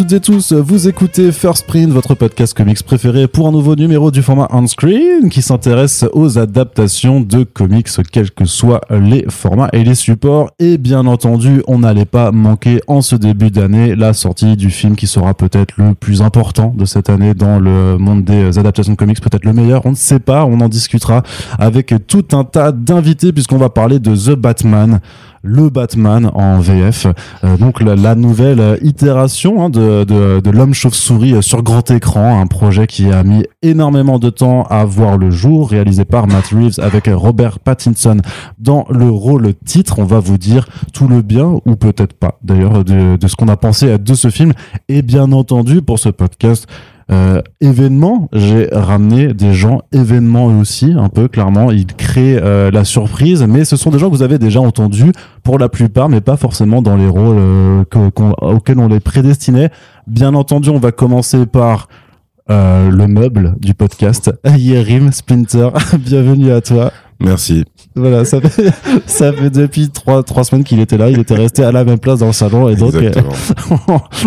Toutes et tous, vous écoutez First Print, votre podcast comics préféré pour un nouveau numéro du format on-screen qui s'intéresse aux adaptations de comics, quels que soient les formats et les supports. Et bien entendu, on n'allait pas manquer en ce début d'année la sortie du film qui sera peut-être le plus important de cette année dans le monde des adaptations de comics, peut-être le meilleur, on ne sait pas, on en discutera avec tout un tas d'invités puisqu'on va parler de The Batman le Batman en VF. Euh, donc la, nouvelle itération hein, de, de, l'homme chauve-souris sur grand écran, un projet qui a mis énormément de temps à voir le jour, réalisé par Matt Reeves avec Robert Pattinson dans le rôle titre. On va vous dire tout le bien ou peut-être pas d'ailleurs de, de ce qu'on a pensé de ce film. Et bien entendu pour ce podcast, euh, événement, j'ai ramené des gens événements aussi, un peu clairement. Ils créent euh, la surprise, mais ce sont des gens que vous avez déjà entendus pour la plupart, mais pas forcément dans les rôles euh, que- qu'on- auxquels on les prédestinait. Bien entendu, on va commencer par euh, le meuble du podcast, Yerim Splinter. Bienvenue à toi. Merci. Voilà, ça fait, ça fait depuis trois, trois semaines qu'il était là. Il était resté à la même place dans le salon et donc euh,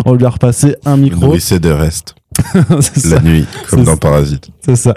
on lui a repassé un micro. Nourrissez de reste Ça. la nuit, comme dans ça. Parasite. C'est ça.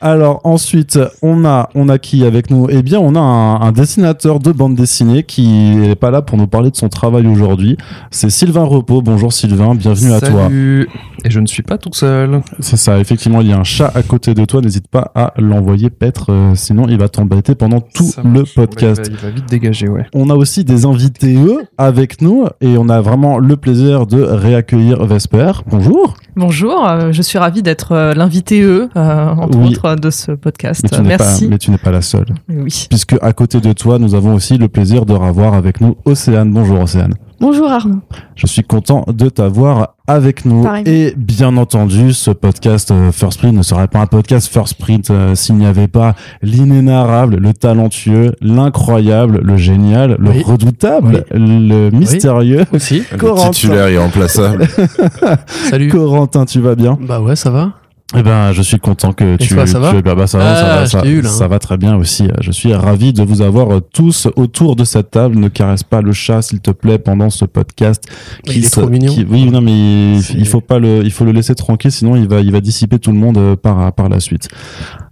Alors ensuite, on a, on a qui avec nous? Eh bien, on a un, un dessinateur de bande dessinée qui est pas là pour nous parler de son travail aujourd'hui. C'est Sylvain Repos. Bonjour Sylvain, bienvenue à toi. Salut Et je ne suis pas tout seul. C'est ça, effectivement, il y a un chat à côté de toi. N'hésite pas à l'envoyer paître, euh, sinon il va t'embêter pendant tout Ça le marche. podcast. Il va, il va vite dégager, ouais. On a aussi des invités eux avec nous et on a vraiment le plaisir de réaccueillir Vesper. Bonjour. Bonjour, euh, je suis ravie d'être euh, l'invité euh, entre Oui. autres, de ce podcast. Mais pas, Merci. mais tu n'es pas la seule. Oui. puisque à côté de toi, nous avons aussi le plaisir de revoir avec nous Océane. Bonjour Océane. Bonjour Arnaud. Je suis content de t'avoir avec nous. Et bien entendu, ce podcast euh, First Print ne serait pas un podcast First Print euh, s'il n'y avait pas l'inénarrable, le talentueux, l'incroyable, le génial, le Oui. redoutable, le mystérieux. Aussi. Corentin. Le titulaire irremplaçable. Salut. Corentin, tu vas bien? Bah ouais, ça va. Eh ben, je suis content que tu. toi, ça va tu- bah, bah, ça va, ça Ah, va, ça, t'ai eu, là, ça va très bien aussi. Je suis ravi de vous avoir euh, tous autour de cette table. Ne caresse pas le chat, s'il te plaît, pendant ce podcast. Il est se- trop mignon. qui- oui, non, mais il, faut pas le, il faut le laisser tranquille, sinon il va, il va dissiper tout le monde euh, par, par la suite.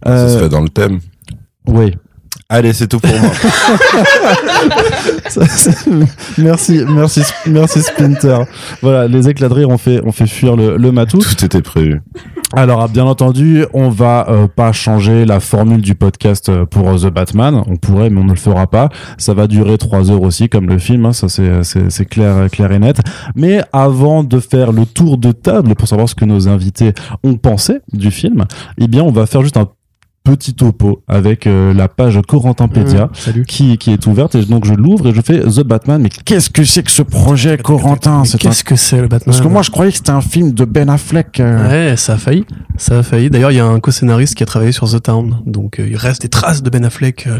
Ça Euh, serait dans le thème. oui. Allez, c'est tout pour moi. Ça, merci, merci, merci Splinter. Voilà, les éclats de rire ont fait, ont fait fuir le, le matou. Tout était prévu. Alors, bien entendu, on va euh, pas changer la formule du podcast euh, pour euh, The Batman. On pourrait, mais on ne le fera pas. Ça va durer trois heures aussi, comme le film. hein, ça, c'est, c'est clair, clair et net. Mais avant de faire le tour de table pour savoir ce que nos invités ont pensé du film, eh bien, on va faire juste un petit topo avec euh, la page Corentinpedia Mmh, qui, qui est ouverte et donc je l'ouvre et je fais The Batman mais qu'est-ce que c'est que ce projet Corentin un- Qu'est-ce que c'est le Batman? Parce que moi je croyais que c'était un film de Ben Affleck euh. Ouais, ça a failli. Ça a failli. D'ailleurs, il y a un co-scénariste qui a travaillé sur The Town. Donc, euh, il reste des traces de Ben Affleck euh,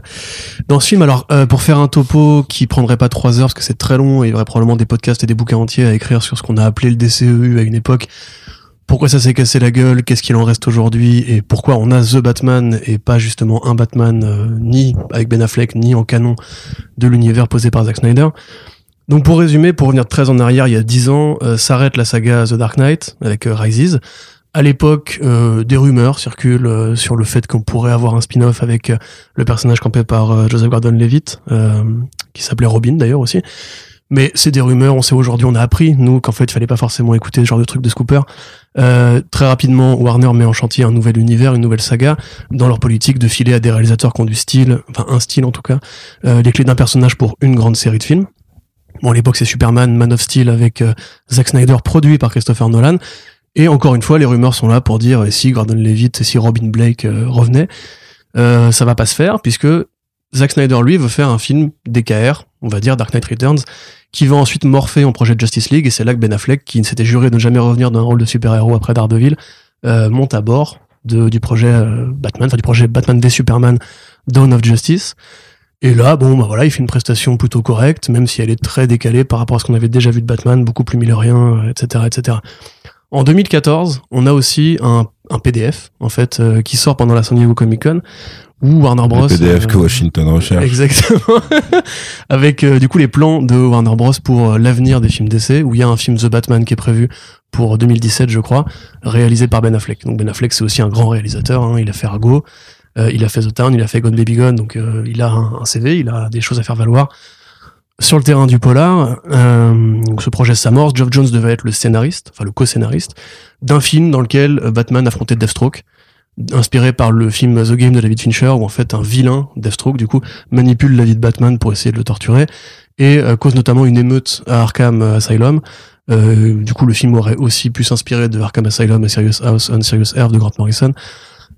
dans ce film. Alors, euh, pour faire un topo qui prendrait pas trois heures, parce que c'est très long, et il y aurait probablement des podcasts et des bouquins entiers à écrire sur ce qu'on a appelé le DCEU à une époque. Pourquoi ça s'est cassé la gueule? Qu'est-ce qu'il en reste aujourd'hui? Et pourquoi on a The Batman et pas justement un Batman euh, ni avec Ben Affleck ni en canon de l'univers posé par Zack Snyder? Donc pour résumer, pour revenir très en arrière, il y a 10 ans, euh, s'arrête la saga The Dark Knight avec euh, Rises. À l'époque, des rumeurs circulent sur le fait qu'on pourrait avoir un spin-off avec le personnage campé par Joseph Gordon-Levitt, qui s'appelait Robin d'ailleurs aussi. Mais c'est des rumeurs, on sait aujourd'hui, on a appris, nous, qu'en fait, il fallait pas forcément écouter ce genre de truc de Scooper. Euh, très rapidement, Warner met en chantier un nouvel univers, une nouvelle saga, dans leur politique de filer à des réalisateurs qui ont du style, enfin un style en tout cas, euh, les clés d'un personnage pour une grande série de films. Bon, à l'époque, c'est Superman, Man of Steel avec euh, Zack Snyder, produit par Christopher Nolan. Et encore une fois, les rumeurs sont là pour dire et si Gordon Levitt et si Robin Blake euh, revenaient, euh, ça va pas se faire puisque Zack Snyder lui veut faire un film DKR, on va dire Dark Knight Returns, qui va ensuite morpher en projet de Justice League et c'est là que Ben Affleck, qui s'était juré de ne jamais revenir d'un rôle de super-héros après Daredevil, euh, monte à bord du projet euh, Batman, enfin du projet Batman v Superman Dawn of Justice. Et là, bon, bah voilà, il fait une prestation plutôt correcte, même si elle est très décalée par rapport à ce qu'on avait déjà vu de Batman, beaucoup plus millerien, euh, etc., etc. En 2014, on a aussi un, PDF, en fait, qui sort pendant la San Diego Comic Con, ou Warner Bros. Le PDF que euh, Washington recherche. Exactement. Avec euh, du coup les plans de Warner Bros pour euh, l'avenir des films d'essai, où il y a un film The Batman qui est prévu pour 2017, je crois, réalisé par Ben Affleck. Donc Ben Affleck, c'est aussi un grand réalisateur. hein. Il a fait Argo, il a fait The Town, il a fait Gone Baby Gone. Donc il a un, un CV, il a des choses à faire valoir. Sur le terrain du polar, euh, donc ce projet s'amorce. Geoff Jones devait être le scénariste, enfin le co-scénariste, d'un film dans lequel Batman affrontait Deathstroke, inspiré par le film The Game de David Fincher, où en fait un vilain, Deathstroke du coup, manipule la vie de Batman pour essayer de le torturer, et euh, cause notamment une émeute à Arkham Asylum. Euh, du coup, le film aurait aussi pu s'inspirer de Arkham Asylum et Serious House on Serious Earth de Grant Morrison.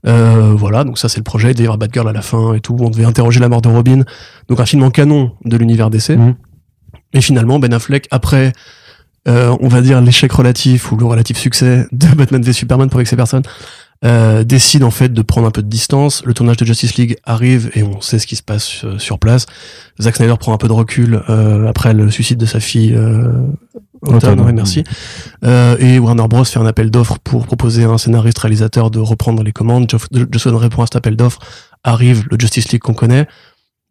Euh, voilà, donc ça c'est le projet. D'ailleurs, Batgirl à la fin et tout. On devait interroger la mort de Robin. Donc un film en canon de l'univers DC. Mhm. Et finalement, Ben Affleck, après, euh, on va dire l'échec relatif ou le relatif succès de Batman v Superman pour avec ces personnes, euh, décide en fait de prendre un peu de distance. Le tournage de Justice League arrive et on sait ce qui se passe euh, sur place. Zack Snyder prend un peu de recul euh, après le suicide de sa fille. Euh, ouais, merci. Euh, et Warner Bros fait un appel d'offres pour proposer à un scénariste réalisateur de reprendre les commandes. Joss Whedon répond à cet appel d'offres. Arrive le Justice League qu'on connaît.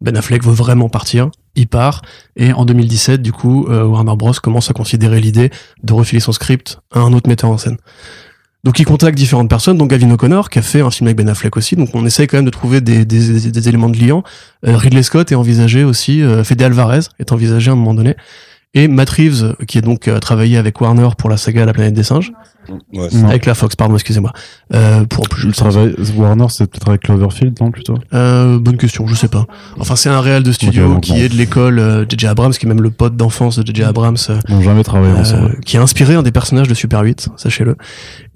Ben Affleck veut vraiment partir. Il part. Et en 2017, du coup, euh, Warner Bros commence à considérer l'idée de refiler son script à un autre metteur en scène. Donc il contacte différentes personnes, dont Gavin O'Connor, qui a fait un film avec Ben Affleck aussi. Donc on essaye quand même de trouver des, éléments de liant. Euh, Ridley Scott est envisagé aussi, euh, Fede Alvarez est envisagé à un moment donné. Et Matt Reeves, qui est donc euh, travaillé avec Warner pour la saga La planète des singes, Ouais, avec la Fox, pardon, excusez-moi. Euh, pour Le travail, Warner, c'est peut-être avec Cloverfield, non, plutôt euh, bonne question, je sais pas. Enfin, c'est un réel de studio qui est de l'école euh, J.J. Abrams, qui est même le pote d'enfance de J.J. Abrams, euh, jamais travaillé euh, ensemble. qui a inspiré un des personnages de Super 8, sachez-le,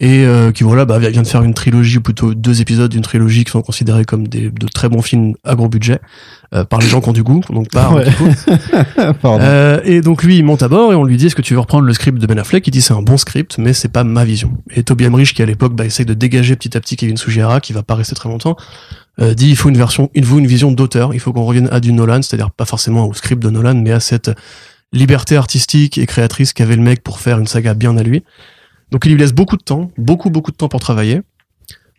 et euh, qui voilà, bah, vient de faire une trilogie, ou plutôt deux épisodes d'une trilogie qui sont considérés comme des, de très bons films à gros budget euh, par les gens qui ont du goût, donc Ouais. Pardon. Euh, et donc lui, il monte à bord et on lui dit est-ce que tu veux reprendre le script de Ben Affleck? Il dit c'est un bon script, mais c'est pas ma vision. Et Toby Emmerich, qui à l'époque bah, essaye de dégager petit à petit Kevin Sugihara, qui va pas rester très longtemps, euh, dit il faut une version, il faut une vision d'auteur. Il faut qu'on revienne à du Nolan, c'est-à-dire pas forcément au script de Nolan, mais à cette liberté artistique et créatrice qu'avait le mec pour faire une saga bien à lui. Donc il lui laisse beaucoup de temps, beaucoup beaucoup de temps pour travailler.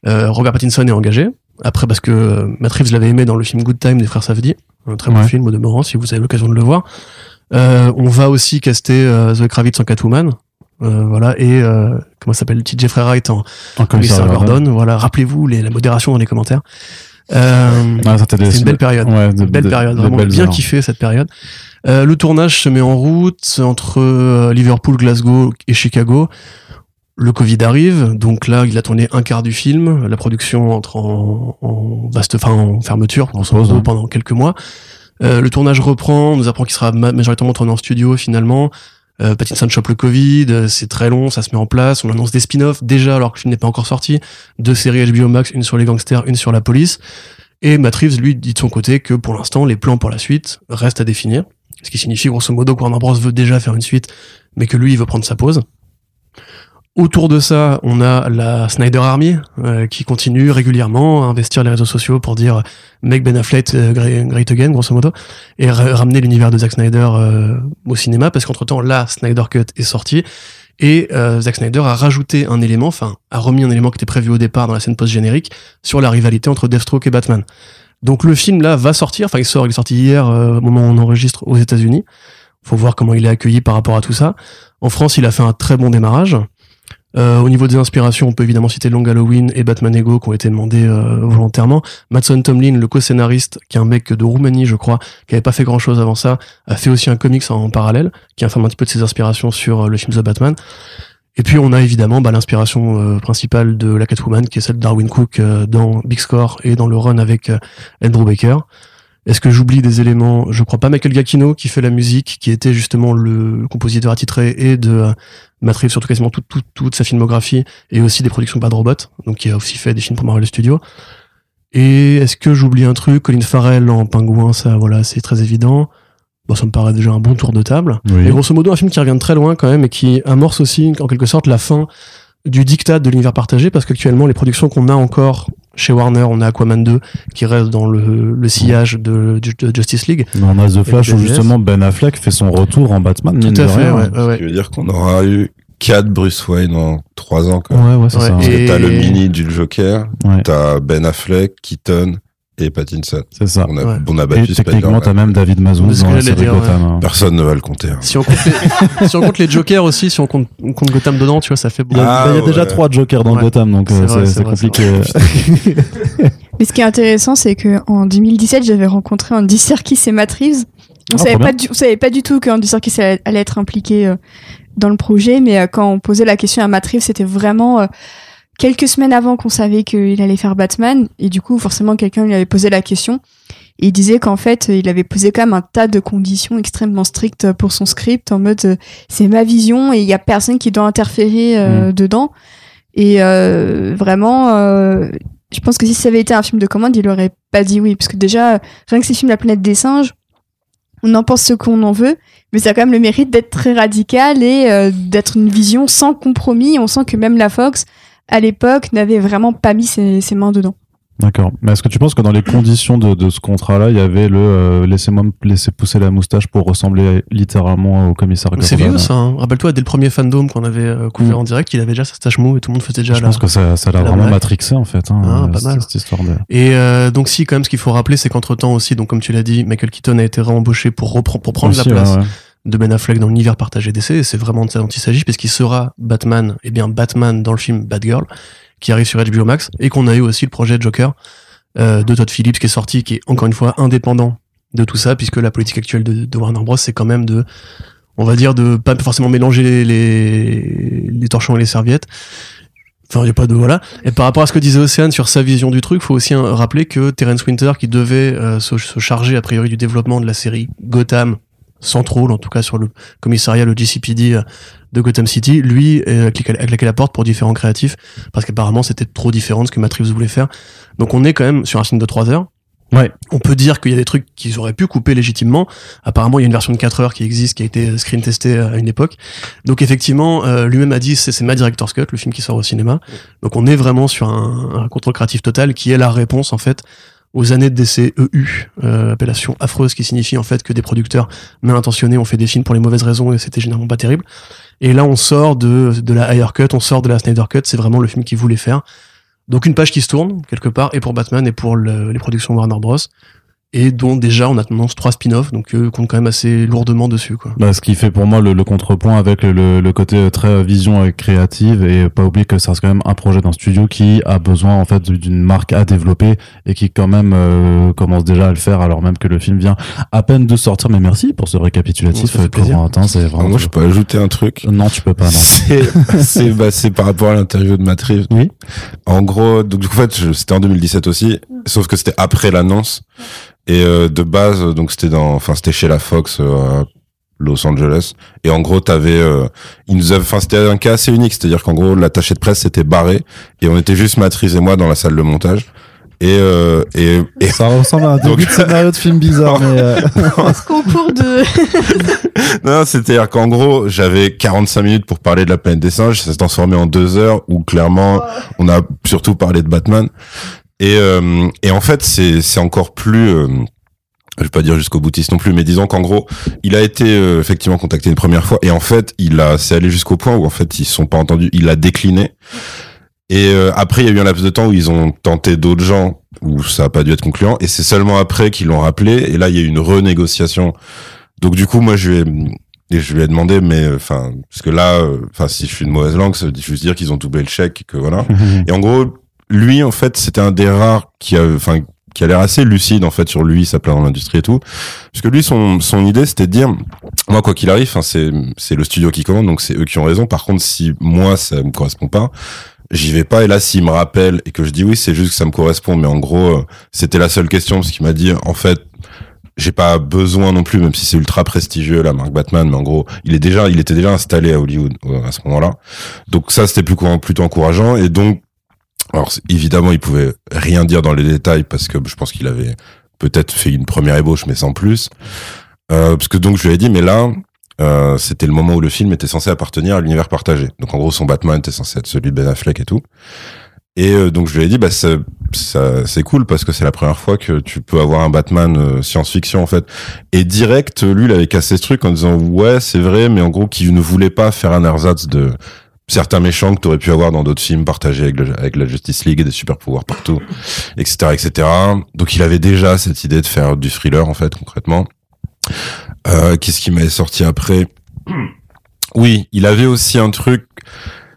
Euh, Robert Pattinson est engagé. Après, parce que euh, Matt Reeves l'avait aimé dans le film Good Time des frères Safdie, un très bon Ouais. film au demeurant, si vous avez l'occasion de le voir. Euh, on va aussi caster euh, Zoe Kravitz en Catwoman. Euh, voilà, et comment s'appelle TJ Jeffrey Wright en commissaire commissaire Gordon. Voilà, rappelez-vous la modération dans les commentaires. Euh, Ah, c'est une belle période. Ouais, de- belle de- période, de vraiment bien kiffé cette période. Le tournage se met en route entre Liverpool, Glasgow et Chicago. Le Covid arrive, donc là il a tourné un quart du film. La production entre en, en vaste, enfin en fermeture, grosso pause, modo, pendant quelques mois. Euh, le tournage reprend, on nous apprend qu'il sera ma- majoritairement tourné en studio finalement. Euh, Pattinson chope le Covid, euh, c'est très long, ça se met en place. On annonce des spin-offs déjà alors que le film n'est pas encore sorti. Deux séries HBO Max, une sur les gangsters, une sur la police. Et Matt Reeves, lui, dit de son côté que pour l'instant, les plans pour la suite restent à définir. Ce qui signifie grosso modo que Warner Bros veut déjà faire une suite, mais que lui, il veut prendre sa pause. Autour de ça, on a la Snyder Army euh, qui continue régulièrement à investir les réseaux sociaux pour dire make Ben Affleck euh, great again, grosso modo, et ra- ramener l'univers de Zack Snyder euh, au cinéma, parce qu'entre temps, la Snyder Cut est sortie et euh, Zack Snyder a rajouté un élément, enfin a remis un élément qui était prévu au départ dans la scène post-générique sur la rivalité entre Deathstroke et Batman. Donc le film là va sortir, enfin il sort, il est sorti hier euh, au moment où on enregistre aux États-Unis. Faut voir comment il est accueilli par rapport à tout ça. En France, il a fait un très bon démarrage. Euh, au niveau des inspirations, on peut évidemment citer Long Halloween et Batman Ego qui ont été demandés euh, volontairement. Matson Tomlin, le co-scénariste, qui est un mec de Roumanie, je crois, qui avait pas fait grand-chose avant ça, a fait aussi un comics en parallèle, qui informe un petit peu de ses inspirations sur euh, le film The Batman. Et puis on a évidemment bah, l'inspiration principale de la Catwoman, qui est celle de Darwin Cook dans Big Score et dans le run avec Andrew Baker. Est-ce que j'oublie des éléments? Je crois pas Michael Giacchino qui fait la musique, qui était justement le compositeur attitré et de Matt Reeves, surtout quasiment toute, sa filmographie et aussi des productions Bad Robot, donc qui a aussi fait des films pour Marvel Studios. Et est-ce que j'oublie un truc? Colin Farrell en pingouin, ça voilà, c'est très évident. Bon, ça me paraît déjà un bon tour de table. Oui. Et grosso modo, un film qui revient de très loin quand même et qui amorce aussi, en quelque sorte, la fin du dictat de l'univers partagé parce qu'actuellement, les productions qu'on a encore chez Warner, on a Aquaman 2 qui reste dans le, le sillage de, Justice League. On a The Flash où justement Ben Affleck fait son retour en Batman. Tout à fait, ouais, ouais, ouais. Ce qui veut dire qu'on aura eu 4 Bruce Wayne en 3 ans, quoi. Ouais, ouais, c'est Ouais, ça. Parce et- que t'as le mini du Joker, Ouais. t'as Ben Affleck, Keaton et Pattinson. C'est ça. On a, Ouais. on a Et battu techniquement, t'as même David Mazouz dans la série dire, Gotham. hein. Personne ne va le compter. hein. Si on compte les, si on compte les Jokers aussi, si on compte, on compte Gotham dedans, tu vois, ça fait Il y beaucoup. a, Ah, il y a déjà trois Jokers dans Ouais. Gotham, donc C'est euh, compliqué. Mais ce qui est intéressant, c'est que en 2017, j'avais rencontré Andy Serkis et Matt Reeves. On Ah, savait pas, du, on savait pas du tout qu'Andy Serkis allait, allait être impliqué euh, dans le projet, mais euh, quand on posait la question à Matt Reeves, c'était vraiment euh, quelques semaines avant qu'on savait qu'il allait faire Batman, et du coup, forcément, quelqu'un lui avait posé la question. Et il disait qu'en fait, il avait posé quand même un tas de conditions extrêmement strictes pour son script, en mode euh, c'est ma vision et il y a personne qui doit interférer euh, dedans. Et euh, vraiment, je pense que si ça avait été un film de commande, il aurait pas dit oui, parce que déjà, rien que ces films La planète des singes, on en pense ce qu'on en veut, mais ça a quand même le mérite d'être très radical et d'être une vision sans compromis. On sent que même la Fox, à l'époque, n'avait vraiment pas mis ses, ses mains dedans. D'accord. Mais est-ce que tu penses que dans les conditions de, de ce contrat-là, il y avait le euh, laissez-moi me laisser pousser la moustache pour ressembler littéralement au commissaire C'est vieux ça. hein. Rappelle-toi, dès le premier fandom qu'on avait euh, couvert Mm. en direct, il avait déjà sa stache mou et tout le monde faisait déjà Je la. pense que ça, ça l'a vraiment blague. matrixé en fait. Hein, Ah, euh, pas mal. Cette histoire de. Et euh, donc si quand même ce qu'il faut rappeler, c'est qu'entre temps aussi, donc comme tu l'as dit, Michael Keaton a été réembauché pour reprendre pour prendre Aussi, la place ouais, ouais. De Ben Affleck dans l'univers partagé DC. Et c'est vraiment de ça dont il s'agit, puisqu'il sera Batman, et bien Batman dans le film Batgirl, qui arrive sur HBO Max, et qu'on a eu aussi le projet Joker euh, de Todd Phillips qui est sorti, qui est encore une fois indépendant de tout ça, puisque la politique actuelle de, Warner Bros, c'est quand même de, on va dire, de pas forcément mélanger les, les, les torchons et les serviettes. Enfin, il a pas de voilà. Et par rapport à ce que disait Océane sur sa vision du truc, faut aussi hein, rappeler que Terence Winter, qui devait euh, se, se charger a priori du développement de la série Gotham, sans trop, en tout cas sur le commissariat, le GCPD euh, de Gotham City, lui euh, a claqué a claqué la porte pour différents créatifs, parce qu'apparemment c'était trop différent de ce que Reeves voulait faire. Donc on est quand même sur un film de 3 heures. Ouais. On peut dire qu'il y a des trucs qu'ils auraient pu couper légitimement. Apparemment, il y a une version de 4 heures qui existe, qui a été screen testée à une époque. Donc effectivement, euh, lui-même a dit c'est c'est ma director's cut, le film qui sort au cinéma. Donc on est vraiment sur un, un contrôle créatif total qui est la réponse en fait aux années de décès EU, euh, appellation affreuse qui signifie en fait que des producteurs mal intentionnés ont fait des films pour les mauvaises raisons et c'était généralement pas terrible. Et là on sort de, de la higher cut, on sort de la Snyder cut, c'est vraiment le film qu'il voulait faire. Donc une page qui se tourne quelque part et pour Batman et pour le- les productions Warner Bros. Et dont déjà on a tendance trois spin-offs, donc eux comptent quand même assez lourdement dessus quoi. Bah, ce qui fait pour moi le, le contrepoint avec le, le côté euh, très vision euh, créative et pas oublier que ça reste quand même un projet d'un studio qui a besoin en fait d'une marque à développer et qui quand même euh, commence déjà à le faire alors même que le film vient à peine de sortir mais merci pour ce récapitulatif euh, plaisir. Corentin, c'est vraiment moi, je peux ajouter un truc. non tu peux pas non C'est, c'est, bah, c'est par rapport à l'interview de Matt Reeves. Oui. En gros, donc, en fait, je- c'était en 2017 aussi, sauf que c'était après l'annonce. Et euh, de base, euh, donc c'était dans, enfin, c'était chez la Fox euh, à Los Angeles. Et en gros, t'avais, euh, ils nous avaient, enfin, c'était un cas assez unique, c'est-à-dire qu'en gros, l'attaché de presse s'était barré et on était juste Matt Reeves et moi dans la salle de montage. Et euh, et, et ça ressemble à un début Donc- de scénario de film bizarre mais euh, Concours de. Non, c'est-à-dire qu'en gros, j'avais 45 minutes pour parler de la planète des singes. Ça s'est transformé en deux heures où clairement, on a surtout parlé de Batman. Et, euh, et en fait, c'est, encore plus, euh, je vais pas dire jusqu'au boutiste non plus, mais disons qu'en gros, il a été euh, effectivement contacté une première fois et en fait, il a, c'est allé jusqu'au point où en fait, ils se sont pas entendus. Il a décliné. Et euh, après, il y a eu un laps de temps où ils ont tenté d'autres gens où ça a pas dû être concluant. Et c'est seulement après qu'ils l'ont rappelé. Et là, il y a eu une renégociation. Donc du coup, moi, je lui ai, je lui ai demandé, mais euh, enfin, parce que là, euh, enfin, si je suis une mauvaise langue, ça veut juste dire qu'ils ont doublé le chèque, que voilà. Et en gros, lui, en fait, c'était un des rares qui a, enfin, qui a l'air assez lucide en fait sur lui, sa place dans l'industrie et tout. Parce que lui, son son idée, c'était de dire, moi, quoi qu'il arrive, c'est c'est le studio qui commande, donc c'est eux qui ont raison. Par contre, si moi, ça me correspond pas. J'y vais pas et là s'il me rappelle et que je dis oui c'est juste que ça me correspond mais en gros euh, c'était la seule question parce qu'il m'a dit en fait j'ai pas besoin non plus même si c'est ultra prestigieux la marque Batman mais en gros il est déjà il était déjà installé à Hollywood euh, à ce moment-là donc ça c'était plus plutôt encourageant et donc alors évidemment il pouvait rien dire dans les détails parce que je pense qu'il avait peut-être fait une première ébauche mais sans plus. Euh, parce que donc je lui ai dit mais là euh, c'était le moment où le film était censé appartenir à l'univers partagé. Donc en gros son Batman était censé être celui de Ben Affleck et tout. Et euh, donc je lui ai dit bah ça, ça c'est cool parce que c'est la première fois que tu peux avoir un Batman euh, science-fiction en fait. Et direct lui il avait cassé ce truc en disant ouais c'est vrai mais en gros qu'il ne voulait pas faire un ersatz de certains méchants que tu aurais pu avoir dans d'autres films partagés avec, la Justice League et des super pouvoirs partout, etc., etc. Donc il avait déjà cette idée de faire du thriller en fait concrètement. Euh, Qu'est-ce qui m'avait sorti après Oui, il avait aussi un truc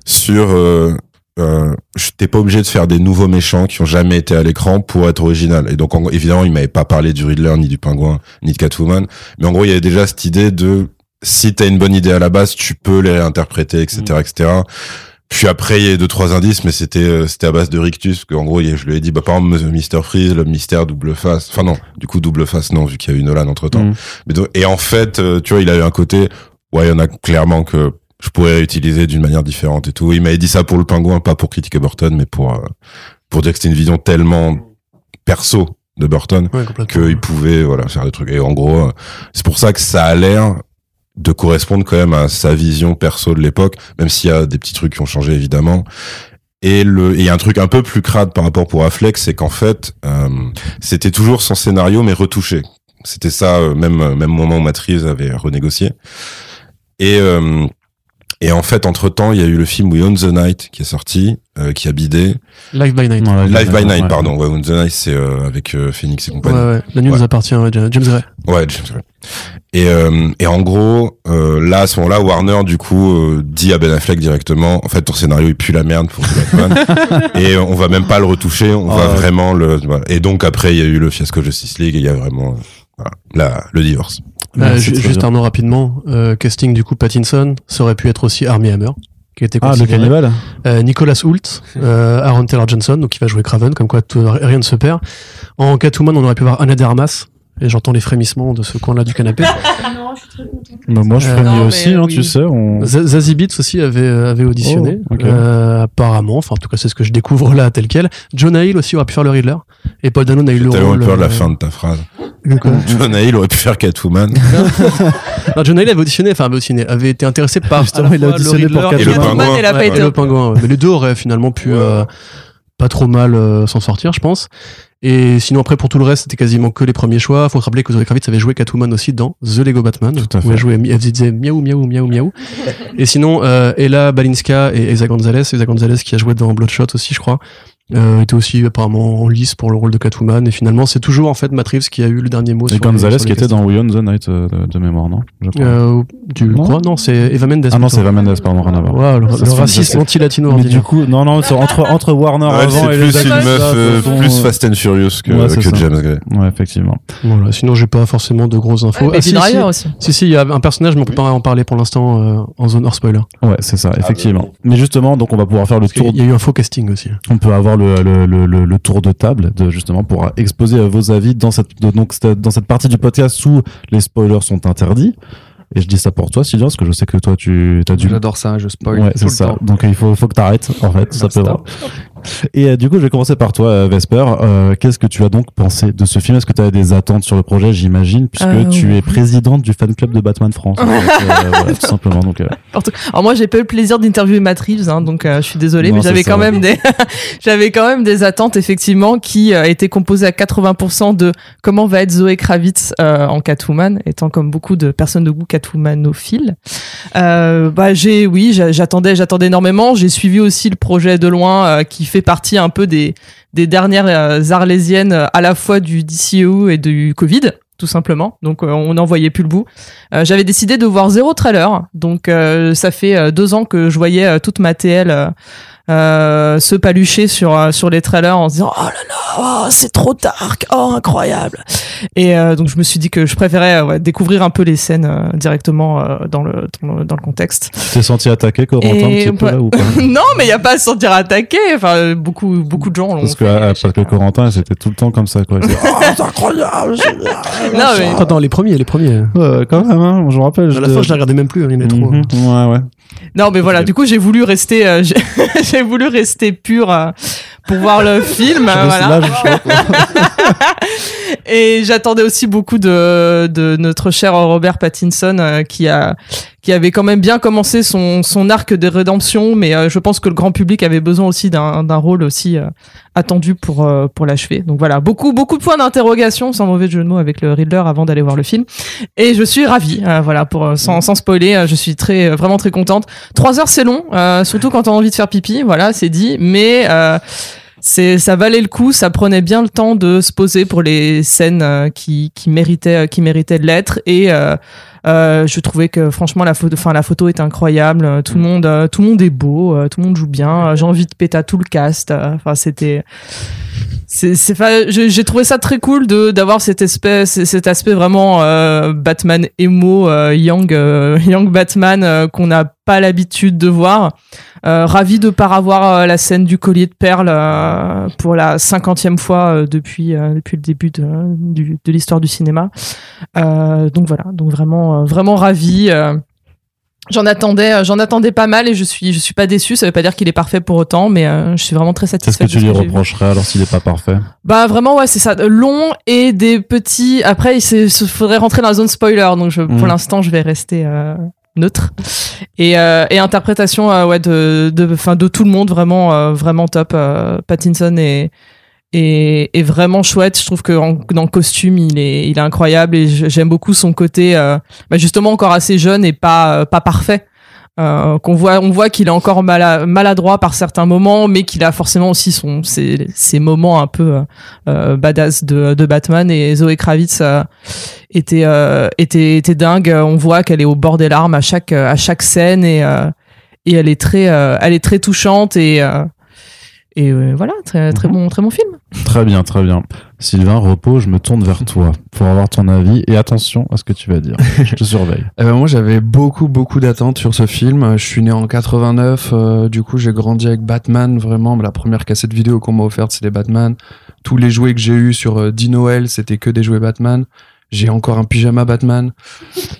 sur euh, euh, je- t'es pas obligé de faire des nouveaux méchants qui ont jamais été à l'écran pour être original. Et donc, évidemment, il m'avait pas parlé du Riddler, ni du Pingouin, ni de Catwoman. Mais en gros, il y avait déjà cette idée de, si t'as une bonne idée à la base, tu peux les réinterpréter, etc., etc. Puis après, il y a eu deux, trois indices, mais c'était, euh, c'était à base de rictus, que en gros, je lui ai dit, bah, par exemple, Mr. Freeze, le mystère double face. Enfin, non, du coup, double face, non, vu qu'il y a eu Nolan entre temps. Mm. Mais donc- et en fait, euh, tu vois, il a eu un côté, ouais, il y en a clairement que je pourrais réutiliser d'une manière différente et tout. Il m'avait dit ça pour le pingouin, pas pour critiquer Burton, mais pour, euh, pour dire que c'était une vision tellement perso de Burton Ouais, qu'il pouvait, voilà, faire des trucs. Et en gros, c'est pour ça que ça a l'air de correspondre quand même à sa vision perso de l'époque, même s'il y a des petits trucs qui ont changé évidemment. Et il y a un truc un peu plus crade par rapport pour Affleck, c'est qu'en fait, euh, c'était toujours son scénario mais retouché. C'était ça, euh, même euh, même moment où Reeves avait renégocié. Et euh, et en fait, entre temps, il y a eu le film We Own the Night qui est sorti, euh, qui a bidé. Live by Night. Voilà, Live by Night, ouais. pardon. We Own the Night, c'est euh, avec euh, Phoenix et Ouais, compagnie. ouais. La nuit Ouais. nous appartient, ouais, James Gray. Ouais, James Gunn. Et, euh, et en gros, euh, là, à ce moment-là, Warner, du coup, euh, dit à Ben Affleck directement, en fait, ton scénario, il pue la merde pour Batman. et on va même pas le retoucher, on va Ah ouais. vraiment le... voilà. Et donc, après, il y a eu le fiasco Justice League et il y a vraiment euh, voilà, la, le divorce. Juste bien. Arnaud rapidement, euh, casting du coup Pattinson, ça aurait pu être aussi Armie Hammer, qui était Ah, le cannibale Euh, Nicolas Hoult, euh, Aaron Taylor Johnson, donc qui va jouer Craven, comme quoi tout- rien ne se perd. En Catwoman, on aurait pu voir Anna de Armas, et j'entends les frémissements de ce coin-là du canapé. Non, je suis très contente. Bah, Moi, je Euh, mais aussi, hein, oui. tu sais. On... Zazie Beetz aussi avait, euh, avait auditionné, Oh, euh, apparemment, enfin en tout cas c'est ce que je découvre là tel quel. Jonah Hill aussi aurait pu faire le Riddler, et Paul Dano a eu le T'as rôle. eu peur de la fin de ta phrase. John Hill aurait pu faire Catwoman. Non, Jonah Hill avait auditionné, enfin avait auditionné, avait été intéressé par Justement, il a auditionné le pour Riddler Et le Catwoman. pingouin. elle a pas Ouais, été et le pingouin. ouais. Mais les deux auraient finalement pu euh, pas trop mal euh, s'en sortir, je pense. Et sinon après pour tout le reste, c'était quasiment que les premiers choix. Faut se rappeler que Zoe Kravitz avait joué Catwoman aussi dans The Lego Batman, Tout à où fait. elle jouait, elle disait miaou miaou miaou miaou. et sinon euh, Ella Balinska et Esa Gonzalez, Esa Gonzalez qui a joué dans Bloodshot aussi, je crois. Euh, était aussi apparemment en lice pour le rôle de Catwoman et finalement c'est toujours en fait Matt Reeves qui a eu le dernier mot Et Gonzalez qui était dans We Own the Night euh, de, de mémoire, non Je crois. euh, tu Non. crois? Non c'est Eva Mendes Ah non, c'est Eva Mendes, pardon, rien à voir. Wow, le, le racisme anti-latino Mais du coup, non, non, c'est entre, entre Warner Ouais, avant c'est et plus les une meuf ça, euh, plus Fast and Furious que, Ouais, que. James Gray. Ouais, effectivement. Voilà, sinon j'ai pas forcément de grosses infos. Ouais, Ah, si, si, aussi. si, si, il y a un personnage, mais on peut pas en parler pour l'instant euh, en zone hors spoiler. Ouais, c'est ça, effectivement. Mais justement, donc on va pouvoir faire le tour. y a eu un faux casting aussi. On peut avoir le, le, le, le, le tour de table de justement pour exposer euh, vos avis dans cette de- donc dans cette partie du podcast où les spoilers sont interdits. Et je dis ça pour toi, Sylvain, parce que je sais que toi tu as dû. J'adore ça, je spoil Ouais, c'est ça. temps. Donc il faut, faut que t'arrêtes, en fait, ça peut stop. voir. Et euh, du coup, je vais commencer par toi, euh, Vesper. Euh, Qu'est-ce que tu as donc pensé de ce film? Est-ce que tu as des attentes sur le projet, j'imagine, puisque Euh, tu oui. es présidente du fan club de Batman France. Donc, voilà, tout simplement. Donc, Alors moi j'ai pas eu le plaisir d'interviewer Matt Reeves, hein, donc je suis désolée, Non, mais j'avais quand même des j'avais quand même des attentes effectivement qui étaient composées à 80% de comment va être Zoé Kravitz en Catwoman, étant comme beaucoup de personnes de goût Catwomanophiles. Bah j'ai oui j'a- j'attendais j'attendais énormément. J'ai suivi aussi le projet de loin qui fait partie un peu des dernières euh, arlésiennes euh, à la fois du DCU et du Covid tout simplement. Donc euh, on n'en voyait plus le bout. J'avais décidé de voir zéro trailer, donc ça fait deux ans que je voyais toute ma TL euh, se palucher sur euh, sur les trailers en se disant oh là là, oh, c'est trop dark, oh incroyable. Et euh, donc je me suis dit que je préférais euh, ouais, découvrir un peu les scènes euh, directement euh, dans le dans le, dans le contexte. tu t'es senti attaqué, Corentin, un Et petit peu là ou pas non, mais il y a pas à se sentir attaqué. Enfin, beaucoup beaucoup de gens l'ont Parce que, fait, euh, je sais parce que. Corentin, c'était tout le temps comme ça, quoi. Ah, c'est incroyable. Non, mais- Attends, les premiers, les premiers. Quand même, hein, je me rappelle. À la fin, je les regardais même plus, hein, il y en avait trop. Mhm, Ouais, ouais. Non, mais voilà, du coup, j'ai voulu rester, euh, j'ai voulu rester pur euh, pour voir le film. voilà. Là. Et j'attendais aussi beaucoup de, de notre cher Robert Pattinson euh, qui a qui avait quand même bien commencé son, son arc de rédemption, mais euh, je pense que le grand public avait besoin aussi d'un rôle aussi euh, attendu pour euh, pour l'achever. Donc voilà, beaucoup beaucoup de points d'interrogation, sans mauvais jeu de mots, avec le Riddler avant d'aller voir le film. Et je suis ravie, euh, voilà, pour euh, sans, sans spoiler, euh, je suis très vraiment très contente. Trois heures c'est long, surtout quand on a envie de faire pipi, voilà, c'est dit, mais c'est ça valait le coup, ça prenait bien le temps de se poser pour les scènes euh, qui qui méritaient qui méritaient de l'être et euh, euh, je trouvais que franchement la photo, enfin la photo est incroyable. euh, Tout le monde, euh, tout le monde est beau, tout le monde joue bien. J'ai envie de péter à tout le cast. Enfin c'était, c'est, j'ai trouvé ça très cool de d'avoir cette espèce, cet aspect vraiment euh, Batman emo, euh, young, euh, young Batman qu'on n'a pas l'habitude de voir. Ravi de pas avoir la scène du collier de perles pour la cinquantième fois depuis depuis le début de, du- de l'histoire du cinéma. Donc voilà, donc vraiment euh, vraiment ravi. euh, J'en attendais, euh, j'en attendais pas mal et je suis, je suis pas déçu. Ça veut pas dire qu'il est parfait pour autant, mais euh, je suis vraiment très Qu'est-ce satisfaite. que tu lui reprocherais alors s'il est pas parfait? Bah vraiment ouais c'est ça long et des petits après il se faudrait rentrer dans la zone spoiler donc je, Mm. pour l'instant je vais rester euh, neutre et, euh, et interprétation ouais de de enfin de tout le monde vraiment vraiment top Pattinson est est, est vraiment chouette. Je trouve que dans le costume il est il est incroyable et j'aime beaucoup son côté euh, bah, justement encore assez jeune et pas euh, pas parfait. Euh, qu'on voit on voit qu'il est encore mala- maladroit par certains moments mais qu'il a forcément aussi son ses, ses moments un peu euh, euh, badass de, de Batman. Et Zoé Kravitz euh, était, était était dingue. On voit qu'elle est au bord des larmes à chaque à chaque scène et et elle est très elle est très touchante et et euh, voilà très très Mhm. bon très bon film Très bien, très bien. Sylvain, repos, je me tourne vers toi pour avoir ton avis et attention à ce que tu vas dire. Je te surveille. Eh ben, moi, j'avais beaucoup, beaucoup d'attentes sur ce film. Je suis né en 89, euh, du coup, j'ai grandi avec Batman, vraiment. La première cassette vidéo qu'on m'a offerte, c'était Batman. Tous les jouets que j'ai eus sur euh, 10 Noël, c'était que des jouets Batman. J'ai encore un pyjama Batman.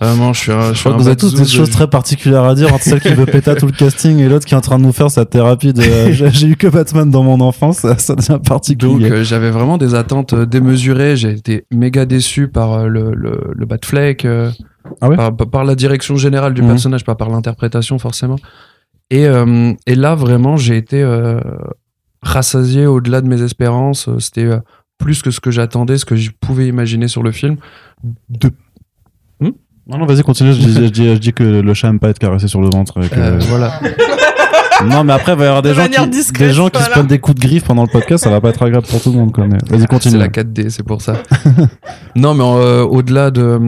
Vraiment, je suis un, je Je suis crois un que vous avez tous des de- choses très particulières à dire entre celle qui veut péter tout le casting et l'autre qui est en train de nous faire sa thérapie de euh, j'ai eu que Batman dans mon enfance, ça, ça devient Donc particulier. euh, j'avais vraiment des attentes euh, démesurées. J'ai été méga déçu par euh, le, le, le Batfleck, Ah ouais par, par la direction générale du Mhm. personnage, pas par l'interprétation forcément. Et, et là vraiment j'ai été rassasié au-delà de mes espérances. C'était plus que ce que j'attendais, ce que je pouvais imaginer sur le film. De, Non, non, vas-y, continue. Je dis, je, dis, je dis que le chat aime pas être caressé sur le ventre. et que- euh, voilà. Non, mais après, il va y avoir des De gens, qui, discrète, des gens qui se prennent des coups de griffe pendant le podcast, ça va pas être agréable pour tout le monde. quoi, mais Vas-y, C'est continue. la 4D, c'est pour ça. non, mais euh, au-delà de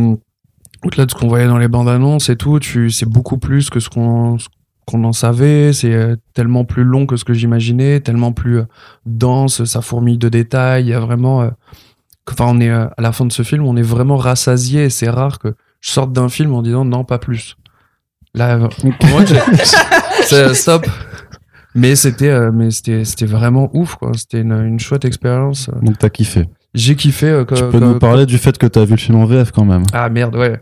au-delà de ce qu'on voyait dans les bandes annonces et tout, tu c'est beaucoup plus que ce qu'on ce qu'on en savait. C'est euh, tellement plus long que ce que j'imaginais, tellement plus euh, dense. Ça fourmille de détails. Il y a vraiment. euh, Enfin, on est à la fin de ce film, on est vraiment rassasié. Et c'est rare que je sorte d'un film en disant non, pas plus. Là, moi, c'est- stop. Mais c'était, euh, mais c'était, c'était vraiment ouf, quoi. C'était une, une chouette expérience. Donc, t'as kiffé. J'ai kiffé. euh, tu que- peux que- nous parler du fait que t'as vu le film en VF quand même. Ah merde, ouais.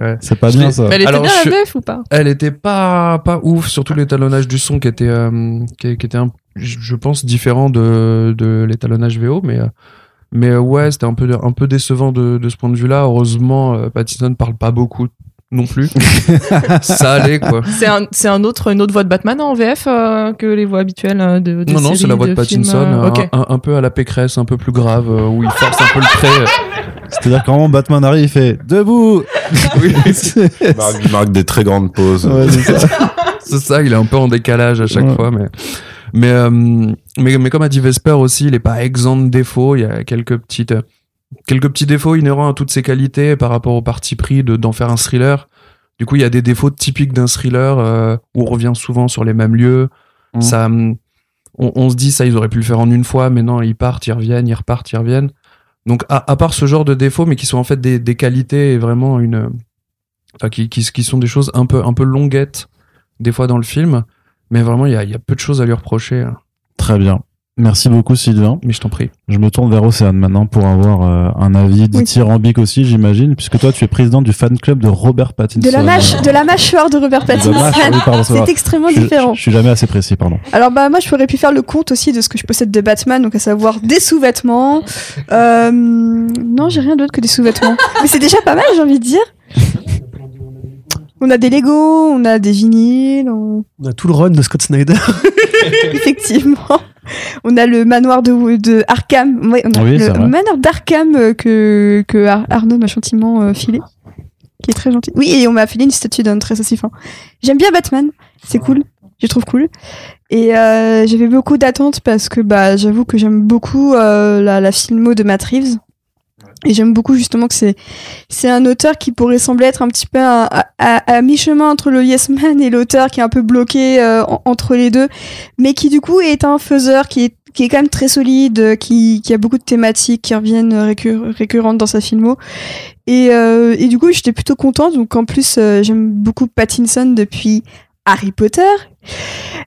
C'est pas Je bien ça. Mais elle était Alors, bien je- la VF ou pas Elle était pas pas ouf, surtout l'étalonnage du son qui était euh, qui, qui était un, je pense différent de de l'étalonnage VO, mais euh, mais euh, ouais, c'était un peu un peu décevant de de ce point de vue-là. Heureusement, euh, Pattinson parle pas beaucoup non plus. Ça allait quoi. C'est un, c'est un autre, une autre voix de Batman en VF euh, que les voix habituelles euh, de, de non non, c'est la voix de, films, Pattinson, euh, un, ok. un, un peu à la Pécresse, un peu plus grave, euh, où il force un peu le trait. C'est-à-dire quand Batman arrive, il fait debout. Oui, C'est- Marque, il marque des très grandes pauses. Ouais, c'est ça. c'est ça, il est un peu en décalage à chaque Ouais. fois, mais mais, euh, mais mais comme a dit Vesper aussi, il est pas exempt de défauts. Il y a quelques petites euh, quelques petits défauts inhérents à toutes ses qualités par rapport au parti pris de d'en faire un thriller. Du coup, il y a des défauts typiques d'un thriller euh, où on revient souvent sur les mêmes lieux. Mhm. Ça, hum, on, on se dit ça, ils auraient pu le faire en une fois, mais non, ils partent, ils reviennent, ils repartent, ils reviennent. Donc, à, à part ce genre de défauts, mais qui sont en fait des, des qualités et vraiment une, enfin, qui, qui, qui sont des choses un peu, un peu longuettes des fois dans le film, mais vraiment, il y a, y a peu de choses à lui reprocher. hein. Très bien. Merci beaucoup Sylvain. Mais je t'en prie. Je me tourne vers Océane maintenant pour avoir euh, un avis Oui. dithyrambique aussi, j'imagine, puisque toi tu es président du fan club de Robert Pattinson. De la, mâche, de la mâchoire de Robert Pattinson. oui, c'est extrêmement Je- différent. Je, je suis jamais assez précis, pardon. Alors bah moi je pourrais pu faire le compte aussi de ce que je possède de Batman, donc à savoir des sous-vêtements. Euh, non, j'ai rien d'autre que des sous-vêtements. Mais c'est déjà pas mal, j'ai envie de dire. On a des Lego, on a des vinyles, on- On a tout le run de Scott Snyder. effectivement. On a le manoir de, de Arkham. Ouais, on a Oui, c'est le manoir d'Arkham euh, que, que Ar- Arnaud m'a gentiment euh, filé. Qui est très gentil. Oui, et on m'a filé une statue d'un très fin. J'aime bien Batman. C'est cool. Je trouve cool. Et euh, j'avais beaucoup d'attentes parce que bah, j'avoue que j'aime beaucoup euh, la, la filmo de Matt Reeves. Et j'aime beaucoup justement que c'est c'est un auteur qui pourrait sembler être un petit peu à, à- à- mi-chemin entre le Yes Man et l'auteur qui est un peu bloqué euh, en- entre les deux, mais qui du coup est un faiseur qui est qui est quand même très solide, qui, qui a beaucoup de thématiques qui reviennent récur- récurrentes dans sa filmo. Et, euh, et du coup, j'étais plutôt contente. Donc en plus, euh, j'aime beaucoup Pattinson depuis Harry Potter.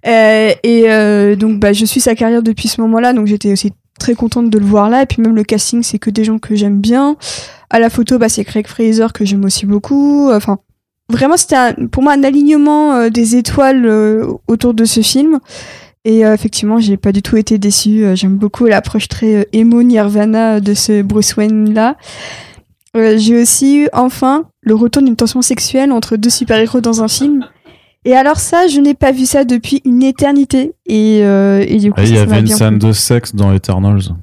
Euh, et euh, donc bah, je suis sa carrière depuis ce moment-là, donc j'étais aussi très contente de le voir là. Et puis même le casting, c'est que des gens que j'aime bien. À la photo, bah, c'est Craig Fraser que j'aime aussi beaucoup. Enfin, vraiment, c'était pour moi un alignement euh, des étoiles euh, autour de ce film. Et euh, effectivement, j'ai pas du tout été déçue. Euh, J'aime beaucoup l'approche très emo Nirvana de ce Bruce Wayne là. J'ai aussi eu enfin le retour d'une tension sexuelle entre deux super-héros dans un film. Et alors ça, je n'ai pas vu ça depuis une éternité. Et, euh, et du coup, il y avait une scène de sexe dans Eternals.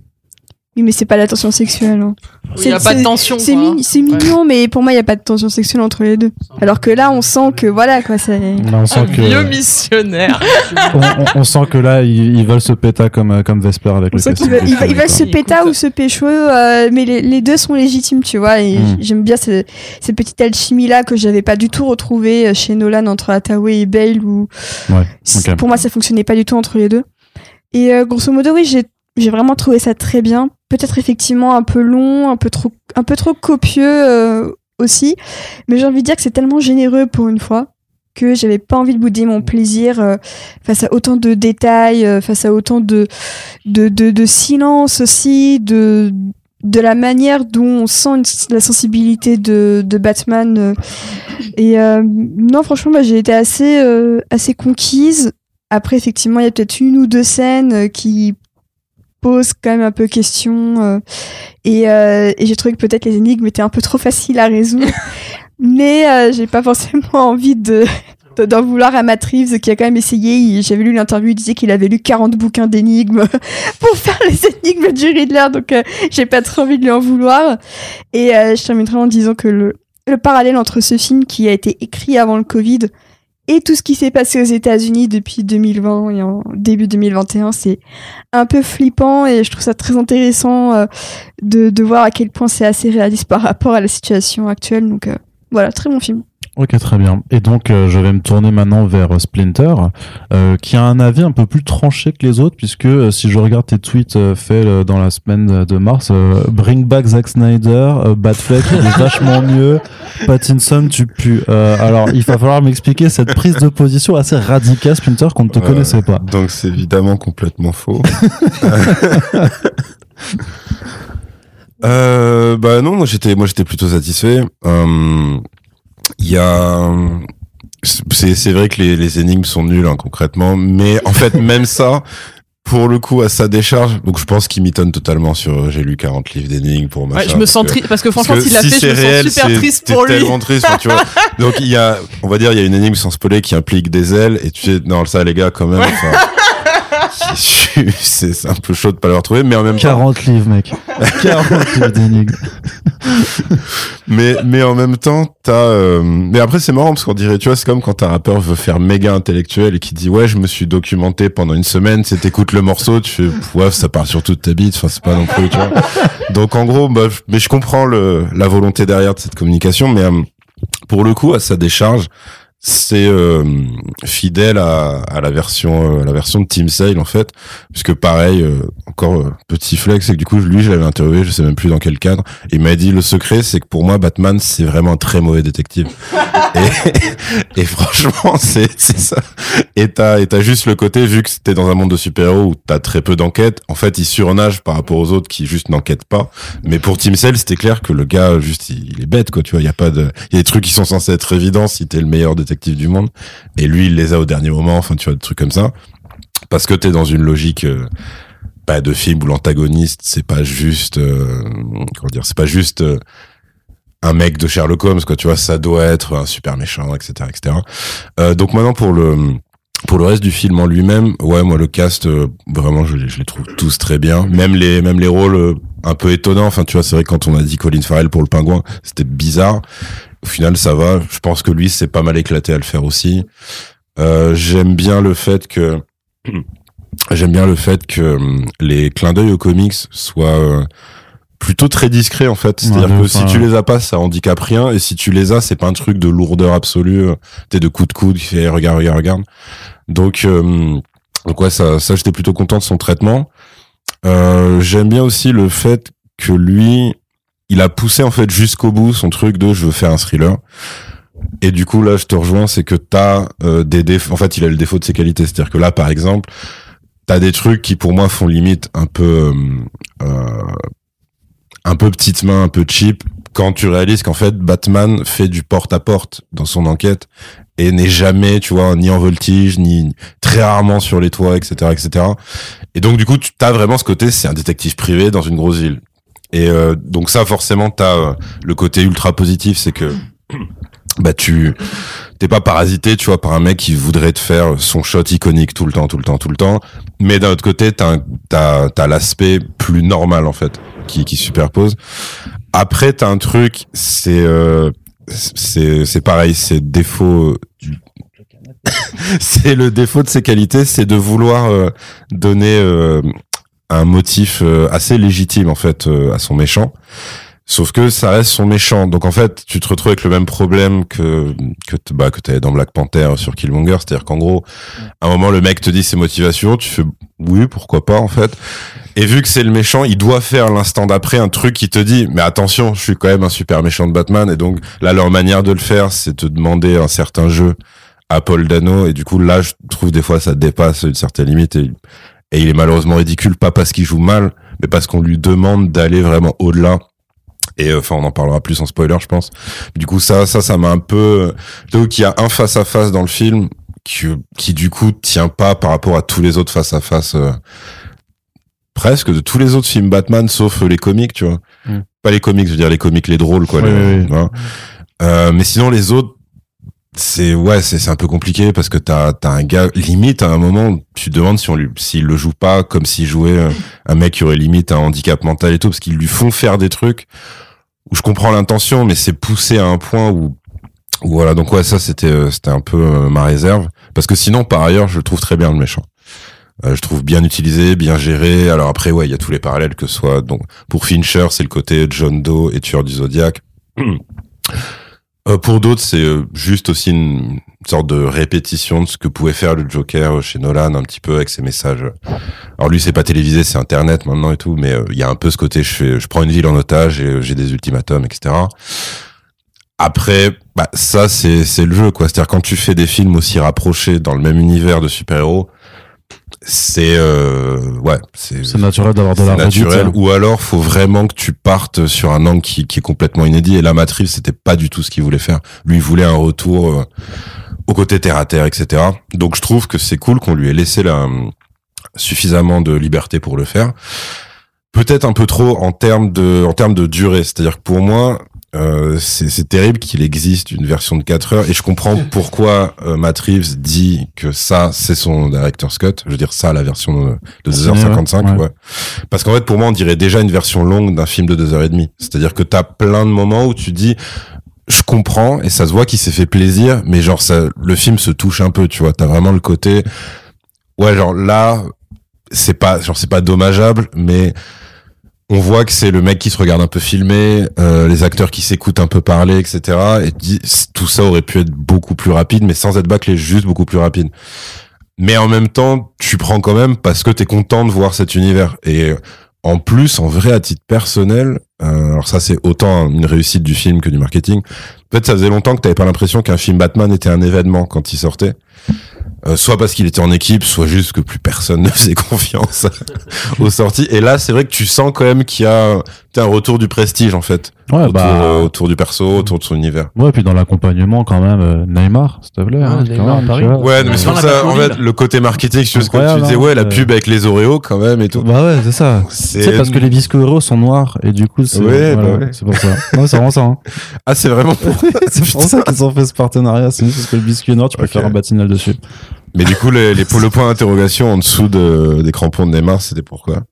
Oui, mais c'est pas la tension sexuelle. hein. Il n'y a C'est- pas de tension. C'est mi- mignon, mais pour moi, il n'y a pas de tension sexuelle entre les deux. Alors que là, on sent que voilà, quoi, c'est. Là, on Un sent que, vieux missionnaire. on, on- on sent que là, ils, ils veulent se péta comme, euh, comme Vesper avec On le sent veulent, ils veulent- ils veulent se péta ou se pécho, euh, mais les, les deux sont légitimes, tu vois. Et Mm. j'aime bien ce- cette petite alchimie là que j'avais pas du tout retrouvée chez Nolan entre Hathaway et Bale. Où Ouais, pour moi, ça fonctionnait pas du tout entre les deux. Et euh, grosso modo, oui, j'ai j'ai vraiment trouvé ça très bien. Peut-être effectivement un peu long, un peu trop, un peu trop copieux euh, aussi. Mais j'ai envie de dire que c'est tellement généreux pour une fois que j'avais pas envie de bouder mon plaisir euh, face à autant de détails, euh, face à autant de, de, silence aussi, de, de la manière dont on sent la sensibilité de, Batman. Et non, franchement, j'ai été assez, assez conquise. Après, effectivement, il y a peut-être une ou deux scènes qui posent quand même un peu question. euh, et euh, et j'ai trouvé que peut-être les énigmes étaient un peu trop faciles à résoudre. Mais euh, j'ai pas forcément envie de de- d'en vouloir à Matt Reeves qui a quand même essayé. J'avais lu l'interview, il disait qu'il avait lu 40 bouquins d'énigmes pour faire les énigmes du Riddler, donc j'ai pas trop envie de lui en vouloir. Et je terminerai en disant que le, le parallèle entre ce film qui a été écrit avant le Covid et tout ce qui s'est passé aux États-Unis depuis 2020 et en début 2021, c'est un peu flippant et je trouve ça très intéressant euh, de, voir à quel point c'est assez réaliste par rapport à la situation actuelle. Donc euh, voilà, très bon film. Ok, très bien. Et donc, euh, je vais me tourner maintenant vers euh, Splinter, euh, qui a un avis un peu plus tranché que les autres, puisque euh, si je regarde tes tweets faits dans la semaine de mars, Bring back Zack Snyder, Batfleck, il est vachement mieux, Pattinson, tu pues. Alors, il va falloir m'expliquer cette prise de position assez radicale, Splinter, qu'on ne te connaissait pas. Donc c'est évidemment complètement faux. bah non, moi j'étais, moi j'étais plutôt satisfait. Euh, Il y a, c'est c'est vrai que les, les énigmes sont nulles hein, concrètement, mais en fait même ça, pour le coup à sa décharge, donc je pense qu'il m'étonne totalement sur. euh, J'ai lu 40 livres d'énigmes pour machin. Ouais, je me sens triste parce que franchement, s'il l'a si fait, je me sens super triste pour lui. tellement triste, tu vois. Donc il y a, on va dire, il y a une énigme sans spoiler qui implique des ailes, et tu sais, non ça les gars quand même. C'est un peu chaud de pas l'avoir trouvé, mais en même temps, 40 livres, mec. 40 livres d'énigmes. mais mais en même temps, t'as. euh, Mais après c'est marrant parce qu'on dirait, tu vois, c'est comme quand un rappeur veut faire méga intellectuel et qui dit ouais, je me suis documenté pendant une semaine, c'est t'écoutes le morceau, tu fais ouais, ça part sur toute ta bite, enfin c'est pas non plus, tu vois. Donc en gros, bah, je- mais je comprends le la volonté derrière de cette communication, mais euh, pour le coup, à sa décharge, c'est euh, fidèle à, à la version euh, à la version de Team Sale en fait. Puisque pareil euh, encore euh, petit flex c'est que du coup lui je l'avais interviewé je sais même plus dans quel cadre. Et il m'a dit le secret c'est que pour moi Batman c'est vraiment un très mauvais détective. Et, et franchement c'est c'est ça. Et t'as et t'as juste le côté vu que t'es dans un monde de super-héros où t'as très peu d'enquêtes en fait il surnage par rapport aux autres qui juste n'enquêtent pas. Mais pour Team Cell c'était clair que le gars juste il, il est bête quoi tu vois. Il y a pas de il y a des trucs qui sont censés être évidents si t'es le meilleur détective du monde et lui il les a au dernier moment enfin tu vois des trucs comme ça parce que t'es dans une logique euh, pas de film où l'antagoniste c'est pas juste euh, comment dire c'est pas juste euh, un mec de Sherlock Holmes, quoi. Tu vois, ça doit être un super méchant, etc., etc. Euh, donc maintenant pour le pour le reste du film en lui-même, ouais, moi le cast, vraiment, je, les- trouve tous très bien. Même les même les rôles un peu étonnants. Enfin, tu vois, c'est vrai quand on a dit Colin Farrell pour le pingouin, c'était bizarre. Au final, ça va. Je pense que lui, c'est pas mal éclaté à le faire aussi. Euh, J'aime bien le fait que j'aime bien le fait que hum, les clins d'œil aux comics soient euh, plutôt très discrets en fait. C'est-à-dire Ouais, que enfin, si tu les as pas, ça handicape rien. Et si tu les as, c'est pas un truc de lourdeur absolue. euh, T'es de coup de coude qui fait regarde, regarde, regarde. Donc, euh, donc ouais, ça, ça j'étais plutôt content de son traitement. Euh, J'aime bien aussi le fait que lui, il a poussé en fait jusqu'au bout son truc de je veux faire un thriller. Et du coup là, je te rejoins, c'est que t'as euh, des défauts. En fait, il a le défaut de ses qualités, c'est-à-dire que là, par exemple, t'as des trucs qui pour moi font limite un peu, euh, euh, un peu petite main, un peu cheap. Quand tu réalises qu'en fait Batman fait du porte à porte dans son enquête et n'est jamais, tu vois, ni en voltige, ni très rarement sur les toits, etc., etc. Et donc du coup, tu as vraiment ce côté, c'est un détective privé dans une grosse ville. Et euh, donc ça, forcément, t'as euh, le côté ultra positif, c'est que bah tu t'es pas parasité, tu vois, par un mec qui voudrait te faire son shot iconique tout le temps, tout le temps, tout le temps. Mais d'un autre côté, t'as t'as t'as l'aspect plus normal en fait qui qui superpose. Après, t'as un truc, c'est euh, c'est c'est pareil, c'est défaut du c'est le défaut de ses qualités, c'est de vouloir euh, donner euh, un motif euh, assez légitime en fait euh, à son méchant. Sauf que ça reste son méchant. Donc en fait, tu te retrouves avec le même problème que que bah que t'avais dans Black Panther sur Killmonger, c'est-à-dire qu'en gros, à un moment le mec te dit ses motivations, tu fais oui, pourquoi pas en fait. Et vu que c'est le méchant, il doit faire l'instant d'après un truc qui te dit mais attention, je suis quand même un super méchant de Batman et donc là leur manière de le faire, c'est te demander un certain jeu à Paul Dano et du coup là je trouve des fois ça dépasse une certaine limite et, et il est malheureusement ridicule pas parce qu'il joue mal mais parce qu'on lui demande d'aller vraiment au-delà et euh, enfin on en parlera plus en spoiler je pense du coup ça ça ça m'a un peu donc il y a un face à face dans le film qui qui du coup tient pas par rapport à tous les autres face à face presque de tous les autres films Batman sauf euh, les comics tu vois Mm. pas les comics je veux dire les comics les drôles quoi Oui, les- oui, oui. hein. Euh, mais sinon les autres c'est ouais c'est un peu compliqué parce que t'as un gars limite à un moment tu te demandes si on lui s'il le joue pas comme s'il jouait euh, un mec qui aurait limite un handicap mental et tout parce qu'ils lui font faire des trucs où je comprends l'intention mais c'est poussé à un point où, voilà donc ouais ça c'était euh, un peu euh, ma réserve parce que sinon par ailleurs je trouve très bien le méchant je trouve bien utilisé, bien géré. Alors après, ouais, il y a tous les parallèles que ce soit. Donc pour Fincher, c'est le côté John Doe et tueur du Zodiac. Euh, pour d'autres, c'est euh, juste aussi une sorte de répétition de ce que pouvait faire le Joker chez Nolan, un petit peu avec ses messages. Alors lui, c'est pas télévisé, c'est Internet maintenant et tout, mais euh, il y a un peu ce côté, je fais, je prends une ville en otage et euh, j'ai des ultimatums, etc. Après, bah, ça, c'est c'est le jeu, quoi. C'est-à-dire quand tu fais des films aussi rapprochés dans le même univers de super-héros, c'est euh, ouais, c'est C'est naturel d'avoir de la naturel. redite. ou alors faut vraiment que tu partes sur un angle qui, qui est complètement inédit. Et la matrice c'était pas du tout ce qu'il voulait faire. Lui il voulait un retour euh, au côté terre à terre etc donc je trouve que c'est cool qu'on lui ait laissé la, suffisamment de liberté pour le faire. Peut-être un peu trop en termes de en termes de durée. C'est à dire que pour moi euh, c'est terrible qu'il existe une version de 4 heures et je comprends pourquoi euh, Matt Reeves dit que ça c'est son director's cut je veux dire ça la version de, de 2h55 Ouais. ouais. Parce qu'en fait, pour moi, on dirait déjà une version longue d'un film de deux heures et demie. C'est-à-dire que t'as plein de moments où tu dis, je comprends, et ça se voit qu'il s'est fait plaisir, mais genre, ça, le film se touche un peu, tu vois. T'as vraiment le côté, ouais, genre là, c'est pas, genre, c'est pas dommageable, mais on voit que c'est le mec qui se regarde un peu filmer, euh, les acteurs qui s'écoutent un peu parler, etc. Et tout ça aurait pu être beaucoup plus rapide, mais sans être bâclé, juste beaucoup plus rapide. Mais en même temps, tu prends quand même parce que t'es content de voir cet univers. Et en plus, en vrai, à titre personnel, euh, alors ça c'est autant une réussite du film que du marketing. Peut-être ça faisait longtemps que t'avais pas l'impression qu'un film Batman était un événement quand il sortait. Euh, soit parce qu'il était en équipe, soit juste que plus personne ne faisait confiance aux sorties. Et là, c'est vrai que tu sens quand même qu'il y a, un retour du prestige en fait. Ouais, autour, bah. euh, autour du perso, autour de son univers. Ouais, puis dans l'accompagnement, quand même, euh, Neymar, s'il te plaît. Ah, hein, Neymar Paris. tu vois. Ouais, mais c'est pour ça, en fait, le côté marketing, tu disais, hein. ouais, la Euh. pub avec les Oreos quand même et tout. Bah ouais, c'est ça. Tu C'est sais, parce que les biscuits Oreos sont noirs, et du coup, c'est Ouais, voilà, bah ouais. c'est pour ça. Non, c'est vraiment ça. Hein. Ah, c'est vraiment pour c'est pour ça qu'ils ont fait ce partenariat. C'est juste parce que le biscuit est noir, tu peux faire un batignal dessus. Mais du coup, les, les, le point d'interrogation en dessous de, des crampons de Neymar, c'était pourquoi?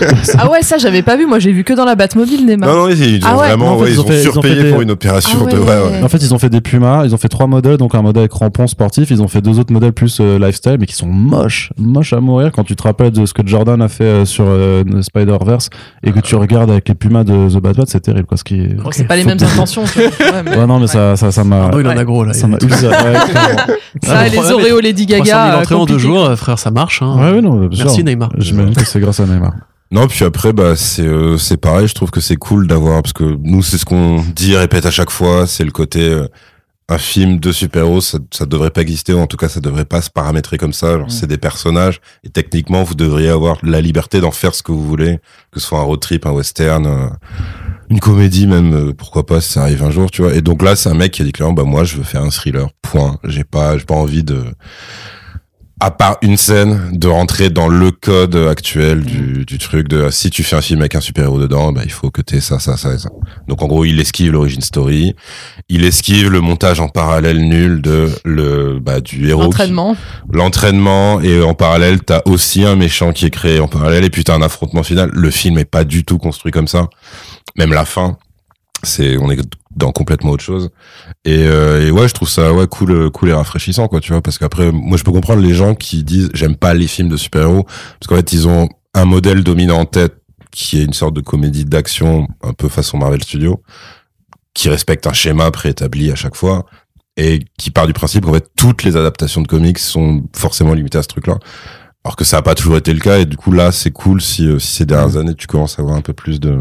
Ah ouais, ça j'avais pas vu. Moi j'ai vu que dans la Batmobile Neymar. Non, non, ils, ils ont Ah ouais, vraiment, non, en fait, ouais, ils ils, ont ont fait- ils ont surpayé fait des- pour une opération Ah de, ouais, ouais. ouais. En fait, ils ont fait des Pumas, ils ont fait trois modèles, donc un modèle avec crampons sportifs, ils ont fait deux autres modèles plus euh, lifestyle, mais qui sont moches, moches à mourir quand tu te rappelles de ce que Jordan a fait euh, sur euh, Spider-Verse et que tu regardes avec les Pumas de The Batman, c'est terrible, quoi, ce qui. Bon, c'est pas les mêmes intentions. mais- Ouais, non, mais ça, ça, ça m'a... Il en a gros là. Ça m'a. Ça, Ah, le les Oreos Lady 300 Gaga. 000 entrées en deux jours, frère, ça marche. Hein. Ouais, ouais, non, bien sûr. Merci Neymar. J'imagine que c'est grâce à Neymar. Non, puis après, bah, c'est, euh, c'est pareil, je trouve que c'est cool d'avoir, parce que nous, c'est ce qu'on dit et répète à chaque fois, c'est le côté, euh, un film de super-héros, ça, ça devrait pas exister, ou en tout cas, ça devrait pas se paramétrer comme ça. Genre, c'est des personnages, et techniquement, vous devriez avoir la liberté d'en faire ce que vous voulez, que ce soit un road trip, un western, euh, une comédie même, euh, pourquoi pas, si ça arrive un jour, tu vois. Et donc là, c'est un mec qui a dit clairement, bah, moi, je veux faire un thriller, point. J'ai pas, j'ai pas envie de, à part une scène, de rentrer dans le code actuel du, du truc de si tu fais un film avec un super-héros dedans, bah, il faut que t'aies ça, ça, ça et ça. Donc en gros, il esquive l'origin story, il esquive le montage en parallèle nul de le bah, du héros, L'entraînement. l'entraînement et en parallèle t'as aussi un méchant qui est créé en parallèle et puis t'as un affrontement final. Le film est pas du tout construit comme ça, même la fin. C'est on est dans complètement autre chose et, euh, et ouais je trouve ça ouais cool euh, cool et rafraîchissant quoi tu vois parce qu'après moi je peux comprendre les gens qui disent j'aime pas les films de super héros parce qu'en fait ils ont un modèle dominant en tête qui est une sorte de comédie d'action un peu façon Marvel Studios qui respecte un schéma préétabli à chaque fois et qui part du principe qu'en fait toutes les adaptations de comics sont forcément limitées à ce truc-là. Alors que ça n'a pas toujours été le cas et du coup là c'est cool si, euh, si ces dernières années tu commences à avoir un peu plus de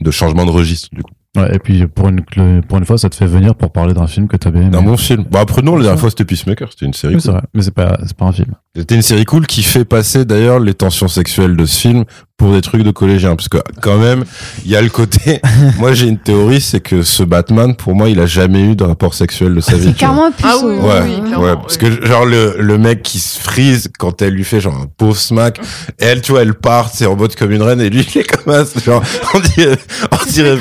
de changement de registre du coup. Ouais, et puis pour une, pour une fois, ça te fait venir pour parler d'un film que t'as bien aimé. Un bon film. Bah après non, la dernière fois c'était Peacemaker, c'était une série Oui, c'est cool. vrai, mais c'est pas, c'est pas un film. C'était une série cool qui fait passer d'ailleurs les tensions sexuelles de ce film pour des trucs de collégiens parce que quand même il y a le côté moi j'ai une théorie c'est que ce Batman pour moi il a jamais eu de rapport sexuel de sa vie. Un puceau. Ah oui, oui, Ouais, oui, clairement, ouais, parce que genre le, le mec qui se frise quand elle lui fait genre un pauvre smack, et elle tu vois elle part, c'est en mode comme une reine et lui il est comme ça, genre on dirait, on dirait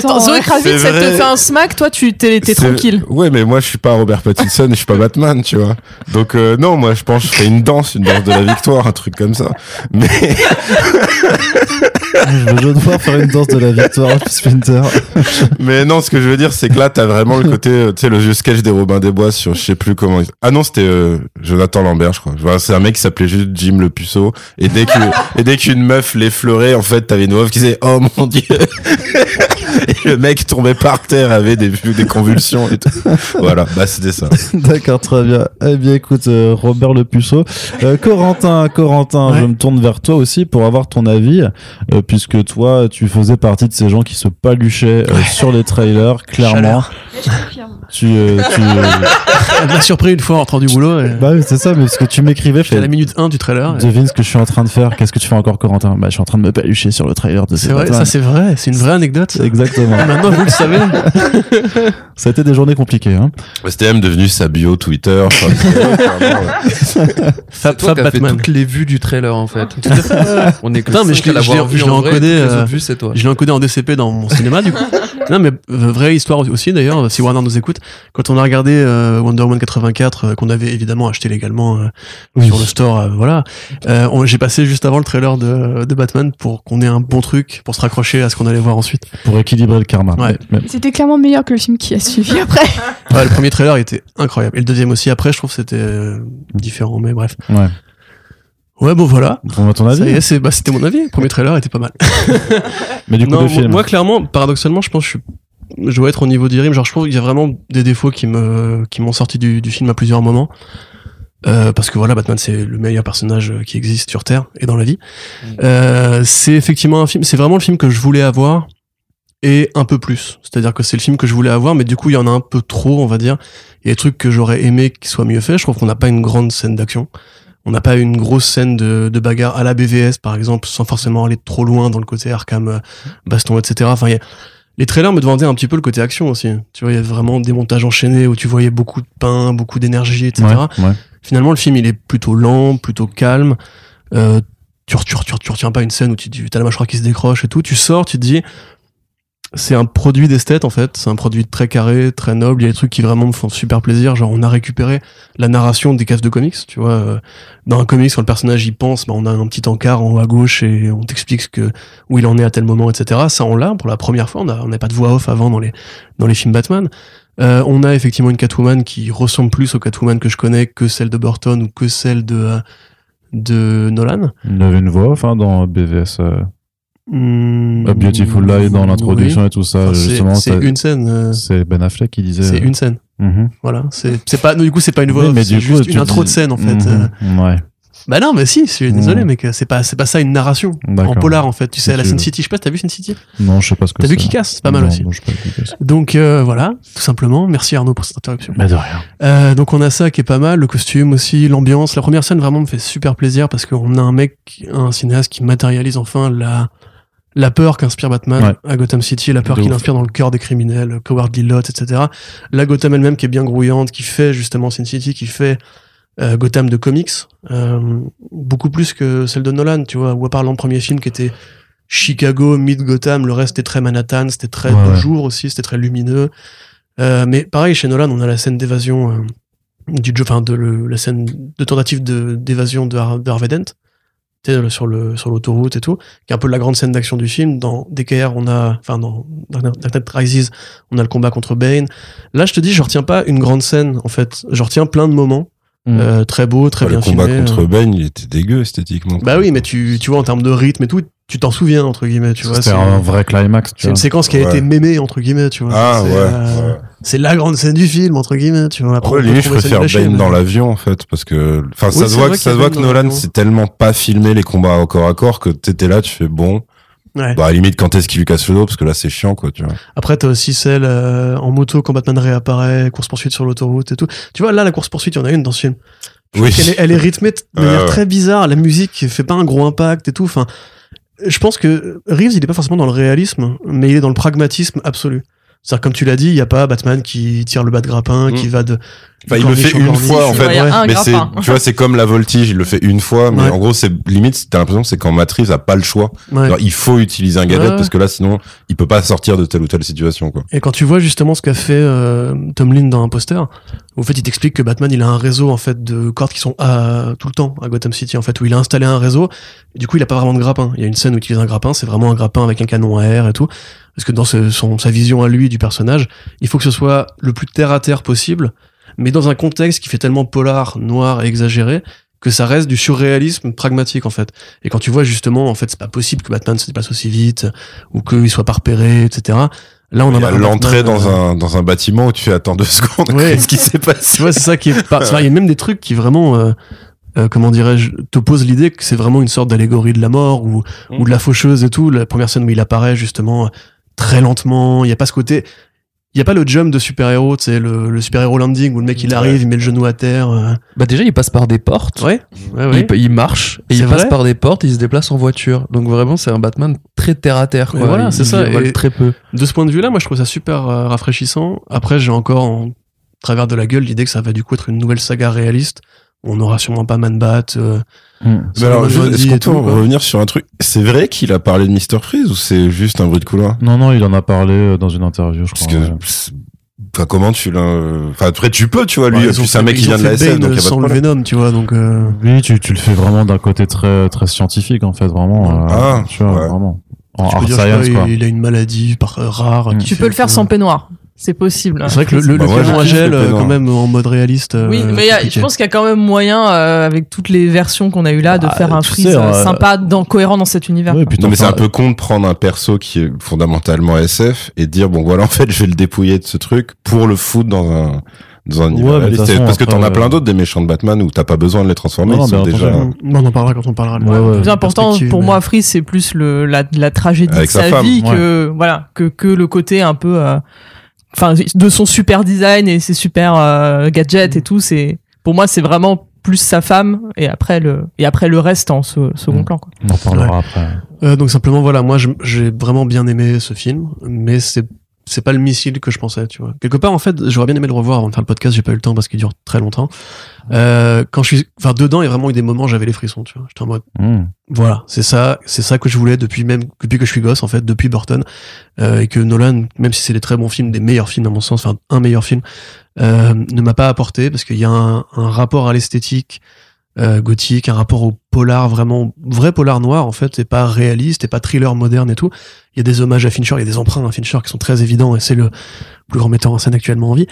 Zoé. Kravitz, elle te fait un smack, toi tu t'es tranquille. Ouais, mais moi je suis pas Robert Pattinson je suis pas Batman, tu vois. Donc euh, non, moi je pense que je ferais une danse, une danse de la victoire, un truc comme ça. Mais je veux devoir faire une danse de la victoire, Splinter. mais non, ce que je veux dire c'est que là t'as vraiment le côté, euh, tu sais, le vieux sketch des Robins des Bois sur je sais plus comment. Ah non, c'était euh, Jonathan Lambert, je crois. Voilà, C'est un mec qui s'appelait juste Jim le puceau et dès que et dès qu'une meuf l'effleurait, en fait t'avais une meuf qui disait oh mon dieu. Et le mec tombait par terre, avait des des convulsions et tout. Voilà, bah c'était ça. D'accord, très bien. Eh bien, écoute, euh, Robert Le Puceau. Euh, Corentin, Corentin, Ouais. je me tourne vers toi aussi pour avoir ton avis, euh, puisque toi, tu faisais partie de ces gens qui se paluchaient euh, sur les trailers, clairement. Tu, euh, tu, euh, Elle m'a surpris une fois en rentrant du boulot. et bah oui, c'est ça, mais ce que tu m'écrivais, J'étais à la minute 1 du trailer. et- devine ce que je suis en train de faire. Qu'est-ce que tu fais encore, Corentin? Bah, je suis en train de me palucher sur le trailer de C'est ces vrai, ça c'est vrai, c'est une vraie anecdote. Exactement. Maintenant vous le savez. ça a été des journées compliquées, hein. Même devenu sa bio Twitter. enfin, clairement, ouais. Fab, Fab Batman. toutes les vues du trailer en fait. On est que Putain, mais je l'ai- vu je l'ai en encodé, euh, vues, c'est toi. Je l'ai encodé en DCP dans mon cinéma du coup. Non mais euh, vraie histoire aussi d'ailleurs, si Warner nous écoute, quand on a regardé euh, Wonder Woman 84 euh, qu'on avait évidemment acheté légalement euh, Oui. sur le store, euh, voilà, euh, j'ai passé juste avant le trailer de, de Batman pour qu'on ait un bon truc pour se raccrocher à ce qu'on allait voir ensuite. Pour équilibrer le karma. Ouais. Mais- C'était clairement meilleur que le film qui a suivi après. Ouais, le premier trailer était incroyable et le deuxième aussi. Après, je trouve que c'était euh, différent, mais bref. ouais. Ouais, bon voilà. Ton avis. bah, c'était mon avis. Le premier trailer était pas mal. Mais du coup, non, le moi, film. moi, clairement, paradoxalement, je pense que je, suis- je dois être au niveau d'Irim. Genre, je trouve qu'il y a vraiment des défauts qui me, qui m'ont sorti du, du film à plusieurs moments. Euh, parce que voilà, Batman, c'est le meilleur personnage euh, qui existe sur Terre et dans la vie. Euh, c'est effectivement un film, c'est vraiment le film que je voulais avoir et un peu plus. C'est-à-dire que c'est le film que je voulais avoir, mais du coup, il y en a un peu trop, on va dire. Il y a des trucs que j'aurais aimé qui soient mieux faits. Je trouve qu'on n'a pas une grande scène d'action. On n'a pas une grosse scène de, de bagarre à la BVS, par exemple, sans forcément aller trop loin dans le côté Arkham, euh, baston, etc. Enfin, y a- les trailers me vendaient un petit peu le côté action aussi. Tu vois, il y a vraiment des montages enchaînés où tu voyais beaucoup de pain, beaucoup d'énergie, etc. Ouais, ouais. Finalement, le film, il est plutôt lent, plutôt calme. Euh, tu, tu, tu, tu retiens pas une scène où tu as la mâchoire qui se décroche et tout. Tu sors, tu te dis, c'est un produit d'esthète en fait. C'est un produit très carré, très noble. Il y a des trucs qui vraiment me font super plaisir. Genre, on a récupéré la narration des cases de comics. Tu vois, euh, dans un comics, quand le personnage y pense, bah, on a un petit encart en haut à gauche et on t'explique ce que où il en est à tel moment, etc. Ça, on l'a pour la première fois. On n'a pas de voix off avant dans les dans les films Batman. Euh, on a effectivement une Catwoman qui ressemble plus au Catwoman que je connais que celle de Burton ou que celle de euh, de Nolan. Il avait une voix off hein, dans BVS. euh, Hmm, A Beautiful Lie dans l'introduction oui. et tout ça. Enfin, justement, c'est une scène. euh, c'est Ben Affleck qui disait. c'est une scène. Mhm. Voilà. C'est pas. du coup, c'est pas une voix Oui, mais C'est juste une intro dis- de scène en fait. Euh, Ouais. Bah non, mais si. Je suis désolé, Mhm. mais c'est pas c'est pas ça une narration. En polar en fait. Tu sais, à la Sin City. Je sais pas. si T'as vu Sin City? Non, je sais pas ce que T'as c'est. vu qui casse C'est pas mal Non, aussi. non, je sais pas. Donc euh, voilà, tout simplement. Merci Arnaud pour cette interruption. Mais de rien. Euh, donc on a ça qui est pas mal, le costume aussi, l'ambiance. La première scène vraiment me fait super plaisir parce qu'on a un mec, un cinéaste qui matérialise enfin la la peur qu'inspire Batman Ouais. à Gotham City, la peur qu'il inspire dans le cœur des criminels, Cowardly Lot, etc. La Gotham elle-même qui est bien grouillante, qui fait justement Sin City, qui fait euh, Gotham de comics, euh, beaucoup plus que celle de Nolan, tu vois, ou à part le premier film qui était Chicago, mid Gotham, le reste était très Manhattan, c'était très Ouais, ouais. jour aussi, c'était très lumineux. Euh, mais pareil, chez Nolan, on a la scène d'évasion euh, du jeu, enfin de le- la scène de tentative d'évasion de, de Harvey Dent, sur le sur l'autoroute et tout, qui est un peu la grande scène d'action du film. Dans DKR, on a, enfin dans Dark Knight Rises, on a le combat contre Bane. Là, je te dis, je retiens pas une grande scène en fait, je retiens plein de moments Mm. euh, très beaux, très Bah, bien le combat contre euh. Bane, il était dégueu esthétiquement. Bah oui, mais tu tu vois en termes de rythme et tout, tu t'en souviens entre guillemets, tu vois. C'était c'est- un vrai climax. tu c'est une séquence qui a Ouais. été mémée entre guillemets, tu vois. Ah C'est, ouais. euh, ouais. C'est la grande scène du film entre guillemets, tu vois. Après, je préfère Bane mais- dans l'avion, en fait, parce que, enfin, Oui, ça se voit que, ça se voit que Nolan, c'est tellement pas filmé les combats au corps à corps que t'étais là, tu fais bon. Ouais. Bah, à la limite, quand est-ce qu'il lui casse le dos, parce que là, c'est chiant, quoi, tu vois. Après, t'as aussi celle euh, en moto quand Batman réapparaît, course poursuite sur l'autoroute et tout. Tu vois, là, la course poursuite, il y en a une dans ce film. Je Oui. est, elle est rythmée de manière ouais. très bizarre. La musique fait pas un gros impact et tout. Enfin, je pense que Reeves, il est pas forcément dans le réalisme, mais il est dans le pragmatisme absolu. C'est-à-dire, comme tu l'as dit, il y a pas Batman qui tire le bas de grappin, Mm. qui va de. Enfin, il le fait une fois, en fait. Ouais, mais c'est, tu vois, c'est comme la voltige, il le fait une fois, mais Ouais. en gros, c'est limite, t'as l'impression que c'est quand Matrix a pas le choix. Ouais. Alors, il faut utiliser un gadget Ouais. parce que là, sinon, il peut pas sortir de telle ou telle situation, quoi. Et quand tu vois justement ce qu'a fait euh, Tom Lynn dans un poster, où, en fait il t'explique que Batman il a un réseau en fait de cordes qui sont à, tout le temps à Gotham City en fait où il a installé un réseau et du coup il a pas vraiment de grappin. Il y a une scène où il utilise un grappin, c'est vraiment un grappin avec un canon à air et tout. Parce que dans ce- son, sa vision à lui du personnage, il faut que ce soit le plus terre à terre possible, mais dans un contexte qui fait tellement polar, noir et exagéré que ça reste du surréalisme pragmatique en fait. Et quand tu vois justement en fait c'est pas possible que Batman se déplace aussi vite ou qu'il soit pas repéré, etc. Là on a l'entrée dans euh, un, dans un bâtiment où tu fais attends deux secondes, Ouais. qu'est-ce qui s'est passé? tu vois, c'est ça qui est. pas- Il y a même des trucs qui vraiment, euh, euh, comment dirais-je, t'opposent l'idée que c'est vraiment une sorte d'allégorie de la mort ou, Mm. ou de la faucheuse et tout. La première scène où il apparaît justement très lentement, il y a pas ce côté. Il y a pas le jump de super-héros, tu sais, le, le super-héros landing où le mec il Ouais. arrive, il met le genou à terre. euh. Bah déjà, il passe par des portes. Ouais, ouais, ouais. Il, il marche et il passe par des portes, il se déplace en voiture. Donc vraiment, c'est un Batman très terre à terre. Voilà, Il- c'est il ça, vole et- très peu. De ce point de vue-là, moi je trouve ça super euh, rafraîchissant. Après, j'ai encore en travers de la gueule l'idée que ça va du coup être une nouvelle saga réaliste. On n'aura sûrement pas Man-Bat. euh, Mm. Mais alors, est-ce qu'on peut tout, revenir sur un truc? C'est vrai qu'il a parlé de Mr. Freeze ou c'est juste un bruit de couloir? Non, non, il en a parlé euh, dans une interview, je Parce crois. que, ouais. c'est- enfin, comment tu l'as, enfin, après, tu peux, tu vois, lui, ont c'est un fait- mec qui vient de la SF, Bane donc y a pas de sans le problème. Venom, tu vois, donc. euh, Oui, tu, tu le fais vraiment d'un côté très, très scientifique, en fait, vraiment. euh, Ah, tu vois, ouais. vraiment. En tu peux dire, science, quoi. il, il a une maladie par, euh, rare. Mm. qui Tu peux le faire que- sans peignoir. C'est possible. C'est vrai que le, le, Bah, le canon à gel, euh, quand même, en mode réaliste. euh, Oui, mais il y a- je pense qu'il y a quand même moyen, euh, avec toutes les versions qu'on a eu là, de Bah, faire un freeze sais, euh, euh, sympa, dans, cohérent dans cet univers. Oui, Non, mais c'est un peu con de prendre un perso qui est fondamentalement SF et de dire, bon, voilà, en fait, je vais le dépouiller de ce truc pour le foutre dans un, dans un univers mais toute façon, Parce que t'en as plein euh, d'autres des méchants de Batman où t'as pas besoin de les transformer, Non, ils sont déjà, on en parlera quand on parlera de Ouais, ouais. Le plus important pour mais- moi, Freeze, c'est plus le, la, la tragédie Avec de sa vie que, voilà, que, que le côté un peu, euh, enfin, de son super design et ses super euh, gadgets et tout. C'est, pour moi, c'est vraiment plus sa femme et après le et après le reste en se- second Mm. plan. Quoi. On en parlera après. Euh, donc simplement voilà, moi j'ai vraiment bien aimé ce film, mais c'est c'est pas le missile que je pensais, tu vois. Quelque part en fait, j'aurais bien aimé le revoir avant de faire le podcast, j'ai pas eu le temps parce qu'il dure très longtemps. Euh, quand je suis, enfin dedans, il y a vraiment eu des moments, où j'avais les frissons, tu vois. J'étais en mode, Hmm. voilà, c'est ça, c'est ça que je voulais depuis même depuis que je suis gosse en fait, depuis Burton, euh, et que Nolan, même si c'est des très bons films, des meilleurs films à mon sens, enfin un meilleur film, euh, ne m'a pas apporté parce qu'il y a un, un rapport à l'esthétique euh, gothique, un rapport au polar vraiment vrai polar noir en fait, c'est pas réaliste, et pas thriller moderne et tout. Il y a des hommages à Fincher, il y a des emprunts à Fincher qui sont très évidents et c'est le plus grand metteur en scène actuellement en vie,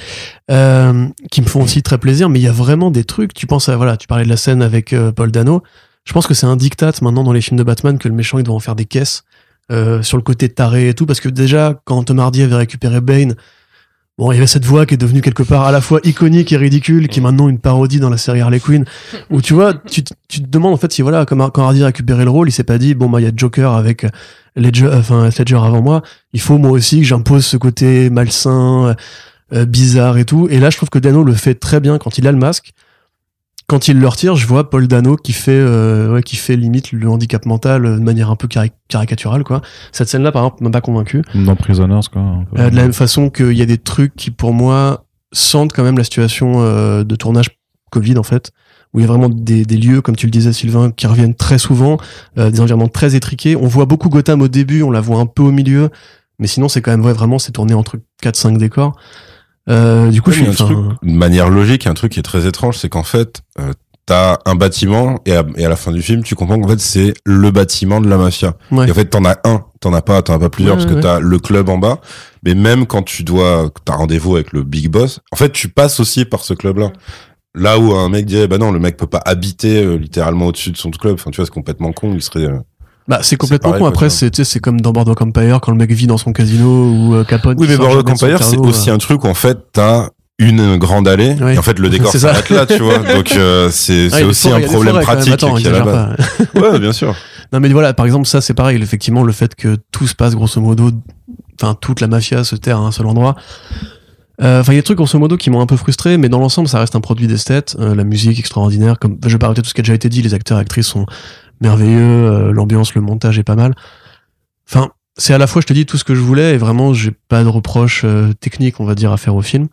euh, qui me font aussi très plaisir. Mais il y a vraiment des trucs. Tu penses à voilà, tu parlais de la scène avec euh, Paul Dano. Je pense que c'est un diktat maintenant dans les films de Batman que le méchant il doit en faire des caisses euh, sur le côté taré et tout parce que déjà quand Tom Hardy avait récupéré Bane Bon, il y avait cette voix qui est devenue quelque part à la fois iconique et ridicule, qui est maintenant une parodie dans la série Harley Quinn, où tu vois, tu, te- tu te demandes en fait si voilà, comme quand Hardy a récupéré le rôle, il s'est pas dit bon bah il y a Joker avec Ledger, enfin Ledger avant moi, il faut moi aussi que j'impose ce côté malsain, euh, bizarre et tout. Et là, je trouve que Dano le fait très bien quand il a le masque. Quand il le retire, je vois Paul Dano qui fait, euh, ouais, qui fait limite le handicap mental euh, de manière un peu cari- caricaturale, quoi. Cette scène-là, par exemple, m'a pas convaincu. Dans Prisoners, quoi. Euh, de la même façon qu'il y a des trucs qui, pour moi, sentent quand même la situation de tournage Covid, en fait, où il y a vraiment des, des lieux, comme tu le disais, Sylvain, qui reviennent très souvent, des environnements très étriqués. On voit beaucoup Gotham au début, on la voit un peu au milieu, mais sinon, c'est quand même ouais, vraiment, c'est tourné entre 4-5 décors. Euh, du coup, Ouais, je suis, un truc, de manière logique, un truc qui est très étrange, c'est qu'en fait, euh, t'as un bâtiment et à, et à la fin du film, tu comprends qu'en fait c'est le bâtiment de la mafia. Ouais. Et en fait, t'en as un, t'en as pas, t'en as pas plusieurs Ouais, parce que t'as le club en bas. Mais même quand tu dois, t'as rendez-vous avec le big boss, en fait, tu passes aussi par ce club-là. Là où un mec dirait, bah non, le mec peut pas habiter euh, littéralement au-dessus de son club. Enfin, tu vois, c'est complètement con. Il serait. Bah, c'est complètement pareil, con. Après, c'est, c'est comme dans Boardwalk Empire, quand le mec vit dans son casino, ou euh, Capone. Oui, mais Boardwalk Empire, c'est aussi euh. un truc où en fait t'as une grande allée Oui. et en fait le décor s'arrête là, tu vois. Donc euh, c'est Ah, y a aussi forêts, un y a problème forêts, pratique Attends, qui est à la exagère base. pas. Ouais, bien sûr. Non mais voilà, par exemple ça c'est pareil, effectivement le fait que tout se passe grosso modo, enfin toute la mafia se terre à un seul endroit. Euh, Enfin il y a des trucs grosso modo qui m'ont un peu frustré, mais dans l'ensemble ça reste un produit d'esthète, euh, la musique extraordinaire, comme je vais pas répéter tout ce qui a déjà été dit, les acteurs et actrices sont merveilleux, euh, l'ambiance, le montage est pas mal. Enfin c'est à la fois je te dis tout ce que je voulais et vraiment j'ai pas de reproches euh, techniques on va dire à faire au film.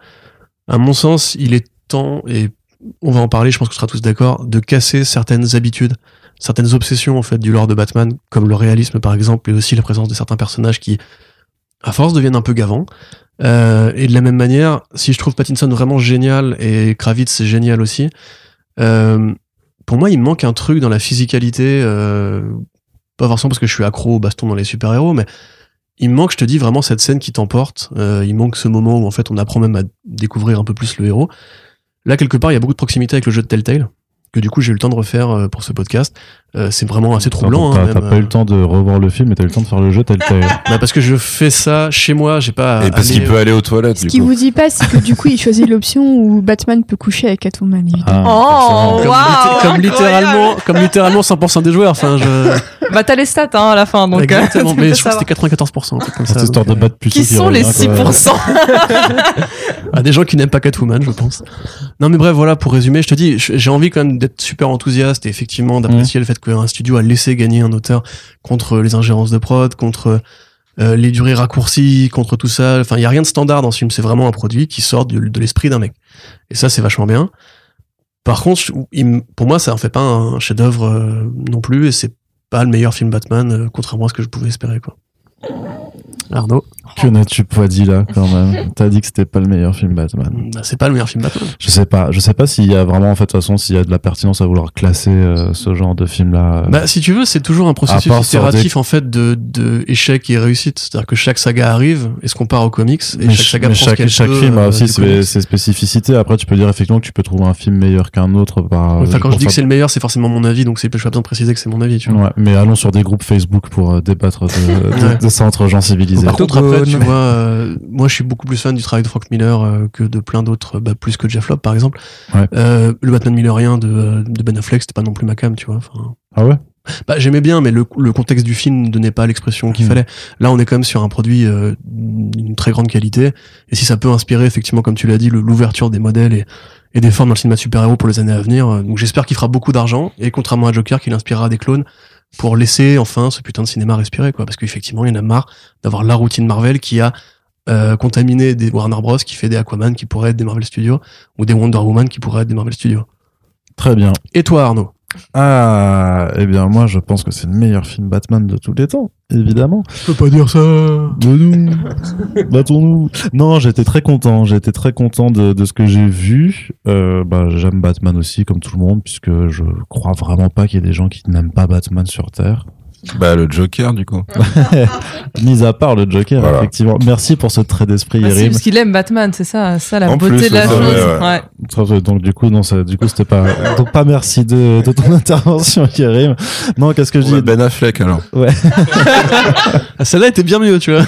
À mon sens il est temps et on va en parler, je pense que sera tous d'accord, de casser certaines habitudes certaines obsessions en fait du lore de Batman, comme le réalisme par exemple, et aussi la présence de certains personnages qui, à force, deviennent un peu gavants. Euh, et de la même manière, si je trouve Pattinson vraiment génial et Kravitz génial aussi, pour moi il manque un truc dans la physicalité, euh, pas forcément parce que je suis accro au baston dans les super-héros, mais il me manque, je te dis, vraiment cette scène qui t'emporte. Euh, il manque ce moment où en fait on apprend même à découvrir un peu plus le héros. Là, quelque part, il y a beaucoup de proximité avec le jeu de Telltale, que du coup j'ai eu le temps de refaire euh, pour ce podcast. Euh, c'est vraiment assez troublant. T'as hein, t'as même, pas eu euh. le temps de revoir le film, mais t'as eu le temps de faire le jeu tel tel. Bah, parce que je fais ça chez moi, j'ai pas. Et parce qu'il peut aller aux toilettes. Ce qui vous dit pas, c'est que du coup, il choisit l'option où Batman peut coucher avec Catwoman. Ah, Oh, comme, comme littéralement, comme littéralement 100% des joueurs. Enfin, je. Bah t'as les stats hein, à la fin donc. euh, Exactement. tu Mais je crois que c'était 94%. un truc comme ça, Cette histoire de donc, euh, battre plus Qui sont les 6% à des gens qui n'aiment pas Catwoman, je pense. Non, mais bref, voilà, pour résumer, je te dis, j'ai envie quand même d'être super enthousiaste et effectivement d'apprécier le fait qu'un studio a laissé gagner un auteur contre les ingérences de prod, contre euh, les durées raccourcies, contre tout ça. Enfin, il y a rien de standard dans ce film. C'est vraiment un produit qui sort de, l'esprit d'un mec. Et ça, c'est vachement bien. Par contre, pour moi, ça en fait pas un chef-d'œuvre euh, non plus, et c'est pas le meilleur film Batman, euh, contrairement à ce que je pouvais espérer, quoi. Arnaud, Que n'as-tu pas dit là quand même T'as dit que c'était pas le meilleur film Batman. bah, c'est pas le meilleur film Batman. Je sais pas, je sais pas s'il y a vraiment en fait de toute façon s'il y a de la pertinence à vouloir classer euh, ce genre de film là. Bah, si tu veux, c'est toujours un processus itératif en fait de, de échec et réussite. C'est-à-dire que chaque saga arrive et se compare aux comics et mais chaque ch- saga mais prend ce chaque, chaque peut, film a euh, aussi ses, spécificités. Après, tu peux dire effectivement que tu peux trouver un film meilleur qu'un autre par. Enfin, quand je dis que c'est le meilleur, c'est forcément mon avis, donc c'est je pas besoin de préciser que c'est mon avis. Tu vois. Ouais, mais allons sur des groupes Facebook pour euh, débattre de, de, Ouais. de ça entre gens civilisés. Par contre, après, tu vois, euh, moi, je suis beaucoup plus fan du travail de Frank Miller euh, que de plein d'autres, bah, plus que Jeff Lobb, par exemple. Ouais. Euh, le Batman Millerien de, euh, de Ben Affleck, c'était pas non plus ma cam, tu vois. Ah ouais? Bah, j'aimais bien, mais le, le contexte du film ne donnait pas l'expression qu'il Mhm. fallait. Là, on est quand même sur un produit euh, d'une très grande qualité. Et si ça peut inspirer, effectivement, comme tu l'as dit, l'ouverture des modèles et, et des formes dans le cinéma de super-héros pour les années à venir. Donc j'espère qu'il fera beaucoup d'argent et contrairement à Joker, qu'il inspirera des clones pour laisser enfin ce putain de cinéma respirer quoi. Parce qu'effectivement, il y en a marre d'avoir la routine Marvel qui a euh, contaminé des Warner Bros qui fait des Aquaman qui pourraient être des Marvel Studios ou des Wonder Woman qui pourraient être des Marvel Studios. Très bien. Et toi Arnaud? Ah, eh bien, moi, je pense que c'est le meilleur film Batman de tous les temps, évidemment. Je peux pas dire ça. Nous, battons-nous. Non, j'étais très content. J'étais très content de, de ce que j'ai vu. Euh, bah, j'aime Batman aussi, comme tout le monde, puisque je crois vraiment pas qu'il y ait des gens qui n'aiment pas Batman sur Terre. Bah, le Joker, du coup. Mis à part le Joker, Voilà. effectivement. Merci pour ce trait d'esprit, Bah, c'est Yerim. parce qu'il aime Batman, c'est ça, ça la En beauté plus, de la ouais, chose. ouais, ouais. Ouais. Donc du coup non ça du coup c'était pas donc pas merci de, de ton intervention Karim. Non qu'est-ce que je Ouais, dis? Ben Affleck, alors. Ah, celle-là était bien mieux, tu vois.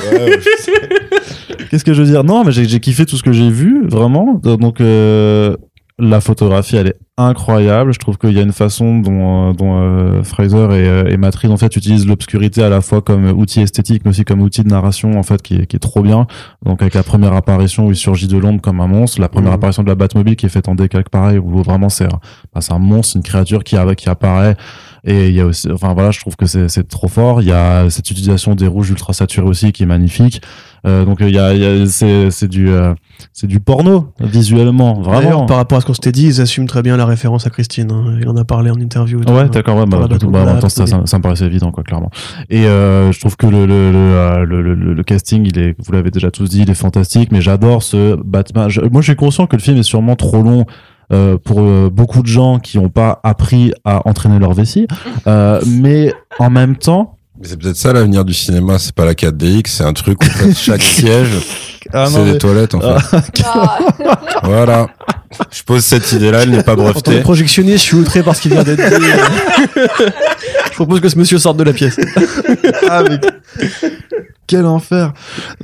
Qu'est-ce que je veux dire? Non mais j'ai j'ai kiffé tout ce que j'ai vu vraiment. Donc euh, la photographie elle est incroyable. Je trouve qu'il y a une façon dont, euh, dont euh, Fraser et, euh, et Matrix en fait utilisent l'obscurité à la fois comme outil esthétique mais aussi comme outil de narration en fait qui est, qui est trop bien. Donc avec la première apparition où il surgit de l'ombre comme un monstre, la première Mhm. apparition de la Batmobile qui est faite en décalque pareil où vraiment c'est un, c'est un monstre, une créature qui, qui apparaît et il y a aussi, enfin voilà, je trouve que c'est c'est trop fort. Il y a cette utilisation des rouges ultra saturés aussi qui est magnifique. Euh, donc il y a, y a c'est c'est du euh, c'est du porno visuellement vraiment. par rapport à ce qu'on s'était dit, ils assument très bien la référence à Christine. hein. Il en a parlé en interview. tout. Ouais, d'accord, ouais, bah, Batmobile, bah, temps, ça, ça, me paraissait évident, quoi, clairement. Et euh, je trouve que le, le, le, euh, le, le- le casting, il est, vous l'avez déjà tous dit, il est fantastique, mais j'adore ce Batman. Je- moi, je suis conscient que le film est sûrement trop long. euh, pour euh, beaucoup de gens qui n'ont pas appris à entraîner leur vessie, euh, mais en même temps, Mais c'est peut-être ça l'avenir du cinéma, c'est pas la 4DX, c'est un truc où en fait, chaque siège, Ah, c'est des mais- toilettes, en fait. Voilà. Je pose cette idée-là, elle n'est pas En tant que brevetée. projectionniste, je suis outré par ce qu'il vient d'être dit. je propose que ce monsieur sorte de la pièce. ah, mais quel enfer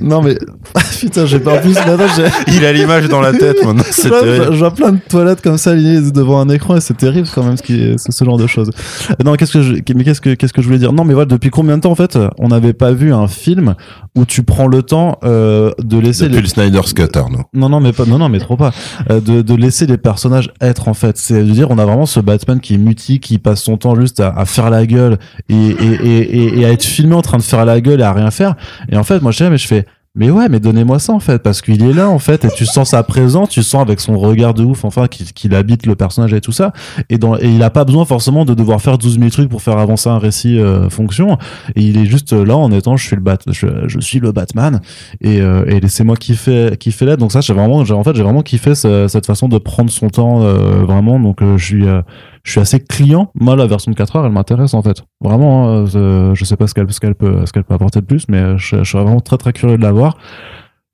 Non mais putain, j'ai pas plus. Il a l'image dans la tête maintenant, c'est je vois, terrible. je vois plein de toilettes comme ça alignées devant un écran et c'est terrible quand même ce qui est ce, ce genre de choses. Euh, Non, qu'est-ce que je mais qu'est-ce que qu'est-ce que je voulais dire? Non, mais voilà, depuis combien de temps en fait on n'avait pas vu un film où tu prends le temps euh, de laisser Depuis les le Snyder's Cut, Arnaud. non non mais pas non non mais trop pas Euh, de, de laisser les personnages être en fait c'est de dire on a vraiment ce Batman qui est mutique qui passe son temps juste à, à faire la gueule et, et, et, et, et à être filmé en train de faire la gueule et à rien faire et en fait moi je sais mais je fais mais ouais mais donnez-moi ça en fait parce qu'il est là en fait et tu sens sa présence tu sens avec son regard de ouf enfin qu'il qu'il habite le personnage et tout ça. Et, dans, et il a pas besoin forcément de devoir faire 12 000 trucs pour faire avancer un récit euh, fonction. Et il est juste là en étant je suis le bat je, je suis le Batman. Et, euh, et laissez-moi kiffer kiffer là. Donc ça j'ai vraiment en fait j'ai vraiment kiffé ce- cette façon de prendre son temps euh, vraiment. Donc euh, je suis euh, je suis assez client. Moi la version de 4 heures elle m'intéresse en fait. Vraiment hein, euh, je sais pas ce qu'elle peut peut apporter de plus mais euh, je, je suis vraiment très très curieux de la voir.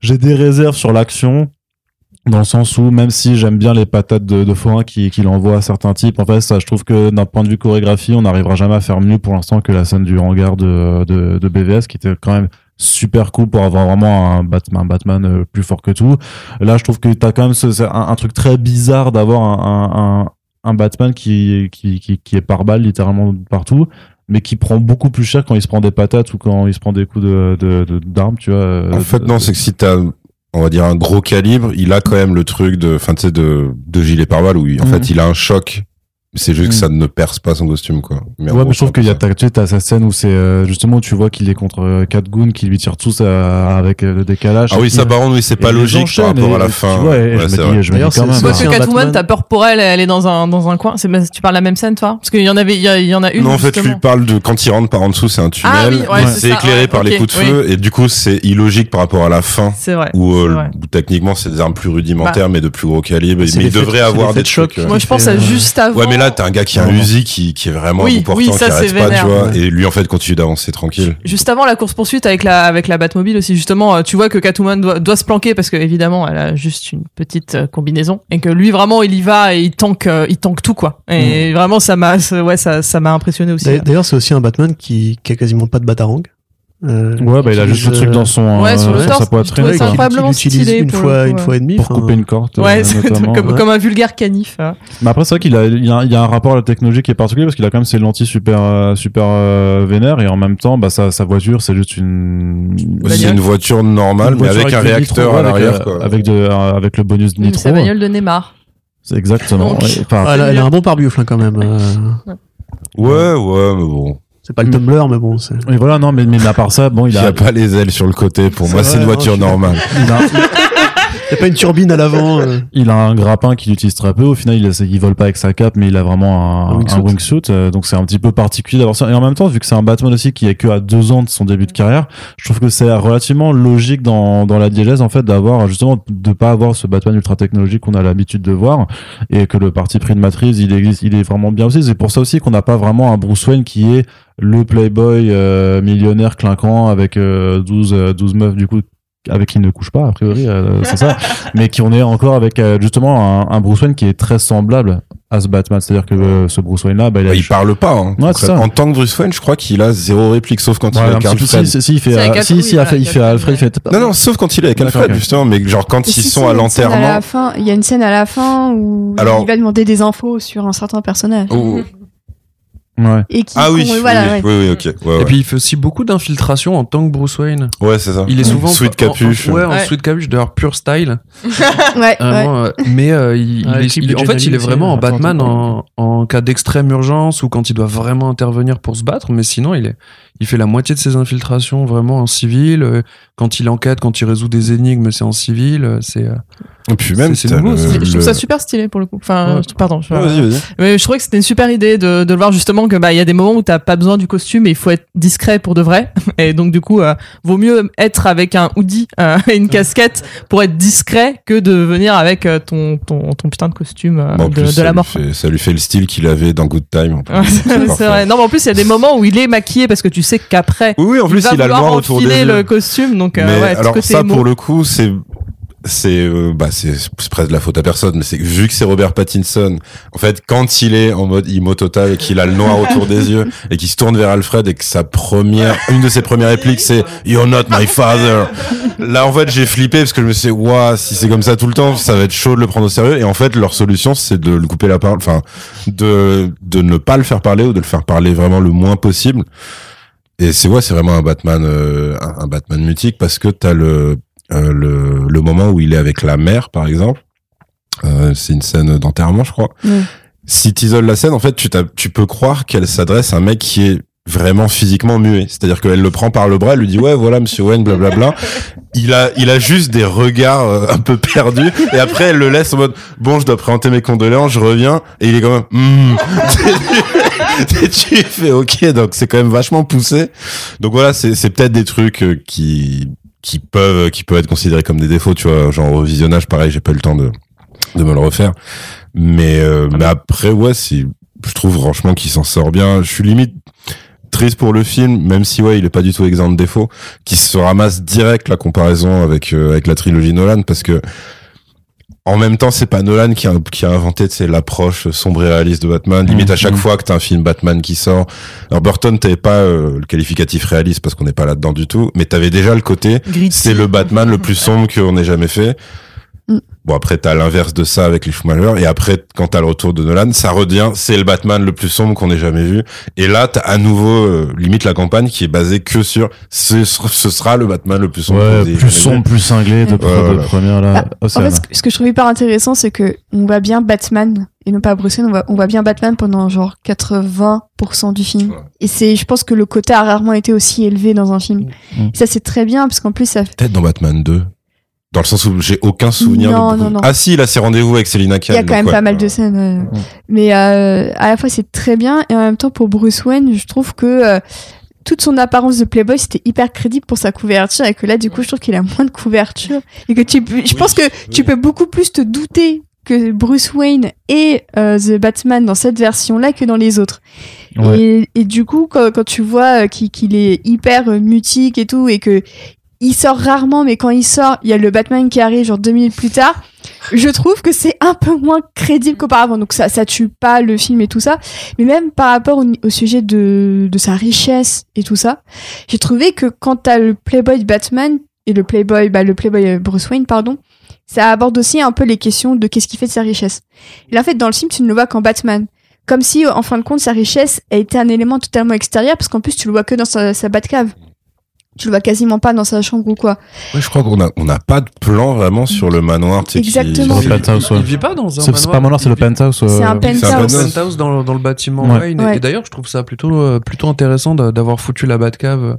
J'ai des réserves sur l'action dans le sens où même si j'aime bien les patates de, de qui envoie à certains types en fait je trouve que d'un point de vue chorégraphie on n'arrivera jamais à faire mieux pour l'instant que la scène du hangar de, BVS qui était quand même super cool pour avoir vraiment un Batman, un Batman euh, plus fort que tout. Là, je trouve que t'as quand même un, truc très bizarre d'avoir un, un, Batman qui, qui, qui, qui est par balle littéralement partout, mais qui prend beaucoup plus cher quand il se prend des patates ou quand il se prend des coups de, de, de- d'armes, tu vois. euh, En fait, non, c'est que si t'as, on va dire, un gros calibre, il a quand même le truc de, enfin, tu sais, de, de gilet pare-balles où, il- en Mhm. fait, il a un choc. C'est juste que ça ne perce pas son costume, quoi. Mais ouais, gros, mais je trouve qu'il y a tu sais, t'as cette scène où c'est euh, justement où tu vois qu'il est contre euh, quatre goons qui lui tirent tous euh, avec euh, le décalage. Ah oui, ça, par contre, oui, c'est pas logique par rapport et- à la tu fin. vois, et Ouais, je c'est me dis, je me D'ailleurs, dis quand c'est- même. euh, aussi que Catwoman, t'as peur pour elle, elle est dans un, dans un coin. C'est, tu parles de la même scène, toi? Parce qu'il y en avait, il y, en a une. Non, en fait, lui parle de quand il rentre par en dessous, c'est un tunnel. Ah oui, ouais, c'est éclairé ouais, par les coups de feu, et du coup, c'est illogique par rapport à la fin. C'est vrai. Où, euh, techniquement c'est des armes plus rudimentaires mais de plus gros calibre mais il devrait avoir des de choc. trucs, euh, Moi, je pense à euh, juste avant. Là, t'as un gars qui a un. Uzi qui, qui est vraiment Oui, à bout portant, oui, ça, qui arrête pas, tu vois. Ouais. Et lui, en fait, continue d'avancer tranquille. Juste avant la course poursuite avec la avec la Batmobile aussi justement, euh, tu vois que Catwoman doit, doit se planquer parce que évidemment elle a juste une petite euh, combinaison et que lui vraiment il y va et il tank euh, il tank tout quoi. Et vraiment ça m'a ouais ça ça m'a impressionné aussi. D'ailleurs- D'ailleurs, c'est aussi un Batman qui, qui a quasiment pas de batarang. Euh, Ouais, bah il a juste le truc euh, dans son, Ouais, sur le euh, torse, sa poitrine. utilise stylé une fois, coup, une ouais. fois et demi. pour couper une corde, Ouais, euh, c'est notamment. comme, ouais. comme un vulgaire canif. hein. Mais après, c'est vrai qu'il a, il y a, il y a un rapport à la technologie qui est particulier parce qu'il a quand même ses lentilles super, euh, super euh, vénères et en même temps, bah, sa, sa voiture, c'est juste une. C'est une voiture normale, une mais voiture avec un réacteur nitro, à avec, l'arrière, euh, quoi. Avec, de, euh, avec le bonus de nitro. C'est la bagnole de Neymar. C'est exactement. Ah, elle, a- un bon pare-buffle hein, quand même. euh. Ouais, ouais, mais bon. C'est pas le Tumblr, mais bon, c'est. et voilà, non, mais, mais à part ça, bon, Il il n'y a, a pas les ailes sur le côté. Pour moi, c'est une voiture normale. Il a, Y a pas une turbine à l'avant. euh. il a un grappin qu'il utilise très peu. Au final, il, il vole pas avec sa cape, mais il a vraiment un, Un wingsuit. euh, donc c'est un petit peu particulier d'avoir ça. Et en même temps, vu que c'est un Batman aussi qui est que à deux ans de son début de carrière, je trouve que c'est relativement logique dans, dans la diégèse, en fait, d'avoir, justement, de pas avoir ce Batman ultra technologique qu'on a l'habitude de voir et que le parti pris de Matrix, il existe, il est vraiment bien aussi. C'est pour ça aussi qu'on n'a pas vraiment un Bruce Wayne qui est le playboy euh, millionnaire clinquant avec euh, 12, euh, 12 meufs, du coup, avec qui il ne couche pas, a priori, euh, c'est ça. mais qui on est encore avec euh, justement un, un Bruce Wayne qui est très semblable à ce Batman. C'est-à-dire que euh, ce Bruce Wayne là, bah, il a Bah, il parle pas. Hein. Ouais, c'est ça. En tant que Bruce Wayne, je crois qu'il a zéro réplique, sauf quand Ouais, il est avec Alfred. si, si, il fait, euh, Alfred, si, si, oui, Alfred, il fait, voilà, Alfred, il fait, Non, non, sauf quand il est avec Alfred, justement, mais genre quand Et ils si, sont à l'enterrement. Il y a une scène à la fin où Alors- il va demander des infos sur un certain personnage. Oh. Ouais. Et qui Ah oui, oui, voilà, oui, ouais. oui, oui, ok. Ouais, Et ouais. puis il fait aussi beaucoup d'infiltration en tant que Bruce Wayne. Ouais, c'est ça. Il est souvent Sweet en- en- capuche. ouais, en sweet capuche, d'ailleurs pure style. Ouais, ouais. Vraiment, euh, mais euh, il, de en fait, il est vraiment en Batman en, en cas d'extrême urgence ou quand il doit vraiment intervenir pour se battre. Mais sinon, il est, il fait la moitié de ses infiltrations vraiment en civil. Euh, Quand il enquête, quand il résout des énigmes, c'est en civil. Euh, C'est euh, Et puis même, C'est- nouveau, le- ça. Je trouve ça super stylé pour le coup. Enfin, Ouais. je- pardon. je- Ouais, Vas-y, vas-y. Mais je trouvais que c'était une super idée de, de le voir justement que bah il y a des moments où t'as pas besoin du costume et il faut être discret pour de vrai. Et donc du coup, euh, vaut mieux être avec un hoodie euh, et une casquette pour être discret que de venir avec ton, ton ton putain de costume euh, Bon, de, plus, de ça la lui mort. fait- ça lui fait le style qu'il avait dans Good Time. en plus. Ouais, C'est vrai. Non, mais en plus il y a des moments où il est maquillé parce que tu sais qu'après Oui, oui, en plus, va il a le noir autour des le costume. Donc euh, mais ouais, alors ça émo. pour le coup c'est c'est euh, bah c'est presque de la faute à personne mais c'est vu que c'est Robert Pattinson en fait quand il est en mode imo total et qu'il a le noir autour des yeux et qu'il se tourne vers Alfred et que sa première une de ses premières répliques c'est you're not my father là en fait j'ai flippé parce que je me suis dit waouh si c'est comme ça tout le temps ça va être chaud de le prendre au sérieux et en fait leur solution c'est de le couper la parole enfin de de ne pas le faire parler ou de le faire parler vraiment le moins possible et c'est ouais, c'est vraiment un Batman, euh, un Batman mutique parce que t'as le, euh, le le moment où il est avec la mère, par exemple. Euh, c'est une scène d'enterrement, je crois. Si t'isoles la scène, en fait, tu tu peux croire qu'elle s'adresse à un mec qui est vraiment physiquement muet. C'est-à-dire qu'elle le prend par le bras, elle lui dit ouais voilà Monsieur Wayne, blablabla. Il a il a juste des regards euh, un peu perdus et après elle le laisse en mode bon je dois présenter mes condoléances, je reviens et il est quand même hmm. Tu fais ok donc c'est quand même vachement poussé donc voilà c'est c'est peut-être des trucs euh, qui qui peuvent qui peuvent être considérés comme des défauts tu vois genre au visionnage pareil j'ai pas eu le temps de de me le refaire mais euh, mais après ouais c'est je trouve franchement qu'il s'en sort bien je suis limite triste pour le film même si ouais il est pas du tout exempt de défauts qui se ramasse direct la comparaison avec euh, avec la trilogie Nolan parce que en même temps, c'est pas Nolan qui a, qui a inventé c'est l'approche sombre et réaliste de Batman. Limite à chaque Mhm. fois que t'as un film Batman qui sort. Alors Burton, t'avais pas euh, le qualificatif réaliste parce qu'on n'est pas là-dedans du tout, mais t'avais déjà le côté c'est le Batman le plus sombre qu'on ait jamais fait. Mm. Bon après t'as l'inverse de ça avec les Schumacher et après quand t'as le retour de Nolan, ça revient c'est le Batman le plus sombre qu'on ait jamais vu. Et là t'as à nouveau euh, limite la campagne qui est basée que sur ce, ce sera le Batman le plus sombre. Ouais, plus sombre, plus cinglé de, Ouais, de voilà. première là. Bah, Oh, En fait, ce que, je trouve hyper intéressant, c'est que on voit bien Batman et non pas Bruce Wayne. On voit, on voit bien Batman pendant genre 80% du film. Ouais. Et c'est, je pense que le quota a rarement été aussi élevé dans un film. Mm. Et ça, c'est très bien parce qu'en plus, ça. Peut-être dans Batman 2. Dans le sens où j'ai aucun souvenir Non, de non, non. Ah si, là c'est rendez-vous avec Selina Il Kyle. y a quand même ouais. pas mal de scènes. euh. Mais euh, à la fois, c'est très bien. Et en même temps, pour Bruce Wayne, je trouve que euh, toute son apparence de Playboy, c'était hyper crédible pour sa couverture. Et que là, du coup, je trouve qu'il a moins de couverture. Et que tu peux, je Oui, pense que tu peux beaucoup plus te douter que Bruce Wayne est euh, The Batman dans cette version-là que dans les autres. Ouais. Et, et du coup, quand, quand tu vois qu'il est hyper mutique et tout, et que il sort rarement, mais quand il sort, il y a le Batman qui arrive genre deux minutes plus tard. Je trouve que c'est un peu moins crédible qu'auparavant. Donc ça, ça tue pas le film et tout ça. Mais même par rapport au, sujet de, sa richesse et tout ça, j'ai trouvé que quand t'as le Playboy de Batman et le Playboy, bah, le Playboy euh, Bruce Wayne, pardon, ça aborde aussi un peu les questions de qu'est-ce qui fait de sa richesse. Et là, en fait, dans le film, tu ne le vois qu'en Batman. Comme si, en fin de compte, sa richesse a été un élément totalement extérieur, parce qu'en plus, tu le vois que dans sa Batcave. Tu le vois quasiment pas dans sa chambre ou quoi. Ouais, je crois qu'on a, on n'a pas de plan vraiment sur le manoir. tu sais, qui- Exactement. Sur le penthouse, ouais. Il vit pas dans un C'est c'est pas manoir. manoir, c'est le penthouse. euh, C'est un c'est un penthouse. penthouse. penthouse dans, le- dans le bâtiment Ouais. Wayne. Et- Ouais. Et d'ailleurs, je trouve ça plutôt, euh, plutôt intéressant d'a- d'avoir foutu la Batcave.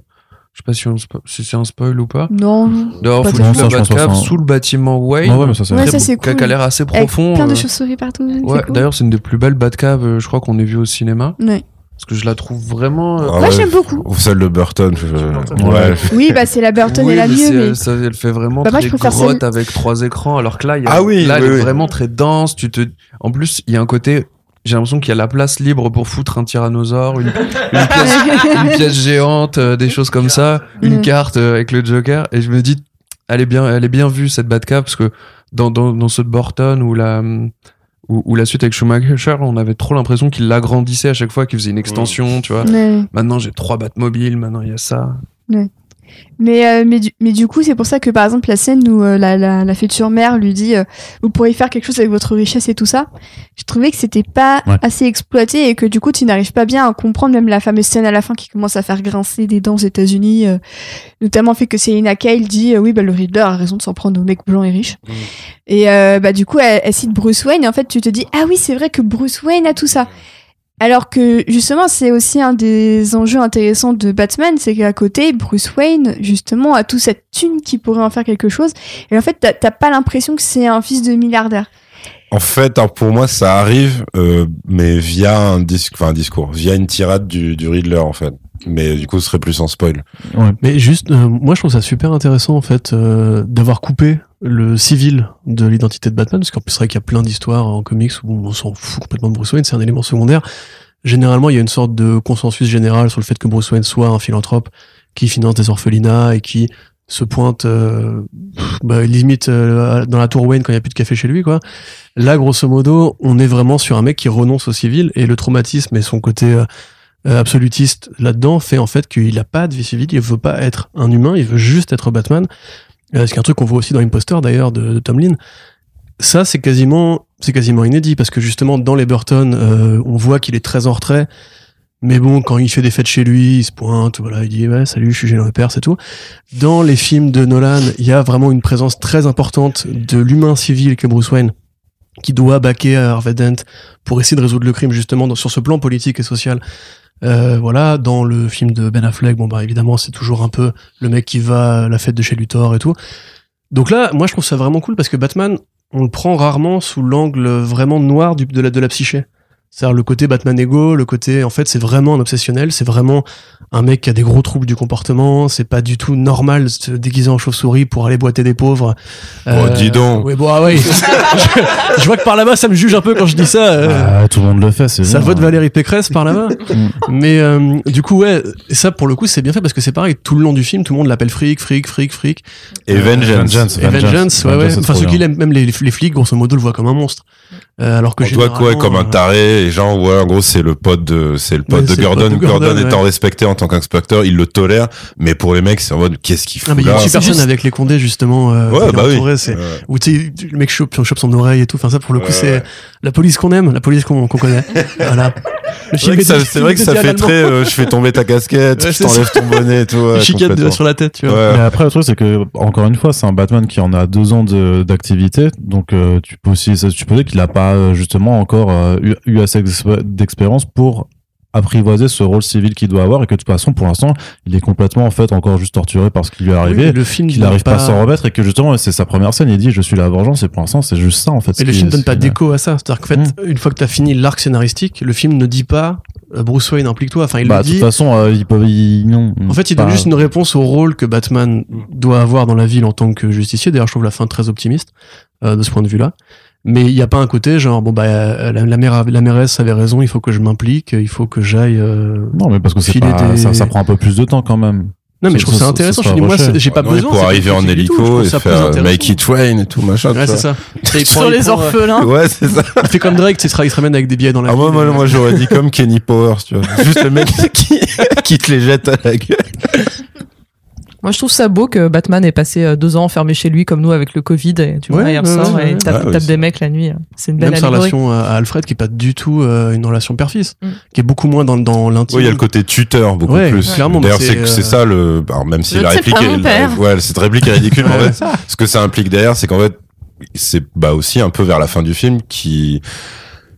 Je sais pas si, on spo- si c'est un spoil ou pas. Non. D'avoir foutu la Batcave ça. sous le bâtiment Wayne. Ouais, ouais, mais ça, c'est Ouais, qui cool. qui a l'air assez Avec profond. plein de euh, chauves-souris partout. c'est Ouais, d'ailleurs, c'est une des plus belles Batcaves, euh, je crois, qu'on ait vu au cinéma. Ouais. Parce que je la trouve vraiment. euh, Ah Moi, ouais, j'aime beaucoup. Celle de Burton. je-. Ouais. Oui, bah c'est la Burton oui, est la mieux, mais ça, elle fait vraiment Bah, très grotte celle- avec trois écrans, alors que là, il y a, Ah oui, là, oui, elle est vraiment très dense. Tu te, en plus, il y a un côté. J'ai l'impression qu'il y a la place libre pour foutre un tyrannosaure, une, une pièce, une pièce géante, euh, des choses comme ça, une Mm. carte euh, avec le Joker. Et je me dis, elle est bien, elle est bien vue cette Batcave parce que dans dans, dans ceux de Burton ou la ou, ou la suite avec Schumacher, on avait trop l'impression qu'il l'agrandissait à chaque fois, qu'il faisait une extension, tu vois. Ouais. Maintenant, j'ai trois Batmobiles, maintenant il y a ça. Mais, euh, mais, du, mais du coup, c'est pour ça que par exemple, la scène où euh, la, la, la future mère lui dit euh, Vous pourriez faire quelque chose avec votre richesse et tout ça, je trouvais que c'était pas Ouais. assez exploité et que du coup, tu n'arrives pas bien à comprendre même la fameuse scène à la fin qui commence à faire grincer des dents aux États-Unis, notamment fait que Selina Kyle dit Oui, bah, le Riddler a raison de s'en prendre aux mecs blancs et riches. Et euh, bah, du coup, elle, elle cite Bruce Wayne et en fait, tu te dis Ah oui, c'est vrai que Bruce Wayne a tout ça. Alors que justement, c'est aussi un des enjeux intéressants de Batman, c'est qu'à côté, Bruce Wayne, justement, a toute cette thune qui pourrait en faire quelque chose. Et en fait, t'as- pas l'impression que c'est un fils de milliardaire. En fait, alors, pour moi, ça arrive, euh, mais via un, un discours, via une tirade du, du Riddler, en fait. Mais du coup, ce serait plus en spoil. Mais juste, euh, moi je trouve ça super intéressant en fait euh, d'avoir coupé le civil de l'identité de Batman, parce qu'en plus c'est vrai qu'il y a plein d'histoires en comics où on s'en fout complètement de Bruce Wayne, c'est un élément secondaire. Généralement, il y a une sorte de consensus général sur le fait que Bruce Wayne soit un philanthrope qui finance des orphelinats et qui se pointe euh, bah, limite euh, dans la tour Wayne quand il n'y a plus de café chez lui quoi. Là grosso modo on est vraiment sur un mec qui renonce au civil et le traumatisme et son côté euh, absolutiste là-dedans fait en fait qu'il a pas de vie civile, il veut pas être un humain, il veut juste être Batman. Euh, c'est un truc qu'on voit aussi dans Imposter d'ailleurs de, de Tomlin. Ça c'est quasiment c'est quasiment inédit parce que justement dans les Burton euh, on voit qu'il est très en retrait. Mais bon, quand il fait des fêtes chez lui, il se pointe, voilà, il dit ouais, salut, je suis Gérard Lepers, c'est tout. Dans les films de Nolan, il y a vraiment une présence très importante de l'humain civil que Bruce Wayne, qui doit baquer à Harvey Dent pour essayer de résoudre le crime justement sur ce plan politique et social. Euh, voilà, dans le film de Ben Affleck, bon bah évidemment c'est toujours un peu le mec qui va à la fête de chez Luthor et tout. Donc là, moi je trouve ça vraiment cool parce que Batman, on le prend rarement sous l'angle vraiment noir de, la, de la psyché. C'est-à-dire le côté Batman ego, le côté en fait c'est vraiment un obsessionnel, c'est vraiment un mec qui a des gros troubles du comportement, c'est pas du tout normal de se déguiser en chauve-souris pour aller boiter des pauvres. Oh, dis donc. Oui, bon, ah oui. je, je vois que par là-bas ça me juge un peu quand je dis ça. euh. Ah, tout le monde le fait, c'est Ça bien. vote Valérie Pécresse par là-bas. Mais euh, du coup, ouais, ça pour le coup, c'est bien fait parce que c'est pareil, tout le long du film, tout le monde l'appelle fric, fric, fric, fric. Et Vengeance. Vengeance. Et Vengeance, ouais, ouais. Enfin, ceux qui l'aiment, même les, les flics, grosso modo, le voient comme un monstre. Euh, alors que On doit quoi comme un euh, taré et genre ouais en gros c'est le pote de c'est le pote Ouais, de Gordon pote de Gordon, Gordon, étant ouais. respecté en tant qu'inspecteur il le tolère mais pour les mecs c'est en mode qu'est-ce qu'il fout Ah, mais il y a une scène avec les condés, justement. Euh, Ouais, bah oui. c'est, Ouais. où tu sais, le mec chope, chope son oreille et tout. Enfin, ça, pour le coup, Ouais, c'est ouais. la police qu'on aime, la police qu'on, qu'on connaît. voilà. Le C'est vrai que ça, vrai que ça fait très euh, je fais tomber ta casquette Ouais, je t'enlève ton bonnet et tout chicane sur la tête, tu vois. Mais après, le truc, c'est que, encore une fois, c'est un Batman qui en a deux ans de- d'activité. Donc, euh, tu peux aussi ça- supposer qu'il n'a pas, euh, justement, encore euh, eu, eu assez d'expé- d'expérience pour apprivoiser ce rôle civil qu'il doit avoir et que de toute façon, pour l'instant, il est complètement, en fait, encore juste torturé par ce qui lui est Oui, arrivé. mais le film qu'il n'arrive pas à s'en remettre et que justement, c'est sa première scène. Il dit, je suis la vengeance et pour l'instant, c'est juste ça, en fait. Et le film donne pas d'écho à ça. C'est-à-dire qu'en fait, Mm. une fois que t'as fini l'arc scénaristique, le film ne dit pas euh, Bruce Wayne implique-toi. Enfin, il Bah, le de toute dit. façon, euh, ils peuvent, ils- non. En fait, il donne juste une réponse au rôle que Batman doit avoir dans la ville en tant que justicier. D'ailleurs, je trouve la fin très optimiste euh, de ce point de vue-là. Mais il n'y a pas un côté genre bon bah euh, la, la, mère, la mairesse avait raison, il faut que je m'implique, il faut que j'aille. euh, Non, mais parce que c'est pas, des- ça, ça prend un peu plus de temps quand même. Non mais je trouve ça- intéressant. Je dis moi j'ai pas besoin. pour arriver en hélico et faire intéressant. Make It Rain et tout machin Ouais c'est ça. Sur les euh, orphelins. ouais c'est ça Il fait comme Drake, tu sais, il se ramène avec des billets dans la ah, moi, moi, moi j'aurais dit comme Kenny Powers tu vois juste le mec qui qui te les jette à la gueule Moi, je trouve ça beau que Batman ait passé euh, deux ans enfermé chez lui, comme nous avec le Covid. Et tu vois, il ressort ouais, et ouais. tape, Ah oui, tape c'est- des mecs la nuit. C'est une belle Même sa relation à Alfred qui est pas du tout euh, une relation père-fils, Mm. qui est beaucoup moins dans, dans l'intime. Oui, il y a le côté tuteur beaucoup Ouais, plus. clairement, D'ailleurs, c'est euh, ça le. Alors, même si Je la réplique est, père. ouais, cette réplique est ridicule, mais en fait, ce que ça implique derrière, c'est qu'en fait, c'est bah aussi un peu vers la fin du film qui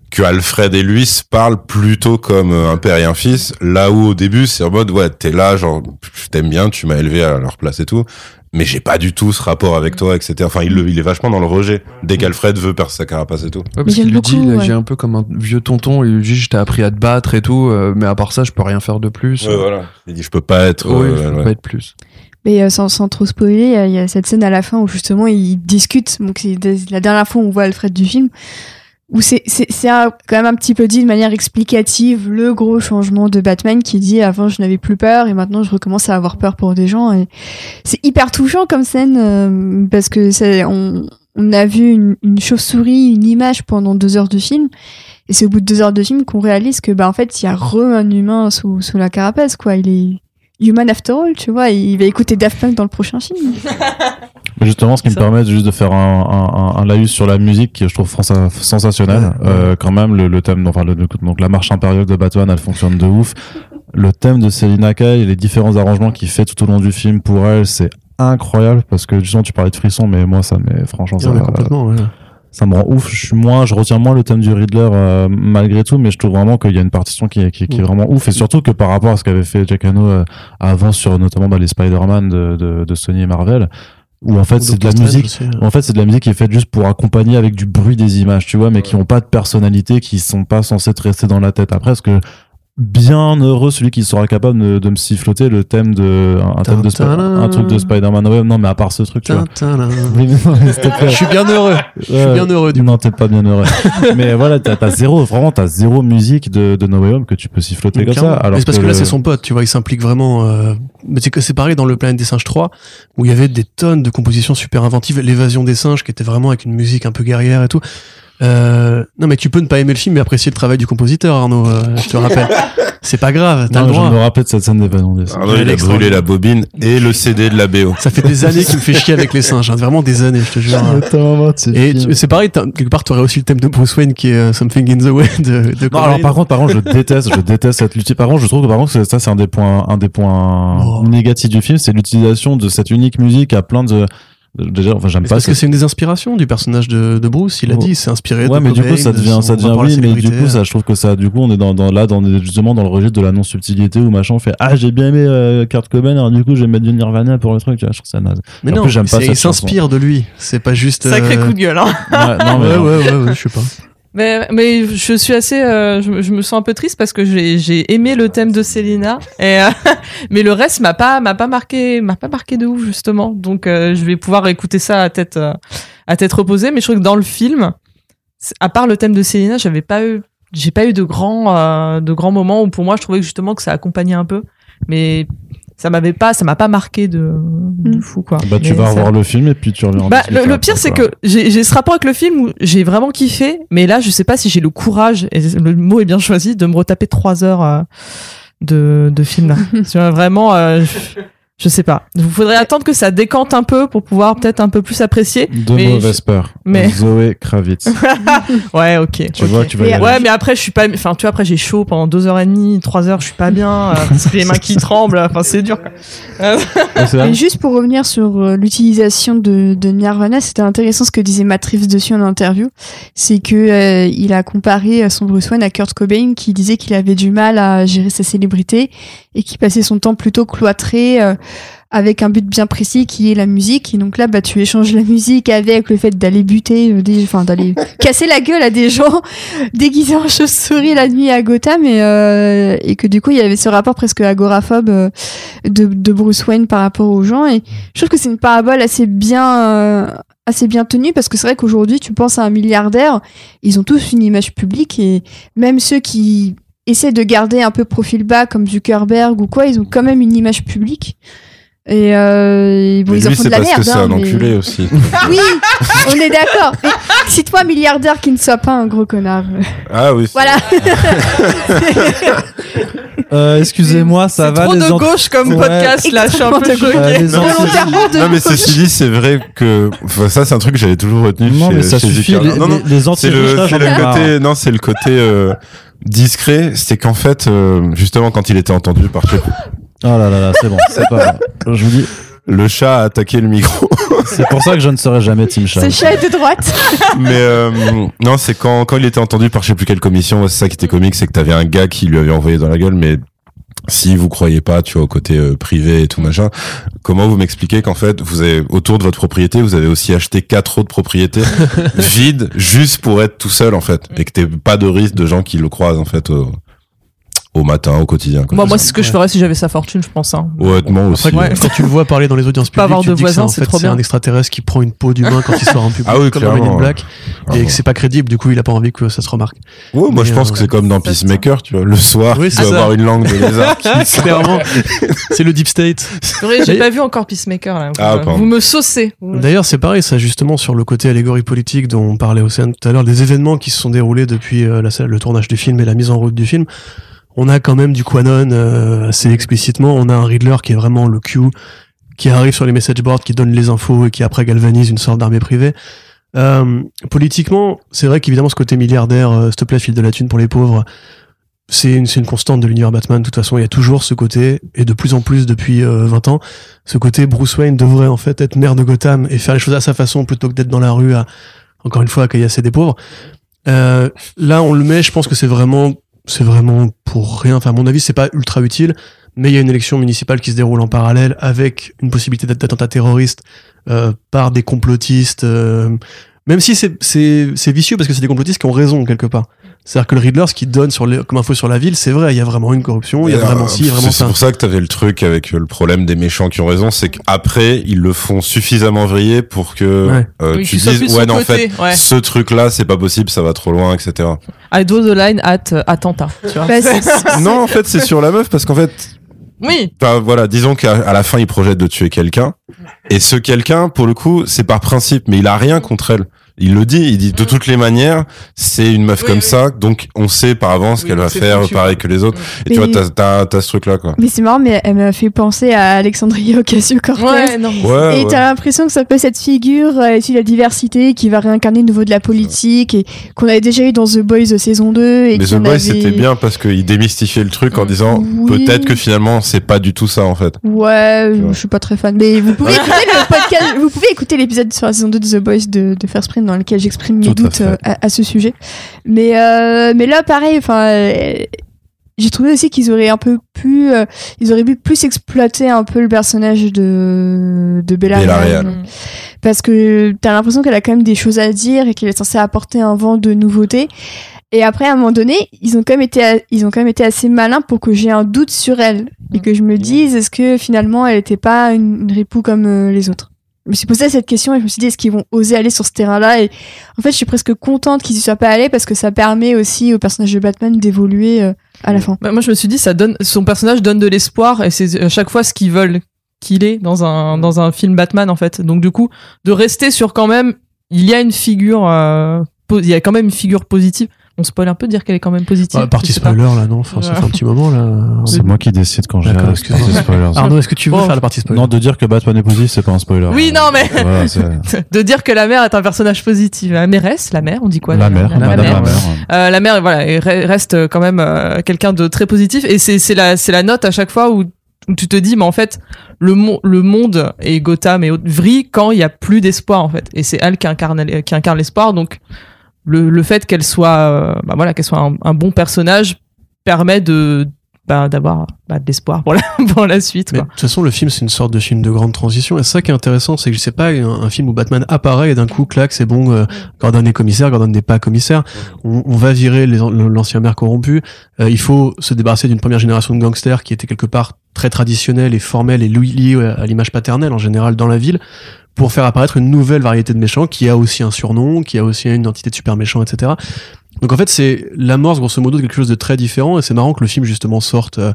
que Alfred et lui se parlent plutôt comme euh, un père et un fils, là où au début c'est en mode ouais t'es là genre je t'aime bien, tu m'as élevé à leur place et tout, mais j'ai pas du tout ce rapport avec toi etc. Enfin il, le- il est vachement dans le rejet dès qu'Alfred veut perdre sa carapace et tout. Ouais, Mais parce qu'il lui dit, ouais. agit un peu comme un vieux tonton. Il lui dit, je t'ai appris à te battre et tout, euh, mais à part ça, je peux rien faire de plus. voilà. Il dit je peux pas être. Oui, euh, je peux ouais. pas être plus. Mais sans, sans trop spoiler, il y y, a cette scène à la fin où justement ils discutent. Donc c'est la dernière fois où on voit Alfred du film. Où c'est c'est c'est un- quand même un petit peu dit de manière explicative le gros changement de Batman qui dit avant je n'avais plus peur et maintenant je recommence à avoir peur pour des gens. Et c'est hyper touchant comme scène euh, parce que c'est on on a vu une, une chauve-souris une image pendant deux heures de film. Et c'est au bout de deux heures de film qu'on réalise que bah en fait il y a re un humain sous sous la carapace quoi. Il est human after all tu vois il va écouter Daft Punk dans le prochain film Mais justement, ce qui me permet juste de faire un, un, un, un laïus sur la musique, qui je trouve sensationnelle. Ouais, Euh, quand même, le, le thème, enfin, le, donc la marche impériale de Batman, elle fonctionne de ouf. Le thème de Selina Kyle et les différents arrangements qu'il fait tout au long du film pour elle, c'est incroyable parce que justement tu parlais de frissons mais moi ça mais franchement ça, Ouais, complètement, ouais. Ça me rend ouf je suis moins je retiens moins le thème du Riddler euh, malgré tout mais je trouve vraiment qu'il y a une partition qui est, qui, qui est Mm. vraiment ouf et surtout que par rapport à ce qu'avait fait Jack Hano euh, avant sur notamment dans les Spider-Man de, de, de Sony et Marvel où en fait c'est de la musique en fait, c'est de la musique qui est faite juste pour accompagner avec du bruit des images, tu vois, mais qui ont pas de personnalité, qui sont pas censées te rester dans la tête. Après, est-ce que bien heureux celui qui sera capable de, de me siffloter le thème de un, thème de un truc de Spider-Man ouais non mais à part ce truc tu vois. Oui, non. Je suis bien heureux. Je suis bien heureux du non t'es pas bien heureux mais voilà t'as as zéro vraiment t'as zéro musique de, de No Way Home que tu peux siffloter comme ça alors Mais parce que, là c'est son pote, tu vois, il s'implique vraiment. euh, Mais c'est que c'est pareil dans le Planète des singes 3 où il y avait des tonnes de compositions super inventives, l'évasion des singes qui était vraiment avec une musique un peu guerrière et tout. Euh, non mais tu peux ne pas aimer le film mais apprécier le travail du compositeur Arnaud, euh, je te rappelle. c'est pas grave, t'as non, le je me droit. rappelle de cette scène des Arnaud, il a brûlé la bobine et le CD de la BO. Ça fait des années qu'il me fait chier avec les singes, hein, vraiment des années, je te jure. Et tu- c'est pareil, t'as- quelque part, t'aurais aussi le thème de Bruce Wayne qui est euh, Something in the Way de, de Non, alors par contre, par contre, je déteste, je déteste cette l'uti- Par contre, je trouve que par contre, ça c'est un des points, un des points Oh. négatifs du film, c'est l'utilisation de cette unique musique à plein de. Déjà, enfin, j'aime pas. parce que ce- c'est une des inspirations du personnage de, de Bruce. Il a Oh. dit, c'est inspiré de Ouais, mais du coup, ça de devient, son ça devient, oui, mais du coup, ça, je trouve que ça, du coup, on est dans, dans là, dans justement dans le registre de la non subtilité où machin on fait, ah, j'ai bien aimé euh, Kurt Cobain, alors du coup, je vais mettre du Nirvana pour le truc, tu vois, je trouve ça naze. Mais En non, plus, j'aime pas il s'inspire de lui. C'est pas juste. Sacré euh, coup de gueule, hein. Ouais, non, mais Ouais, non. ouais, ouais, ouais, je sais pas. Mais, je suis assez, euh, je, me- je me sens un peu triste parce que j'ai aimé le thème de Célina, et, euh, mais le reste m'a pas m'a pas marqué m'a pas marqué de ouf justement. Donc euh, je vais pouvoir écouter ça à tête euh, à tête reposée. Mais je trouve que dans le film, à part le thème de Célina, j'avais pas eu j'ai pas eu de grands euh, de grands moments où pour moi je trouvais justement que ça accompagnait un peu, mais ça m'avait pas ça m'a pas marqué de, de Mm. fou quoi. Bah, tu Mais vas ça- revoir le film et puis tu reviens. en bah, le, pire, c'est que j'ai j'ai ce rapport avec le film où j'ai vraiment kiffé, mais là, je sais pas si j'ai le courage, et le mot est bien choisi, de me retaper trois heures euh, de, de film. Là. Tu vois, vraiment, euh, je, sais pas. Il faudrait attendre que ça décante un peu pour pouvoir peut-être un peu plus apprécier. De mais mauvaises peurs. mais- Zoé Kravitz. Ouais, ok. tu vois, tu vas y Et- aller. Ouais, mais après, je suis pas. Enfin, tu vois, après, j'ai chaud pendant deux heures et demie, trois heures, je suis pas bien, euh, les mains qui tremblent. Enfin, c'est dur. Ouais, vrai. Et juste pour revenir sur euh, l'utilisation de, de Nirvana, c'était intéressant ce que disait Matt Reeves dessus en interview. C'est que euh, il a comparé euh, son Bruce Wayne à Kurt Cobain, qui disait qu'il avait du mal à gérer sa célébrité et qui passait son temps plutôt cloîtré euh, avec un but bien précis qui est la musique. Et donc là, bah, tu échanges la musique avec le fait d'aller buter, euh, enfin d'aller casser la gueule à des gens déguisés en chauve-souris la nuit à Gotham et, euh, et que du coup il y avait ce rapport presque agoraphobe euh, de, de Bruce Wayne par rapport aux gens et je trouve que c'est une parabole assez bien euh, assez bien tenue parce que c'est vrai qu'aujourd'hui tu penses à un milliardaire ils ont tous une image publique et même ceux qui essaient de garder un peu profil bas comme Zuckerberg ou quoi ils ont quand même une image publique et, euh, bon, Mais ils en lui, font c'est de la parce merde que c'est hein, un mais- enculé aussi. oui on est d'accord cite-moi un milliardaire qui ne soit pas un gros connard Ah oui. voilà Euh, Excusez-moi, ça C'est va trop les de ant- gauche comme Ouais. podcast là, je suis un peu choquée. Euh, anciens- Volontairement de Non mais ceci dit, c'est vrai que enfin, ça c'est un truc que j'avais toujours retenu Non, chez, mais ça chez suffit. Les, non, non, les, les c'est le, le côté non, c'est le côté euh, discret, c'est qu'en fait euh, justement quand il était entendu par Oh là là là, c'est bon, c'est pas. Je vous dis, le chat a attaqué le micro. c'est pour ça que je ne serai jamais Team Chat. Ce chat est de droite. mais euh, non, c'est quand quand il était entendu par je sais plus quelle commission, c'est ça qui était comique, c'est que t'avais un gars qui lui avait envoyé dans la gueule mais si vous croyez pas, tu vois, au côté euh, privé et tout machin, comment vous m'expliquez qu'en fait, vous avez autour de votre propriété, vous avez aussi acheté quatre autres propriétés vides juste pour être tout seul en fait, et que t'aies pas de risque de gens qui le croisent en fait au, au matin, au quotidien. quoi. Moi, moi, c'est ce que je ferais si j'avais sa fortune, je pense. Hein. Honnêtement aussi. Après, Ouais. quand tu le vois parler dans les audiences Pas publiques, avoir tu de te dis que voisins, en c'est fait, un extraterrestre qui prend une peau d'humain quand il sort en public, Ah oui, comme dans Men in clairement, Black, Ah et bon. que c'est pas crédible. Du coup, il a pas envie que ça se remarque. Ouais, moi Mais, je pense euh, que c'est comme dans Peacemaker, tu vois, le soir, Oui, tu dois ça. avoir une langue de lézard. Clairement, c'est le deep state. J'ai pas vu encore Peacemaker là. Ah, vous, me saucez. D'ailleurs, c'est pareil, ça justement sur le côté allégorie politique dont on parlait Océane tout à l'heure, des événements qui se sont déroulés depuis euh, le tournage du film et la mise en route du film. On a quand même du Quanon euh, assez explicitement. On a un Riddler qui est vraiment le Q, qui arrive sur les message boards, qui donne les infos et qui après galvanise une sorte d'armée privée. Euh, politiquement, c'est vrai qu'évidemment ce côté milliardaire, euh, s'il te plaît, de la thune pour les pauvres, c'est une, une constante de l'univers Batman. De toute façon, il y a toujours ce côté, et de plus en plus depuis euh, 20 ans, ce côté Bruce Wayne devrait en fait être maire de Gotham et faire les choses à sa façon plutôt que d'être dans la rue à, encore une fois, à caillasser des pauvres. Euh, là, on le met, je pense que c'est vraiment, c'est vraiment pour rien. Enfin, à mon avis, c'est pas ultra utile, mais il y a une élection municipale qui se déroule en parallèle avec une possibilité d'at- d'attentat terroriste euh, par des complotistes. euh, même si c'est vicieux parce que c'est des complotistes qui ont raison quelque part. C'est-à-dire que le Riddler, ce qu'il donne sur les, comme info sur la ville, c'est vrai, il y a vraiment une corruption, il y a Et, vraiment euh, ci, il y a vraiment c'est- C'est ça. pour ça que t'avais le truc avec euh, le problème des méchants qui ont raison, c'est qu'après ils le font suffisamment vriller pour que Ouais. euh, Oui, tu dises ouais non en fait ouais. ce truc là c'est pas possible, ça va trop loin, etc. I draw the line at euh, attentat. Tu vois. Bah, non en fait c'est sur la meuf parce qu'en fait Oui. Enfin, voilà, disons qu'à la fin, il projette de tuer quelqu'un. Et ce quelqu'un, pour le coup, c'est par principe, mais il a rien contre elle. Il le dit, il dit de toutes les manières, c'est une meuf Oui, comme oui. ça, donc on sait par avance Oui, qu'elle va faire pareil que les autres. Et Mais- tu vois, t'as, t'as, t'as ce truc-là, quoi. Mais c'est marrant, mais elle m'a fait penser à Alexandria Ocasio-Cortez. Ouais, non. Ouais, Et ouais. t'as l'impression que ça peut cette figure euh, issue de la diversité qui va réincarner le nouveau de la politique et qu'on avait déjà eu dans The Boys saison 2 et Mais The Boys, avait- c'était bien parce qu'il démystifiait le truc en Mm. disant Oui. peut-être que finalement, c'est pas du tout ça, en fait. Ouais, je suis pas très fan. Mais vous pouvez écouter le podcast, vous pouvez écouter l'épisode sur la saison 2 de The Boys de, de First Print dans lequel j'exprime mes Tout doutes euh, à, à ce sujet. Mais, euh, mais là, pareil, enfin, euh, j'ai trouvé aussi qu'ils auraient un peu pu, euh, ils auraient pu plus exploiter un peu le personnage de, de Bella, Bella Real. Parce que t'as l'impression qu'elle a quand même des choses à dire et qu'elle est censée apporter un vent de nouveauté. Et après, à un moment donné, ils ont quand même été, a- ils ont quand même été assez malins pour que j'ai un doute sur elle et que je me dise est-ce que finalement elle n'était pas une, une ripoux comme euh, les autres? Je me suis posé cette question et je me suis dit est-ce qu'ils vont oser aller sur ce terrain-là et en fait je suis presque contente qu'ils y soient pas allés parce que ça permet aussi au personnage de Batman d'évoluer euh, à la fin. Bah, moi, je me suis dit, ça donne, son personnage donne de l'espoir et c'est à chaque fois ce qu'ils veulent qu'il est dans un, dans un film Batman, en fait. Donc, du coup, de rester sur quand même, il y a une figure, euh, il y a quand même une figure positive. On spoil un peu de dire qu'elle est quand même positive. Ah, partie pas. spoiler là, non Enfin, ça fait un petit moment là. C'est moi qui décide quand j'ai la partie spoilers. Arnaud, est-ce que tu veux faire la partie spoiler Non, de dire que Batman est positif, c'est pas un spoiler. Oui, non, mais Voilà, de dire que la mère est un personnage positif. La mairesse, la mère, on dit quoi la mère, la, la mère. Euh, la mère, voilà, reste quand même euh, quelqu'un de très positif. Et c'est c'est la, c'est la note à chaque fois où, où tu te dis, mais en fait, le, mon- le monde et Gotham et autres vrillent quand il y a plus d'espoir, en fait. Et c'est elle qui incarne, qui incarne l'espoir. Donc, le, le fait qu'elle soit, euh, bah voilà, qu'elle soit un, un bon personnage permet de bah, d'avoir bah, de l'espoir pour la, pour la suite. Mais de toute façon, le film, c'est une sorte de film de grande transition. Et ça qui est intéressant, c'est que je sais pas, un, un film où Batman apparaît et d'un coup, clac, c'est bon, euh, Gordon est commissaire, Gordon n'est pas commissaire. On, on va virer l'ancien maire corrompu. Euh, il faut se débarrasser d'une première génération de gangsters qui était quelque part très traditionnelle et formelle et li- liée à l'image paternelle en général dans la ville pour faire apparaître une nouvelle variété de méchants qui a aussi un surnom, qui a aussi une identité de super méchant, etc. Donc en fait, c'est l'amorce grosso modo de quelque chose de très différent et c'est marrant que le film justement sorte euh,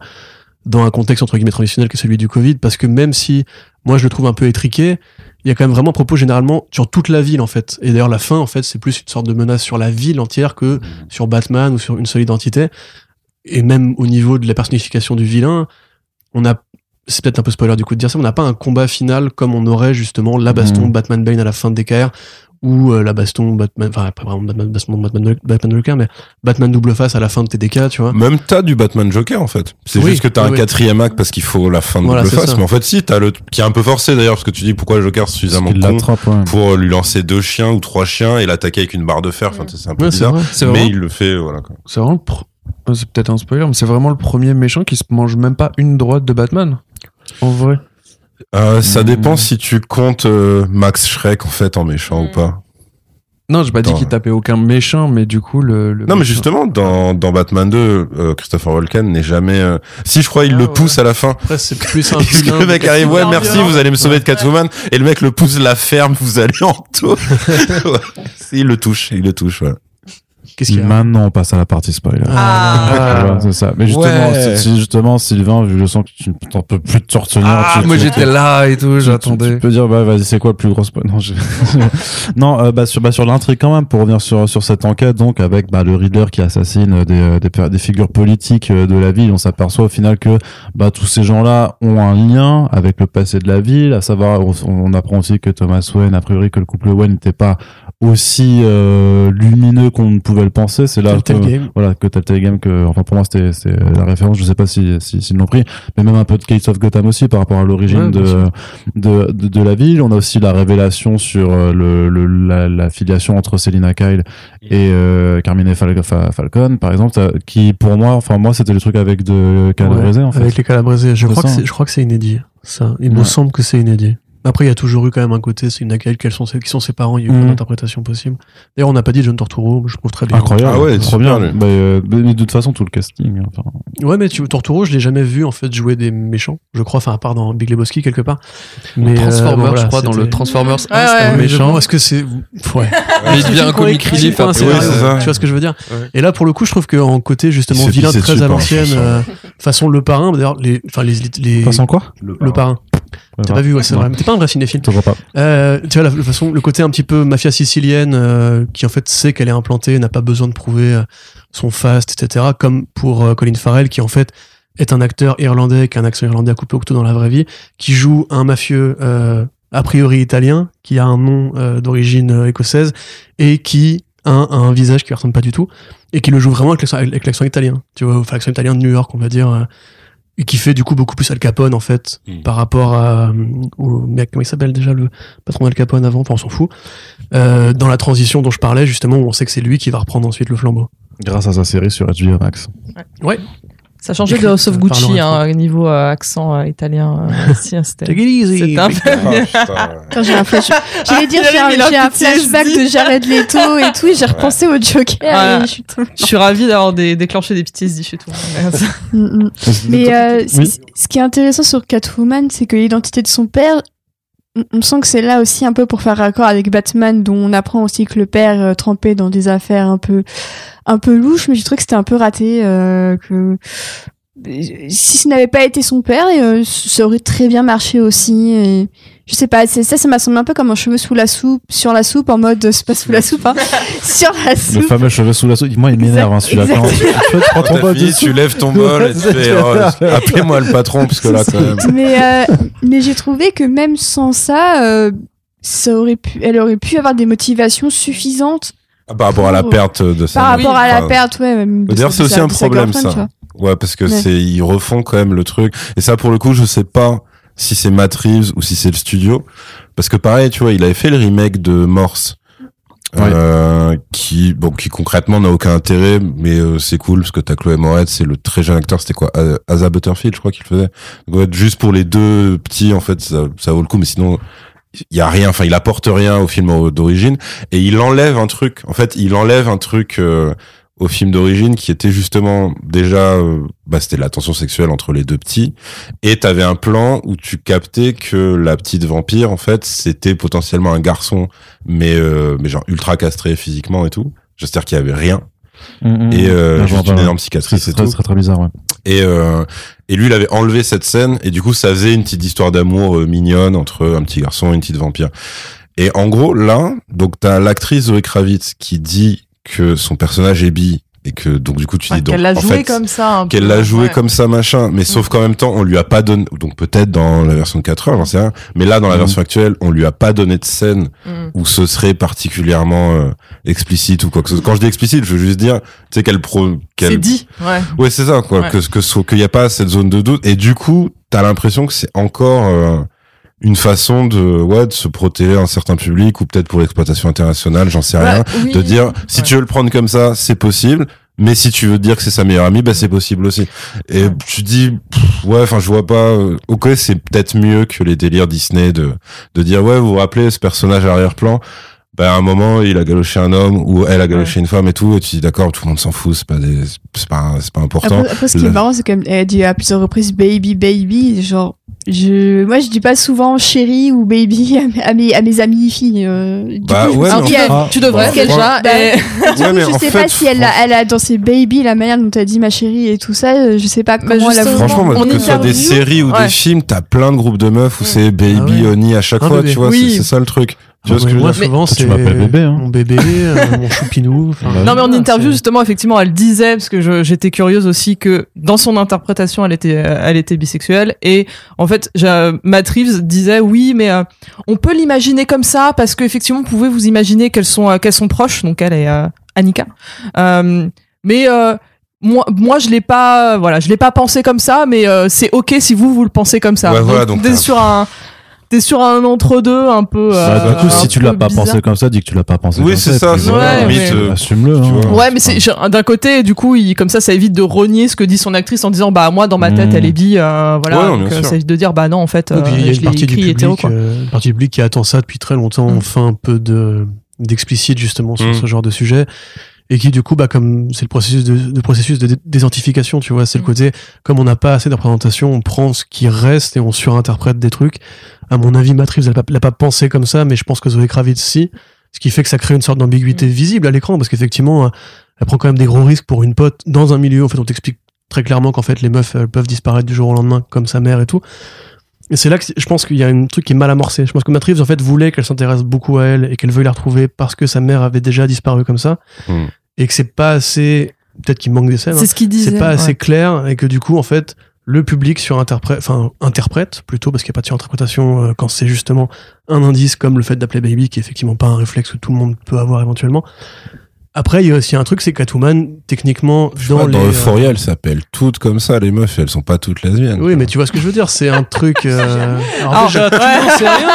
dans un contexte entre guillemets traditionnel que celui du Covid parce que même si moi je le trouve un peu étriqué, il y a quand même vraiment un propos généralement sur toute la ville en fait. Et d'ailleurs la fin en fait c'est plus une sorte de menace sur la ville entière que sur Batman ou sur une seule identité. et même au niveau de la personnification du vilain, on a c'est peut-être un peu spoiler du coup de dire ça, mais on n'a pas un combat final comme on aurait justement la baston Mhm. Batman Bane à la fin de DKR ou euh, la baston Batman, enfin pas vraiment Batman, baston Batman, Batman Joker, mais Batman double face à la fin de TDK, tu vois. Même t'as du Batman Joker en fait. C'est Oui, juste que t'as oui, un oui. quatrième acte parce qu'il faut la fin de Voilà, double face. ça. Mais en fait, si t'as le qui est un peu forcé d'ailleurs parce que tu dis pourquoi le Joker est suffisamment con ouais. pour lui lancer deux chiens ou trois chiens et l'attaquer avec une barre de fer. Enfin, c'est un peu Ouais, bizarre. vrai. Mais vraiment, il le fait, voilà. Quoi. c'est vraiment le pro- euh, c'est peut-être un spoiler, mais c'est vraiment le premier méchant qui se mange même pas une droite de Batman. En vrai. Euh, ça Hmm. dépend si tu comptes euh, Max Shrek en fait en méchant Hmm. ou pas. Non, j'ai pas dit qu'il tapait aucun méchant, mais du coup, le. le Non, mais méchant- justement, dans, dans Batman 2, euh, Christopher Walken n'est jamais. euh, Si je crois, il Ah, le ouais. pousse à la fin. Après, c'est plus un Parce que vilain le mec arrive, ouais, merci, vous allez me sauver de Catwoman. Et le mec le pousse la ferme, vous allez en. Ouais. il le touche, il le touche, ouais. Qu'est-ce qu'il y a Maintenant, on passe à la partie spoiler. Ah. Voilà, c'est ça. Mais justement, Ouais. si- si justement, Sylvain, je sens que tu t'en peux plus te retenir. Ah, tu- moi j'étais là et tout, tu- Tu, j'attendais. peux dire, bah, vas-y, c'est quoi le plus gros spoil? Non, euh, bah, sur, bah, sur l'intrigue quand même, pour revenir sur, sur cette enquête, donc, avec bah, le Riddler qui assassine euh, des, euh, des, figures politiques de la ville, on s'aperçoit au final que bah, tous ces gens-là ont un lien avec le passé de la ville, à savoir, on, on apprend aussi que Thomas Wayne, a priori, que le couple Wayne n'était pas aussi euh, lumineux qu'on ne pouvait le penser. C'est là que, Game. voilà que Telltale Game que enfin pour moi c'était c'était la référence je sais pas si si s'ils l'ont pris mais même un peu de Gates of Gotham aussi par rapport à l'origine Ouais, de, de, de de la ville on a aussi la révélation sur euh, le, le la, la filiation entre Selina Kyle et euh, Carmine Fal- Fa- Falcon par exemple qui pour moi enfin moi c'était le truc avec de Calabrese Ouais, en fait Avec les Calabrese. Je crois, que je crois que c'est inédit. Ça. Il me semble que c'est inédit. Après, il y a toujours eu quand même un côté, c'est une accueil, quels sont ses, qui sont ses parents, il y a eu Mhm. plein d'interprétations possibles. D'ailleurs, on n'a pas dit John Torturo, je trouve très bien. incroyable Ah ouais, trop super, bien lui. Bah, euh, mais de toute façon tout le casting enfin, Ouais, mais tu, Torturo, je l'ai jamais vu, en fait, jouer des méchants, je crois, enfin, à part dans Big Lebowski, quelque part. Mais, Transformers, euh, bon, voilà, je crois, dans le Transformers 1, Ouais, c'était ouais. un méchant. Est-ce que c'est. Ouais. Mais il devient un écrit relief après. Tu vois ce que je veux dire Ouais. Et là, pour le coup, je trouve qu'en côté, justement, vilain très à l'ancienne, euh, façon Le Parrain, d'ailleurs, les, enfin, les, les, façon quoi? Le Parrain. T'as pas vu, ouais, c'est vrai. Mais T'es pas un vrai cinéphile. je vois pas Euh, tu vois, la, la façon, le côté un petit peu mafia sicilienne, euh, qui en fait sait qu'elle est implantée, n'a pas besoin de prouver euh, son fast, etc. Comme pour euh, Colin Farrell, qui en fait est un acteur irlandais, qui a un accent irlandais à couper au couteau dans la vraie vie, qui joue un mafieux euh, a priori italien, qui a un nom euh, d'origine euh, écossaise, et qui a un, a un visage qui ne ressemble pas du tout, et qui le joue vraiment avec l'accent- avec l'accent italien. Tu vois, enfin, l'accent italien de New York, on va dire. Et qui fait du coup beaucoup plus Al Capone en fait Mm. par rapport à euh, au mec comment il s'appelle déjà le patron d'Al Capone avant enfin on s'en fout. Euh, dans la transition dont je parlais justement où on sait que c'est lui qui va reprendre ensuite le flambeau. Grâce à sa série sur HBO Max Ça changeait de House of euh, Gucci, hein, niveau euh, accent euh, italien. euh, hein, c'était un peu Attends, j'ai un flash. J'allais dire, Il j'ai un, flashback de Jared Leto et tout, et j'ai repensé au Joker. Voilà. et je suis Je suis ravie d'avoir des, déclenché des PTSD chez tout le monde. Mais euh, Oui. c- ce qui est intéressant sur Catwoman, c'est que l'identité de son père, on- sent que c'est là aussi un peu pour faire raccord avec Batman, dont on apprend aussi que le père euh, trempait dans des affaires un peu, un peu louches, mais j'ai trouvé que c'était un peu raté, euh, que si ce n'avait pas été son père, euh, ça aurait très bien marché aussi. Et je sais pas, ça, ça m'a semblé un peu comme un cheveu sous la soupe, sur la soupe, en mode, c'est pas sous la soupe, hein, sur la le soupe. fameux cheveu sous la soupe moi il m'énerve hein, celui-là quand tu, tu prends ton Ta bol fille, dessus. tu lèves ton bol et tu fais, oh, appelez-moi le patron, parce que là, quand même. mais euh, mais j'ai trouvé que même sans ça, euh, ça aurait pu, elle aurait pu avoir des motivations suffisantes Ah, Par rapport à la perte de sa par rapport à la perte, ouais. D'ailleurs, c'est aussi un problème, ça. Ouais, parce que Ouais. c'est ils refont quand même le truc. Et ça, pour le coup, je sais pas si c'est Matt Reeves ou si c'est le studio, parce que pareil, tu vois, il avait fait le remake de Morse. Euh, qui bon qui concrètement n'a aucun intérêt mais euh, c'est cool parce que t'as Chloé Moretz c'est le très jeune acteur. C'était quoi? A- Asa Butterfield je crois qu'il faisait. Donc, ouais, juste pour les deux petits en fait ça, ça vaut le coup. Mais sinon il y a rien. Enfin il apporte rien au film d'origine. Et il enlève un truc. En fait il enlève un truc euh, au film d'origine qui était justement déjà euh, bah c'était la tension sexuelle entre les deux petits. Et t'avais un plan où tu captais que la petite vampire en fait c'était potentiellement un garçon mais euh, mais genre ultra castré physiquement et tout. J'espère qu'il y avait rien. Mm, mm. et euh, juste une énorme cicatrice et très, tout. très très bizarre ouais. et euh, et lui il avait enlevé cette scène et du coup ça faisait une petite histoire d'amour euh, mignonne entre un petit garçon et une petite vampire. Et en gros là donc t'as l'actrice Zoé Kravitz qui dit que son personnage est bi et que donc du coup tu Enfin, dis donc qu'elle l'a joué fait, comme ça. un qu'elle l'a joué ouais. comme ça machin mais sauf qu'en même temps on lui a pas donné donc peut-être dans la version de 4 heures j'en sais rien mais là dans la Mhm. version actuelle on lui a pas donné de scène Mm. où ce serait particulièrement euh, explicite ou quoi que ce soit quand je dis explicite je veux juste dire tu sais qu'elle pro C'est qu'elle dit, ouais. Ouais, c'est ça, quoi. Ouais. Que, que, qu'il n'y a pas cette zone de doute. Et du coup, t'as l'impression que c'est encore euh, une façon de, ouais, de se protéger un certain public ou peut-être pour l'exploitation internationale, j'en sais rien. Oui. De dire, si Ouais. tu veux le prendre comme ça, c'est possible. Mais si tu veux dire que c'est sa meilleure amie, bah c'est possible aussi. Et tu dis, pff, ouais, enfin je vois pas. euh, ok, c'est peut-être mieux que les délires Disney de de dire, ouais, vous vous rappelez ce personnage arrière-plan. Bah à un moment, il a galoché un homme ou elle a galoché une femme et tout. Et tu dis, d'accord, tout le monde s'en fout. C'est pas des, c'est pas, c'est pas important. Après, après, ce qui est marrant, c'est qu'elle a dit à plusieurs reprises baby, baby. Genre, je, moi, je dis pas souvent chérie ou baby à, mes- à mes, amies filles. euh, Bah coup, ouais, mais elle- Ah, Tu devrais Bon, déjà. bah, et- du coup, Ouais, mais je sais fait, pas si elle a, elle a dans ses baby la manière dont t'as dit ma chérie et tout ça. euh, Je sais pas comment elle a Franchement, moi, que ce soit des séries ou ouais. des films, t'as plein de groupes de meufs où c'est baby, Ah ouais. Oni à chaque Un fois, tu vois, c'est ça le truc. Tu vois ce que je veux moi, dire souvent, c'est m'appelles bébé, hein. mon bébé, euh, mon choupinou. enfin, Ouais. Non mais en interview justement effectivement elle disait parce que j'étais curieuse aussi que dans son interprétation elle était euh, elle était bisexuelle et en fait Matt Reeves disait oui mais euh, on peut l'imaginer comme ça parce qu'effectivement vous pouvez vous imaginer qu'elles sont euh, qu'elles sont proches donc elle est euh, Annika Euh, mais euh, moi, moi, je l'ai pas, voilà, je l'ai pas pensé comme ça, mais euh, c'est ok si vous vous le pensez comme ça. Ouais, voilà, donc sur un, t'es sur un entre deux un peu. Bah, euh, coup, si tu l'as pas bizarre. pensé comme ça, dis que tu l'as pas pensé Oui, comme c'est ça. limite, mais- euh, Assume-le. hein. Ouais, mais c'est d'un côté, du coup, il, comme ça, ça évite de renier ce que dit son actrice en disant, bah moi, dans ma tête, Mm. elle est bi, euh, voilà. Ouais, donc, euh, ça évite de dire, bah non, en fait, puis, il y a je une l'ai partie du écrit public, hétéro, quoi. euh, une partie du public qui attend ça depuis très longtemps. Mm. On fait un peu de d'explicite justement sur Mm. ce genre de sujet et qui du coup, bah comme c'est le processus de, de processus de dé- désidentification, tu vois, c'est le Mm. côté comme on n'a pas assez de représentation, on prend ce qui reste et on surinterprète des trucs. À mon avis, Matrix, elle l'a pas, l'a pas pensé comme ça, mais je pense que Zoé Kravitz si, ce qui fait que ça crée une sorte d'ambiguïté Mm. visible à l'écran parce qu'effectivement, euh, elle prend quand même des gros risques pour une pote dans un milieu. En fait, on t'explique très clairement qu'en fait les meufs elles peuvent disparaître du jour au lendemain comme sa mère et tout. Et c'est là que je pense qu'il y a un truc qui est mal amorcé. Je pense que Matt Reeves, en fait, voulait qu'elle s'intéresse beaucoup à elle et qu'elle veuille la retrouver parce que sa mère avait déjà disparu comme ça. Hmm. Et que c'est pas assez. Peut-être qu'il manque des scènes. hein. C'est ce qu'il disait. C'est pas assez clair et que du coup, en fait, le public surinterprète, enfin, interprète plutôt parce qu'il n'y a pas de surinterprétation euh, quand c'est justement un indice comme le fait d'appeler baby qui est effectivement pas un réflexe que tout le monde peut avoir éventuellement. Après, il y a aussi un truc, c'est Catwoman, techniquement, Je dans pas, les. Dans euh, Euphoria, elles s'appellent toutes comme ça, les meufs, elles sont pas toutes lesbiennes. Oui, mais tu vois ce que je veux dire, c'est un truc. euh, Alors, Alors, déjà, tu n'en sais rien.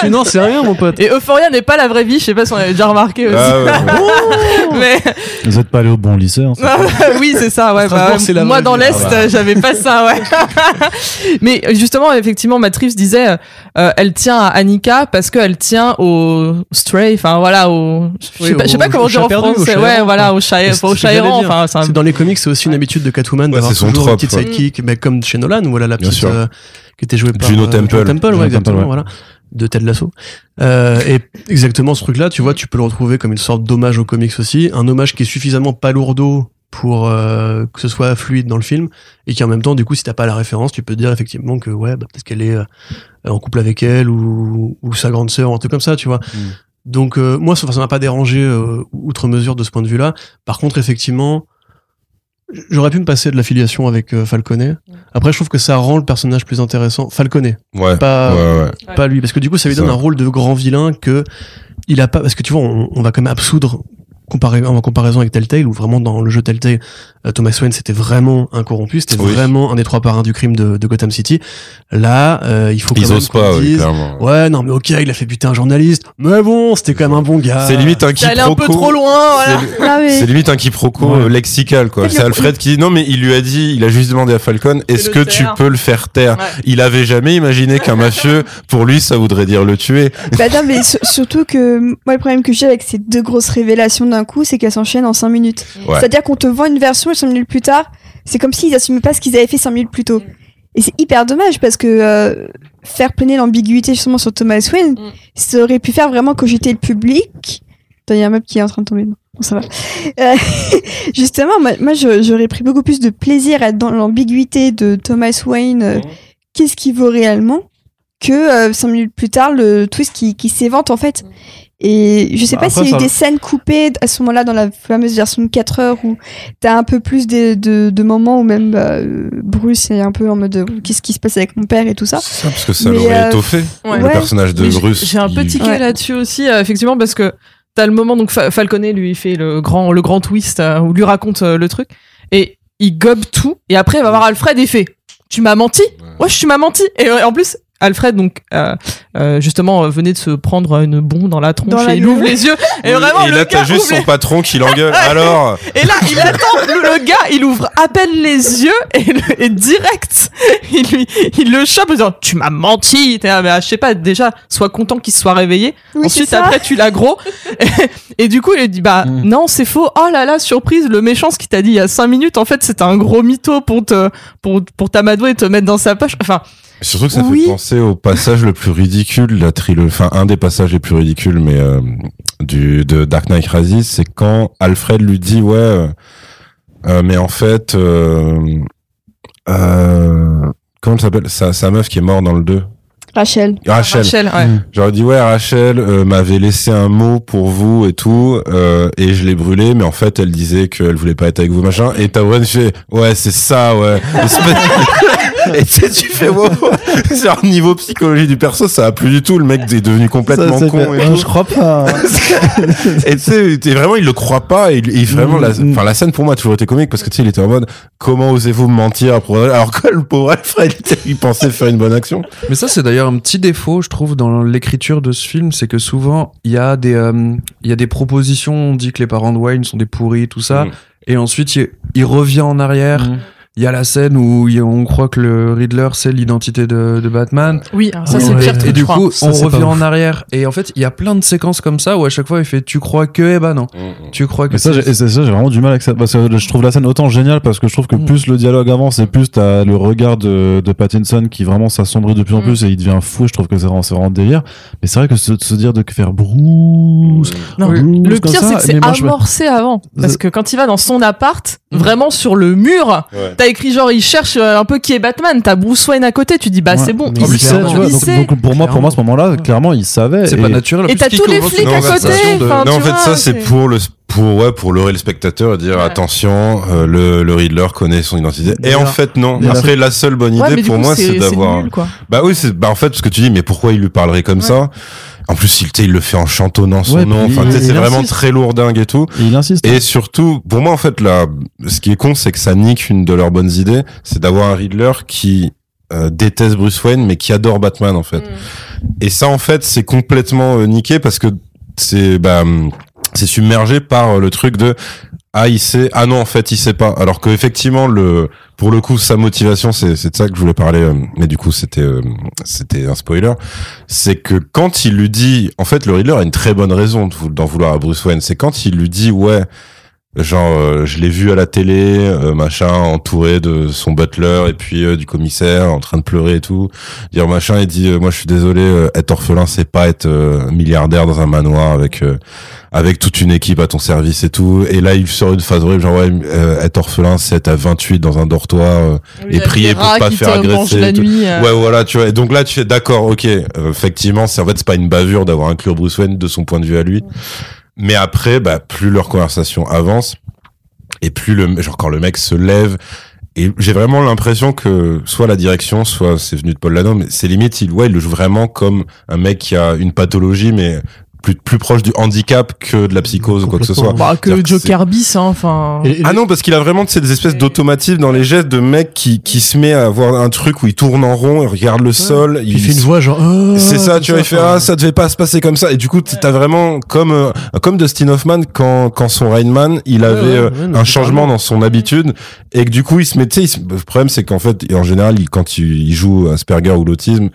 Tu n'en sais rien, mon pote. Et Euphoria n'est pas la vraie vie, je sais pas si on avait déjà remarqué aussi. Ah, ouais, ouais. mais Vous êtes pas allé au bon lycée. hein, ça. oui, c'est ça, ouais. Bah, la moi, dans l'Est, Ah bah. euh, j'avais pas ça, ouais. Mais euh, justement, effectivement, Reeves disait, euh, elle tient à Annika parce qu'elle tient au stray, enfin voilà, au, je sais Oui, pas, au- comment dire en perdu, au chat ouais, voilà, au chat, Et au enfin, un- dans les comics, c'est aussi une habitude de Catwoman Ouais, d'avoir c'est son toujours une petite sidekick, mais comme chez Nolan, où elle a la petite euh, qui était jouée par Juno euh, Temple. Juno Temple, Juno exactement, Temple, voilà, de Ted Lasso. Euh, et exactement ce truc-là, tu vois, tu peux le retrouver comme une sorte d'hommage aux comics aussi, un hommage qui est suffisamment palourdeau pour euh, que ce soit fluide dans le film et qui en même temps du coup si t'as pas la référence tu peux dire effectivement que ouais bah, peut-être qu'elle est euh, en couple avec elle ou, ou sa grande sœur ou un truc comme ça tu vois donc euh, moi ça ça m'a pas dérangé euh, outre mesure de ce point de vue là par contre effectivement j'aurais pu me passer de l'affiliation avec euh, Falconet. Après je trouve que ça rend le personnage plus intéressant. Falconet. Ouais. pas ouais, ouais. pas lui. Parce que du coup ça lui donne ça. un rôle de grand vilain que il a pas parce que tu vois on, on va quand même absoudre comparé en comparaison avec Telltale où vraiment dans le jeu Telltale euh, Thomas Wayne c'était vraiment incorrompu c'était Oui. vraiment un des trois parrains du crime de, de Gotham City là euh, il faut quand Ils même osent pas, oui, clairement. ouais non mais ok il a fait buter un journaliste mais bon c'était quand même un bon gars C'est limite un C'est allé un peu quiproquo. trop loin, voilà. C'est- Ah oui. C'est limite un quiproquo Ouais. euh, lexical quoi. C'est Alfred qui dit non mais il lui a dit, il a juste demandé à Falcon, est-ce que tu peux le faire taire? Ouais. Il avait jamais imaginé qu'un mafieux, pour lui, ça voudrait dire le tuer. Bah non, mais sur- surtout que moi, le problème que j'ai avec ces deux grosses révélations d'un coup, c'est qu'elles s'enchaînent en 5 minutes. Ouais. C'est-à-dire qu'on te vend une version et 5 minutes plus tard, c'est comme s'ils assumaient pas ce qu'ils avaient fait 5 minutes plus tôt. Et c'est hyper dommage parce que euh, faire planer l'ambiguïté justement sur Thomas Wayne, Mm. ça aurait pu faire vraiment cogiter le public. Attends, il y a un meuble qui est en train de tomber. Bon, ça va. Euh, justement, moi, j'aurais pris beaucoup plus de plaisir à être dans l'ambiguïté de Thomas Wayne. euh, Qu'est-ce qu'il vaut réellement que cinq minutes plus tard le twist qui, qui s'évente en fait. Et je sais Bah, pas s'il y a eu ça- des scènes coupées à ce moment-là dans la fameuse version de 4 heures où t'as un peu plus de, de, de moments où même bah, euh, Bruce est un peu en mode euh, qu'est-ce qui se passe avec mon père et tout ça. C'est ça, parce que ça l'aurait euh, étoffé. Ouais. Le Ouais. personnage de Mais Bruce. J'ai un tiqué Ouais. là-dessus aussi, euh, effectivement, parce que t'as le moment, donc Fa- Falconet lui il fait le grand, le grand twist euh, où lui raconte euh, le truc et il gobe tout et après il va voir Alfred et il fait Tu m'as menti? Ouais, tu m'as menti. Et euh, en plus, Alfred, donc, euh, euh, justement, euh, venait de se prendre une bombe dans la tronche Dans la et il ouvre les yeux. Et vraiment, et le là, t'as juste son patron qui l'engueule. Alors, Et là, il attend, le, le gars, il ouvre à peine les yeux et, le- et direct, il lui, il le chope en disant, tu m'as menti. Là, mais, ah, je sais pas, déjà, sois content qu'il se soit réveillé. Oui, Ensuite, après, tu l'as gros. et, du coup, il lui dit, bah, Mm. non, c'est faux. Oh là là, surprise, le méchant, ce qu'il t'a dit il y a cinq minutes, en fait, c'était un gros mytho pour te, pour, pour t'amadouer et te mettre dans sa poche. Enfin, surtout que ça Oui. fait penser au passage le plus ridicule de la trilogie, enfin, un des passages les plus ridicules, mais, euh, du, de Dark Knight Rises, c'est quand Alfred lui dit, ouais, euh, euh, mais en fait, euh, comment elle s'appelle? Sa, sa meuf qui est morte dans le 2. Rachel. Rachel. Rachel, ouais. Mm. J'aurais dit ouais Rachel euh, m'avait laissé un mot pour vous et tout euh, et je l'ai brûlé mais en fait elle disait qu'elle voulait pas être avec vous machin et Taouren fait ouais c'est ça ouais et tu sais, tu fais wow c'est un niveau psychologie du perso ça a plus du tout le mec est devenu complètement Ça, con fait- et tout. je crois pas. et tu sais vraiment il le croit pas et, vraiment la, Mm. enfin la scène pour moi a toujours été comique parce que tu sais il était en mode comment osez-vous me mentir pour alors que le pauvre Alfred il pensait faire une bonne action Mais ça, c'est d'ailleurs un petit défaut, je trouve, dans l'écriture de ce film, c'est que souvent, il y a des, euh, il y a des propositions, on dit que les parents de Wayne sont des pourris, tout ça, Mm. et ensuite, il, il revient en arrière. Il y a la scène où on croit que le Riddler, c'est l'identité de, de Batman. Oui, alors ça, c'est le pire et, du coup, Ça, on revient en arrière. Et en fait, il y a plein de séquences comme ça où à chaque fois, il fait, tu crois que, eh ben non. Tu crois que Mais ça, c'est- j'ai et c'est ça, j'ai vraiment du mal avec ça. Parce que je trouve la scène autant géniale parce que je trouve que Mm. plus le dialogue avance et plus t'as le regard de, de Pattinson qui vraiment s'assombrit de plus en Mm. plus et il devient fou. Je trouve que c'est vraiment, vraiment délire. Mais c'est vrai que se, se dire de faire Bruce. Non, le Bruce comme pire, c'est que c'est amorcé avant. Parce que quand il va dans son appart, Mm. vraiment sur le mur, Ouais. T'as écrit genre, il cherche euh, un peu qui est Batman. T'as Bruce Wayne à côté, tu dis, bah Ouais. c'est bon, il sait, sait, tu vois. il Donc, sait. donc, pour moi, pour moi, à ce moment-là, clairement, il savait. c'est et- pas naturel. Et t'as tous les flics à côté, conversation de- enfin, non, en fait, vois, ça, c'est pour le, pour, ouais, pour leurrer le spectateur et dire Ouais. attention, euh, le, le Riddler connaît son identité. Et en fait, non. Après, la seule bonne idée pour coup, moi, c'est d'avoir. Bah oui, c'est, bah en fait, parce que tu dis, mais pourquoi il lui parlerait comme Ouais. ça? En plus, il, tu sais, il le fait en chantonnant son Ouais, nom. Enfin, tu sais, il- c'est vraiment insiste. très lourdingue et tout. Et il insiste. Et surtout, pour moi, en fait, là, ce qui est con, c'est que ça nique une de leurs bonnes idées. C'est d'avoir un Riddler qui euh, déteste Bruce Wayne, mais qui adore Batman, en fait. Mm. Et ça, en fait, c'est complètement euh, niqué parce que c'est bah, c'est submergé par euh, le truc de ah il sait. Ah non en fait il sait pas. Alors que effectivement le pour le coup sa motivation c'est c'est de ça que je voulais parler euh, mais du coup c'était euh, c'était un spoiler. C'est que quand il lui dit en fait le Riddler a une très bonne raison d'en vouloir à Bruce Wayne. C'est quand il lui dit ouais genre euh, je l'ai vu à la télé euh, machin entouré de son butler et puis euh, du commissaire en train de pleurer et tout. Dire machin il dit euh, moi je suis désolé euh, être orphelin c'est pas être euh, milliardaire dans un manoir avec euh, avec toute une équipe à ton service et tout. Et là il sort une phase horrible genre ouais euh, être orphelin c'est être à 28 dans un dortoir euh, Et prier pour pas faire agresser la nuit. ouais voilà tu vois. Et donc là tu fais d'accord ok effectivement c'est en fait c'est pas une bavure d'avoir inclus Bruce Wayne de son point de vue à lui mais après bah plus leur conversation avance et plus le genre quand le mec se lève et j'ai vraiment l'impression que soit la direction soit c'est venu de Paul Lano mais c'est limite il ouais il le joue vraiment comme un mec qui a une pathologie mais plus plus proche du handicap que de la psychose ou quoi que ce soit. Bah, que Joker bis, hein, enfin. Ah non, parce qu'il a vraiment tu sais, des espèces d'automatismes dans les gestes de mec qui, qui se met à avoir un truc où il tourne en rond, il regarde le sol, il fait une voix genre. ah, C'est ça, tu vois, il fait ah ça devait pas se passer comme ça et du coup t'as vraiment comme euh, comme Dustin Hoffman quand quand son Rain Man il avait ouais, euh, ouais, un changement dans son habitude et que du coup il se met tu se- le problème c'est qu'en fait en général il, quand il, il joue Asperger ou l'autisme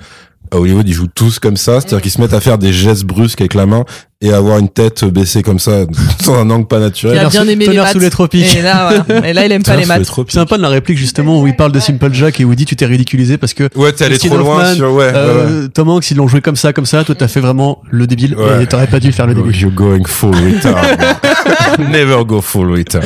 à Hollywood ils jouent tous comme ça c'est-à-dire qu'ils se mettent à faire des gestes brusques avec la main et avoir une tête baissée comme ça dans un angle pas Il naturel a Tonnerre bien aimé les sous les tropiques. Et là, voilà. Et là, il aime pas les maths. C'est sympa de la réplique justement où il parle de Simple Jack et où il dit tu t'es ridiculisé parce que ouais t'es allé trop loin Hoffman, sur ouais, ouais, ouais. euh, Tom Hanks ils l'ont joué comme ça comme ça toi t'as fait vraiment le débile Ouais. et t'aurais pas dû faire le débile. You're going full retard. Never go full retard.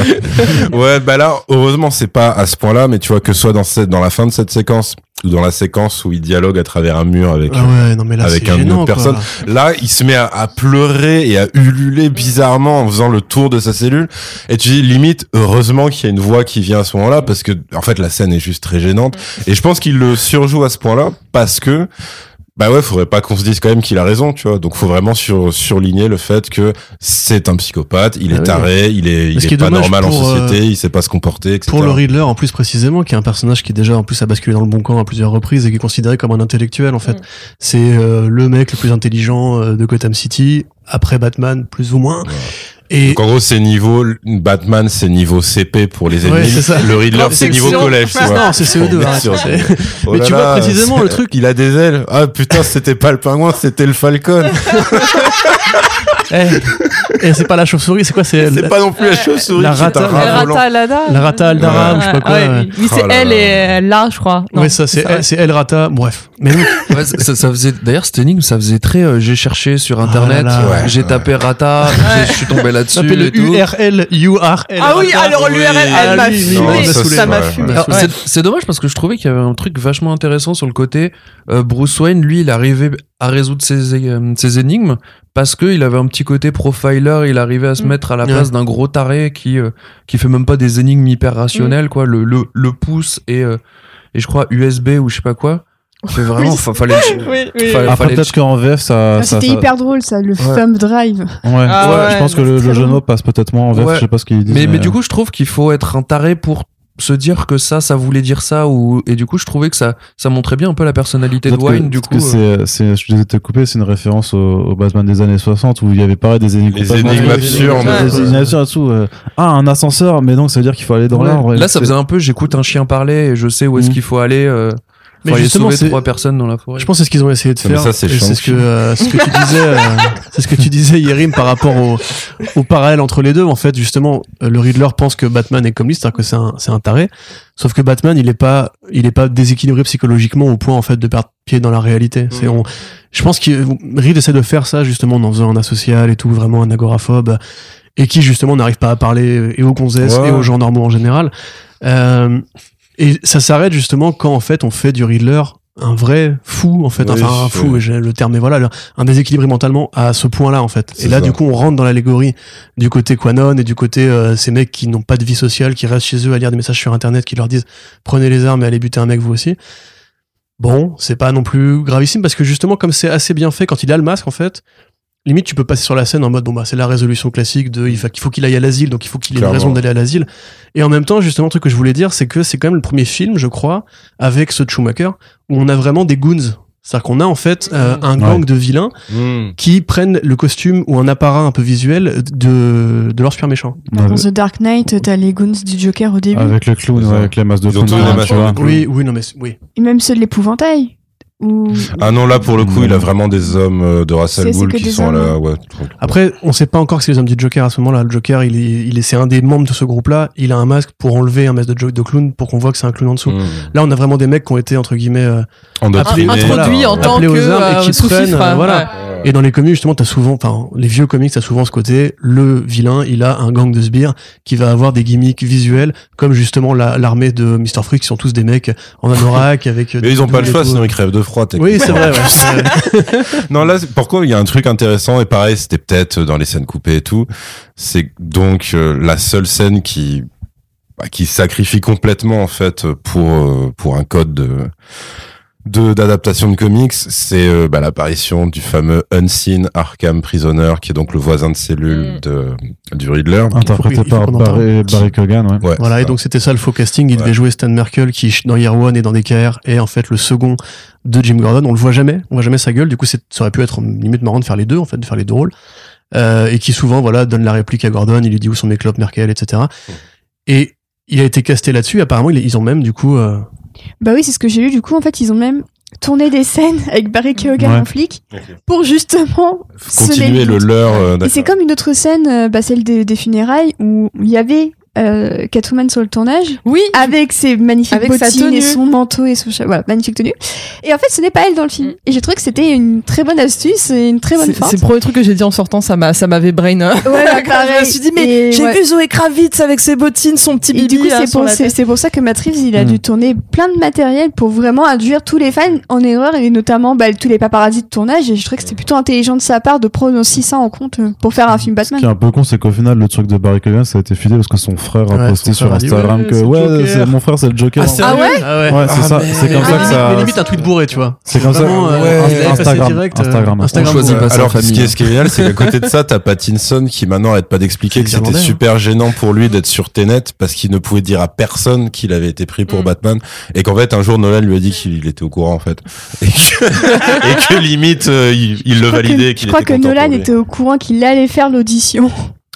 ouais, bah là, heureusement, c'est pas à ce point-là, mais tu vois que soit dans cette, dans la fin de cette séquence ou dans la séquence où il dialogue à travers un mur avec Ah ouais non mais là avec un- une gênant, autre quoi. personne. là, il se met à, à pleurer vibrer et à ululer bizarrement en faisant le tour de sa cellule. Et tu dis limite, heureusement qu'il y a une voix qui vient à ce moment-là parce que en fait la scène est juste très gênante. Et je pense qu'il le surjoue à ce point-là parce que bah ouais, faudrait pas qu'on se dise quand même qu'il a raison, tu vois. Donc faut vraiment sur, surligner le fait que c'est un psychopathe, il Ah est oui. taré, il est, il ce est, qui est pas normal en pour, société, euh, il sait pas se comporter, etc. Pour le Riddler, en plus précisément, qui est un personnage qui déjà en plus a basculé dans le bon camp à plusieurs reprises et qui est considéré comme un intellectuel en fait. Mm. C'est euh, le mec le plus intelligent euh, de Gotham City, après Batman plus ou moins. Et Donc en gros, c'est niveau Batman, c'est niveau CP pour les ennemis. le Riddler, c'est niveau collège. tu vois. non, c'est CE2. Bien arrête, sûr. c'est- Oh Mais là tu vois là, précisément le truc. Il a des ailes. Ah putain, c'était pas le pingouin, c'était le falcon. Eh, eh, c'est pas la chauve-souris, c'est quoi C'est C'est la, pas non plus la chauve-souris. la rata- rat La. Rata Alada. la Rata Aldaram, Ouais. je sais pas quoi. oui, oui, c'est Oh elle là. et là, je crois. Non, Ouais, ça c'est ça, ouais. c'est El Rata. Bref, mais oui, Ouais, ça, ça faisait d'ailleurs cette énigme ça faisait très euh, j'ai cherché sur internet là. Ouais. j'ai tapé rata je suis tombé là-dessus et le tout URL URL. Ah oui, alors l'URL, Oui. elle m'a Ah, Non, fumé. ça, m'a fumé. c'est- dommage parce que je trouvais qu'il y avait un truc vachement intéressant sur le côté euh, Bruce Wayne, lui, il arrivait à résoudre ses, euh, ses énigmes parce que il avait un petit côté profiler, il arrivait à se Mm. mettre à la Ouais. place d'un gros taré qui euh, qui fait même pas des énigmes hyper rationnelles quoi, le le, le pouce et euh, et je crois USB ou je sais pas quoi. C'est vraiment Oui. fa- fallait Oui, oui. Fallait- peut-être qu'en VF, ça. Ah, ça- C'était ça- hyper drôle ça, le Ouais. thumb drive. Ouais, Ah ouais, ouais, je pense que le, le jeu de long. mots passe peut-être moins en VF, Ouais. je sais pas ce qu'il dit. mais, mais du coup, je trouve qu'il faut être un taré pour se dire que ça, ça voulait dire ça, ou et du coup, je trouvais que ça, ça montrait bien un peu la personnalité de que- Wayne. Du coup, que euh, c'est, c'est, je les ai coupé, c'est une référence au, au Batman des années 60 où il y avait pareil des énigmes. Les complètement- énigmes absurdes. Des énigmes absurdes et tout. euh, Ah, un ascenseur, mais donc ça veut dire qu'il faut aller dans ouais. l'arbre. là, ça faisait un peu, j'écoute un chien parler et je sais où est-ce Mm. qu'il faut aller. Euh, Mais aller justement, sauver trois personnes dans la forêt. Je pense que c'est ce qu'ils ont essayé de faire. ça, c'est ce que, euh, ce que tu disais, euh, c'est ce que tu disais, Yerim, par rapport au, au parallèle entre les deux. En fait, justement, euh, le Riddler pense que Batman est comme lui, c'est-à-dire que c'est un, c'est un taré. Sauf que Batman, il est pas, il est pas déséquilibré psychologiquement au point, en fait, de perdre pied dans la réalité. C'est, on, je pense que Reed essaie de faire ça, justement, en faisant un asocial et tout, vraiment un agoraphobe, et qui, justement, n'arrive pas à parler et aux gonzesses et aux gens normaux en général. Euh, et ça s'arrête, justement, quand, en fait, on fait du Riddler un vrai fou en fait. Oui, enfin un fou j'ai le terme mais voilà un déséquilibré mentalement à ce point là en fait. Et là ça. du coup on rentre dans l'allégorie du côté Quanon et du côté euh, ces mecs qui n'ont pas de vie sociale qui restent chez eux à lire des messages sur internet qui leur disent prenez les armes et allez buter un mec vous aussi. Bon c'est pas non plus gravissime parce que justement comme c'est assez bien fait quand il a le masque en fait limite tu peux passer sur la scène en mode bon bah c'est la résolution classique de il faut qu'il aille à l'asile donc il faut qu'il ait une raison d'aller à l'asile et en même temps justement le truc que je voulais dire c'est que c'est quand même le premier film je crois avec ce Schumacher où on a vraiment des goons c'est-à-dire qu'on a en fait euh, un gang Ouais. de vilains Mm. qui prennent le costume ou un apparat un peu visuel de, de leur super méchant. Dans Ouais. The Dark Knight, t'as les goons du Joker au début. Avec le clown, ouais, avec les masses de Ils ont clown. tous des ouais, masques tu vois. de clown. Oui, oui, non mais oui. Et même ceux de l'épouvantail. Ou... Ah non, là, pour le coup, Mm. il a vraiment des hommes euh, de Ghul que qui sont hommes, là, ouais. trop- Après, on sait pas encore que c'est les hommes du Joker à ce moment-là. Le Joker, il est, il est, c'est un des membres de ce groupe-là. Il a un masque pour enlever un masque de, de clown pour qu'on voit que c'est un clown en dessous. Mm. Là, on a vraiment des mecs qui ont été entre guillemets euh, Endoctriné. Appelé- Introduit voilà, en tant appelé que aux armes et euh, qui prennent, euh, voilà. ouais. Ouais. Et dans les comics, justement, t'as souvent, enfin, les vieux comics, t'as souvent ce côté, le vilain, il a un gang de sbires qui va avoir des gimmicks visuels, comme justement la- l'armée de Mr. Freak, qui sont tous des mecs en anorak avec. Mais ils ont pas le choix, sinon ils crèvent de froid. Oui, c'est vrai. ouais. Non, là, pourquoi il y a un truc intéressant et pareil, c'était peut-être dans les scènes coupées et tout. C'est donc euh, la seule scène qui bah, qui sacrifie complètement en fait pour euh, pour un code de de d'adaptation de comics, c'est euh, bah, l'apparition du fameux Unseen Arkham Prisoner, qui est donc le voisin de cellule Mm. de du Riddler. Interprété faut par. Barry, Barry Keoghan, ouais. Ouais, Voilà, et ça. donc c'était ça le faux casting. Il Ouais. devait jouer Stan Merkel, qui dans Year One et dans DKR est en fait le second de Jim Gordon. On le voit jamais, on voit jamais sa gueule. Du coup, ça aurait pu être limite marrant de faire les deux, en fait, de faire les deux rôles. Euh, et qui souvent, voilà, donne la réplique à Gordon. Il lui dit où sont mes clopes, Merkel, etc. Et il a été casté là-dessus. Apparemment, ils ils ont même du coup. euh, Bah oui, c'est ce que j'ai lu. Du coup, en fait, ils ont même tourné des scènes avec Barry Keoghan Ouais. en flic pour justement continuer le leur. euh, Et c'est comme une autre scène, euh, bah, celle des, des funérailles, où il y avait euh, Catwoman sur le tournage Oui, avec ses magnifiques Avec sa bottines et son manteau et son cha- voilà magnifique tenue. Et en fait, ce n'est pas elle dans le film. Mm. Et j'ai trouvé que c'était une très bonne astuce et une très bonne c'est feinte. c'est le premier truc que j'ai dit en sortant, ça m'a ça m'avait brain. Ouais, bah, pareil. je me suis dit mais j'ai ouais. vu Zoé Kravitz avec ses bottines, son petit Et bibi du coup, c'est pour, c'est, pour ça que Matt Reeves, il a Mm. dû tourner plein de matériel pour vraiment induire tous les fans en erreur et notamment bah, tous les paparazzis de tournage. Et je trouvais que c'était plutôt intelligent de sa part de prendre aussi ça en compte euh, pour faire un film Ce qui est Batman. un peu con, c'est qu'au final, le truc de Barry Keoghan, ça a été fidèle parce que son frère a Ouais, posté sur Instagram ouais, que ouais, c'est mon frère, c'est le Joker. Ah, c'est Ah ouais Ah ouais. Ouais, c'est Ah, ça. C'est comme ça que ça. mais limite un tweet bourré, tu vois. C'est comme ça. Euh, Instagram, euh, Instagram. Instagram Alors, ce qui est, hein. génial, c'est qu'à côté de ça, t'as Pattinson qui maintenant arrête pas d'expliquer que C'est c'était hein. super gênant pour lui d'être sur Tenet parce qu'il ne pouvait dire à personne qu'il avait été pris pour Mm. Batman et qu'en fait un jour Nolan lui a dit qu'il était au courant en fait et que, et que limite euh, il, il le Je crois que- validait Je qu'il crois était que Nolan était au courant qu'il allait faire l'audition.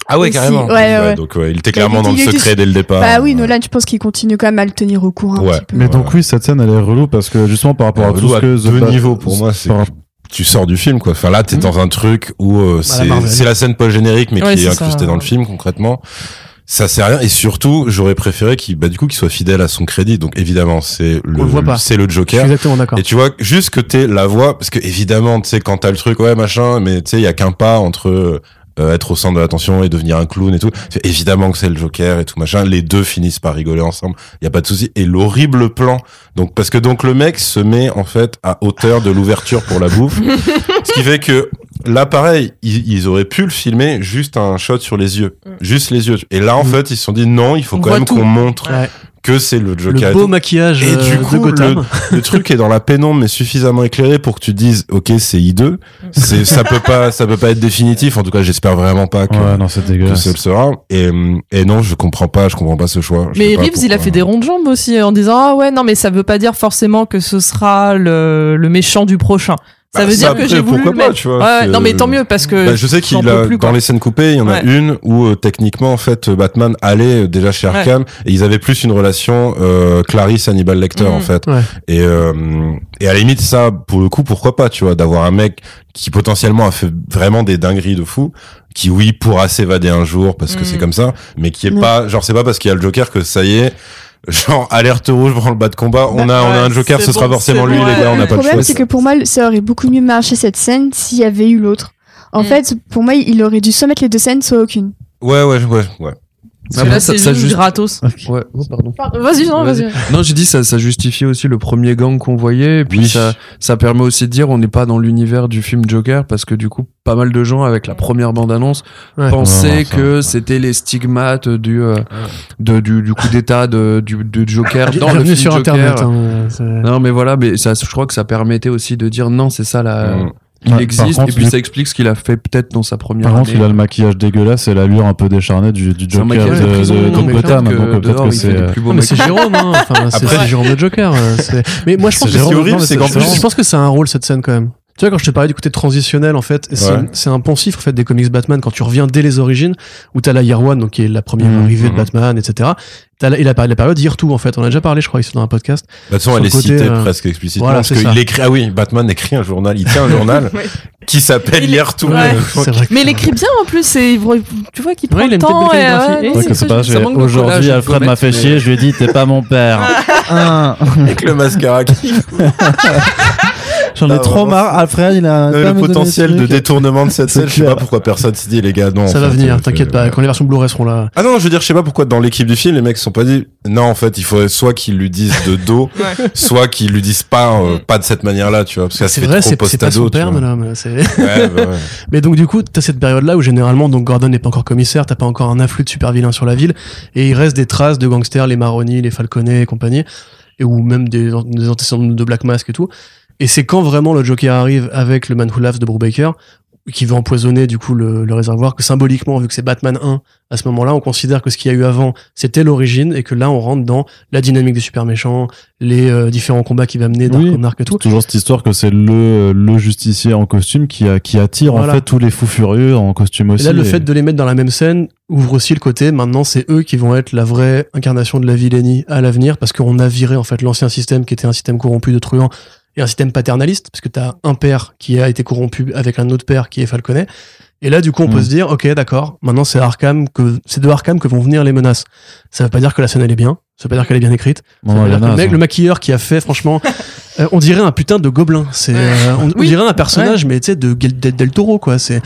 Ah ouais aussi. carrément Ouais, ouais. donc ouais, il était Il a clairement dans le secret dès le départ bah oui. Nolan, je pense qu'il continue quand même à le tenir au courant Ouais. un petit peu. Mais donc oui, cette scène, elle est relou parce que justement par rapport à Euh, tout ce que The deux niveaux pour moi c'est tu sors du film quoi enfin là t'es Mhm. dans un truc où euh, la c'est la scène post générique mais Ouais, qui est incrustée dans le film concrètement ça sert à rien et surtout j'aurais préféré qu'il bah du coup qu'il soit fidèle à son crédit donc évidemment c'est On le pas. c'est le Joker exactement d'accord. et tu vois juste que t'es la voix parce que évidemment tu sais quand t'as le truc ouais machin mais tu sais il y a qu'un pas entre euh, être au centre de l'attention et devenir un clown et tout. C'est évidemment que c'est le Joker et tout machin. Les deux finissent par rigoler ensemble. Il y a pas de souci. Et l'horrible plan. Donc parce que donc le mec se met en fait à hauteur de l'ouverture pour la bouffe. Ce qui fait que là pareil ils, ils auraient pu le filmer juste un shot sur les yeux. Mm. juste les yeux. Et là en Mm. fait ils se sont dit non il faut On quand même qu'on montre Ouais. Que c'est le Joker Le beau maquillage Et euh, du de coup, Gotham. le truc est dans la pénombre mais suffisamment éclairé pour que tu dises ok c'est hideux c'est ça peut pas ça peut pas être définitif en tout cas j'espère vraiment pas que, Ouais, non, c'est que dégueulasse. ça le sera et, et non je comprends pas je comprends pas ce choix Je Mais Reeves, il a fait des ronds de jambes aussi en disant ah ouais non mais ça veut pas dire forcément que ce sera le, le méchant du prochain. Ça Bah, veut dire après, que j'ai voulu pourquoi le pas tu vois Ouais, non mais tant mieux parce que Bah, je sais qu'il a plus, dans les scènes coupées, il y en a Ouais. une où euh, techniquement en fait Batman allait euh, déjà chez Ouais. Arkham et ils avaient plus une relation euh, Clarisse Hannibal Lecter Mhm. en fait. Ouais. Et euh, et à la limite ça pour le coup pourquoi pas tu vois d'avoir un mec qui potentiellement a fait vraiment des dingueries de fou qui oui pourra s'évader un jour parce que Mhm. c'est comme ça mais qui est pas genre c'est pas parce qu'il y a le Joker que ça y est genre alerte rouge dans le bas de combat on a on a un ouais, Joker ce sera forcément lui bon, les gars on n'a le pas le problème, choix c'est que pour moi, ça aurait beaucoup mieux marché cette scène s'il y avait eu l'autre. En Mm. fait, pour moi, il aurait dû soit mettre les deux scènes, soit aucune. ouais ouais ouais ouais Parce que Après, là ça- c'est ça juste juste- gratos. Ouais, oh, pardon. Vas-y non Vas-y. Non, j'ai dit ça, ça justifie aussi le premier gang qu'on voyait, et puis Oui. ça, ça permet aussi de dire on n'est pas dans l'univers du film Joker parce que du coup, pas mal de gens avec la première bande-annonce Ouais. pensaient Ouais, non, ça, que c'était les stigmates du, euh, de, du, du coup d'état de, du, du Joker dans le film sur Joker. Internet. hein, Non, mais voilà, mais ça, je crois que ça permettait aussi de dire non, c'est ça la. Mm. Il Ouais, existe, par contre, et puis du- ça explique ce qu'il a fait peut-être dans sa première Par contre, année. il a le maquillage dégueulasse et l'allure un peu décharnée du, du Joker de, de prison, de, de non, Gotham. Donc que peut-être que c'est. euh, mais c'est. Jérôme, hein. enfin, c'est Après- c'est Jérôme le Joker. euh, Mais moi, je pense C'est que horrible, c'est Je pense que c'est un rôle cette scène quand même. Tu vois, quand je te parlais du côté transitionnel, en fait, c'est Ouais. c'est un poncif en fait des comics Batman quand tu reviens dès les origines, où t'as la Year One, donc qui est la première Mhm. arrivée de Mhm. Batman, etc. T'as la, et la, la période Year Two, en fait. On a déjà parlé, je crois, ici dans un podcast. De toute façon, elle le est côté, citée euh, presque explicitement voilà, parce qu'il écrit. Ah oui, Batman écrit un journal. Il tient un journal Ouais. qui s'appelle Il- Hier tout. Ouais. C'est vrai. que- Mais il écrit bien en plus et tu vois qu'il prend le une temps collage, aujourd'hui, Alfred m'a fait chier, je lui ai dit, t'es pas mon père. Avec le mascara. qui- J'en ai trop marre. Alfred, il a Euh, le potentiel de détournement de cette scène, je sais pas pourquoi personne s'est dit les gars non. Ça va venir, euh, t'inquiète euh, pas. Quand les versions Blu-ray seront là. Ah non, je veux dire, je sais pas pourquoi dans l'équipe du film, les mecs se sont pas dit non, en fait, il faudrait soit qu'ils lui disent de dos, soit qu'ils lui disent pas, euh, pas de cette manière-là, tu vois, parce que C'est vrai, trop c'est c'est pas son père, madame. bah. Mais donc du coup, t'as cette période-là où généralement donc Gordon n'est pas encore commissaire, t'as pas encore un afflux de super vilains sur la ville, et il reste des traces de gangsters, les Maroni, les Falconet et compagnie, et ou même des, des antécédents de Black Mask et tout. Et c'est quand vraiment le Joker arrive avec le Man Who Laughs de Brubaker, qui veut empoisonner du coup le, le réservoir, que symboliquement, vu que c'est Batman 1, à ce moment-là, on considère que ce qu'il y a eu avant, c'était l'origine, et que là, on rentre dans la dynamique des super méchants, les euh, différents combats qu'il va mener Oui. Dark Ark et tout. Toujours cette histoire que c'est le, le justicier en costume qui, a, qui attire Voilà. en fait tous les fous furieux en costume Et aussi. là, le et- fait de les mettre dans la même scène ouvre aussi le côté, maintenant, c'est eux qui vont être la vraie incarnation de la vilainie à l'avenir, parce qu'on a viré, en fait, l'ancien système qui était un système corrompu de truands, et un système paternaliste, parce que tu as un père qui a été corrompu avec un autre père qui est Falconet. Et là, du coup, on peut Mm. se dire, ok, d'accord, maintenant c'est Arkham que c'est de Arkham que vont venir les menaces. Ça veut pas dire que la scène elle est bien, ça veut pas dire qu'elle est bien écrite. Le mec, le maquilleur qui a fait, franchement, euh, on dirait un putain de gobelin. C'est, euh, on, dirait un personnage, mais tu sais, de Del, Toro, quoi. C'est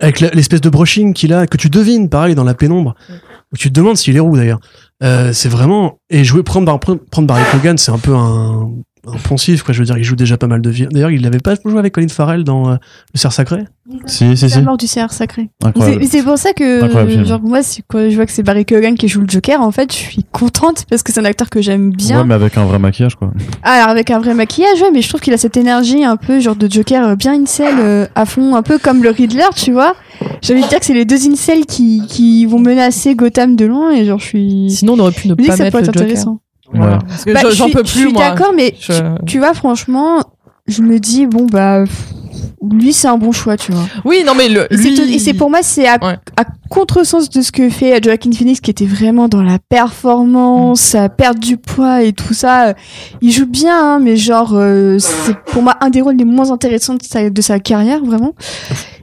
avec la- l'espèce de brushing qu'il a, que tu devines, pareil, dans la pénombre. Où tu te demandes s'il est roux d'ailleurs. Euh, c'est vraiment et jouer prendre Bar- prendre prendre Barry Kogan, c'est un peu un, un poncif, quoi. Je veux dire, il joue déjà pas mal de vie. D'ailleurs, il avait pas joué avec Colin Farrell dans euh, Le Cerf Sacré? Si, si, La si. mort du cerf sacré. Incroyable. C'est pour ça que, genre, moi, quand je vois que c'est Barry Keoghan qui joue le Joker, en fait, je suis contente parce que c'est un acteur que j'aime bien. Ouais, mais avec un vrai maquillage, quoi. Ah, alors avec un vrai maquillage, ouais, mais je trouve qu'il a cette énergie un peu genre de Joker euh, bien incel euh, à fond, un peu comme le Riddler, tu vois. J'ai envie de dire que c'est les deux incels qui, qui vont menacer Gotham de loin et genre je suis. Sinon, on aurait pu ne pas mettre le Joker. Intéressant. Voilà. Ouais. Parce que Bah, je- je j'en suis- peux Je plus, suis moi. d'accord, mais Je- tu, tu vois, franchement, je me dis, bon, bah, lui, c'est un bon choix, tu vois. Oui, non, mais le, Et c'est lui... tout- Et c'est pour moi, c'est à, Ouais. à contresens de ce que fait Joaquin Phoenix, qui était vraiment dans la performance, à perdre du poids et tout ça. Il joue bien, hein, mais genre, euh, c'est pour moi un des rôles les moins intéressants de sa, de sa carrière, vraiment.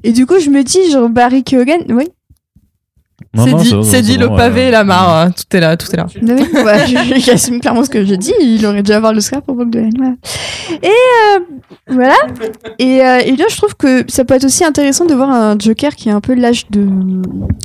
Et du coup, je me dis, genre, Barry Keoghan, oui. Non, C'est non, dit, c'est- c'est dit, le pavé, euh, la mare, hein, tout est là, tout est là. Non, mais, ouais, je- J'assume clairement ce que j'ai dit. Il aurait dû avoir le Scar pour Bob Dylan. Et euh, voilà. Et, euh, et là, je trouve que ça peut être aussi intéressant de voir un Joker qui est un peu l'âge de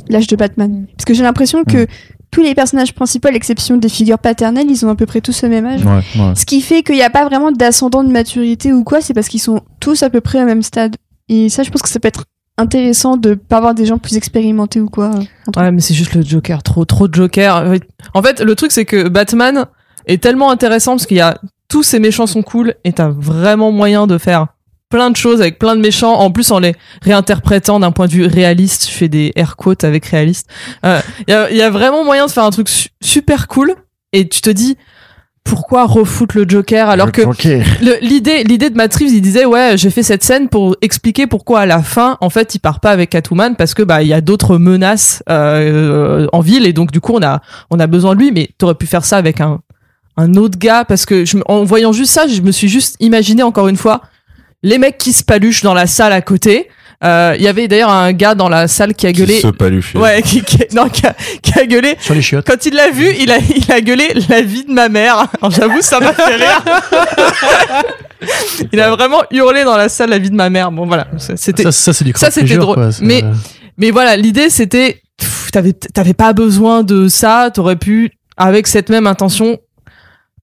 l'âge de Batman, parce que j'ai l'impression que tous les personnages principaux, à l'exception des figures paternelles, ils ont à peu près tous le même âge. Ouais, ouais. Ce qui fait qu'il n'y a pas vraiment d'ascendant de maturité ou quoi, c'est parce qu'ils sont tous à peu près au même stade. Et ça, je pense que ça peut être intéressant de pas avoir des gens plus expérimentés ou quoi. Ouais, mais c'est juste le Joker, trop, trop de Joker. En fait, le truc, c'est que Batman est tellement intéressant parce qu'il y a tous ces méchants sont cool et t'as vraiment moyen de faire plein de choses avec plein de méchants, en plus en les réinterprétant d'un point de vue réaliste. Je fais des air quotes avec réaliste. Euh, Il y, a, vraiment moyen de faire un truc su- super cool et tu te dis pourquoi refoutre le Joker alors que l'idée l'idée de Matt Reeves il disait ouais j'ai fait cette scène pour expliquer pourquoi à la fin en fait il part pas avec Catwoman parce que bah il y a d'autres menaces euh, en ville et donc du coup on a on a besoin de lui. Mais t'aurais pu faire ça avec un un autre gars parce que je, en voyant juste ça je me suis juste imaginé encore une fois les mecs qui se paluchent dans la salle à côté Euh, il y avait d'ailleurs un gars dans la salle qui a gueulé Qui se paluche. ouais qui, qui- non, qui a, qui a gueulé Sur les chiottes. quand il l'a vu, il a, il a gueulé la vie de ma mère. Alors j'avoue, ça m'a fait rire. il a vraiment hurlé dans la salle la vie de ma mère. Bon voilà, c'était. Ça, ça c'est du ça, c'était drôle. quoi. Mais- Mais voilà, l'idée c'était, t'avais, t'avais pas besoin de ça. T'aurais pu, avec cette même intention,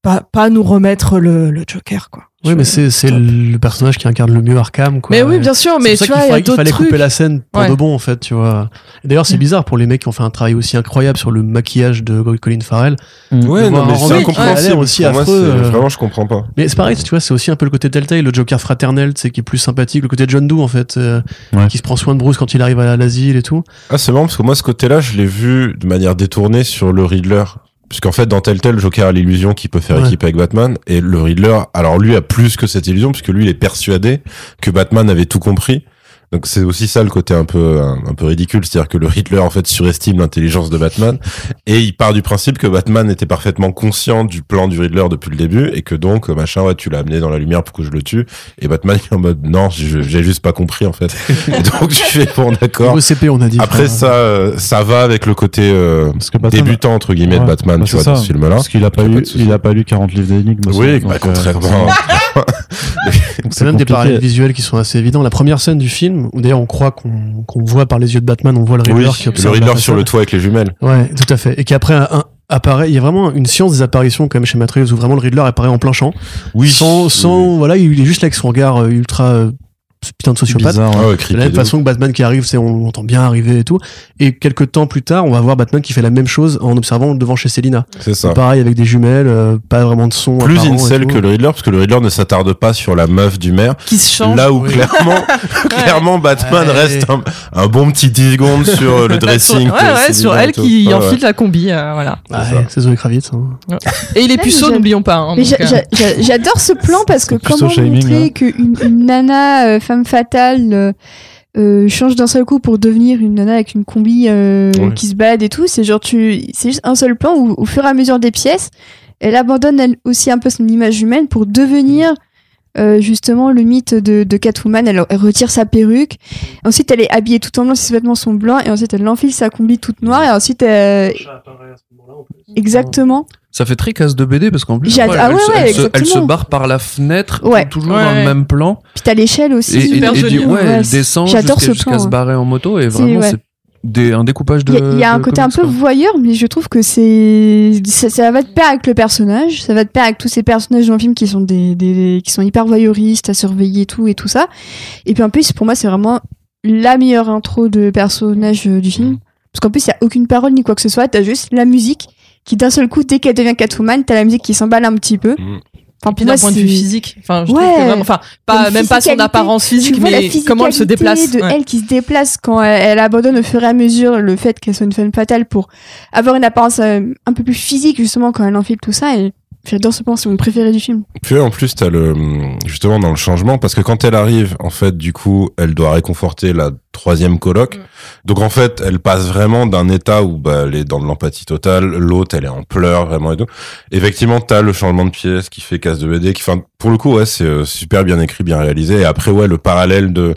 pas, pas nous remettre le, le Joker quoi. Oui, mais c'est c'est le personnage qui incarne le mieux Arkham. Quoi. Mais oui, bien sûr, mais C'est tu vois, il y a qu'il fallait, fallait trucs. couper la scène pour Ouais. de bon, en fait, tu vois. D'ailleurs, c'est Mm. bizarre pour les mecs qui ont fait un travail aussi incroyable sur le maquillage de Colin Farrell. Ouais, de non, mais c'est incompréhensible. l'air aussi Pour moi, affreux, euh. Vraiment, je comprends pas. Mais c'est pareil, tu vois, c'est aussi un peu le côté Telltale, le Joker fraternel, tu sais, qui est plus sympathique, le côté John Doe, en fait, euh, Ouais. qui se prend soin de Bruce quand il arrive à l'asile et tout. Ah, c'est marrant parce que moi, ce côté-là, je l'ai vu de manière détournée sur le Riddler. Puisqu'en fait, dans tel tel, Joker a l'illusion qu'il peut faire Ouais. équipe avec Batman. Et le Riddler, alors lui a plus que cette illusion, puisque lui, il est persuadé que Batman avait tout compris. Donc c'est aussi ça le côté un peu un, un peu ridicule, c'est-à-dire que le Riddler en fait surestime l'intelligence de Batman et il part du principe que Batman était parfaitement conscient du plan du Riddler depuis le début et que donc machin ouais tu l'as amené dans la lumière pour que je le tue et Batman il est en mode non j'ai juste pas compris en fait et donc je fais bon d'accord on a dit. après frère. ça, euh, ça va avec le côté euh, Parce que Batman- débutant entre guillemets Ouais, de Batman, bah, tu vois, ça. dans ce film-là. Parce qu'il a pas souci. il a pas lu 40 livres d'énigmes. Oui, bah, euh, contrairement. C'est même des parallèles visuels qui sont assez évidents. La première scène du film, où d'ailleurs on croit qu'on voit par les yeux de Batman, on voit le Riddler Oui, qui le. Riddler sur le toit avec les jumelles. Ouais, tout à fait. Et qui après un- apparaît, il y a vraiment une science des apparitions quand même chez Reeves, où vraiment le Riddler apparaît en plein champ. Oui. Sans, sans, voilà, il est juste là avec son regard euh, ultra euh, putain de sociopathe. Bizarre, Ah ouais. ouais, De la même de façon que Batman qui arrive, c'est on l'entend bien arriver et tout. Et quelques temps plus tard, on va voir Batman qui fait la même chose en observant devant chez Selina. C'est ça. Pareil avec des jumelles, euh, pas vraiment de son. Plus incel que le Riddler, parce que le Riddler ne s'attarde pas sur la meuf du maire. Qui se change. Là où Oui. clairement, clairement Batman Ouais. reste un, un bon petit 10 secondes sur euh, le dressing. ouais, ouais, Selina sur elle qui enfile ouais. la combi, euh, voilà. Ah C'est Zoé Kravitz. hein. Et il est Ouais, puceau, n'oublions pas. hein, euh, j'a- j'a- j'adore ce plan parce que comment montrer là. qu'une une nana femme fatale euh, euh, change d'un seul coup pour devenir une nana avec une combi euh, Ouais. qui se balade et tout, c'est genre tu, c'est juste un seul plan où au fur et à mesure des pièces, elle abandonne elle aussi un peu son image humaine pour devenir euh, justement le mythe de, de Catwoman. Elle, elle retire sa perruque. Ensuite, elle est habillée tout en blanc, ses vêtements sont blancs. Et ensuite, elle enfile sa combi toute noire. Et ensuite, euh, exactement. Ça fait très casse de BD parce qu'en plus, J'ai- elle, ah elle ouais, se- ouais, elle, se, elle se exactement. barre par la fenêtre, Ouais. toujours Ouais, dans le même plan. Puis t'as l'échelle aussi. Et, et- super et joli, du- ouais, ouais. elle descend J'adore jusqu'à ce plan, jusqu'à se hein. barrer en moto et vraiment, ouais. c'est des, un découpage de. Il y a, il y a un côté un peu quoi. voyeur, mais je trouve que c'est ça, ça va de pair avec le personnage, ça va de pair avec tous ces personnages dans le film qui sont des, des qui sont hyper voyeuristes à surveiller et tout et tout ça. Et puis en plus, pour moi, c'est vraiment la meilleure intro de personnage euh, du film, parce qu'en plus, il y a aucune parole ni quoi que ce soit, t'as juste la musique qui d'un seul coup, dès qu'elle devient Catwoman, t'as la musique qui s'emballe un petit peu. Mhm. Enfin, Puis d'un point de vue physique, enfin, je Ouais. trouve que vraiment- enfin, pas même pas son apparence physique, mais comment elle se déplace. de ouais. elle qui se déplace quand elle, elle abandonne au fur et à mesure le fait qu'elle soit une femme fatale pour avoir une apparence euh, un peu plus physique justement quand elle enfile tout ça et j'adore ce plan c'est mon préféré du film Puis en plus, t'as le justement dans le changement parce que quand elle arrive, en fait, du coup, elle doit réconforter la troisième coloc. Mm. Donc en fait, elle passe vraiment d'un état où bah, elle est dans de l'empathie totale, l'autre elle est en pleurs vraiment et tout. Effectivement, t'as le changement de pièce qui fait casse de BD, qui, enfin, pour le coup, ouais, c'est euh, super bien écrit, bien réalisé. Et après, ouais, le parallèle de,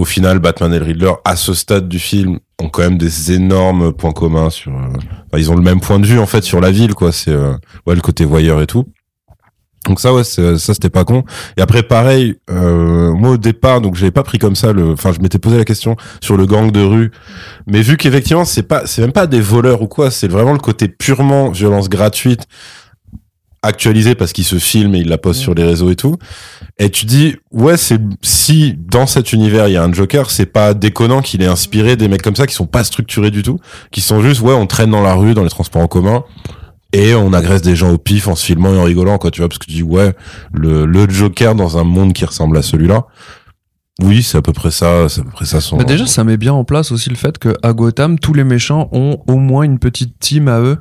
au final, Batman et le Riddler à ce stade du film ont quand même des énormes points communs sur. euh, ils ont le même point de vue en fait sur la ville, quoi. C'est euh, ouais le côté voyeur et tout. Donc ça ouais c'est- ça c'était pas con et après pareil euh, moi au départ donc j'avais pas pris comme ça enfin je m'étais posé la question sur le gang de rue mais vu qu'effectivement c'est pas c'est même pas des voleurs ou quoi c'est vraiment le côté purement violence gratuite actualisé parce qu'il se filme et il la poste sur les réseaux et tout et tu dis ouais c'est si dans cet univers il y a un Joker c'est pas déconnant qu'il ait inspiré des mecs comme ça qui sont pas structurés du tout qui sont juste ouais on traîne dans la rue dans les transports en commun et on agresse des gens au pif en se filmant et en rigolant quoi tu vois parce que tu dis ouais le, le Joker dans un monde qui ressemble à celui-là oui c'est à peu près ça c'est à peu près ça son Mais déjà, ça met bien en place aussi le fait que à Gotham, tous les méchants ont au moins une petite team à eux.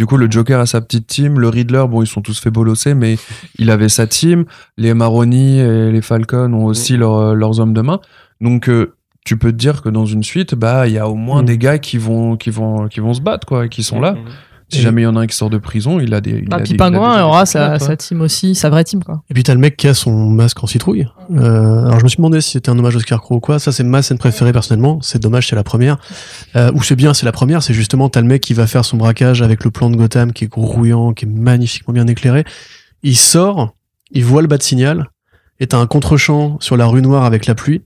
Du coup, le Joker a sa petite team, le Riddler, bon, ils sont tous fait bolosser, mais il avait sa team. Les Maroni et les Falcon ont aussi leur- leurs hommes de main. Donc, euh, tu peux te dire que dans une suite, bah, il y a au moins Mm. des gars qui vont, qui vont, qui vont se battre, quoi, et qui sont là. Si Et- jamais il y en a un qui sort de prison, il a des. il Bah, a puis des- il a Pingouin aura sa, sa team aussi, sa vraie team quoi. Et puis t'as le mec qui a son masque en citrouille. Euh, alors je me suis demandé si c'était un hommage au Scarecrow ou quoi. Ça c'est ma scène préférée personnellement. C'est dommage, c'est la première. Euh, ou c'est bien, c'est la première. C'est justement t'as le mec qui va faire son braquage avec le plan de Gotham qui est grouillant, qui est magnifiquement bien éclairé. Il sort, il voit le bas de signal. Et t'as un contre-champ sur la rue noire avec la pluie.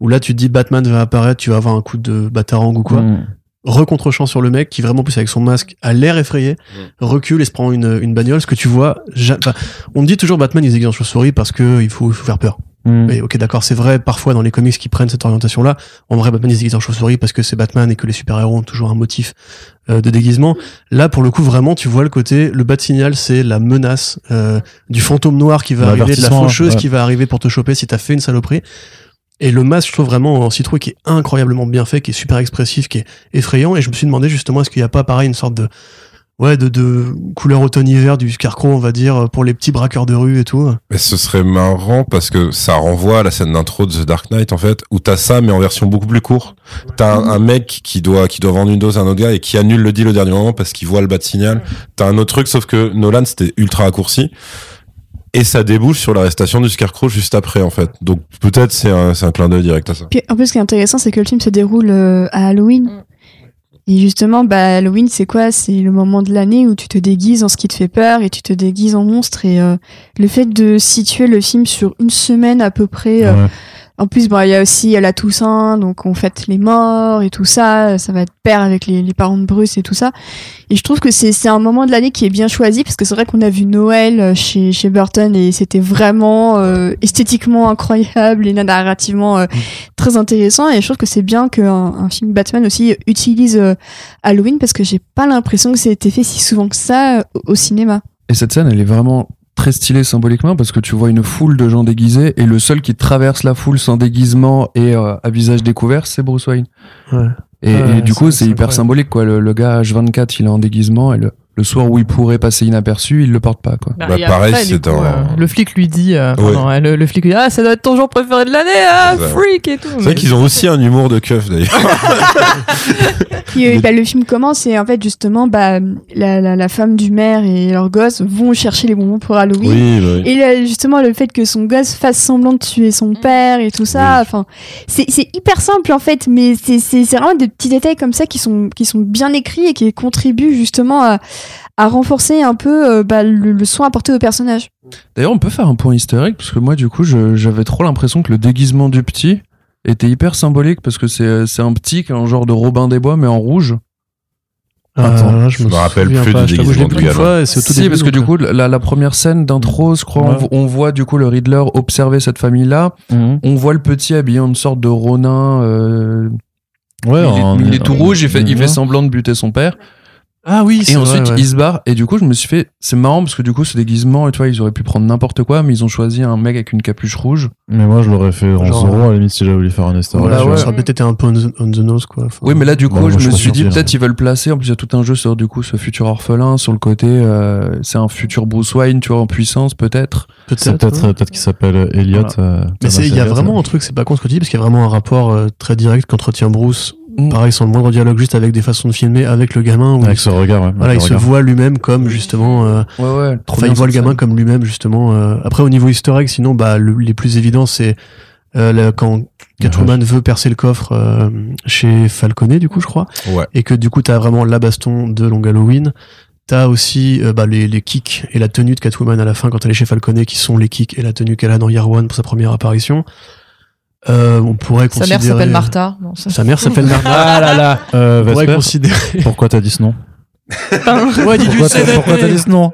Où là tu te dis Batman va apparaître, tu vas avoir un coup de batarang ou quoi Mm. Recontre-champ sur le mec qui vraiment plus avec son masque a l'air effrayé recule et se prend une, une bagnole ce que tu vois ja- enfin, on dit toujours Batman il se déguise en chauve-souris parce que il faut, il faut faire peur Mm. et ok d'accord c'est vrai parfois dans les comics qui prennent cette orientation là en vrai Batman il se déguise en chauve-souris parce que c'est Batman et que les super-héros ont toujours un motif euh, de déguisement là pour le coup vraiment tu vois le côté le bas de signal c'est la menace euh, du fantôme noir qui va arriver de la faucheuse ouais. qui va arriver pour te choper si t'as fait une saloperie et le masque, je trouve vraiment en citrouille qui est incroyablement bien fait, qui est super expressif, qui est effrayant. Et je me suis demandé justement, est-ce qu'il n'y a pas pareil une sorte de, ouais, de, couleur automne-hiver du Scarecrow, on va dire, pour les petits braqueurs de rue et tout? Mais ce serait marrant parce que ça renvoie à la scène d'intro de The Dark Knight en fait, où t'as ça mais en version beaucoup plus courte. T'as un, un mec qui doit qui doit vendre une dose à un autre gars et qui annule le deal au dernier moment parce qu'il voit le bas de signal. T'as un autre truc sauf que Nolan c'était ultra raccourci et ça débouche sur l'arrestation du Scarecrow juste après en fait. Donc peut-être c'est un c'est un clin d'œil direct à ça. Puis en plus, ce qui est intéressant, c'est que le film se déroule euh, à Halloween. Mm. Et justement, bah, Halloween, c'est quoi? C'est le moment de l'année où tu te déguises en ce qui te fait peur et tu te déguises en monstre. Et euh, le fait de situer le film sur une semaine à peu près. euh, Ouais. En plus, bon, il y a aussi la Toussaint, donc on fête les morts et tout ça. Ça va être pair avec les, parents de Bruce et tout ça. Et je trouve que c'est un moment de l'année qui est bien choisi parce que c'est vrai qu'on a vu Noël euh, chez, chez Burton et c'était vraiment euh, esthétiquement incroyable et narrativement euh, très intéressant. Et je trouve que c'est bien qu'un un film Batman aussi utilise Halloween parce que j'ai pas l'impression que ça a été fait si souvent que ça au cinéma. Et cette scène, elle est vraiment très stylée symboliquement parce que tu vois une foule de gens déguisés et le seul qui traverse la foule sans déguisement et euh, à visage découvert, c'est Bruce Wayne. Ouais. Et, Ouais, et du coup, c'est hyper symbolique quoi. Le, le gars H24, il est en déguisement et le le soir où il pourrait passer inaperçu, il le porte pas quoi. Bah, et pareil, c'est un- euh, le flic lui dit, euh, Ouais. pardon, euh, le, le flic lui dit, ah, ça doit être ton jour préféré de l'année, ah, freak et tout. C'est vrai qu'ils ont aussi un humour de keuf d'ailleurs. Euh, bah, le film commence et en fait justement bah la, la, la femme du maire et leur gosse vont chercher les bonbons pour Halloween. Oui, bah oui. Et là, justement, le fait que son gosse fasse semblant de tuer son père et tout ça, Oui. enfin, c'est c'est hyper simple en fait, mais c'est c'est c'est vraiment des petits détails comme ça qui sont qui sont bien écrits et qui contribuent justement à, à renforcer un peu euh, bah, le, le soin apporté au personnage. D'ailleurs, on peut faire un point historique parce que moi, du coup, j'avais trop l'impression que le déguisement du petit était hyper symbolique parce que c'est un petit qui a un genre de Robin des Bois mais en rouge. Attends, Euh, je me rappelle plus pas, du déguisement au tout Si, début, parce que du coup, la, la première scène d'intro, je crois, on Ouais. vo- on, voit du coup le Riddler observer cette famille-là. Mhm. On voit le petit habillé en une sorte de Ronin. euh, Ouais, il, est, en- il est tout rouge, il fait, il Ouais. fait semblant de buter son père. Ah oui, c'est Et vrai, ensuite, ouais. il se barre. Et du coup, je me suis fait, c'est marrant parce que du coup, ce déguisement, et tu vois, ils auraient pu prendre n'importe quoi, mais ils ont choisi un mec avec une capuche rouge. Mais moi, je l'aurais fait en Genre, Zoro, à la limite, si j'avais voulu faire un easter egg. Voilà, Ouais. Ça aurait peut-être été un peu on the, on the nose, quoi. Enfin, Oui, mais là, du coup, Bah, moi, je je me suis dit, peut-être ils veulent placer. En plus, il y a tout un jeu sur, du coup, ce futur orphelin, sur le côté, euh, c'est un futur Bruce Wayne, tu vois, en puissance, peut-être. C'est peut-être ouais. peut qu'il s'appelle Elliot. euh, Mais il y a vraiment euh. un truc, c'est pas con ce que tu dis, parce qu'il y a vraiment un rapport euh, très direct qu'entretient Bruce. Mm. Pareil, sans le moindre dialogue, juste avec des façons de filmer avec le gamin. Où Avec il, ce regard, ouais. voilà, il se voit lui-même comme justement. euh, Ouais, ouais. trop Enfin, il voit le gamin comme lui-même, justement. euh. Après, au niveau easter egg, sinon, bah, le- les plus évidents, c'est euh, là, quand Catwoman veut percer le coffre euh, chez Falconet, du coup, je crois. Ouais. Et que du coup, t'as vraiment la baston de Long Halloween. T'as aussi euh, bah, les, les kicks et la tenue de Catwoman à la fin quand elle est chez Falconet, qui sont les kicks et la tenue qu'elle a dans Year One pour sa première apparition. Euh, on pourrait Sa considérer... mère s'appelle Martha. Non, ça- Sa mère s'appelle Martha. Ah là là. Euh, On pourrait Vesper, considérer... pourquoi t'as dit ce nom? Pourquoi t'as pourquoi t'as dit ce nom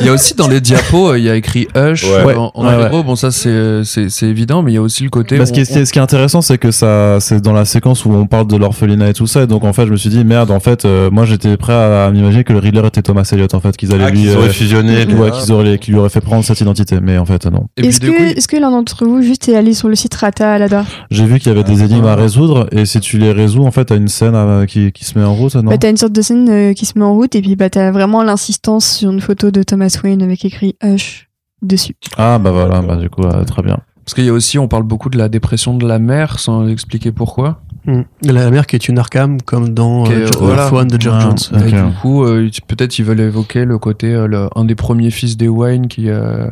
Il y a aussi dans les diapos, euh, il y a écrit Hush Ouais. en, en Ouais. Bon, ça, c'est, c'est, c'est évident, mais il y a aussi le côté. Parce on- que ce qui est, ce qui est intéressant, c'est que ça, c'est dans la séquence où on parle de l'orphelinat et tout ça. Et donc, en fait, je me suis dit, merde, en fait, euh, moi, j'étais prêt à, m'imaginer que le Riddler était Thomas Elliot, en fait, qu'ils allaient Ah, lui, qu'ils auraient euh, fusionné. ouais, qu'ils auraient, qu'ils lui auraient fait prendre cette identité. Mais en fait, non. Est-ce coup, que, est-ce que l'un d'entre vous juste est allé sur le site Rata Alada J'ai vu qu'il y avait des énigmes à résoudre. Et si tu les résous, en fait, t'as une scène euh, qui, qui se met en route, non? Sorte de scène euh, qui se met en route et puis bah, t'as vraiment l'insistance sur une photo de Thomas Wayne avec écrit Hush dessus. Ah, bah voilà, bah, du coup, euh, très bien. Parce qu'il y a aussi, on parle beaucoup de la dépression de la mère sans expliquer pourquoi. Mm. La mère qui est une Arkham, comme dans euh, voilà. One de Geoff Ah, Jones. Et du coup, euh, peut-être ils veulent évoquer le côté, euh, le- un des premiers fils des Wayne qui. euh,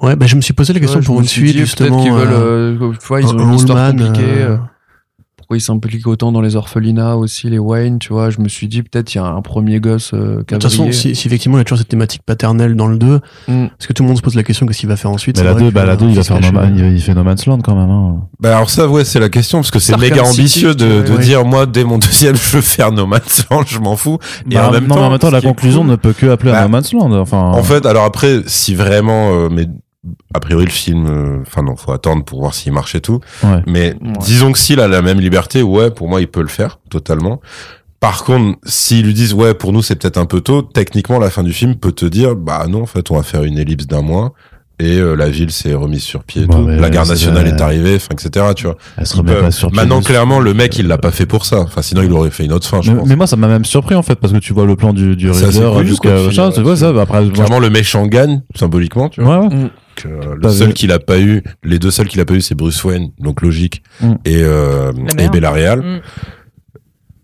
Ouais, bah, je me suis posé la question ouais, pour une suite, justement. Peut-être qu'ils veulent. euh, euh, tu vois, ils ont une Old histoire Man, compliquée. Euh, euh, ils s'impliquent autant dans les orphelinats aussi, les Wayne, tu vois. Je me suis dit, peut-être il y a un premier gosse euh, De toute façon, si, si effectivement il y a toujours cette thématique paternelle dans le 2, Mm. parce que tout le monde se pose la question qu'est-ce qu'il va faire ensuite? Mais la vrai 2, que, bah, la euh, 2, il va Fils faire caché, no, Man- euh, il, il fait No Man's Land quand même, hein. Bah alors ça ouais c'est la question parce que c'est méga City, ambitieux de, dire moi dès mon deuxième je veux faire No Man's Land je m'en fous et Bah, en même non, temps mais en même temps, ce la conclusion cool- ne peut que appeler à Bah, No Man's Land. Enfin, En fait, alors après, si vraiment, euh, mais a priori le film, euh, enfin non, faut attendre pour voir s'il marche et tout. ouais. Mais disons que s'il a la même liberté, ouais, pour moi, il peut le faire totalement. Par contre, s'ils lui disent ouais, pour nous c'est peut-être un peu tôt, techniquement la fin du film peut te dire bah non, en fait, on va faire une ellipse d'un mois. Et euh, la ville s'est remise sur pied. La garde nationale est arrivée, enfin, etc. Tu vois. Elle se remet peuvent- pas sur pied Maintenant, clairement, le mec, il l'a pas fait pour ça. Enfin, sinon, il aurait fait une autre fin, je Mais, pense. mais moi, ça m'a même surpris en fait, parce que tu vois le plan du, du cool, jusqu'à ça, tu vois ça. bah, après, moi, Clairement, le méchant gagne, symboliquement, tu vois. ouais, ouais. Mm. Euh, le seul vu. qu'il a pas eu, les deux seuls qu'il a pas eu, c'est Bruce Wayne, donc logique, Mm. et, euh, et mère. Bella Real. Mm.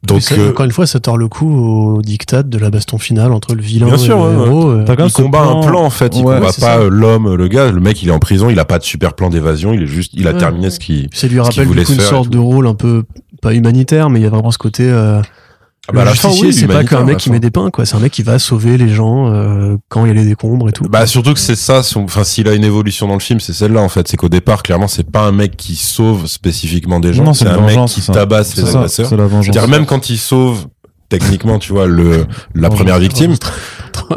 Donc, ça, euh, encore une fois, ça tord le coup au dictat de la baston finale entre le vilain Bien et sûr, le ouais, héros. euh. Il combat un plan en fait, il Ouais, combat pas euh, l'homme, le gars, le mec il est en prison, il a pas de super plan d'évasion, il est juste, il a Ouais. terminé ce qui. Ça lui qu'il rappelle du coup une sorte de rôle un peu pas humanitaire, mais il y a vraiment ce côté. Euh, Ah bah, le justicier, oui, c'est pas qu'un à mec qui met des pains, quoi. C'est un mec qui va sauver les gens euh, quand il y a les décombres et tout. Bah surtout que c'est ça, son... enfin s'il a une évolution dans le film, c'est celle-là en fait, c'est qu'au départ clairement c'est pas un mec qui sauve spécifiquement des gens, Non, c'est un mec qui c'est ça. tabasse C'est les ça, agresseurs. C'est la vengeance. C'est-à-dire même quand il sauve techniquement, tu vois, le la première victime,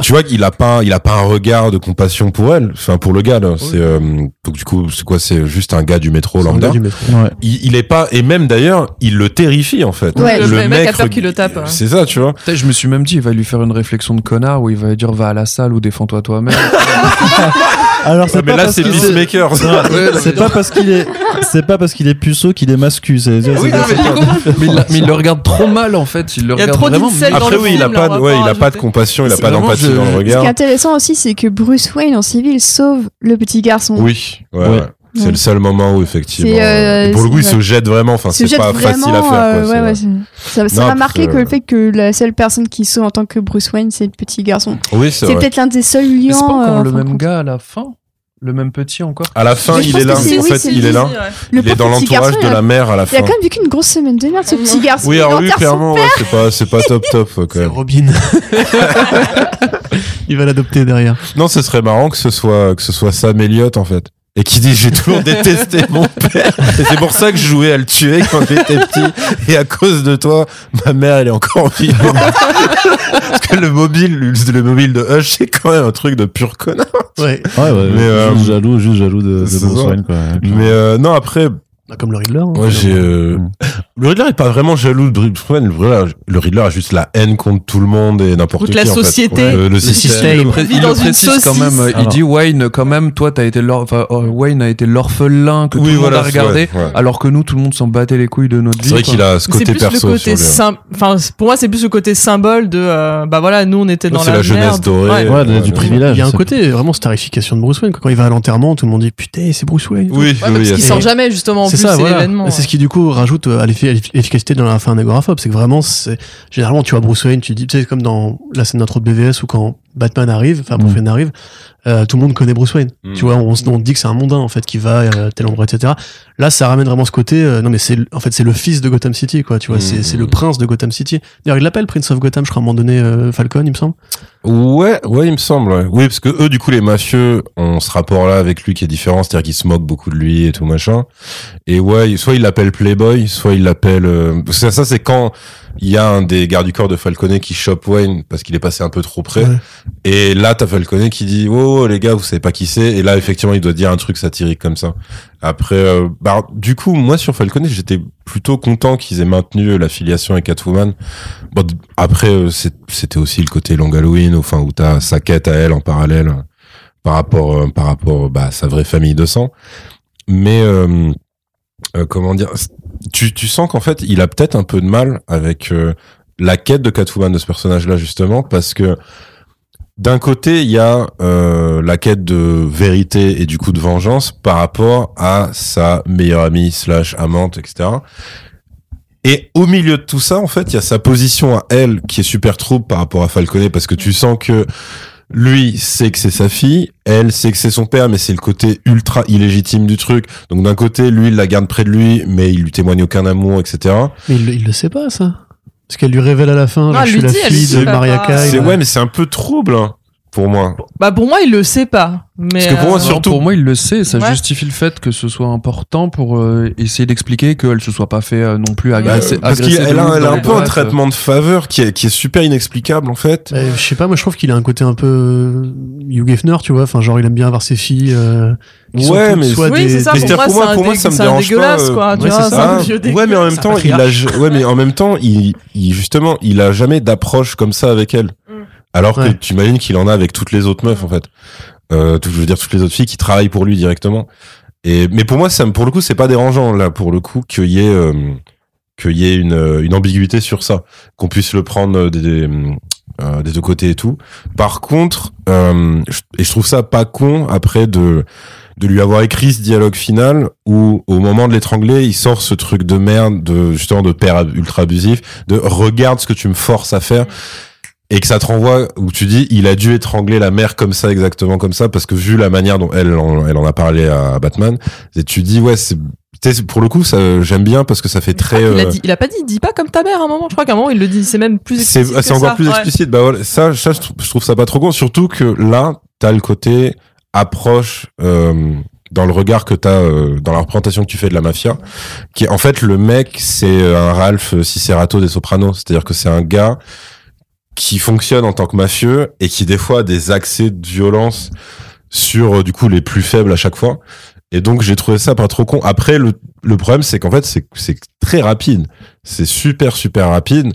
tu vois qu'il a pas il a pas un regard de compassion pour elle enfin pour le gars là c'est euh, donc du coup c'est quoi c'est juste un gars du métro C'est un lambda gars du métro. Ouais. il, il est pas et même d'ailleurs il le terrifie en fait Ouais. Le mec a peur qu'il le tape, hein. c'est ça tu vois Je me suis même dit, il va lui faire une réflexion de connard où il va lui dire va à la salle ou défends-toi toi-même. Alors c'est Ouais, mais pas là parce c'est Peacemaker Ouais, c'est pas parce qu'il est c'est pas parce qu'il est puceau qu'il est mascu c'est c'est- Oui, c'est- non, c'est pas- mais, il, mais il le regarde trop mal en fait. Il le Il y a regarde trop vraiment après le oui il a pas ouais il a pas de compassion il a C'est pas d'empathie je- dans le Ce qui est intéressant aussi, c'est que Bruce Wayne en civil sauve le petit garçon. oui ouais, Ouais. ouais. c'est Ouais. le seul moment où effectivement euh, euh, pour le coup il se jette vraiment enfin c'est pas vraiment, facile à faire euh, ouais, ouais, ça ça m'a marqué que le fait que la seule personne qui sauve en tant que Bruce Wayne, c'est le petit garçon. oui c'est peut-être l'un des seuls Mais liens. c'est pas encore euh, le même compte. gars à la fin Le même petit encore à la fin il est là en oui, fait il lui. est là il est dans l'entourage de la mère à la Il a fin quand même vécu une grosse semaine de merde, ce petit garçon. oui alors lui enterre son clairement ouais, c'est pas c'est pas top top quand C'est même Robin. il va l'adopter derrière. Non, ce serait marrant que ce soit que ce soit Sam Elliott en fait. Et qui dit j'ai toujours détesté mon père. Et c'est pour ça que je jouais à le tuer quand j'étais petit. Et à cause de toi, ma mère elle est encore vivante. Parce que le mobile, le mobile de Hush, c'est quand même un truc de pur connard. Ouais. ouais, ouais, Mais, euh, juste jaloux juste jaloux de, de. Wayne quoi Mais euh, non, après, Bah, Comme le Riddler. hein. moi j'ai euh, Mm. le Riddler est pas vraiment jaloux de Bruce Wayne. Le Riddler, le Riddler a juste la haine contre tout le monde et n'importe qui. la en fait. société. Ouais, le, le système. système. il, pré- vit il dans le une précise quand même. euh, Il dit Wayne, quand même, toi, t'as été l'or- enfin, euh, Wayne a été l'orphelin que tout Oui, le monde voilà, a regardé, ouais, ouais. alors que nous, tout le monde s'en battait les couilles de notre vie. C'est vrai quoi. qu'il a ce Mais C'est côté plus le côté lui. sym- enfin pour moi c'est plus le côté symbole de euh, bah voilà nous on était dans C'est la, la jeunesse dorée. Ouais. de- du privilège Il y a un côté vraiment starification de Bruce Wayne. quoi. Quand il va à l'enterrement, tout le monde dit putain, c'est Bruce Wayne. Oui, parce qu'il sort jamais justement ça, c'est voilà. l'événement. Et C'est ce qui du coup rajoute euh, à l'effi- à l'efficacité dans la fin d'agoraphobe, c'est que vraiment, c'est généralement tu vois Bruce Wayne, tu dis, tu sais comme dans la scène d'intro de BVS ou quand Batman arrive, enfin Bruce Mm. Wayne arrive, euh, tout le monde connaît Bruce Wayne. Mm. Tu vois, on, on dit que c'est un mondain en fait qui va à tel endroit, etc. Là, ça ramène vraiment ce côté. euh, non, mais c'est en fait c'est le fils de Gotham City, quoi. Tu vois, Mm. c'est le prince de Gotham City. D'ailleurs, il l'appelle Prince of Gotham, je crois à un moment donné, euh, Falcon, il me semble. Ouais, ouais, il me semble. ouais. Oui, parce que eux, du coup, les mafieux ont ce rapport-là avec lui qui est différent, c'est-à-dire qu'ils se moquent beaucoup de lui et tout machin. Et ouais, soit il l'appelle Playboy, soit il l'appelle. euh, ça, c'est quand il y a un des gardes du corps de Falconet qui chope Wayne parce qu'il est passé un peu trop près. Ouais. Et là, t'as Falconet qui dit oh, oh, les gars, vous savez pas qui c'est. Et là, effectivement, il doit dire un truc satirique comme ça. Après, euh, bah, du coup, moi sur Falconet, j'étais plutôt content qu'ils aient maintenu la filiation avec Catwoman. Bon, après, euh, c'était aussi le côté Long Halloween, enfin où t'as sa quête à elle en parallèle euh, par rapport, euh, par rapport bah, à sa vraie famille de sang. Mais euh, euh, comment dire, tu, tu sens qu'en fait, il a peut-être un peu de mal avec euh, la quête de Catwoman de ce personnage-là justement parce que d'un côté, il y a euh, la quête de vérité et du coup de vengeance par rapport à sa meilleure amie slash amante, etc. Et au milieu de tout ça, en fait, il y a sa position à elle qui est super trouble par rapport à Falconet parce que tu sens que lui sait que c'est sa fille, elle sait que c'est son père, mais c'est le côté ultra illégitime du truc. Donc d'un côté, lui, il la garde près de lui, mais il lui témoigne aucun amour, etc. Mais il, le- il le sait pas ça. Parce qu'elle lui révèle à la fin, Non, genre, elle je lui suis la dit, elle fille de Maria. Kay. C'est ouais, mais c'est un peu trouble hein, pour moi. Bah pour moi il le sait pas. Mais Parce que pour moi, euh, surtout- pour moi, il le sait. Ça Ouais. justifie le fait que ce soit important pour euh, essayer d'expliquer qu'elle se soit pas fait euh, non plus Bah, agresser. Parce qu'elle a, elle a un peu un traitement de faveur qui est, qui est super inexplicable en fait. Bah, je sais pas, moi je trouve qu'il a un côté un peu euh, Hugh Hefner, tu vois. Enfin, genre il aime bien avoir ses filles. euh, qui sont Ouais, mais- soit oui, des- c'est ça. mais Pour moi, pour moi- pour ça me c'est un dérange dégueulasse, quoi. tu ouais, vois, ça. ouais, mais en même temps, il a, ouais, mais en même temps, il, il justement, il a jamais d'approche comme ça avec elle. Alors que tu imagines qu'il en a avec toutes les autres meufs en fait. Euh, tout- je veux dire toutes les autres filles qui travaillent pour lui directement. Et mais pour moi, ça, me- pour le coup, c'est pas dérangeant là, pour le coup, qu'il y ait euh, qu'il y ait une, euh, une ambiguïté sur ça, qu'on puisse le prendre des, des, euh, des deux côtés et tout. Par contre, euh, et je trouve ça pas con après de de lui avoir écrit ce dialogue final où au moment de l'étrangler, il sort ce truc de merde de justement de père ultra abusif, de regarde ce que tu me forces à faire et que ça te renvoie où tu dis il a dû étrangler la mère comme ça exactement comme ça parce que vu la manière dont elle en, elle en a parlé à Batman, et tu dis ouais c'est pour le coup ça j'aime bien parce que ça fait très il, a euh, dit, il a pas dit, dis pas comme ta mère à un moment. Je crois qu'à un moment il le dit. C'est même plus c'est explicite. c'est que encore ça. plus Ouais. explicite bah voilà, ça, ça je, trouve, je trouve ça pas trop con surtout que là t'as le côté approche euh, dans le regard que t'as euh, dans la représentation que tu fais de la mafia qui est en fait le mec c'est euh, un Ralph Cicerato des Sopranos c'est-à-dire que c'est un gars qui fonctionne en tant que mafieux et qui des fois a des accès de violence sur euh, du coup les plus faibles à chaque fois. Et donc j'ai trouvé ça pas trop con. Après le, le problème c'est qu'en fait c'est c'est très rapide, c'est super super rapide.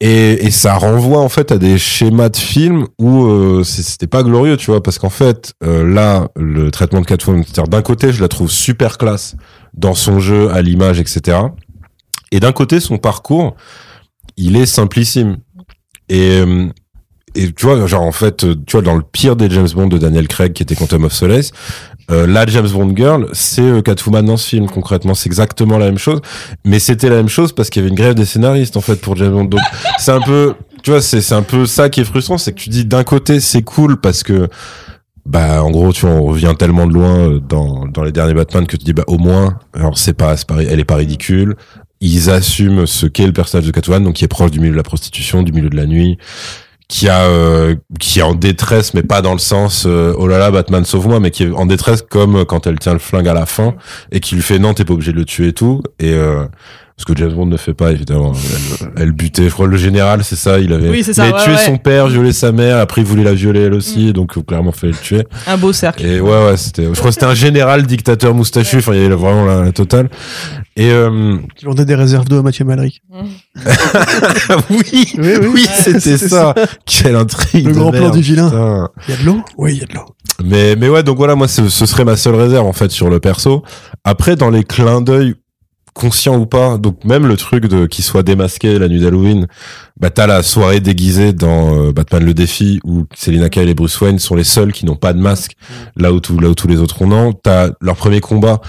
Et, et ça renvoie en fait à des schémas de films où euh, c'était pas glorieux, tu vois, parce qu'en fait euh, là le traitement de Catwoman, d'un côté je la trouve super classe dans son jeu, à l'image, etc. Et d'un côté son parcours, il est simplissime. Et euh, et tu vois, genre en fait, euh, tu vois, dans le pire des James Bond de Daniel Craig, qui était Quantum of Solace, euh, la James Bond girl, c'est euh, Catwoman dans ce film. Concrètement, c'est exactement la même chose, mais c'était la même chose parce qu'il y avait une grève des scénaristes en fait pour James Bond. Donc c'est un peu, tu vois, c'est un peu ça qui est frustrant, c'est que tu dis d'un côté c'est cool parce que bah en gros tu vois, on revient tellement de loin dans dans les derniers Batman que tu dis bah au moins alors c'est pas elle est pas ridicule ils assument ce qu'est le personnage de Catwoman donc qui est proche du milieu de la prostitution du milieu de la nuit qui a euh, qui est en détresse mais pas dans le sens euh, oh là là Batman sauve-moi mais qui est en détresse comme quand elle tient le flingue à la fin et qui lui fait non t'es pas obligé de le tuer et tout. Et euh, ce que James Bond ne fait pas évidemment elle, elle butait je crois le général c'est ça il avait Oui, c'est ça, il avait ouais, tué ouais. son père violé sa mère après il voulait la violer elle aussi donc euh, clairement fallait le tuer Un beau cercle. et ouais ouais c'était je crois que c'était un général dictateur moustachu enfin il y avait vraiment la, la totale et euh, Qui vendait des réserves d'eau à Mathieu Malric. oui Oui, oui. oui c'était ça quelle intrigue Le de grand plan merde, du vilain. putain. Il y a de l'eau? Oui, il y a de l'eau. Mais, mais ouais, donc voilà, moi, ce, ce serait ma seule réserve, en fait, sur le perso. Après, dans les clins d'œil, conscients ou pas, donc même le truc de qu'il soit démasqué la nuit d'Halloween, bah t'as la soirée déguisée dans euh, Batman le défi où Selina Kyle et Bruce Wayne sont les seuls qui n'ont pas de masque, là où tout, là où tous les autres en ont. T'as leur premier combat,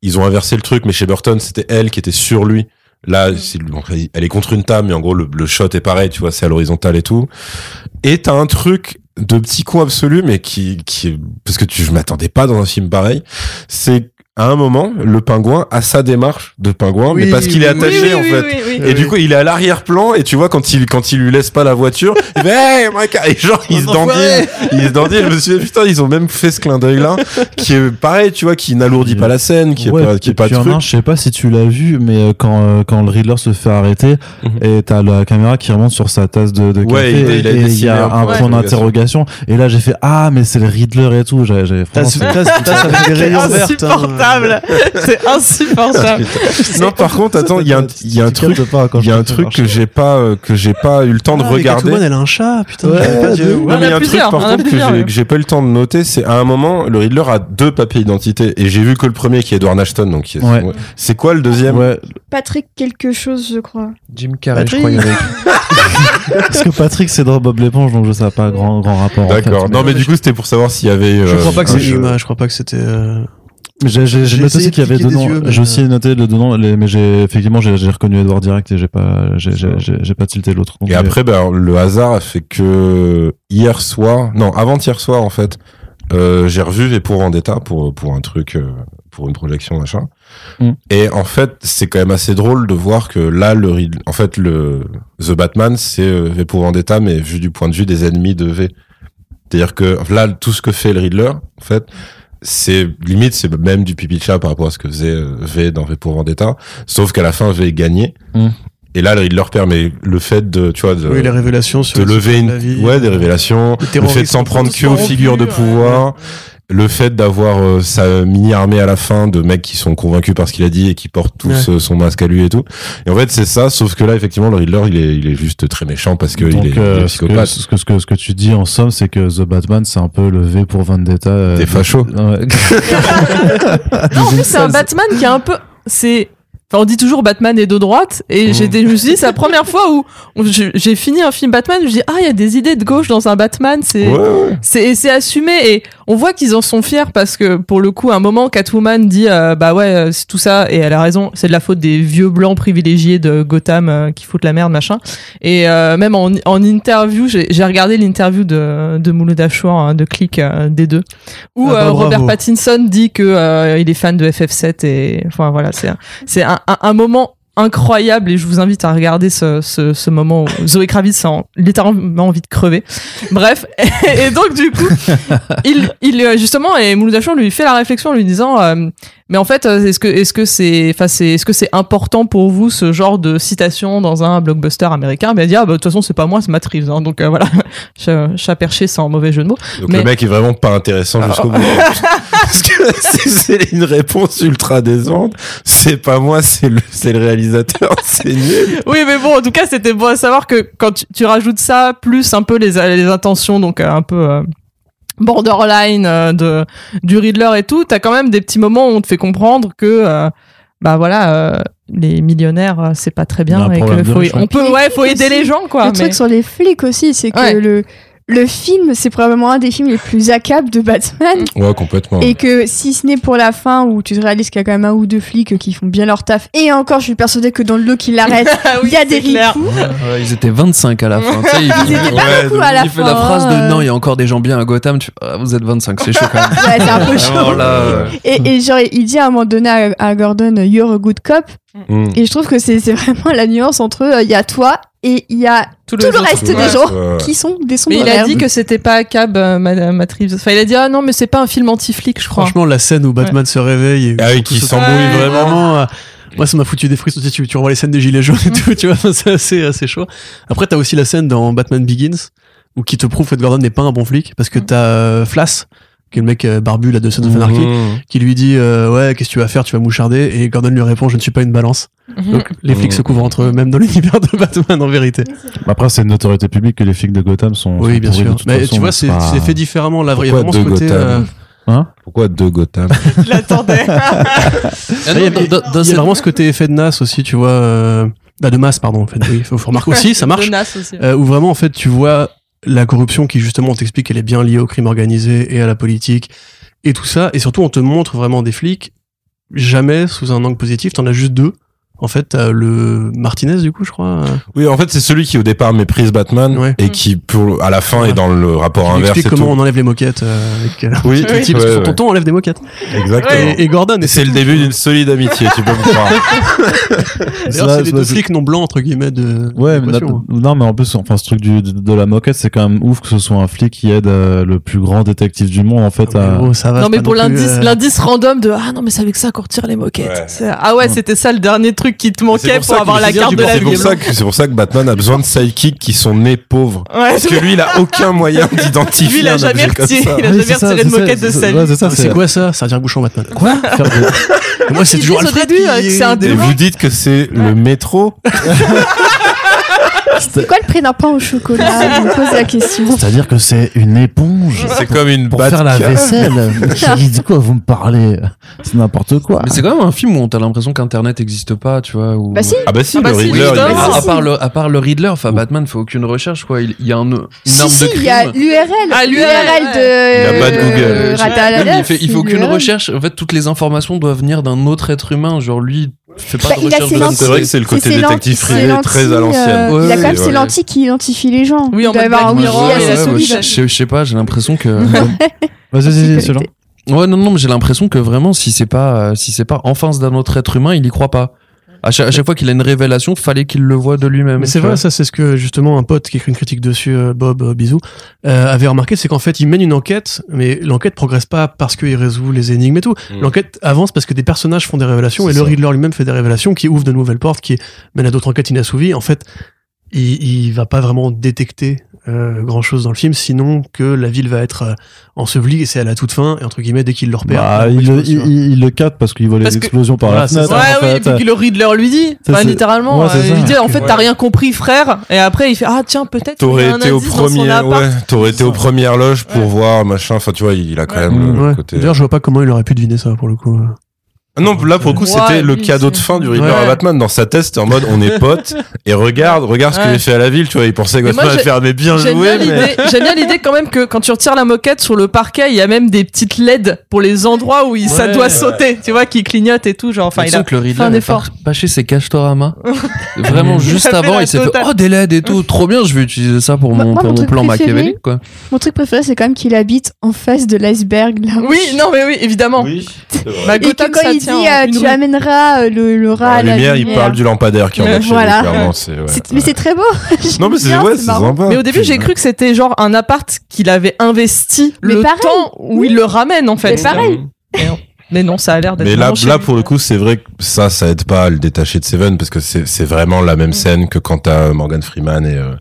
ils ont inversé le truc, mais chez Burton, c'était elle qui était sur lui. Là, bon, elle est contre une table, mais en gros, le, le shot est pareil, tu vois, c'est à l'horizontale et tout. Et t'as un truc de petit con absolu, mais qui, qui, est- parce que tu, je m'attendais pas dans un film pareil. C'est à un moment, le pingouin a sa démarche de pingouin, mais parce qu'il est attaché oui, oui, en fait. oui, oui. Et du coup, il est à l'arrière-plan, et tu vois, quand il, quand il lui laisse pas la voiture, il fait, hey, Mike! Et genre, il se dandine. Il se dandine. Je me suis dit, putain, ils ont même fait ce clin d'œil-là, qui est pareil, tu vois, qui n'alourdit pas la scène, qui est Ouais, pas, qui est pas truc. un, je sais pas si tu l'as vu, mais euh, quand, euh, quand le Riddler se fait arrêter, Mhm. et t'as la caméra qui remonte sur sa tasse de, de café, Ouais, il- il a et il y a un point d'interrogation. et là j'ai fait, ah, mais c'est le Riddler et tout, j'ai, franchement, t'as- t'as- ça fait des rayons vertes. Insupportable. C'est insupportable. Non, par contre, attends, il y a un, il y a un Tu truc, il y a je un truc que j'ai pas, euh, que j'ai pas eu le temps de Ah, mais regarder. Catwoman, elle a un chat, putain. Ouais, de. Non, mais il y a un truc par contre que j'ai pas eu le temps de noter, c'est à un moment le Riddler a deux papiers d'identité et j'ai vu que le premier qui est Edward Ashton donc c'est quoi le deuxième Ouais, Patrick quelque chose, je crois. Jim Carrey, je crois, il y en a parce que Patrick c'est dans Bob l'éponge, donc je sais pas grand, grand rapport. en fait, D'accord. mais- Non mais du coup c'était pour savoir s'il y avait Je euh, crois pas que c'est je crois pas que c'était. euh, J'ai, j'ai, j'ai J'ai noté aussi qu'il y avait deux noms. J'ai aussi noté les deux noms, les- mais j'ai, effectivement, j'ai, j'ai reconnu Edward direct et j'ai pas, j'ai, j'ai, j'ai, j'ai pas tilté l'autre. Donc Et j'ai- après ben, le hasard a fait que hier soir, non avant-hier soir en fait, euh, j'ai revu V pour Vendetta pour pour un truc euh, pour une projection machin. Mm. Et en fait, c'est quand même assez drôle de voir que là le en fait le The Batman c'est euh, V pour Vendetta mais vu du point de vue des ennemis de V. C'est-à-dire que là tout ce que fait le Riddler en fait c'est limite c'est même du pipi de chat par rapport à ce que faisait euh, V dans V pour Vendetta sauf qu'à la fin V est gagné. Mm. Et là, le Riddler permet le fait de, tu vois, de, Oui, les révélations sur de le lever une, la vie. ouais, des révélations, Le le fait de s'en prendre que aux figures de ouais. pouvoir, le fait d'avoir euh, sa mini armée à la fin de mecs qui sont convaincus par ce qu'il a dit et qui portent tous euh, son masque à lui et tout. Et en fait, c'est ça, sauf que là, effectivement, le Riddler, il est, il est juste très méchant parce que Donc, il est, il est euh, ce, que, psychopathe. ce, que, ce, que, ce que tu dis en somme, c'est que The Batman, c'est un peu le V pour Vendetta. euh, fachos. Ouais. Non, en plus, c'est un Batman qui est un peu. C'est. Enfin, on dit toujours Batman est de droite, et j'ai été- je me suis dit, c'est la première fois où j'ai fini un film Batman, je me dis, ah, il y a des idées de gauche dans un Batman, c'est. Ouais, c'est assumé et on voit qu'ils en sont fiers parce que pour le coup, à un moment, Catwoman dit euh, bah ouais, euh, c'est tout ça et elle a raison, c'est de la faute des vieux blancs privilégiés de Gotham euh, qui foutent la merde machin. Et euh, même en, en interview, j'ai regardé l'interview de de Mouloud Achour, hein, de Click des deux, où Ah bah, Robert. Pattinson dit que il est fan de FF7 et enfin voilà, c'est un- c'est un, un, un moment incroyable et je vous invite à regarder ce, ce, ce moment où Zoé Kravitz a en- littéralement envie de crever. Bref, et, donc du coup, il, il euh, justement et Mouloud Achour lui fait la réflexion en lui disant euh, Mais en fait, euh, est-ce que est-ce que c'est enfin c'est est-ce que c'est important pour vous ce genre de citation dans un blockbuster américain? Elle dit ah bah de toute façon c'est pas moi, c'est Matt Reeves. hein. donc euh, voilà, chat, chat perché sans mauvais jeu de mots. Donc Mais- le mec est vraiment pas intéressant jusqu'au bout. Parce que c'est- une réponse ultra décevante. C'est pas moi, c'est le, c'est le réalisateur. C'est nul. Oui, mais bon, en tout cas, c'était bon à savoir que quand tu, tu rajoutes ça, plus un peu les, les intentions, donc euh, un peu euh, borderline euh, de, du Riddler et tout, t'as quand même des petits moments où on te fait comprendre que, euh, bah voilà, euh, les millionnaires, c'est pas très bien un et que faut, on peut, ouais, faut aider aussi. les gens, quoi. le mais- truc sur les flics aussi, c'est que Ouais. le, le film, c'est probablement un des films les plus accables de Batman. Ouais, complètement. Et que si ce n'est pour la fin où tu te réalises qu'il y a quand même un ou deux flics qui font bien leur taf, et encore, je suis persuadée que dans le lot qui l'arrête, Ah oui, il y a des ripoux. Ouais, ils étaient 25 à la fin. il, Ils étaient pas Ouais, beaucoup à la il fait fin. la phrase de non, il y a encore des gens bien à Gotham. Tu fais, ah, vous êtes 25, c'est chaud quand même. Ouais, c'est un peu chaud. Là, Et, et genre, il dit à un moment donné à, à Gordon, You're a good cop. Mm. Et je trouve que c'est c'est vraiment la nuance entre euh, il y a toi et il y a Tout tout le autres. reste des Ouais, gens ouais. qui sont des Mais sombres il a dit que c'était pas cab, euh, Matt Reeves. Enfin, il a dit, ah non, mais c'est pas un film anti-flic, je crois. Franchement, la scène où Batman se réveille et Ah oui, qui se- s'embrouille Ouais. vraiment. euh, moi, ça m'a foutu des frissons. Tu, tu, tu revois les scènes des gilets jaunes et tout, tu vois, c'est assez, assez chaud. Après, t'as aussi la scène dans Batman Begins où qui te prouve que Gordon n'est pas un bon flic parce que t'as euh, qui est le mec euh, barbu là de Sons of Anarchy, Mm. qui lui dit euh, ouais, qu'est-ce que tu vas faire Tu vas moucharder et Gordon lui répond je ne suis pas une balance. Mhm. Donc les flics Mhm. se couvrent entre eux, même dans l'univers de Batman en vérité. Après, c'est une notoriété publique que les flics de Gotham sont. Oui, sont bien sûr. toute Mais façon, tu vois, c'est pas- c'est fait différemment. Là, il y a Pourquoi vraiment ce côté. Euh, Hein Pourquoi deux Gotham. Ah a dans cette- vraiment ce côté effet de Nas aussi, tu vois. Euh... Ah, de masse, pardon. En fait. Oui, faut, faut remarquer aussi, ça marche. Aussi. Euh, où vraiment, en fait, tu vois la corruption qui, justement, t'explique qu'elle est bien liée au crime organisé et à la politique et tout ça. Et surtout, on te montre vraiment des flics, jamais sous un angle positif. T'en as juste deux. En fait, le Martinez, du coup, je crois. Oui, en fait, c'est celui qui au départ méprise Batman Ouais. et qui, pour, à la fin, Ouais. est dans le rapport qui inverse. explique comment tout. on enlève les moquettes euh, avec euh, Oui, petit, parce que ouais, son ouais. tonton enlève des moquettes. Exactement. Et, et Gordon. Et C'est le début d'une solide amitié, tu peux me croire. D'ailleurs, Ça, c'est les deux flics non blancs, entre guillemets, de. Ouais, mais na- non, mais en plus, enfin, ce truc du, de, de la moquette, c'est quand même ouf que ce soit un flic qui aide euh, le plus grand détective du monde, en fait, Ah, à. ça va, non mais pour l'indice euh, l'indice random de ah non mais c'est avec ça qu'on retire les moquettes ah ouais c'était ça le dernier truc qui te C'est manquait pour pour, ça avoir que la carte de la C'est pour vie. ça que c'est pour ça que Batman a besoin de sidekicks qui sont nés pauvres. ouais, Parce que lui, il a aucun moyen d'identifier lui il a un jamais retiré il a Oui, jamais retiré de moquette de c'est- sa vie c'est ça, C'est quoi ça? Ça dire bouchon Batman. Quoi? Moi, c'est toujours Alfred euh, un vous dites que c'est le métro? C'est quoi le prix d'un pain au chocolat Je me pose la question. C'est-à-dire que c'est une éponge. C'est comme une Pour faire la vaisselle. Dit quoi Vous me parlez? C'est n'importe quoi. Mais c'est quand même un film où t'as l'impression qu'Internet n'existe pas, tu vois. Où... Bah si, Ah bah si, Ah bah le si, Riddler, existe. à, part le, à part le Riddler, enfin Batman fait aucune recherche quoi. Il, il y a un, une si, arme si, de crime. il y a l'URL. Ah, l'URL, de. Il a pas de Google. euh, mais il fait, il fait aucune recherche. En fait, toutes les informations doivent venir d'un autre être humain. Genre lui, Bah, il a ses lentilles. C'est vrai que c'est le côté détective privé très à lentilles, l'ancienne. euh, Ouais, il a quand même ses ouais. lentilles qui identifient les gens. Oui, en il doit y mode avoir solide. je, sais pas, j'ai l'impression que. Vas-y, vas-y, c'est là. Ouais, non, non, mais j'ai l'impression que vraiment, si c'est pas, euh, si c'est pas en face d'un autre être humain, il y croit pas. À chaque, à chaque fois qu'il a une révélation, fallait qu'il le voit de lui-même. Mais c'est vrai, ça c'est ce que justement un pote qui écrit une critique dessus, euh, Bob euh, Bisou, euh, avait remarqué, c'est qu'en fait il mène une enquête, mais l'enquête progresse pas parce qu'il résout les énigmes et tout. Mm. L'enquête avance parce que des personnages font des révélations et le. Riddler lui-même fait des révélations qui ouvrent de nouvelles portes, qui mènent à d'autres enquêtes inassouvies. En fait, il, il va pas vraiment détecter euh, grand chose dans le film, sinon que la ville va être euh, ensevelie et c'est à la toute fin et entre guillemets dès qu'il le repère. Bah, il le- il, il le capte parce qu'il voit les que- explosions par Voilà, la fenêtre. Ouais, oui, fait. et puis que le Riddler lui dit, Ça, enfin, littéralement, Ouais, euh, il ça. lui dit en fait Ouais. t'as rien compris frère, et après il fait ah tiens peut-être T'aurais été au premier, ouais, t'aurais été aux premières loges pour voir machin. Enfin, tu vois, il a quand même le côté. D'ailleurs, je vois pas comment il aurait pu deviner ça pour le coup. Non, là pour le coup, c'était le cadeau de fin du Riddler Ouais. à Batman. Dans sa tête, c'était en mode on est potes et regarde, regarde ce que j'ai fait à la ville. Tu vois, il pensait que Batman allait j'ai- faire mais bien J'aime joué, bien mais l'idée, j'aime bien l'idée quand même que quand tu retires la moquette sur le parquet, il y a même des petites LED pour les endroits où il, ça Ouais. doit sauter, tu vois, qui clignotent et tout, genre, enfin, il a que le fait Riddler un a effort. pas- pâché ses Castorama. Vraiment, Il a juste fait avant, il s'est fait. Oh, des LED et tout, trop bien, je vais utiliser ça pour mon, moi, pour mon mon truc plan machiavélique, quoi. Mon truc préféré, c'est quand même qu'il habite en face de l'iceberg. là. Oui, non, mais oui, évidemment. Dit euh, tu amèneras euh, le, le rat La à la lumière, il parle du lampadaire qui en Ouais, a chez voilà. Mais c'est très beau. Non, mais c'est ouais, c'est marrant. sympa. Mais au début, j'ai cru que c'était genre un appart qu'il avait investi Mais le pareil, temps où oui. il le ramène, en fait. Mais pareil. Mais non, ça a l'air d'être. Mais là, là pour le coup, c'est vrai que ça, ça aide pas à le détacher de Seven parce que c'est c'est vraiment la même scène que quand t'as Morgan Freeman et, euh,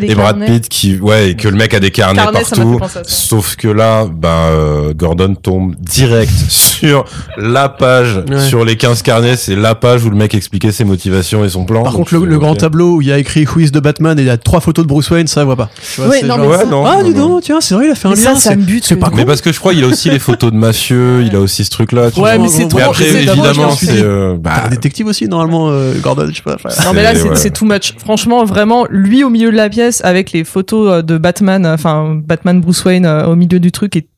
et Brad carnets. Pitt qui, ouais, et que le mec a des carnets partout. Sauf que là, ben, euh, Gordon tombe direct sur la page, Ouais. sur les 15 carnets, c'est la page où le mec expliquait ses motivations et son plan. Par contre, le, grand tableau où il y a écrit is the Batman et il y a trois photos de Bruce Wayne, ça, je vois pas. Tu vois, Ouais, non, genre, mais Ouais, non. ah, non, dis non. donc, tiens, c'est vrai, il a fait un Mais lien. ça, ça c'est- me bute. c'est pas mais- Mais parce que je crois qu'il a aussi les photos de mafieux, il a aussi ce truc-là. Ouais, mais c'est Mais trop- après, évidemment, c'est, euh, bah, un détective aussi, normalement, euh, Gordon, je sais pas. Non mais là C'est- ouais. too much. Franchement, vraiment, lui au milieu de la pièce avec les photos euh, de Batman, enfin Batman Bruce Wayne euh, au milieu du truc et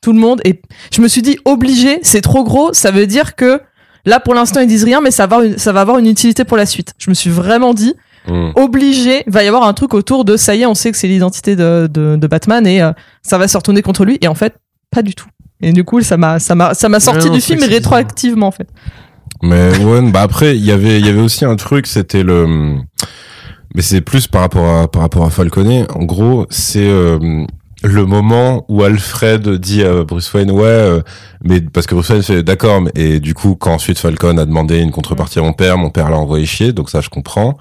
tout le monde. Et je me suis dit obligé, c'est trop gros. Ça veut dire que là pour l'instant ils disent rien, mais ça va avoir une, ça va avoir une utilité pour la suite. Je me suis vraiment dit hmm. obligé, va y avoir un truc autour de ça y est, on sait que c'est l'identité de, de, de Batman et euh, ça va se retourner contre lui. Et en fait, pas du tout. Et du coup, ça m'a ça m'a ça m'a sorti du film rétroactivement en fait. Mais ouais, bah après, il y avait, il y avait aussi un truc, c'était le, mais c'est plus par rapport à, par rapport à Falconet. En gros, c'est euh, le moment où Alfred dit à Bruce Wayne, ouais, euh, mais parce que Bruce Wayne fait d'accord, mais- et du coup, quand ensuite Falcon a demandé une contrepartie à mon père, mon père l'a envoyé chier, donc ça, je comprends.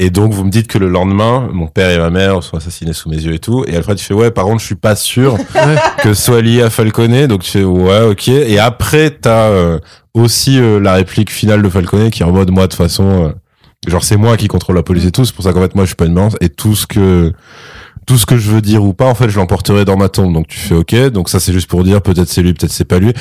Et donc, vous me dites que le lendemain, mon père et ma mère sont assassinés sous mes yeux et tout. Et Alfred, il fait, ouais, par contre, je suis pas sûr que ce soit lié à Falconet. Donc, tu fais, ouais, ok. Et après, t'as euh, aussi euh, la réplique finale de Falconet qui est en mode, moi, de toute façon, euh, genre, c'est moi qui contrôle la police et tout. C'est pour ça qu'en fait, moi, je suis pas une balance. Et tout ce que, tout ce que je veux dire ou pas, en fait, je l'emporterai dans ma tombe. Donc, tu fais, ok. Donc, ça, c'est juste pour dire, peut-être c'est lui, peut-être c'est pas lui.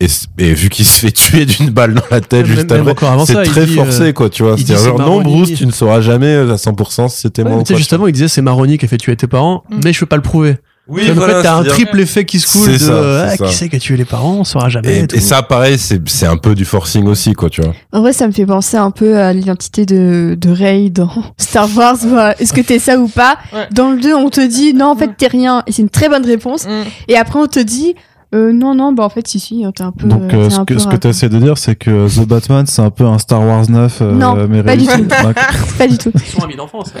Et, vu qu'il se fait tuer d'une balle dans la tête Même- juste même après, encore avant c'est très dit, forcé, euh, quoi, tu vois. c'est genre, non, Maroni. Bruce, tu ne sauras jamais euh, à 100% si c'était Ouais, moi tu sais, pas, justement, il disait c'est Maroni qui a fait tuer tes parents, Mm. mais je peux pas le prouver. Oui, en voilà, fait, t'as un triple effet qui se coule C'est de ça, euh, c'est ah, qui c'est qui a tué les parents, on saura jamais. Et, tout. et ça, pareil, c'est c'est un peu du forcing aussi, quoi, tu vois. En vrai, ça me fait penser un peu à l'identité de, de Rey dans Star Wars. Est-ce que t'es ça ou pas? Ouais. Dans le 2, on te dit non, en fait, t'es rien. Et c'est une très bonne réponse. Et après, on te dit euh, non, non, bah en fait, si, si, t'es un peu. Donc, euh, t'es ce un que, peu ce que tu essaies de dire, c'est que The Batman, c'est un peu un Star Wars 9, euh, Non, mais pas du tout. Pas du tout. Ils sont amis d'enfance.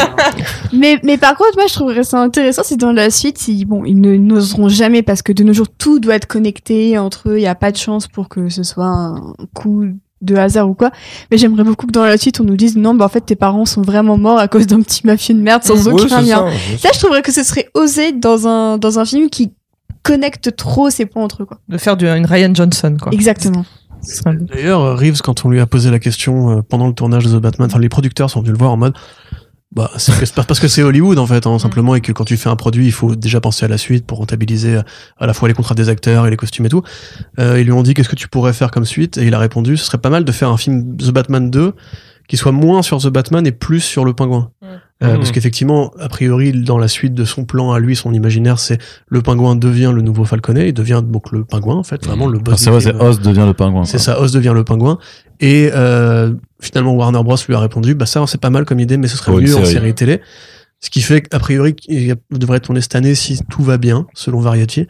Mais, mais par contre, moi, je trouverais ça intéressant si dans la suite, ils, bon, ils ne n'oseront jamais parce que de nos jours, tout doit être connecté entre eux. Il n'y a pas de chance pour que ce soit un coup de hasard ou quoi. Mais j'aimerais beaucoup que dans la suite, on nous dise non, bah en fait, tes parents sont vraiment morts à cause d'un petit mafieux de merde sans aucun lien. ça. Ça, je trouverais que ce serait osé dans un, dans un film qui connecte trop ces points entre eux, quoi. De faire du, une Ryan Johnson quoi. Exactement. D'ailleurs, euh, Reeves, quand on lui a posé la question euh, pendant le tournage de The Batman, enfin les producteurs sont venus le voir en mode bah c'est parce que c'est Hollywood en fait hein, simplement et que quand tu fais un produit il faut déjà penser à la suite pour rentabiliser euh, à la fois les contrats des acteurs et les costumes et tout euh, ils lui ont dit qu'est-ce que tu pourrais faire comme suite? Et il a répondu ce serait pas mal de faire un film The Batman 2 qui soit moins sur The Batman et plus sur le pingouin Ouais. Euh, Mhm. parce qu'effectivement a priori dans la suite de son plan à lui son imaginaire c'est le pingouin devient le nouveau Falconet il devient donc le pingouin en fait vraiment le boss c'est vrai, c'est Oz devient le pingouin. C'est ça, Oz devient le pingouin. Et euh, finalement, Warner Bros. lui a répondu, bah ça, c'est pas mal comme idée, mais ce serait mieux en série télé. Ce qui fait qu'a priori, il devrait tourner cette année si tout va bien, selon Variety.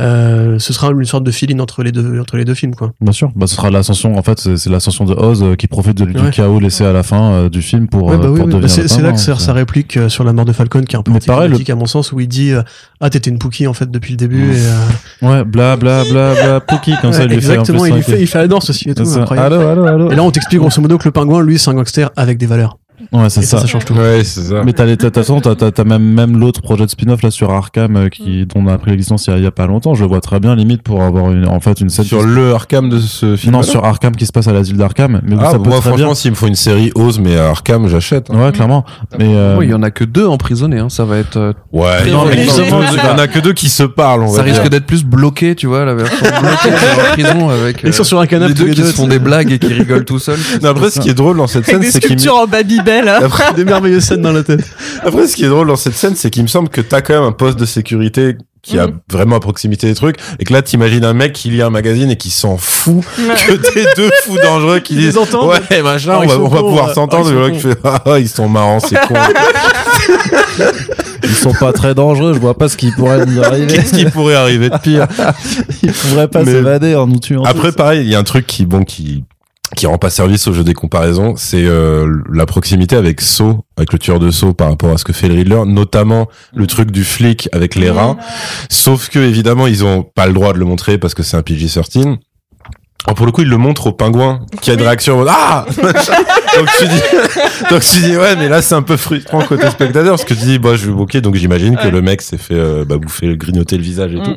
Euh, ce sera une sorte de fill-in entre les deux, entre les deux films, quoi. Bien sûr, bah, ce sera l'ascension. En fait, c'est l'ascension de Oz euh, qui profite de- du Ouais. chaos laissé à la fin euh, du film pour, Ouais, euh, bah oui, pour oui. devenir. Bah, c'est là que sert sa euh. réplique euh, sur la mort de Falcon, qui est un peu pareil, le- anticlimatique, à mon sens, où il dit euh, Ah, t'étais une Pookie, en fait, depuis le début. Et, euh, Ouais, bla bla bla bla, Pookie, comme ça, ouais, il lui fait exactement, il, fait, il fait la danse aussi et tout. C'est ça. incroyable. Allô, allô, allô. Et là, on t'explique grosso modo que le pingouin, lui, c'est un gangster avec des valeurs. Ouais, c'est ça, ça. ça change tout. Ouais, c'est ça. Mais t'as les, t'as, même, même l'autre projet de spin-off là sur Arkham euh, qui, dont on a pris la licence il y a, il y a pas longtemps. Je le vois très bien limite pour avoir une, en fait une scène Sur le Arkham de ce film. non sur Arkham qui se passe à l'asile d'Arkham. Mais Ah, ça peut moi, très franchement, bien. s'il me faut une série Ose, mais à Arkham, j'achète. hein. Ouais, clairement. Mais euh, Ouais, il y en a que deux emprisonnés, hein. ça va être. euh, Ouais, Non, mais justement, il y en a que deux qui se parlent, on ça risque d'être plus bloqué, tu vois, la version bloquée la prison avec. Ils sont sur un canapé les deux qui se font des blagues et qui rigolent tout seuls. Non, après, ce qui est drôle dans cette scène, c'est qu'il me... sculptures en Babybel. Hein. Après, Des merveilleuses scènes dans la tête. après, ce qui est drôle dans cette scène, c'est qu'il me semble que t'as quand même un poste de sécurité qui a Mhm. vraiment à proximité des trucs, et que là, t'imagines un mec qui lit un magazine et qui s'en fout que des deux fous dangereux qui Ils disent. Ouais, machin, Ah, on ils va, on va cons, pouvoir s'entendre. Ah, ils sont mec fait Ah, ah, ils sont marrants, c'est con. ils sont pas très dangereux. Je vois pas ce qui pourrait nous arriver. Qu'est-ce qui pourrait arriver de pire Ils pourraient pas s'évader en nous tuant. Après, tous. pareil, il y a un truc qui, bon, qui, qui rend pas service au jeu des comparaisons, c'est euh, la proximité avec Saw, avec le tueur de Saw par rapport à ce que fait le Riddler, notamment le truc du flic avec les rats. Sauf que évidemment, ils ont pas le droit de le montrer parce que c'est un PG-13. Alors pour le coup, il le montre au pingouin qui a une réaction en ah donc tu dis donc tu dis ouais mais là c'est un peu frustrant côté spectateur parce que tu dis bah je vais ok donc j'imagine que le mec s'est fait euh, bah, bouffer grignoter le visage et Mm. tout.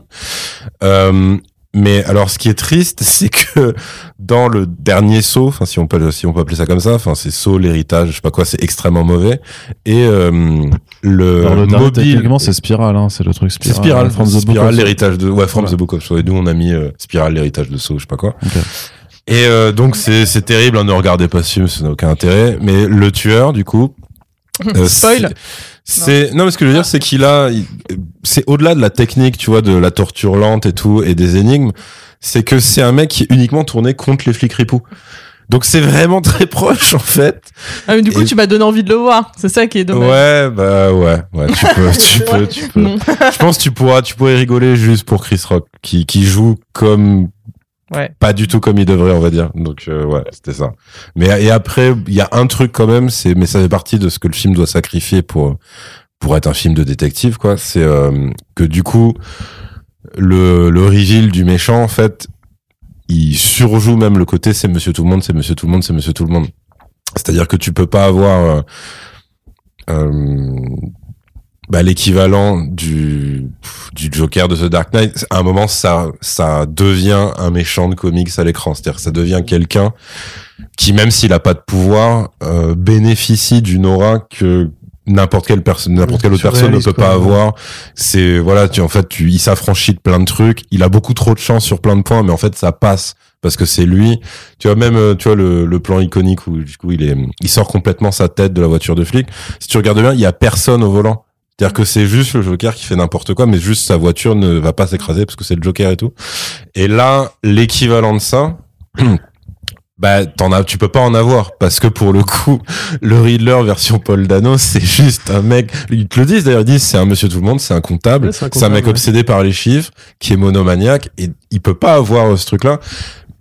Euh, mais alors, ce qui est triste, c'est que dans le dernier saut, enfin si on peut si on peut appeler ça comme ça, enfin c'est saut l'héritage, je sais pas quoi, c'est extrêmement mauvais. Et euh, le, Alors, le mobile, techniquement, c'est Spiral, hein, c'est le truc c'est Spiral. Spiral, From the Book Spiral, of- l'héritage de, ouais, From Voilà. the Book of Saw. Et nous, on a mis euh, Spiral, l'héritage de Saw, je sais pas quoi. Et euh, donc c'est c'est terrible, hein, ne regardez pas ce film, ça n'a aucun intérêt. Mais le tueur, du coup, euh, Spoil. C'est non mais ce que je veux dire c'est qu'il a il- c'est au-delà de la technique tu vois de la torture lente et tout et des énigmes c'est que c'est un mec qui est uniquement tourné contre les flics ripoux donc c'est vraiment très proche en fait Ah, mais du coup, Et- tu m'as donné envie de le voir. C'est ça qui est dommage. ouais bah ouais ouais tu peux tu peux tu peux Non. je pense que tu pourras tu pourrais rigoler juste pour Chris Rock qui qui joue comme Pas du tout comme il devrait on va dire. Donc euh, ouais c'était ça. Mais et après il y a un truc quand même c'est mais ça fait partie de ce que le film doit sacrifier pour pour être un film de détective quoi. C'est euh, que du coup le le reveal du méchant en fait il surjoue même le côté c'est monsieur tout le monde c'est monsieur tout le monde c'est monsieur tout le monde. C'est-à-dire que tu peux pas avoir euh, bah, l'équivalent du du Joker de The Dark Knight. À un moment, ça ça devient un méchant de comics à l'écran. C'est-à-dire que ça devient quelqu'un qui, même s'il a pas de pouvoir, euh, bénéficie d'une aura que n'importe quelle personne, n'importe quelle autre personne ne peut pas avoir. C'est voilà, tu en fait, tu, il s'affranchit de plein de trucs. Il a beaucoup trop de chance sur plein de points, mais en fait, ça passe parce que c'est lui. Tu vois même, euh, tu vois le, le plan iconique où du coup il est, il sort complètement sa tête de la voiture de flic. Si tu regardes bien, il y a personne au volant. C'est-à-dire que c'est juste le Joker qui fait n'importe quoi, mais juste sa voiture ne va pas s'écraser parce que c'est le Joker et tout. Et là, l'équivalent de ça, bah t'en as, tu peux pas en avoir parce que pour le coup, le Riddler version Paul Dano, c'est juste un mec. Ils te le disent d'ailleurs, ils disent c'est un Monsieur tout le monde, c'est un comptable, Ouais, c'est un mec ouais. obsédé par les chiffres, qui est monomaniaque et il peut pas avoir euh, ce truc-là.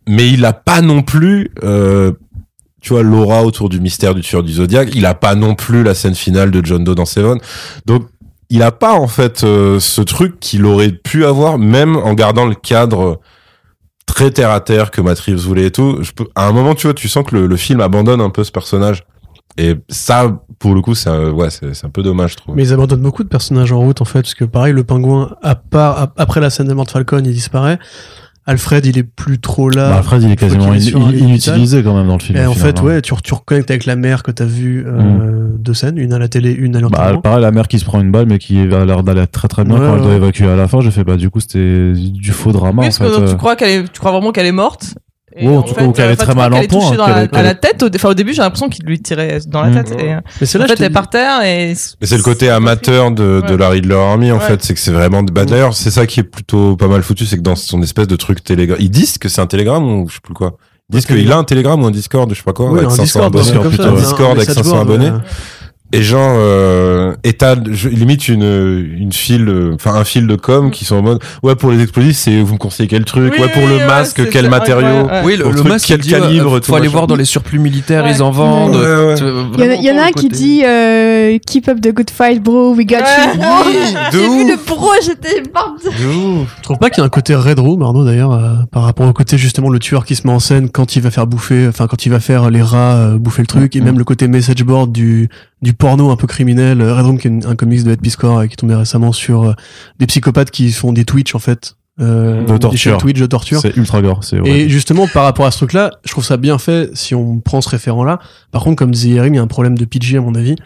Mais il a pas non plus. Euh, tu vois l'aura autour du mystère du tueur du zodiaque il a pas non plus la scène finale de John Doe dans Seven. Donc il a pas en fait euh, ce truc qu'il aurait pu avoir même en gardant le cadre très terre à terre que Matt voulait et tout. À un moment tu vois tu sens que le, film abandonne un peu ce personnage. Et ça pour le coup c'est un, ouais c'est un peu dommage je trouve. Mais ils abandonnent beaucoup de personnages en route, en fait, parce que pareil, le pingouin, à part, ap- après la scène de mort de Falcon, il disparaît. Alfred, il est plus trop là. Bah, Alfred, il est quasiment est inutilisé quand même dans le film. Et en fait, hein. ouais, tu, tu reconnectes avec la mère que t'as vue euh, deux scènes, une à la télé, une à Bah, l'enterrement. pareil, la mère qui se prend une balle, mais qui a l'air d'aller très très bien Ouais, quand elle doit évacuer à la fin. J'ai fait, bah, du coup, c'était du faux drama, Oui, en parce fait. que donc, euh. tu crois qu'elle est, tu crois vraiment qu'elle est morte? Et Ouais, en fait, cas, ou qu'elle euh, est très mal en point, est- à la tête. Au, enfin, au début, j'ai l'impression qu'il lui tirait dans la Mm. tête. Et, euh, Mais c'est en là, fait, elle par terre et. Mais c'est le côté amateur de, de Ouais. la Riddler Army en Ouais. fait, c'est que c'est vraiment. Bah, D'ailleurs, c'est ça qui est plutôt pas mal foutu, c'est que dans son espèce de truc télégramme, ils disent que c'est un télégramme ou je sais plus quoi. Ils disent qu'il a un télégramme ou un Discord, je sais pas quoi, Oui, avec un 500 Discord, abonnés. c'est comme plutôt, ça, un c'est Discord avec message 500 board, abonnés. Euh, Et genre, euh, état, je, limite une une file, euh, enfin un fil de com qui sont en mode, ouais pour les explosifs, c'est vous me conseillez quel truc, Oui, ouais pour le masque, quel matériau. Oui, le, truc, masque, quel il dit, euh, calibre, tout faut aller machin. voir dans les surplus militaires, Ouais. ils en vendent. Ouais, ouais. Tu- Il y en a, y en un qui dit euh, Keep up the good fight, bro, we got Ouais. you. De J'ai vu le pro, j'étais morte. Je trouve pas qu'il y a un côté Red Room, Arnaud d'ailleurs, euh, par rapport au côté justement le tueur qui se met en scène quand il va faire bouffer, enfin quand il va faire les rats euh, bouffer le truc, et même le côté message board du du porno un peu criminel. Euh, Red Room qui est un comics de Ed Piscor euh, qui est tombé récemment sur euh, des psychopathes qui font des Twitch en fait, euh, De torture. des chaînes Twitch de torture. C'est ultra gore. C'est ouais. Et justement, par rapport à ce truc-là, je trouve ça bien fait si on prend ce référent-là. Par contre, comme disait Yerim, il y a un problème de PG à mon avis.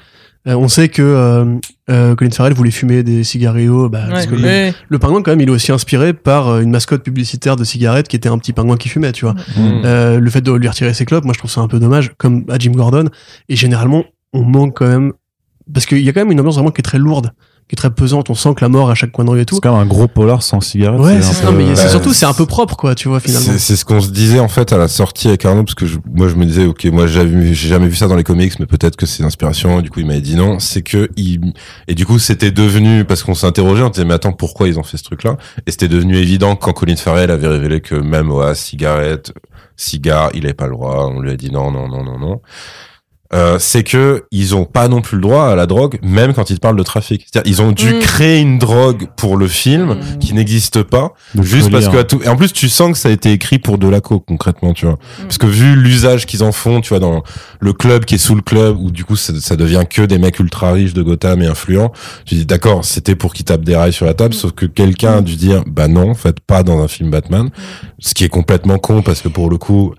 Euh, on sait que euh, euh, Colin Farrell voulait fumer des cigarillos, bah, parce que le, mais- le pingouin quand même, il est aussi inspiré par euh, une mascotte publicitaire de cigarettes qui était un petit pingouin qui fumait, tu vois. Mm. Euh, le fait de lui retirer ses clopes, moi je trouve ça un peu dommage, comme à Jim Gordon. Et généralement, on manque quand même parce qu'il y a quand même une ambiance vraiment qui est très lourde. qui est très pesante. On sent que la mort à chaque coin de rue et tout. C'est quand même un gros polar sans cigarette. Ouais, c'est ça. peu- Non, mais c'est Bah, surtout, c'est un peu propre, quoi, tu vois, finalement. C'est ce qu'on se disait en fait à la sortie avec Arnaud parce que je- moi je me disais ok moi j'ai jamais, vu ça dans les comics mais peut-être que c'est l'inspiration du coup il m'avait dit non c'est que il et du coup c'était devenu parce qu'on s'interrogeait on disait mais attends pourquoi ils ont fait ce truc là et c'était devenu évident quand Colin Farrell avait révélé que même ouais, cigarette cigare il avait pas le droit on lui a dit non non non non non euh, c'est que ils ont pas non plus le droit à la drogue, même quand ils parlent de trafic. C'est-à-dire, ils ont dû Mm. créer une drogue pour le film Mm. qui n'existe pas, juste parce que à tout. Et en plus, tu sens que ça a été écrit pour de la coke concrètement, tu vois. Mm. Parce que vu l'usage qu'ils en font, tu vois, dans le club qui est sous le club, où du coup ça, ça devient que des mecs ultra riches de Gotham et influents. Tu dis d'accord, c'était pour qu'ils tapent des rails sur la table, sauf que quelqu'un a dû dire bah non, en fait pas dans un film Batman, ce qui est complètement con parce que pour le coup,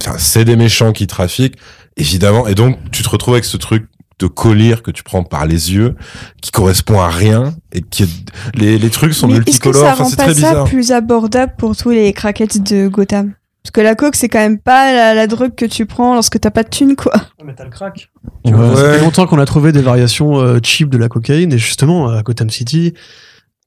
enfin, c'est des méchants qui trafiquent, évidemment, et donc tu te retrouves avec ce truc de collier que tu prends par les yeux, qui correspond à rien, et qui est... les, les trucs sont Mais est-ce que multicolores, ça enfin rend pas ça bizarre. plus abordable pour tous les craquettes de Gotham? Parce que la coke, c'est quand même pas la, la drogue que tu prends lorsque t'as pas de thune, quoi. Mais t'as le crack. Ouais. Ça fait longtemps qu'on a trouvé des variations euh, cheap de la cocaïne et justement à Gotham City.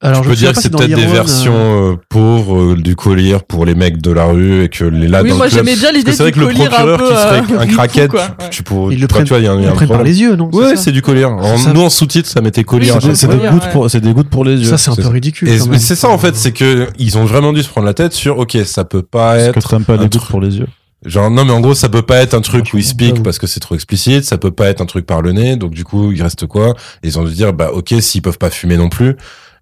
Alors je peux dire que c'est si peut-être des versions euh, euh, pauvres euh, du collier pour les mecs de la rue et que les là Oui, dans moi, le club- j'aimais bien Parce l'idée que c'est vrai que le collier un procureur peu, qui serait euh, un craquette, tu, pourrais, Ils le toi, prennent, tu vois, il y a un, le un prennent par les yeux, non? Ouais, C'est du collier. Nous en sous-titre, ça mettait collier. C'est des- des gouttes pour, c'est des gouttes pour les yeux. Ça, c'est un peu ridicule. C'est ça en fait, c'est que ils ont vraiment dû se prendre la tête sur ok, ça peut pas Parce être que t'aimes pas un les gouttes truc- pour les yeux. genre non mais en gros ça peut pas être un truc où ils speak j'avoue. parce que c'est trop explicite, ça peut pas être un truc par le nez, donc du coup il reste quoi? Et Ils ont dû dire bah ok s'ils peuvent pas fumer non plus.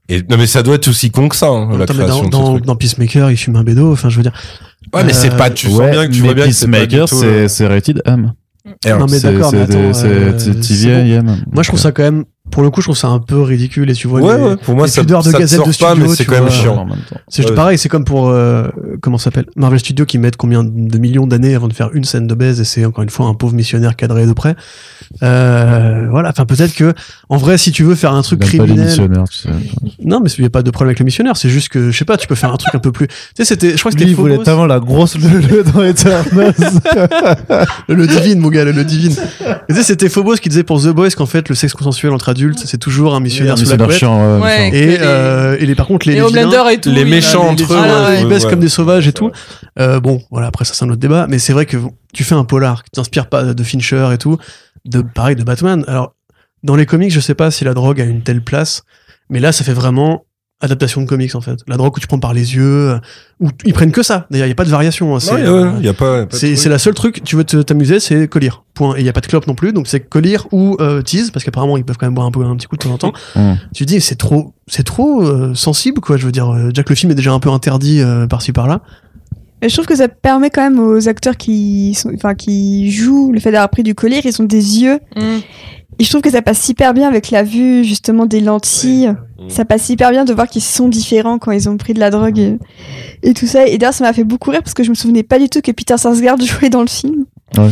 Et non mais ça doit être aussi con que ça hein, la création dans, dans, dans Peacemaker, il fume un bédo. Enfin, je veux dire. Ouais mais c'est Euh, pas tu sens bien que tu vois bien que Peacemaker, tout, c'est euh, c'est rated M. Non, mais d'accord, mais c'est c'est euh. Moi, je trouve ça quand même. Pour le coup, je trouve ça un peu ridicule. Et tu vois, Ouais les- ouais, pour moi les ça, pudeurs de ça pas studio, mais c'est quand même vois. chiant. même. C'est Ouais. pareil, c'est comme pour euh, comment ça s'appelle? Marvel Studios qui mettent combien de millions d'années avant de faire une scène de baise et c'est encore une fois un pauvre missionnaire cadré de près. Euh, voilà, enfin peut-être que en vrai si tu veux faire un truc pas les criminel, missionnaires, tu sais. non mais il y a pas de problème avec le missionnaire, c'est juste que je sais pas, tu peux faire un truc un peu plus. Tu sais c'était, je crois que Lui, c'était il voulait Phobos. tellement la grosse le, le dans Eternals. le, le divine mon gars, le, le divine. Tu sais c'était Phobos qui disait pour The Boys qu'en fait le sexe consensuel entre adultes c'est toujours un missionnaire sous la Missionnaire couette. chiant, ouais. Et, les- euh, et les, par contre les, Et les vilains- Homelander et tout. les oui, méchants entre eux, ouais, ils baissent ouais. comme des sauvages et tout. Euh, bon, voilà, après ça c'est un autre débat, mais c'est vrai que tu fais un polar qui t'inspire pas de Fincher et tout, de pareil de Batman. Alors dans les comics, je sais pas si la drogue a une telle place, mais là ça fait vraiment adaptation de comics en fait. La drogue que tu prends par les yeux, euh, où ils prennent que ça. D'ailleurs, il y a pas de variation. hein, c'est, Non, ouais, euh, il y a pas, pas c'est, la seule truc, tu veux t'amuser, c'est collier. Point. Et il y a pas de clope non plus, donc c'est collier ou euh, tease, parce qu'apparemment ils peuvent quand même boire un peu un petit coup de temps en temps. Mm. Tu te dis c'est trop, c'est trop euh, sensible quoi. Je veux dire, euh, déjà que le film est déjà un peu interdit euh, par-ci par-là. Mais je trouve que ça permet quand même aux acteurs qui, sont, enfin, qui jouent le fait d'avoir pris du collier, ils ont des yeux. Mm. Et je trouve que ça passe super bien avec la vue, justement, des lentilles. Ça passe super bien de voir qu'ils sont différents quand ils ont pris de la drogue et, et tout ça. Et d'ailleurs, ça m'a fait beaucoup rire parce que je me souvenais pas du tout que Peter Sarsgaard jouait dans le film. Ouais.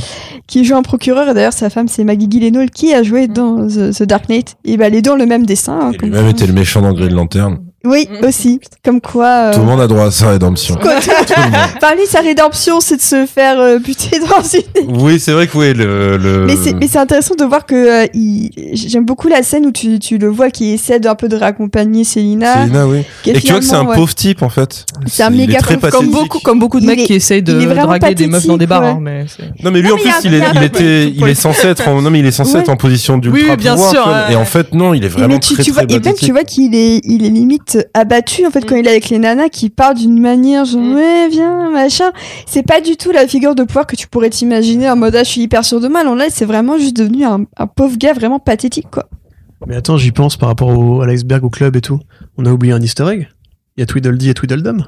Qui joue un procureur. Et d'ailleurs, sa femme, c'est Maggie Gyllenhaal qui a joué dans The, The Dark Knight. Et bah, les deux ont le même dessin. hein, Et comme lui-même était le méchant dans Green Lantern. Oui, Mm. aussi. Comme quoi. euh, Tout le monde a droit à sa rédemption. de sa rédemption, c'est de se faire euh, buter dans une Oui, c'est vrai que oui, le. le... Mais c'est, intéressant de voir que euh, il- j'aime beaucoup la scène où tu, tu le vois qui essaie d'un peu de raccompagner Célina. Célina, oui. Et tu vois que c'est un ouais. pauvre type en fait. C'est un méga pauvre, Comme beaucoup, comme beaucoup de Il mecs est- qui essayent de draguer des meufs dans des bars. pathétique, hein, mais Non mais lui Non, en mais plus il y a- il est, il était, est censé être en, non mais il est censé Ouais. être en position Oui, d'ultra bien pouvoir. ouais. Et en fait non, il est vraiment très très et même tu vois qu'il est, il est limite abattu en fait quand Mm. il est avec les nanas qui parlent d'une manière genre Mm. ouais viens machin. C'est pas du tout la figure de pouvoir que tu pourrais t'imaginer en mode ah je suis hyper sûr de moi. Alors là c'est vraiment juste devenu un, un pauvre gars vraiment pathétique quoi. Mais attends, j'y pense par rapport au, à l'iceberg, au club et tout. On a oublié un easter egg. Il y a Tweedledee et Tweedledum.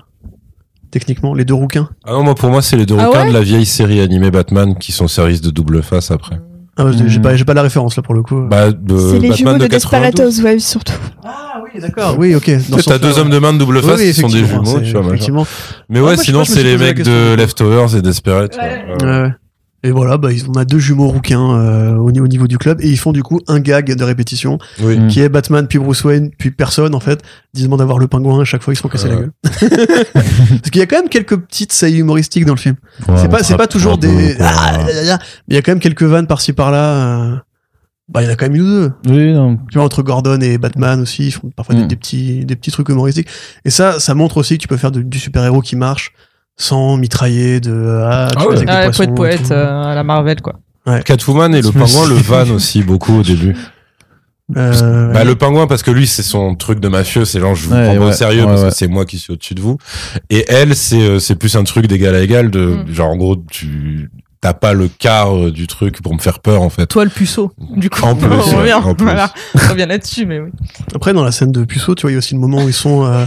Techniquement, les deux rouquins. Ah non moi pour moi c'est les deux Ah ouais de la vieille série animée Batman qui sont service de double face après. Ah, j'ai- Hmm. j'ai pas, j'ai pas la référence là pour le coup. Bah de c'est les jumeaux de, de Desperate 92. Housewives surtout. ah oui, d'accord. Oui, ok. T'as deux hommes de main de double face oui, qui sont des jumeaux, tu vois. effectivement. Mais Ah, ouais, moi, sinon pas, c'est les mecs de Leftovers et Desperate. Ouais, ouais. Et voilà, bah, ils- on a deux jumeaux rouquins euh, au, ni- au niveau du club et ils font du coup un gag de répétition Oui. Mm. qui est Batman puis Bruce Wayne puis personne en fait. Ils demandent d'avoir le pingouin à chaque fois ils se font casser la gueule. Parce qu'il y a quand même quelques petites saillies humoristiques dans le film. Ouais, c'est pas c'est pas toujours peu, des. Ah, là, là, là. mais il y a quand même quelques vannes par-ci par-là. euh, Bah, il y en a quand même une ou deux. Oui, non. Tu vois, entre Gordon et Batman aussi, ils font parfois des- Mm. des, petits, des petits trucs humoristiques. Et ça, ça montre aussi que tu peux faire de- du super-héros qui marche sans mitrailler de, ah, tu Ah fais ouais. avec des Ah, poissons poète poète euh, à la Marvel quoi. Catwoman et le pingouin le van aussi beaucoup au début. Euh, Bah, le pingouin parce que lui c'est son truc de mafieux, c'est genre je vous Ouais, prends pas au ouais, sérieux ouais, parce ouais. que c'est moi qui suis au-dessus de vous. Et elle c'est euh, c'est plus un truc d'égal à égal de Mm. genre en gros tu t'as pas le quart euh, du truc pour me faire peur en fait. Toi le puceau. Du coup, En plus, on revient, voilà. on revient là-dessus, mais oui. Après, dans la scène de Puceau, tu vois, il y a aussi le moment où ils sont euh,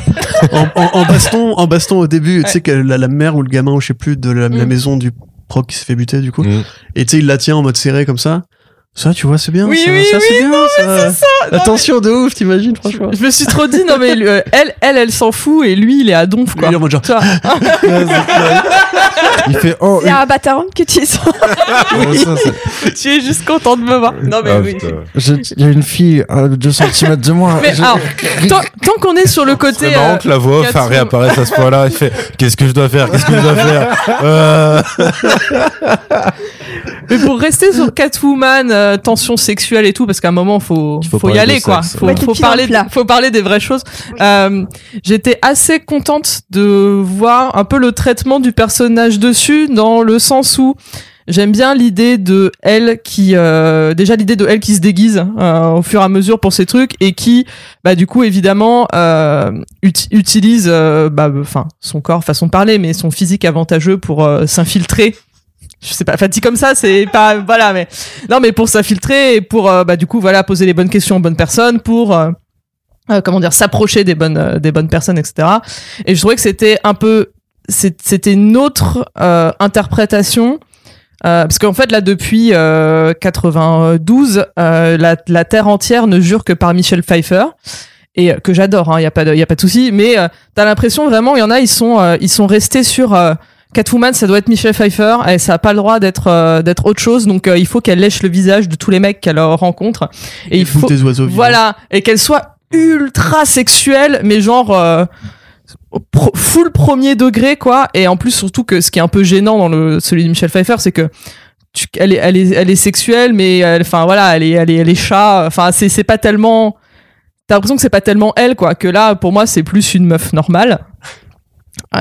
en, en- en baston, en baston au début. Tu sais que la, la mère ou le gamin, ou je sais plus, de la, la Mm. maison du proc qui se fait buter, du coup. Mm. Et tu sais, il la tient en mode serré comme ça. Ça, tu vois, c'est bien. Oui, ça, oui, ça, oui, c'est bien. ça. Tension de ouf, t'imagines, franchement. Je me suis trop dit, non mais euh, elle, elle, elle s'en fout et lui, il est à donf quoi. Il est genre, Il fait oh. Il y a un bâtard que tu oui. ça, c'est- tu es juste content de me voir. Non mais Ah, oui. Je- Il y a une fille à 2 cm de moi. Mais Je- alors, tant, tant qu'on est sur le côté, C'est marrant euh, que la voix off réapparaisse à ce point-là. Il fait Qu'est-ce que je dois faire Qu'est-ce que je dois faire Euh, mais pour rester sur Catwoman, euh, tension sexuelle et tout, parce qu'à un moment faut Il faut faut, y aller quoi. sexe. Faut, parler, faut parler des vraies choses. Euh, J'étais assez contente de voir un peu le traitement du personnage dessus, dans le sens où J'aime bien l'idée de elle qui euh, déjà l'idée de elle qui se déguise euh, au fur et à mesure pour ces trucs et qui bah du coup évidemment euh, ut- utilise euh, bah enfin son corps façon de parler mais son physique avantageux pour euh, s'infiltrer je sais pas enfin dit comme ça c'est pas voilà mais non mais pour s'infiltrer et pour euh, bah du coup voilà poser les bonnes questions aux bonnes personnes pour euh, euh, comment dire s'approcher des bonnes euh, des bonnes personnes etc et je trouvais que c'était un peu c'était une autre interprétation parce qu'en fait là depuis euh, 92 euh, la, la terre entière ne jure que par Michel Pfeiffer et que j'adore il y a pas de y a pas de souci mais euh, t'as l'impression vraiment il y en a ils sont ils sont restés sur Catwoman, ça doit être Michelle Pfeiffer, et ça a pas le droit d'être euh, d'être autre chose, donc euh, il faut qu'elle lèche le visage de tous les mecs qu'elle euh, rencontre, et il faut des oiseaux voilà, et qu'elle soit ultra sexuelle, mais genre euh, pro- full premier degré quoi. Et en plus surtout que ce qui est un peu gênant dans le celui de Michelle Pfeiffer, c'est que tu, elle est elle est elle est sexuelle, mais elle- enfin voilà, elle est elle est elle est chat. Enfin c'est c'est pas tellement. T'as l'impression que c'est pas tellement elle quoi. Que là pour moi c'est plus une meuf normale.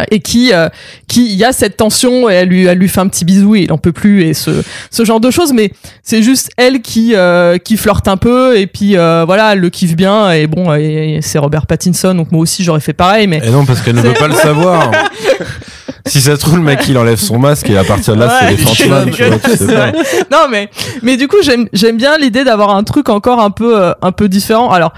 Et qui, euh, qui, il y a cette tension et elle lui, elle lui fait un petit bisou et il en peut plus et ce, ce genre de choses. Mais c'est juste elle qui euh, qui flirte un peu et puis euh, voilà elle le kiffe bien et bon et, et c'est Robert Pattinson donc moi aussi j'aurais fait pareil mais Et non, parce qu'elle ne veut pas le savoir. si ça se trouve, le mec, il enlève son masque et à partir de là, c'est les tu vois, tu sais c'est pas. vrai. non mais mais du coup j'aime j'aime bien l'idée d'avoir un truc encore un peu euh, un peu différent alors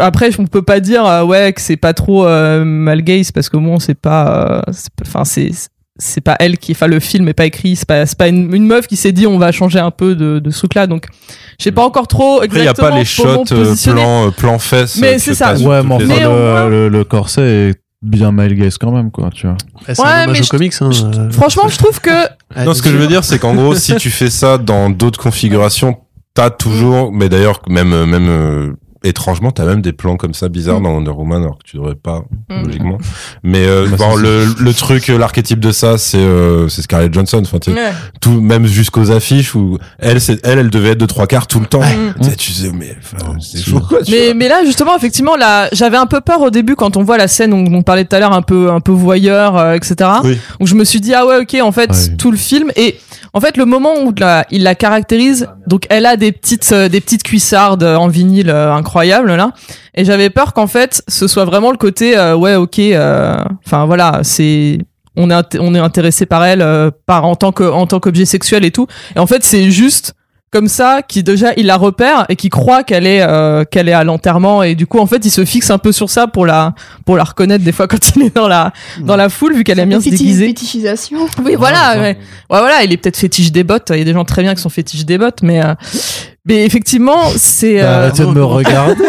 après on peut pas dire euh, ouais que c'est pas trop euh, mal gaze parce que bon c'est pas euh, c'est pas- enfin c'est c'est pas elle qui enfin le film est pas écrit c'est pas c'est pas une, une meuf qui s'est dit on va changer un peu de, de ce truc là donc j'ai pas encore trop Après, il n'y a exactement pas les shots euh, plan, plan fesses. Mais c'est ça. Ouais, mais les le, le, le corset est bien gaze quand même, quoi, tu vois. C'est Ouais, un mais je- comics. Hein, euh. franchement je trouve que Non, ce que je veux dire, c'est qu'en gros, si tu fais ça dans d'autres configurations, t'as toujours, mais d'ailleurs, même, même, euh, étrangement, t'as même des plans comme ça bizarres Mm. dans Wonder Woman, alors que tu devrais pas, Mm. logiquement. Mais, euh, Bah, bon, le, le truc, euh, l'archétype de ça, c'est, euh, c'est Scarlett Johansson. Enfin, Ouais. tout, même jusqu'aux affiches où elle, c'est, elle, elle devait être de trois quarts tout le temps. Tu sais, mais, enfin, c'est si. chaud, quoi, tu Mais, vois. mais là, justement, effectivement, là, j'avais un peu peur au début quand on voit la scène dont on parlait tout à l'heure, un peu, un peu voyeur, euh, etc. Oui. Donc je me suis dit, ah ouais, ok, en fait, Ouais. tout le film. Et en fait, le moment où la, il la caractérise, donc elle a des petites, euh, des petites cuissardes en vinyle euh, incroyables, là. Et j'avais peur qu'en fait, ce soit vraiment le côté, euh, ouais, ok, euh, enfin voilà, c'est. On est, on est intéressé par elle euh, par en tant que en tant qu'objet sexuel et tout et en fait c'est juste comme ça qui déjà il la repère et qui croit qu'elle est euh, qu'elle est à l'enterrement et du coup en fait il se fixe un peu sur ça pour la pour la reconnaître des fois quand il est dans la dans la foule vu qu'elle aime bien se déguiser Fétichisation. oui voilà ouais. Ouais, voilà il est peut-être fétiche des bottes il y a des gens très bien qui sont fétiches des bottes mais euh, mais effectivement c'est Bah, euh, Arrêtez de me regarder.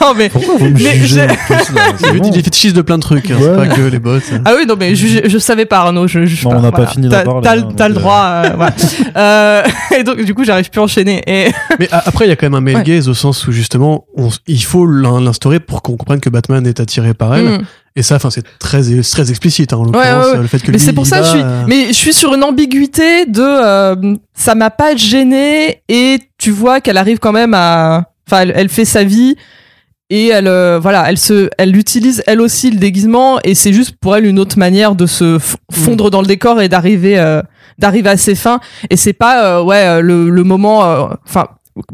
non mais Pourquoi vous me Mais jugez plus, là Il est fétichiste de plein de trucs, hein, c'est pas que les bottes. Ah oui, non, mais je, je savais pas, Arnaud. Je, je Non, on n'a pas fini T'as- d'en parler, T'as hein, t'as le donc, droit. euh, voilà. Euh, et donc, du coup, j'arrive plus à enchaîner. Et Mais a- après, il y a quand même un male Ouais. gaze au sens où justement, on il faut l'in- l'instaurer pour qu'on comprenne que Batman est attiré par elle. Mm. Et ça, enfin, c'est très, c'est très explicite, hein, en l'occurrence, ouais, ouais. le fait que Mais c'est pour ça, va, je suis, euh, mais je suis sur une ambiguïté de, euh, ça m'a pas gêné et tu vois qu'elle arrive quand même à, enfin, elle, elle fait sa vie et elle, euh, voilà, elle se, elle utilise elle aussi le déguisement et c'est juste pour elle une autre manière de se f- fondre dans le décor et d'arriver, euh, d'arriver à ses fins. Et c'est pas, euh, ouais, le, le moment, euh, enfin,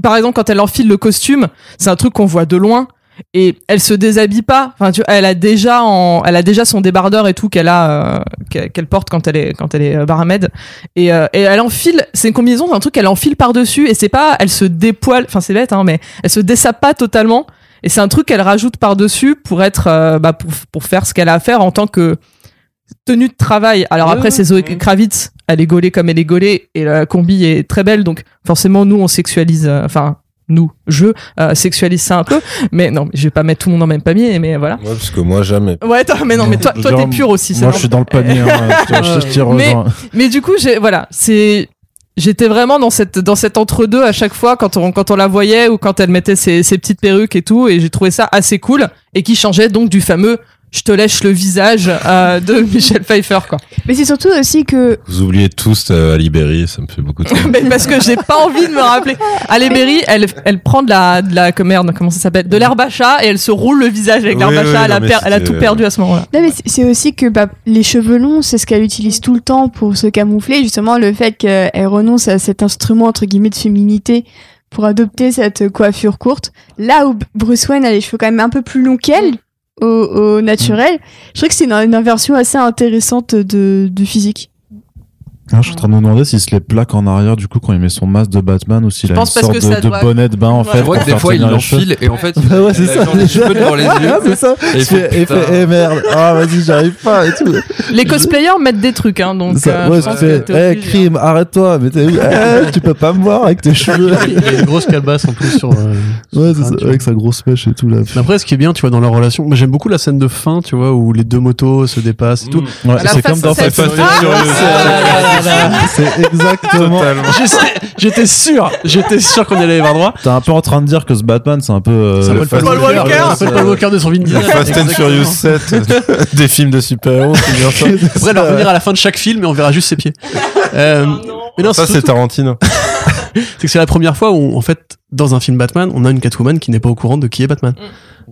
par exemple quand elle enfile le costume, c'est un truc qu'on voit de loin et elle se déshabille pas. Enfin, tu vois, elle a déjà en, elle a déjà son débardeur et tout qu'elle a, euh, qu'elle porte quand elle est quand elle est euh, barmaid. Et, euh, et elle enfile. C'est une combinaison, c'est un truc qu'elle enfile par dessus et c'est pas, elle se dépoile. Enfin, c'est bête, hein, mais elle se dessape pas totalement. Et c'est un truc qu'elle rajoute par dessus pour être, euh, bah, pour pour faire ce qu'elle a à faire en tant que tenue de travail. Alors après, c'est Zoé. Kravitz. Elle est gaulée comme elle est gaulée et la combi est très belle. Donc forcément, nous, on sexualise. Enfin, nous, je euh, sexualise ça un peu. Mais non, je vais pas mettre tout le monde dans le même panier. Mais voilà. Ouais, parce que moi, jamais. Ouais, toi- mais non, mais toi, toi, t'es pur aussi. c'est Moi, je suis dans le panier. hein, je je je t'y Mais-. Mais du coup, j'ai voilà, c'est j'étais vraiment dans cette dans cet entre deux à chaque fois quand on quand on la voyait ou quand elle mettait ses, ses petites perruques et tout et j'ai trouvé ça assez cool et qui changeait donc du fameux je te lèche le visage euh, de Michel Pfeiffer quoi. Mais c'est surtout aussi que Vous oubliez tous euh, Ali Berry, ça me fait beaucoup de. Mais parce que j'ai pas envie de me rappeler. Berry, elle elle prend de la de la merde, comment ça s'appelle De l'herbe à chat et elle se roule le visage avec Oui, l'herbe à oui, chat, elle, a non, mais per- elle a c'était- tout perdu à ce moment-là. Non, mais c'est- c'est aussi que bah, les cheveux longs, c'est ce qu'elle utilise tout le temps pour se camoufler. Justement, le fait qu'elle renonce à cet instrument, entre guillemets, de féminité pour adopter cette coiffure courte. Là où Bruce Wayne a les cheveux quand même un peu plus longs qu'elle, au, au naturel, je trouve que c'est une, une inversion assez intéressante de, de physique. Ah, je suis en train de me demander s'il se les plaque en arrière du coup quand il met son masque de Batman ou s'il a une sorte de, de doit- bonnet de bain en Ouais. fait. Je vois que des fois il l'enfile et en fait Bah ouais, c'est il a ça. les cheveux devant les Ah, yeux. c'est ça. Et Il il fait, fait, il putain. fait, eh merde, ah vas-y, j'arrive pas et tout. Les cosplayers mettent des trucs hein donc Ça, euh, ouais, je eh, crime, arrête-toi, mais t'es où Eh, tu peux pas me voir avec tes cheveux. il y a une grosse calebasse en plus sur. euh, Ouais, c'est ça, avec sa grosse mèche et tout là. Mais Après, ce qui est bien, tu vois, dans leur relation, moi j'aime beaucoup la scène de fin, tu vois, où les deux motos se dépassent et tout. C'est comme dans. Fast and Ah, Furious. C'est exactement. J'étais- J'étais sûr, j'étais sûr qu'on allait y avoir droit. T'es un peu en train de dire que ce Batman, c'est un peu. euh, s'appelle Fast Paul Walker, ça s'appelle euh, Paul Walker de son Vin Diesel. Fast and Furious 7, des films de super-héros, c'est bien ça. Après, va revenir à la fin de chaque film et on verra juste ses pieds. Euh, mais non, Ça, c'est c'est Tarantino. c'est que c'est la première fois où, en fait, dans un film Batman, on a une Catwoman qui n'est pas au courant de qui est Batman.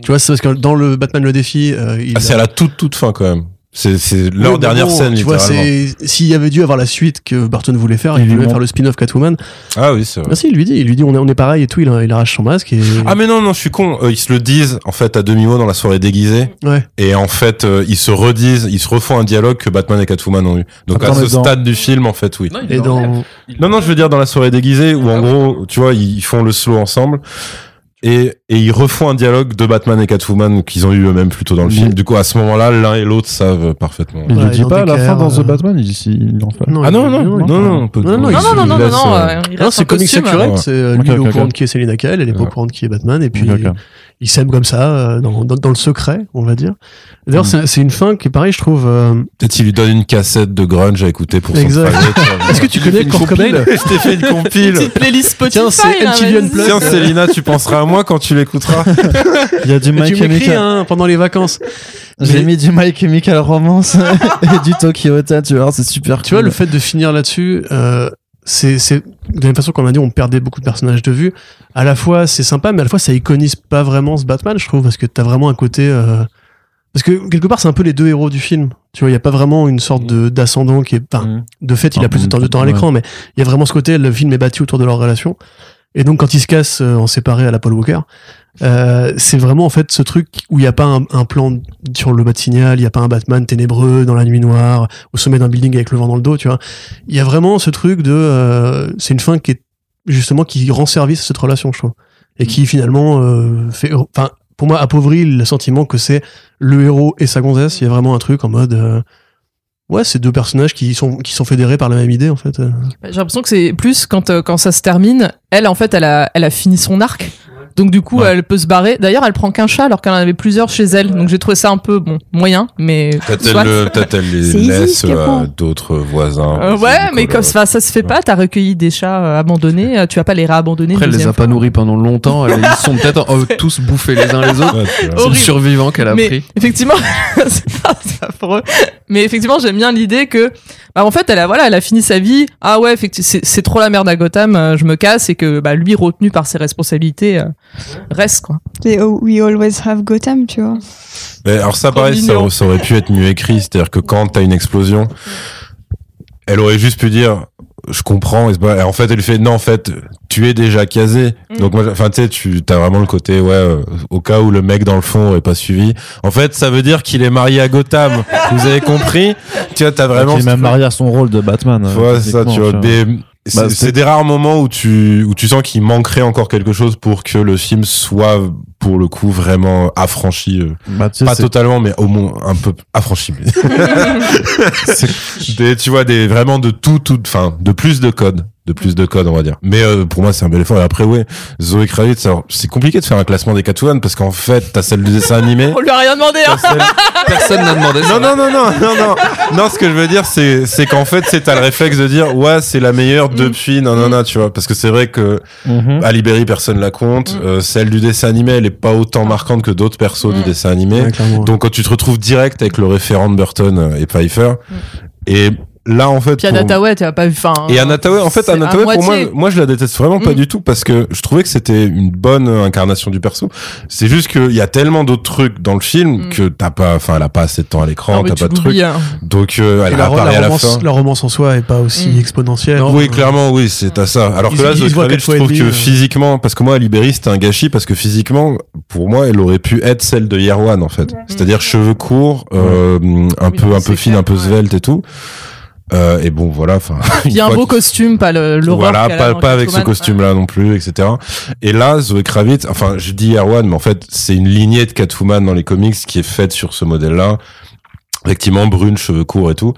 Tu vois, c'est parce que dans le Batman le défi, euh, il Ah, c'est à la toute, toute fin, quand même. C'est, c'est leur Ouais, dernière bon, scène, Tu vois, s'il y avait dû avoir la suite que Burton voulait faire, Il voulait faire le spin-off Catwoman. Ah oui, c'est vrai. Ah si, il lui dit, il lui dit on est, on est pareil et tout, il, il arrache son masque et Ah mais non non je suis con. Euh, ils se le disent en fait à demi mot dans la soirée déguisée. Ouais. et en fait euh, ils se redisent ils se refont un dialogue que Batman et Catwoman ont eu. Donc Attends, à ce dans- stade du film en fait oui. Et dans non non je veux dire dans la soirée déguisée où en gros tu vois ils font le slow ensemble et, et ils refont un dialogue de Batman et Catwoman qu'ils ont eu eux-mêmes plus tôt dans le Mais- film du coup à ce moment-là l'un et l'autre savent parfaitement Il Ouais, le dit pas à la fin dans The euh, Batman, il dit si, il en fait. ah non non non non non, Non, non, Non, il non, non, non, il non, non, euh, euh, il Non, c'est Ouais. c'est euh, lui il est au courant qui est Selina Kyle, elle est pas au courant qui est Batman, et puis. Ils s'aiment comme ça, euh, dans, dans, dans le secret, on va dire. D'ailleurs, Mm. c'est c'est une fin qui est pareil, je trouve. euh, peut-être il lui donne une cassette de grunge à écouter pour Exact. Est-ce que tu connais Kurt Cobain je t'ai fait une compile Petite playlist Spotify. Tiens, c'est MTV. Tiens Célina tu penseras à moi quand tu l'écouteras Il y a du My tu hein, pendant les vacances. J'ai mis du My Chemical Romance et du Tokyo Hotel, tu vois, c'est super Tu vois, le fait de finir là-dessus, euh, c'est de la même façon qu'on a dit, on perdait beaucoup de personnages de vue. À la fois, c'est sympa, mais à la fois, ça iconise pas vraiment ce Batman, je trouve, parce que t'as vraiment un côté. euh, Parce que quelque part, c'est un peu les deux héros du film. Tu vois, il y a pas vraiment une sorte de d'ascendant qui est. Enfin, Mm. de fait, il a plus de temps, de temps à l'écran, mais il y a vraiment ce côté, le film est bâti autour de leur relation. Et donc, quand ils se cassent euh, en séparé à la Paul Walker, euh, c'est vraiment en fait ce truc où il n'y a pas un, un plan sur le bas de signal, il n'y a pas un Batman ténébreux dans la nuit noire, au sommet d'un building avec le vent dans le dos, tu vois. Il y a vraiment ce truc de, euh, c'est une fin qui est justement qui rend service à cette relation, je trouve, et qui finalement euh, fait, enfin, pour moi, appauvrit le sentiment que c'est le héros et sa gonzesse. Il y a vraiment un truc en mode, euh, ouais, c'est deux personnages qui sont qui sont fédérés par la même idée en fait. J'ai l'impression que c'est plus quand, euh, quand ça se termine. Elle, en fait, elle a, elle a fini son arc. Donc du coup, Ouais. elle peut se barrer. D'ailleurs, elle prend qu'un chat alors qu'elle en avait plusieurs chez elle. Donc j'ai trouvé ça un peu bon, moyen, mais Peut-être elle, le- peut-être elle les C'est easy, laisse prend. d'autres voisins. Euh, ouais, mais comme ça, ça se fait pas. T'as recueilli des chats euh, abandonnés, euh, tu vas pas les réabandonner. Après, elle les a pas nourris pendant longtemps. Ils sont peut-être euh, tous bouffés les uns les autres. Ouais. C'est le Horrible. survivant qu'elle a mais pris. effectivement, c'est pas- c'est affreux. Mais effectivement, j'aime bien l'idée que, bah, en fait, elle a, voilà, elle a fini sa vie. Ah ouais, effectivement, c'est, trop la merde à Gotham, euh, je me casse et que, bah, lui, retenu par ses responsabilités, euh, reste, quoi. C'est oh, We Always Have Gotham, tu vois. Mais alors ça, pareil, ça, aurait pu être mieux écrit. C'est-à-dire que quand t'as une explosion, elle aurait juste pu dire, je comprends. Et en fait, elle lui fait, non, en fait, tu es déjà casé. Mm. Donc moi, enfin, tu sais, tu as vraiment le côté, ouais, euh, au cas où le mec dans le fond aurait pas suivi. En fait, ça veut dire qu'il est marié à Gotham. Vous avez compris? Tu vois, t'as vraiment. Qui est même marié à son rôle de Batman. Ouais, euh, c'est ça, tu vois. Mais Bah, c'est des rares moments où tu, où tu sens qu'il manquerait encore quelque chose pour que le film soit, pour le coup, vraiment affranchi. euh, Bah, tu sais, pas totalement, mais au moins un peu affranchi. des, tu vois, des, vraiment de tout, tout, enfin, de plus de code. De plus de code, on va dire. Mais euh, pour moi, c'est un bel effort. Et après, ouais, Zoé Kravitz, alors, c'est compliqué de faire un classement des Catwoman parce qu'en fait, t'as celle du dessin animé. On lui a rien demandé, hein. celle- Personne n'a demandé ça. non, non, non, non, non, non. Non, ce que je veux dire, c'est, c'est qu'en fait, c'est t'as le réflexe de dire, ouais, c'est la meilleure depuis, non, non, non, tu vois. Parce que c'est vrai que, Mhm. à Libéry, personne la compte. Mm. Euh, celle du dessin animé, elle est pas autant marquante que d'autres persos du Mm. dessin animé. Ouais. Donc, quand tu te retrouves direct avec le référent de Burton euh, et Pfeiffer, et là, en fait, Puis Anataway, tu as pas vu, enfin. et Anataway, en fait, Anataway, pour moi, moi, je la déteste vraiment pas Mm. du tout parce que je trouvais que c'était une bonne euh, incarnation du perso. C'est juste qu'il y a tellement d'autres trucs dans le film Mm. que t'as pas, enfin, elle a pas assez de temps à l'écran, mais t'as pas de trucs. hein. Donc, euh, elle la, apparaît la à la romance, fin. la romance en soi est pas aussi Mm. exponentielle. Oui, Euh, clairement, oui, c'est à ça. Alors que là, ils Kravitz, je trouve que euh. physiquement, parce que moi, Libéry, c'était un gâchis parce que physiquement, pour moi, elle aurait pu être celle de One, en fait. C'est-à-dire cheveux courts, euh, un peu, un peu fine, un peu svelte et tout. Euh, et bon, voilà, enfin. Il y a un beau costume, pas le, Voilà, pas, pas avec ce costume-là non plus, etc. Et là, Zoé Kravitz, enfin, je dis Erwan, mais en fait, c'est une lignée de Catwoman dans les comics qui est faite sur ce modèle-là. Effectivement, brune, cheveux courts et tout.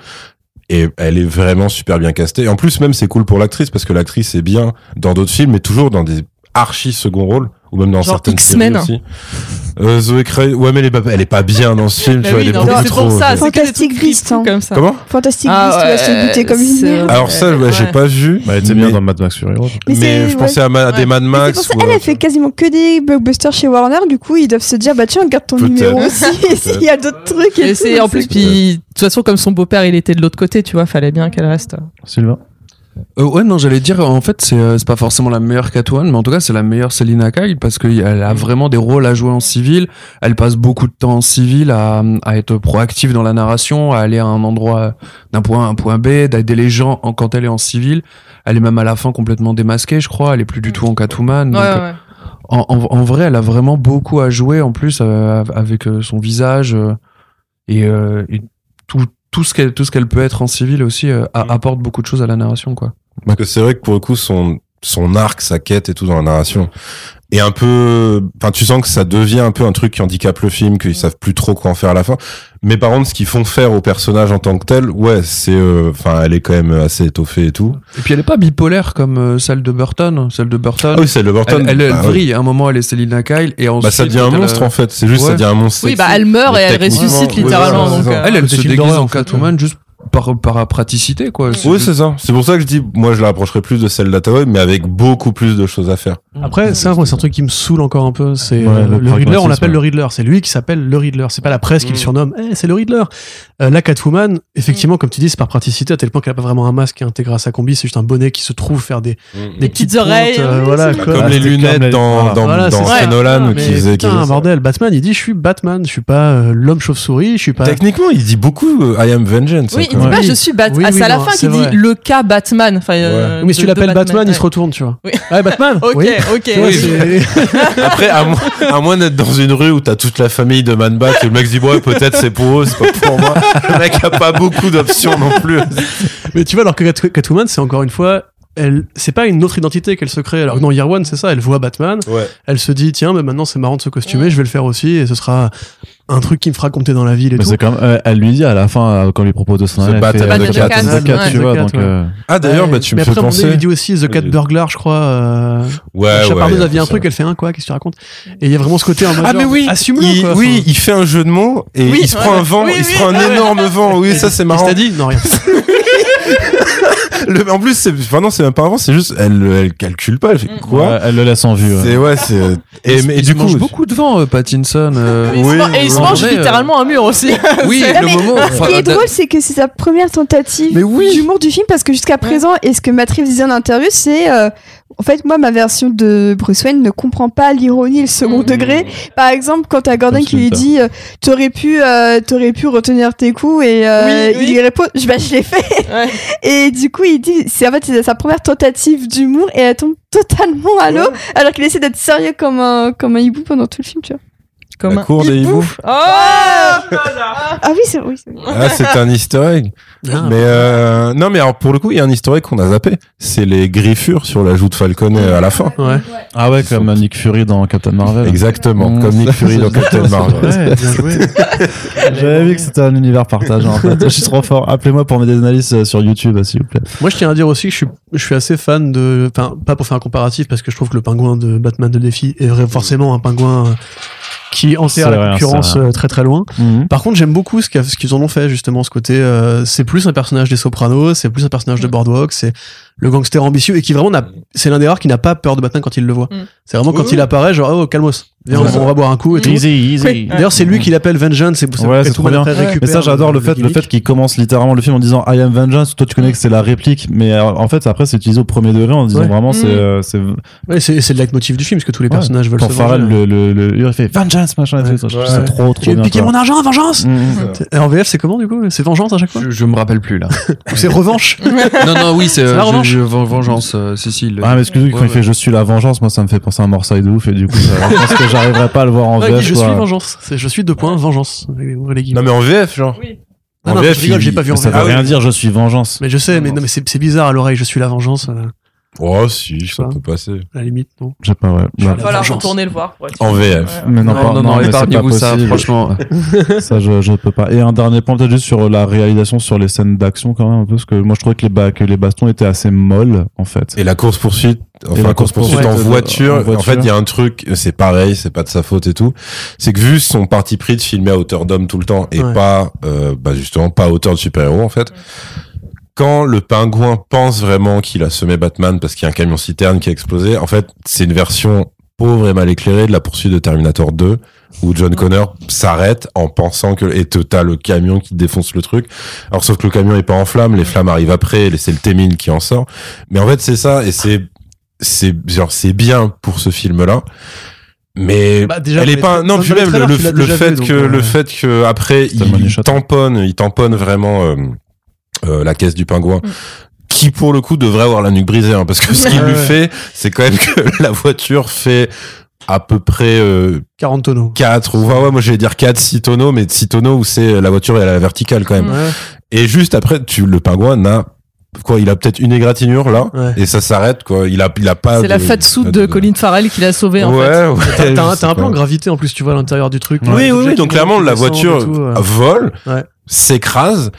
Et elle est vraiment super bien castée. Et en plus, même, c'est cool pour l'actrice parce que l'actrice est bien dans d'autres films, mais toujours dans des archi second rôles ou même dans Genre certaines X-Men. séries aussi. Euh, Zoé Kravitz, ouais, mais elle est pas, elle est pas bien dans ce film, Bah tu vois, oui, elle est non, beaucoup trop. ça, des Fantastic fous hein. comme ça. Comment? Fantastique Ah Beasts, tu vas se ouais, buter comme une. Alors ça, ouais, j'ai Ouais. pas vu. Bah, elle était bien dans Mad Max Fury Road. Mais je ouais. pensais à, ma- à des Ouais. Mad Max. pour ça, ou, elle, euh, elle fait quasiment que des blockbusters chez Warner, du coup, ils doivent se dire, bah tiens, garde ton numéro aussi, et s'il y a d'autres trucs. Et c'est en plus, puis de toute façon, comme son beau-père, il était de l'autre côté, tu vois, fallait bien qu'elle reste. Sylvain? Euh, ouais, non, j'allais dire, en fait, c'est euh, pas forcément la meilleure Catwoman, mais en tout cas, c'est la meilleure Selina Kyle parce qu'elle a vraiment des rôles à jouer en civil. Elle passe beaucoup de temps en civil à, à être proactive dans la narration, à aller à un endroit d'un point A à un point B, d'aider les gens en- quand elle est en civil. Elle est même à la fin complètement démasquée, je crois. Elle est plus du tout en Catwoman. Ouais, donc, euh, ouais. en, en- en vrai, elle a vraiment beaucoup à jouer en plus euh, avec son visage et, et tout, tout ce qu'elle tout ce qu'elle peut être en civil aussi euh, Mm. apporte beaucoup de choses à la narration quoi. Parce que c'est vrai que pour le coup, son, son arc, sa quête et tout dans la narration est un peu, enfin, tu sens que ça devient un peu un truc qui handicape le film, qu'ils savent plus trop quoi en faire à la fin. Mais par contre, ce qu'ils font faire au personnage en tant que tel, ouais, c'est, euh, enfin, elle est quand même assez étoffée et tout. Et puis elle est pas bipolaire comme euh, celle de Burton. Celle de Burton, Ah oui, c'est le Burton. elle, elle, elle bah, ouais. vrille. À un moment, elle est Selina Kyle et ensuite Bah, ça devient un elle, monstre en fait. C'est juste, Ouais. ça devient un monstre. Oui, bah elle meurt et elle ressuscite littéralement. ça, donc, euh, Elle, elle se déguise en Catwoman juste par, par praticité quoi. Oui, c'est ça. C'est pour ça que je dis, moi, je la rapprocherais plus de celle d'Ataway, mais avec beaucoup plus de choses à faire. Après, ça, moi, c'est un truc qui me saoule encore un peu. C'est Ouais, euh, le le, Riddler, on l'appelle ouais. le Riddler. C'est lui qui s'appelle le Riddler. C'est pas la presse qui Mm. le surnomme. Eh, c'est le Riddler. Euh, la Catwoman, effectivement, comme tu dis, c'est par praticité à tel point qu'elle a pas vraiment un masque qui est intégré à sa combi. C'est juste un bonnet qui se trouve faire des, des petites petites oreilles, pointes, euh, oui, voilà, quoi. Comme Ah, les lunettes comme les- dans, voilà. dans, Voilà, dans. Nolan qui faisait. qui putain, bordel, Batman, il dit je suis Batman, je suis pas euh, l'homme chauve-souris, je suis pas. Techniquement, il dit beaucoup I am vengeance. Oui, il dit pas je suis Batman. Oui, Ah, oui, c'est à la non, fin qu'il dit vrai. le cas Batman. Enfin, euh, Oui, mais si tu de- l'appelles Batman, il se retourne, tu vois. Oui. Ouais, Batman. Ok, oui. ok. Après, à, moins- à moins d'être dans une rue où t'as toute la famille de Man Bat et le mec se dit, ouais, peut-être c'est pour eux, c'est pas pour moi. Le mec a pas beaucoup d'options non plus. Mais tu vois, alors que Cat- Catwoman, c'est encore une fois, elle, c'est pas une autre identité qu'elle se crée. Alors que dans Year One, c'est ça, elle voit Batman, Ouais. elle se dit, tiens, mais maintenant c'est marrant de se costumer, je vais le faire aussi, et ce sera un truc qui me fera compter dans la ville et Mais tout. c'est euh, elle lui dit à la fin, euh, quand on lui propose de s'en The aller, elle Battle fait, euh, the The Cat. Cat, The Cat, Ouais. tu vois, The Cat, donc, ouais. euh, Ah d'ailleurs, Ouais, bah tu me mais fais après, penser. il dit aussi The Cat. Burglar, je crois. Euh... Ouais, Chapardeuse ouais, a dit un truc, elle fait un quoi Qu'est-ce que tu racontes Et il y a vraiment ce côté en mode. Ah mais oui, assume-le il, quoi. oui, il fait un jeu de mots et il se prend un vent, il se prend un énorme vent. Oui, ça c'est Qu'est-ce marrant. que t'as dit Non, rien. Le- en plus, c'est, enfin non, c'est même pas un vent, c'est juste, elle, elle calcule pas. Elle fait quoi ouais, elle le laisse en vue. ouais. C'est ouais, c'est. Et, du se coup, mange beaucoup de vent, euh, Pattinson. euh. Il se Oui, man- et il se oui. mange vrai, euh, littéralement un mur aussi. Oui, le mais moment. Ce enfin, qui est drôle, c'est que c'est sa première tentative Mais oui. d'humour du film parce que jusqu'à présent, et ce que Matt Reeves disait en interview, c'est euh, en fait, moi, ma version de Bruce Wayne ne comprend pas l'ironie et le second Mhm. degré. Par exemple, quand t'as Gordon qui lui dit euh, T'aurais pu, euh, t'aurais pu retenir tes coups, et euh, Oui, oui. il lui répond Je, bah, je l'ai fait. Ouais. Et du coup, il dit C'est en fait c'est sa première tentative d'humour et elle tombe totalement à l'eau alors qu'il essaie d'être sérieux comme un, comme un hibou pendant tout le film, tu vois. Comme La un cour des hiboux. Oh Ah oui, c'est oui. Ah, c'est un easter egg. Ah, mais euh, non, mais alors pour le coup, il y a un easter egg qu'on a zappé. C'est les griffures sur la joue de Falcon euh, à la fin. Ouais. Ah ouais, comme Nick Fury dans Captain Marvel. Exactement, Mm. comme Nick Fury dans Captain Marvel. Ouais, bien joué. J'avais vu que c'était un univers partagé en fait. Je suis trop fort. Appelez-moi pour mes analyses euh, sur YouTube, s'il vous plaît. Moi, je tiens à dire aussi que je suis, je suis assez fan de. Enfin, pas pour faire un comparatif, parce que je trouve que le pingouin de Batman de Défi est vrai- forcément un pingouin euh, qui enterre la concurrence euh, très très loin. Par contre, j'aime beaucoup ce qu'ils en ont fait, justement, ce côté. euh, c'est plus un personnage des Sopranos, c'est plus un personnage de Boardwalk, c'est le gangster ambitieux et qui vraiment n'a. C'est l'un des rares qui n'a pas peur de Batman quand il le voit. Mm. C'est vraiment quand Oui, il oui. apparaît, genre, oh, calmos, viens, Ouais. on, va boire un coup et tout. Easy, easy. D'ailleurs, c'est lui qui l'appelle Vengeance, c'est pour ça Ouais, que c'est tout bien. après Mais récupère ça, j'adore le fait, le fait qu'il commence littéralement le film en disant I am vengeance. Toi, tu connais que c'est la réplique, mais euh, en fait, après, c'est utilisé au premier degré en disant Ouais. vraiment, c'est, Mm. euh, c'est, Ouais, c'est c'est le leitmotiv du film, parce que tous les Ouais. personnages veulent quand se Farrell venger. le, le, le, il fait vengeance, machin, ça trop, trop Tu veux me bien. piquer mon argent, vengeance Mm, mm. En VF, c'est comment du coup? C'est vengeance à chaque fois? Je, je me rappelle plus là. Ou c'est revanche? Non, non, oui, c'est Je- vengeance, euh, Cécile. Ah, mais excusez-moi, quand Ouais, il fait je suis la vengeance, moi, ça me fait penser à un morceau de ouf, et du coup, ça, je pense que j'arriverai pas à le voir en VF, Je quoi. suis vengeance. C'est je suis deux points, vengeance. Ouvrez les guillemets. Non, mais en VF, genre. Ah en non, VF, je rigole, il- j'ai pas vu en Ça VF. veut Ah rien oui. dire, je suis vengeance. Mais je sais, mais non, mais c'est c'est bizarre à l'oreille. Je suis la vengeance, euh, Oh, si, ça Ça. peut passer. à la limite, non. Je sais pas, ouais. Suis Voilà, vengeance. retournez le voir. pour être En. VF. Mais non, Non, pas- non, non, mais c'est pas épargnez-vous ça, possible. franchement. Ça, je, je peux pas. Et un dernier point, peut-être juste sur la réalisation, sur les scènes d'action, quand même, un peu, parce que moi, je trouvais que les, ba- que les bastons étaient assez molles, en fait. Et la course poursuite, enfin la la course poursuite course-poursuite, en euh, voiture, en fait, il y a un truc, c'est pareil, c'est pas de sa faute et tout. C'est que vu son parti pris de filmer à hauteur d'homme tout le temps et Ouais. pas, euh, bah justement, pas à hauteur de super-héros en fait. Quand le pingouin pense vraiment qu'il a semé Batman parce qu'il y a un camion citerne qui a explosé, en fait, c'est une version pauvre et mal éclairée de la poursuite de Terminator 2 où John Connor s'arrête en pensant que et t'as le camion qui défonce le truc. Alors sauf que le camion est pas en flammes, les flammes arrivent après, et c'est le T-1000 qui en sort. Mais en fait, c'est ça et c'est c'est genre c'est bien pour ce film là. Mais Bah, déjà, elle est pas non puis même le, fait vu, que euh, le fait que après il tamponne il tamponne vraiment euh, euh, la caisse du pingouin Mm. qui pour le coup devrait avoir la nuque brisée hein, parce que ce qu'il Ouais, lui fait c'est quand même que la voiture fait à peu près euh, 40 tonneaux. 4 ou ouais, ouais, moi j'allais dire 4 6 tonneaux mais 6 tonneaux où c'est la voiture est à la verticale quand même Ouais. et juste après tu le pingouin n'a quoi il a peut-être une égratignure là Ouais. et ça s'arrête quoi il a il a pas C'est la de- fat suit de Colin Farrell qui l'a sauvé en ouais, fait. ouais, T'as je t'as un, plan gravité en plus, tu vois, à l'intérieur du truc. oui oui oui donc clairement la voiture tout, euh. vole Ouais. s'écrase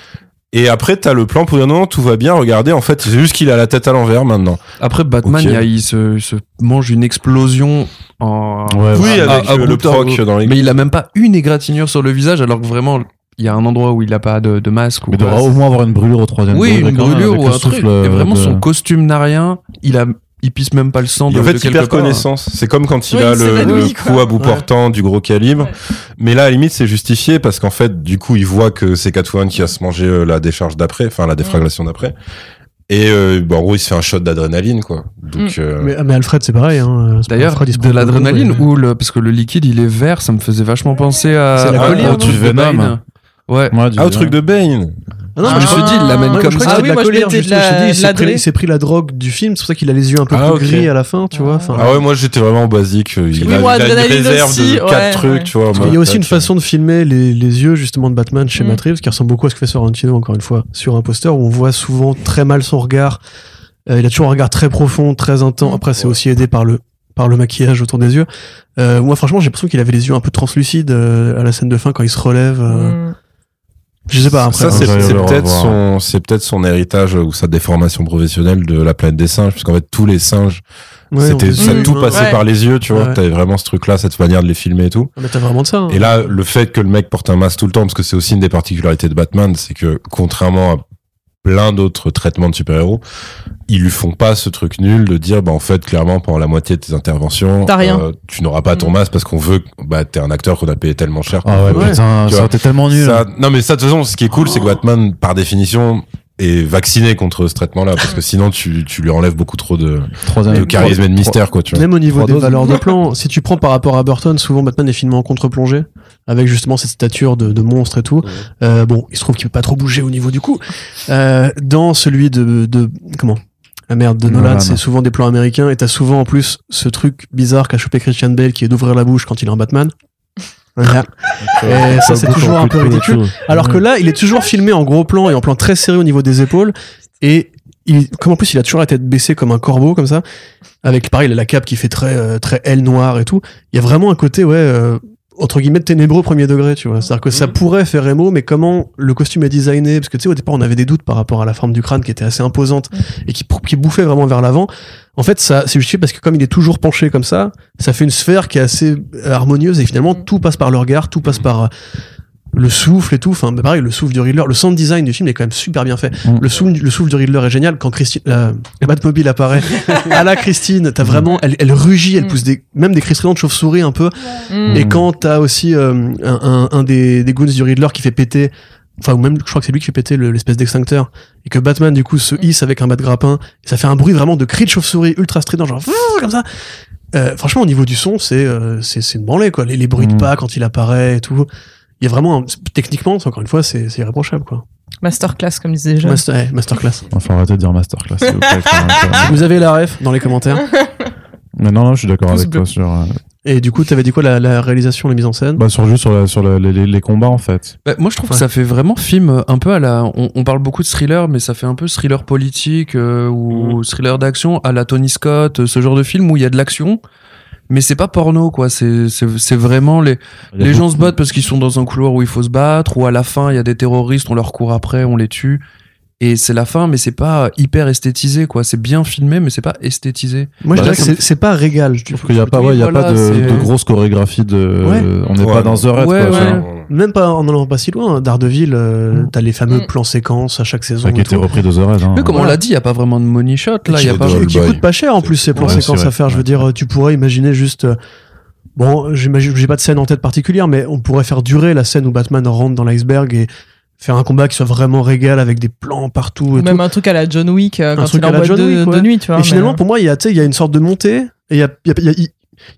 et après t'as le plan pour dire non, non tout va bien regardez en fait c'est juste qu'il a la tête à l'envers maintenant Après, Batman, il, y a- il se, il se mange une explosion en. Ouais, oui avec à euh, le temps. proc dans les Mais il a même pas une égratignure sur le visage, alors que vraiment, il y a un endroit où il a pas de, de masque. Ou il devra au moins avoir une brûlure au troisième Oui, une brûlure ou le un truc. Et euh, vraiment, de- son costume n'a rien. Il a, il pisse même pas le sang de, Et en de fait, il quelque perd part. connaissance. C'est comme quand il Oui, a il le, le coup à bout Ouais. portant du gros calibre. Ouais. Mais là, à la limite, c'est justifié parce qu'en fait, du coup, il voit que c'est Catwoman qui va se manger euh, la décharge d'après, enfin la défragration d'après. Et euh, bon, en gros, il se fait un shot d'adrénaline, quoi. Donc, euh, Mais, mais Alfred, c'est pareil. Hein. D'ailleurs, il de l'adrénaline ou le, parce que le liquide il est vert, ça me faisait vachement penser à, C'est la colline, truc Du de Venom. Ouais. Ouais, du- ah, au truc de Bane. Ah non, Ah, je me suis dit, il l'amène Ouais, comme ça. Ah oui, de moi, la colère, de la- dit, il s'est pris- il pris la drogue du film, c'est pour ça qu'il a les yeux un peu Ah, plus ok. gris à la fin, tu vois. Enfin, Ah ouais, moi, j'étais vraiment basique. Il, Oui, a, moi, il a une réserve aussi, de quatre ouais, trucs, ouais. tu vois. Moi, qu'il y a aussi une façon de filmer les, les yeux justement de Batman chez Mm. Matt Reeves qui ressemble beaucoup à ce que fait Sorrentino encore une fois sur un poster où on voit souvent très mal son regard. Euh, il a toujours un regard très profond, très intense. Mm. Après c'est aussi aidé par le par le maquillage autour des yeux. Euh, moi, franchement, j'ai l'impression qu'il avait les yeux un peu translucides euh, à la scène de fin quand il se relève. euh. Mm. Je sais pas. Après, ça, c'est j'allais c'est peut-être son, c'est peut-être son héritage ou sa déformation professionnelle de la planète des singes, puisqu'en fait tous les singes, ouais, c'était ça tout passait Ouais. par les yeux, tu vois. Ouais. T'avais vraiment ce truc-là, cette manière de les filmer et tout. Mais t'as vraiment de ça. hein. Et là, le fait que le mec porte un masque tout le temps, parce que c'est aussi une des particularités de Batman, c'est que contrairement à plein d'autres traitements de super-héros, ils lui font pas ce truc nul de dire, bah en fait, clairement, pendant la moitié de tes interventions, T'as rien. euh, tu n'auras pas ton Mm. masque parce qu'on veut, que- bah t'es un acteur qu'on a payé tellement cher. Ah ouais, Ouais. putain, Tu ça été tellement nul. Ça- non mais ça de toute façon ce qui est cool c'est que Batman par définition est vacciné contre ce traitement là parce que sinon tu, tu lui enlèves beaucoup trop de, de charisme et de mystère quoi tu vois. Même au niveau des doses. valeurs de plan, si tu prends par rapport à Burton, souvent Batman est filmé en contre-plongée, avec justement cette stature de, de monstre et tout. Euh, bon, il se trouve qu'il peut pas trop bouger au niveau du cou. Euh, dans celui de, de comment? La merde de Nolan, Nolan. c'est souvent des plans américains et t'as souvent en plus ce truc bizarre qu'a chopé Christian Bale qui est d'ouvrir la bouche quand il est en Batman. Voilà. Et ça, c'est toujours un peu ridicule. Alors que là, il est toujours filmé en gros plan et en plan très serré au niveau des épaules. Et il, comme en plus, il a toujours la tête baissée comme un corbeau, comme ça. Avec, pareil, il a la cape qui fait très, euh, très aile noire et tout. Il y a vraiment un côté, ouais, euh, entre guillemets, ténébreux premier degré, tu vois. C'est-à-dire que ça pourrait faire émo, mais comment le costume est designé, parce que tu sais, au départ, on avait des doutes par rapport à la forme du crâne qui était assez imposante et qui, qui bouffait vraiment vers l'avant. En fait, ça, c'est justifié parce que comme il est toujours penché comme ça, ça fait une sphère qui est assez harmonieuse et finalement, tout passe par le regard, tout passe par euh, le souffle et tout. Enfin, bah, pareil, le souffle du Riddler, le sound design du film est quand même super bien fait. Mm. Le, souffle, le souffle du Riddler est génial. Quand Christine, la, la Batmobile apparaît à la Christine, t'as vraiment, elle, elle rugit, elle Mm. pousse des, même des cristalons de chauve-souris un peu. Mm. Et quand t'as aussi euh, un, un, un des, des goons du Riddler qui fait péter, enfin, ou même, je crois que c'est lui qui fait péter le- l'espèce d'extincteur, et que Batman, du coup, se hisse avec un bas de grappin, et ça fait un bruit vraiment de cri de chauve-souris ultra strident, genre, comme ça. Euh, franchement, au niveau du son, c'est, euh, c'est, c'est une branlée, quoi. Les, les bruits de Mm. pas quand il apparaît et tout. Il y a vraiment, un- techniquement, encore une fois, c'est, irréprochable, quoi. Masterclass, comme disait Jeanne. Master, ouais, masterclass. Enfin, arrêtez de dire masterclass. vous plaît, avez la ref dans les commentaires. Mais non, non, je suis d'accord avec bleu. toi sur, euh, Et du coup, t'avais dit quoi, la, la réalisation, la mise en scène? bah, sur juste sur, la- sur la- les, les- les combats en fait. Bah, moi, je trouve Ouais. que ça fait vraiment film euh, un peu à la. On, on parle beaucoup de thriller, mais ça fait un peu thriller politique euh, ou thriller d'action à la Tony Scott, ce genre de film où il y a de l'action, mais c'est pas porno, quoi. C'est c'est- vraiment les. Les gens se battent parce qu'ils sont dans un couloir où il faut se battre, ou à la fin, il y a des terroristes, on leur court après, on les tue. Et c'est la fin, mais c'est pas hyper esthétisé, quoi. C'est bien filmé, mais c'est pas esthétisé. Moi, je Bah, dirais ça que c'est, pas régal. je trouve qu'il y a pas, ouais, il y a voilà, pas de, grosse chorégraphie de. Ouais. On n'est Ouais. pas dans The Red, Ouais, quoi. Même pas en allant pas si loin. Daredevil, euh, Mm. t'as les fameux Mm. plans séquences à chaque saison. Qui tout. repris de The Red. Hein. Mais comme on l'a dit, il y a pas vraiment de money shot, là. Il y a qui, pas. de- qui coûte pas cher en plus ces plans séquences à faire. Je veux dire, tu pourrais imaginer juste. euh, Bon, j'imagine, j'ai pas de scène en tête particulière, mais on pourrait faire durer la scène où Batman rentre dans l'iceberg et faire un combat qui soit vraiment régal avec des plans partout Ou et même tout. un truc à la John Wick euh, quand truc il est à en la boîte John de, Wick, de ouais. nuit, tu vois. Et mais- finalement, pour moi, il y a, tu sais, il y a une sorte de montée et il y a, y a- il y a-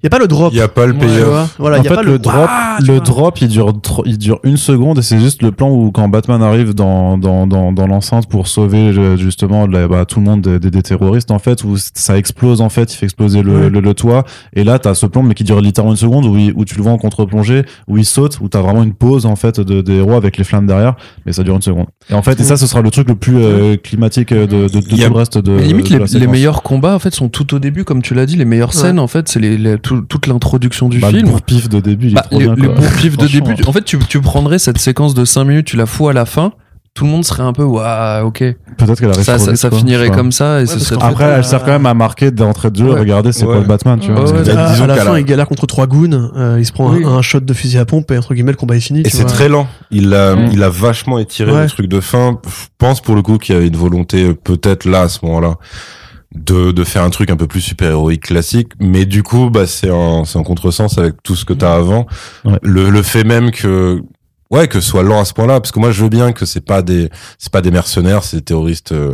il y a pas le drop. Il y a pas le payoff. Voilà, en il y a fait, pas le, drop, tu le drop, il dure, il dure une seconde et c'est juste le plan où quand Batman arrive dans dans dans, dans l'enceinte pour sauver euh, justement la- bah, tout le monde des, des- des terroristes en fait où ça explose en fait, il fait exploser le, Ouais. le, le toit et là t'as ce plan mais qui dure littéralement une seconde où, il- où tu le vois en contre-plongée où il saute où t'as vraiment une pause en fait de, des héros avec les flammes derrière mais ça dure une seconde. Et en fait et ça ce sera le truc le plus euh, climatique euh, de, de, de a- tout le reste de. Mais limite, de les, la les meilleurs combats, en fait, sont tout au début, comme tu l'as dit. Les meilleures Ouais. scènes, en fait, c'est les, les- tout- toute l'introduction du Bah, le film. bourre-pif de début, il est Bah, trop les, bien. bourre-pifs de début. En fait, tu, tu prendrais cette séquence de 5 minutes, tu la fous à la fin. Tout le monde serait un peu, waouh, ok. Peut-être qu'elle Ça, ça, ça quoi, finirait comme ça et trop- fait, Après, euh, elle sert quand même à marquer d'entrée de jeu. Ouais. Regardez, c'est Ouais. pas le Batman, tu vois. Ouais, parce que- ouais. À, disons à la fin, il galère contre trois goons, euh, il se prend un- Oui. un, shot de fusil à pompe et entre guillemets le combat est fini. Et c'est très lent. Il a, Mm. il a vachement étiré Ouais. le truc de fin. Je pense pour le coup qu'il y avait une volonté euh, peut-être là à ce moment-là de, de faire un truc un peu plus super-héroïque classique. Mais du coup, bah, c'est un, c'est un contresens avec tout ce que t'as avant. Ouais. Le, le fait même que, ouais, que soit lent à ce point-là. Parce que moi, je veux bien que c'est pas des, c'est pas des mercenaires, c'est des terroristes euh,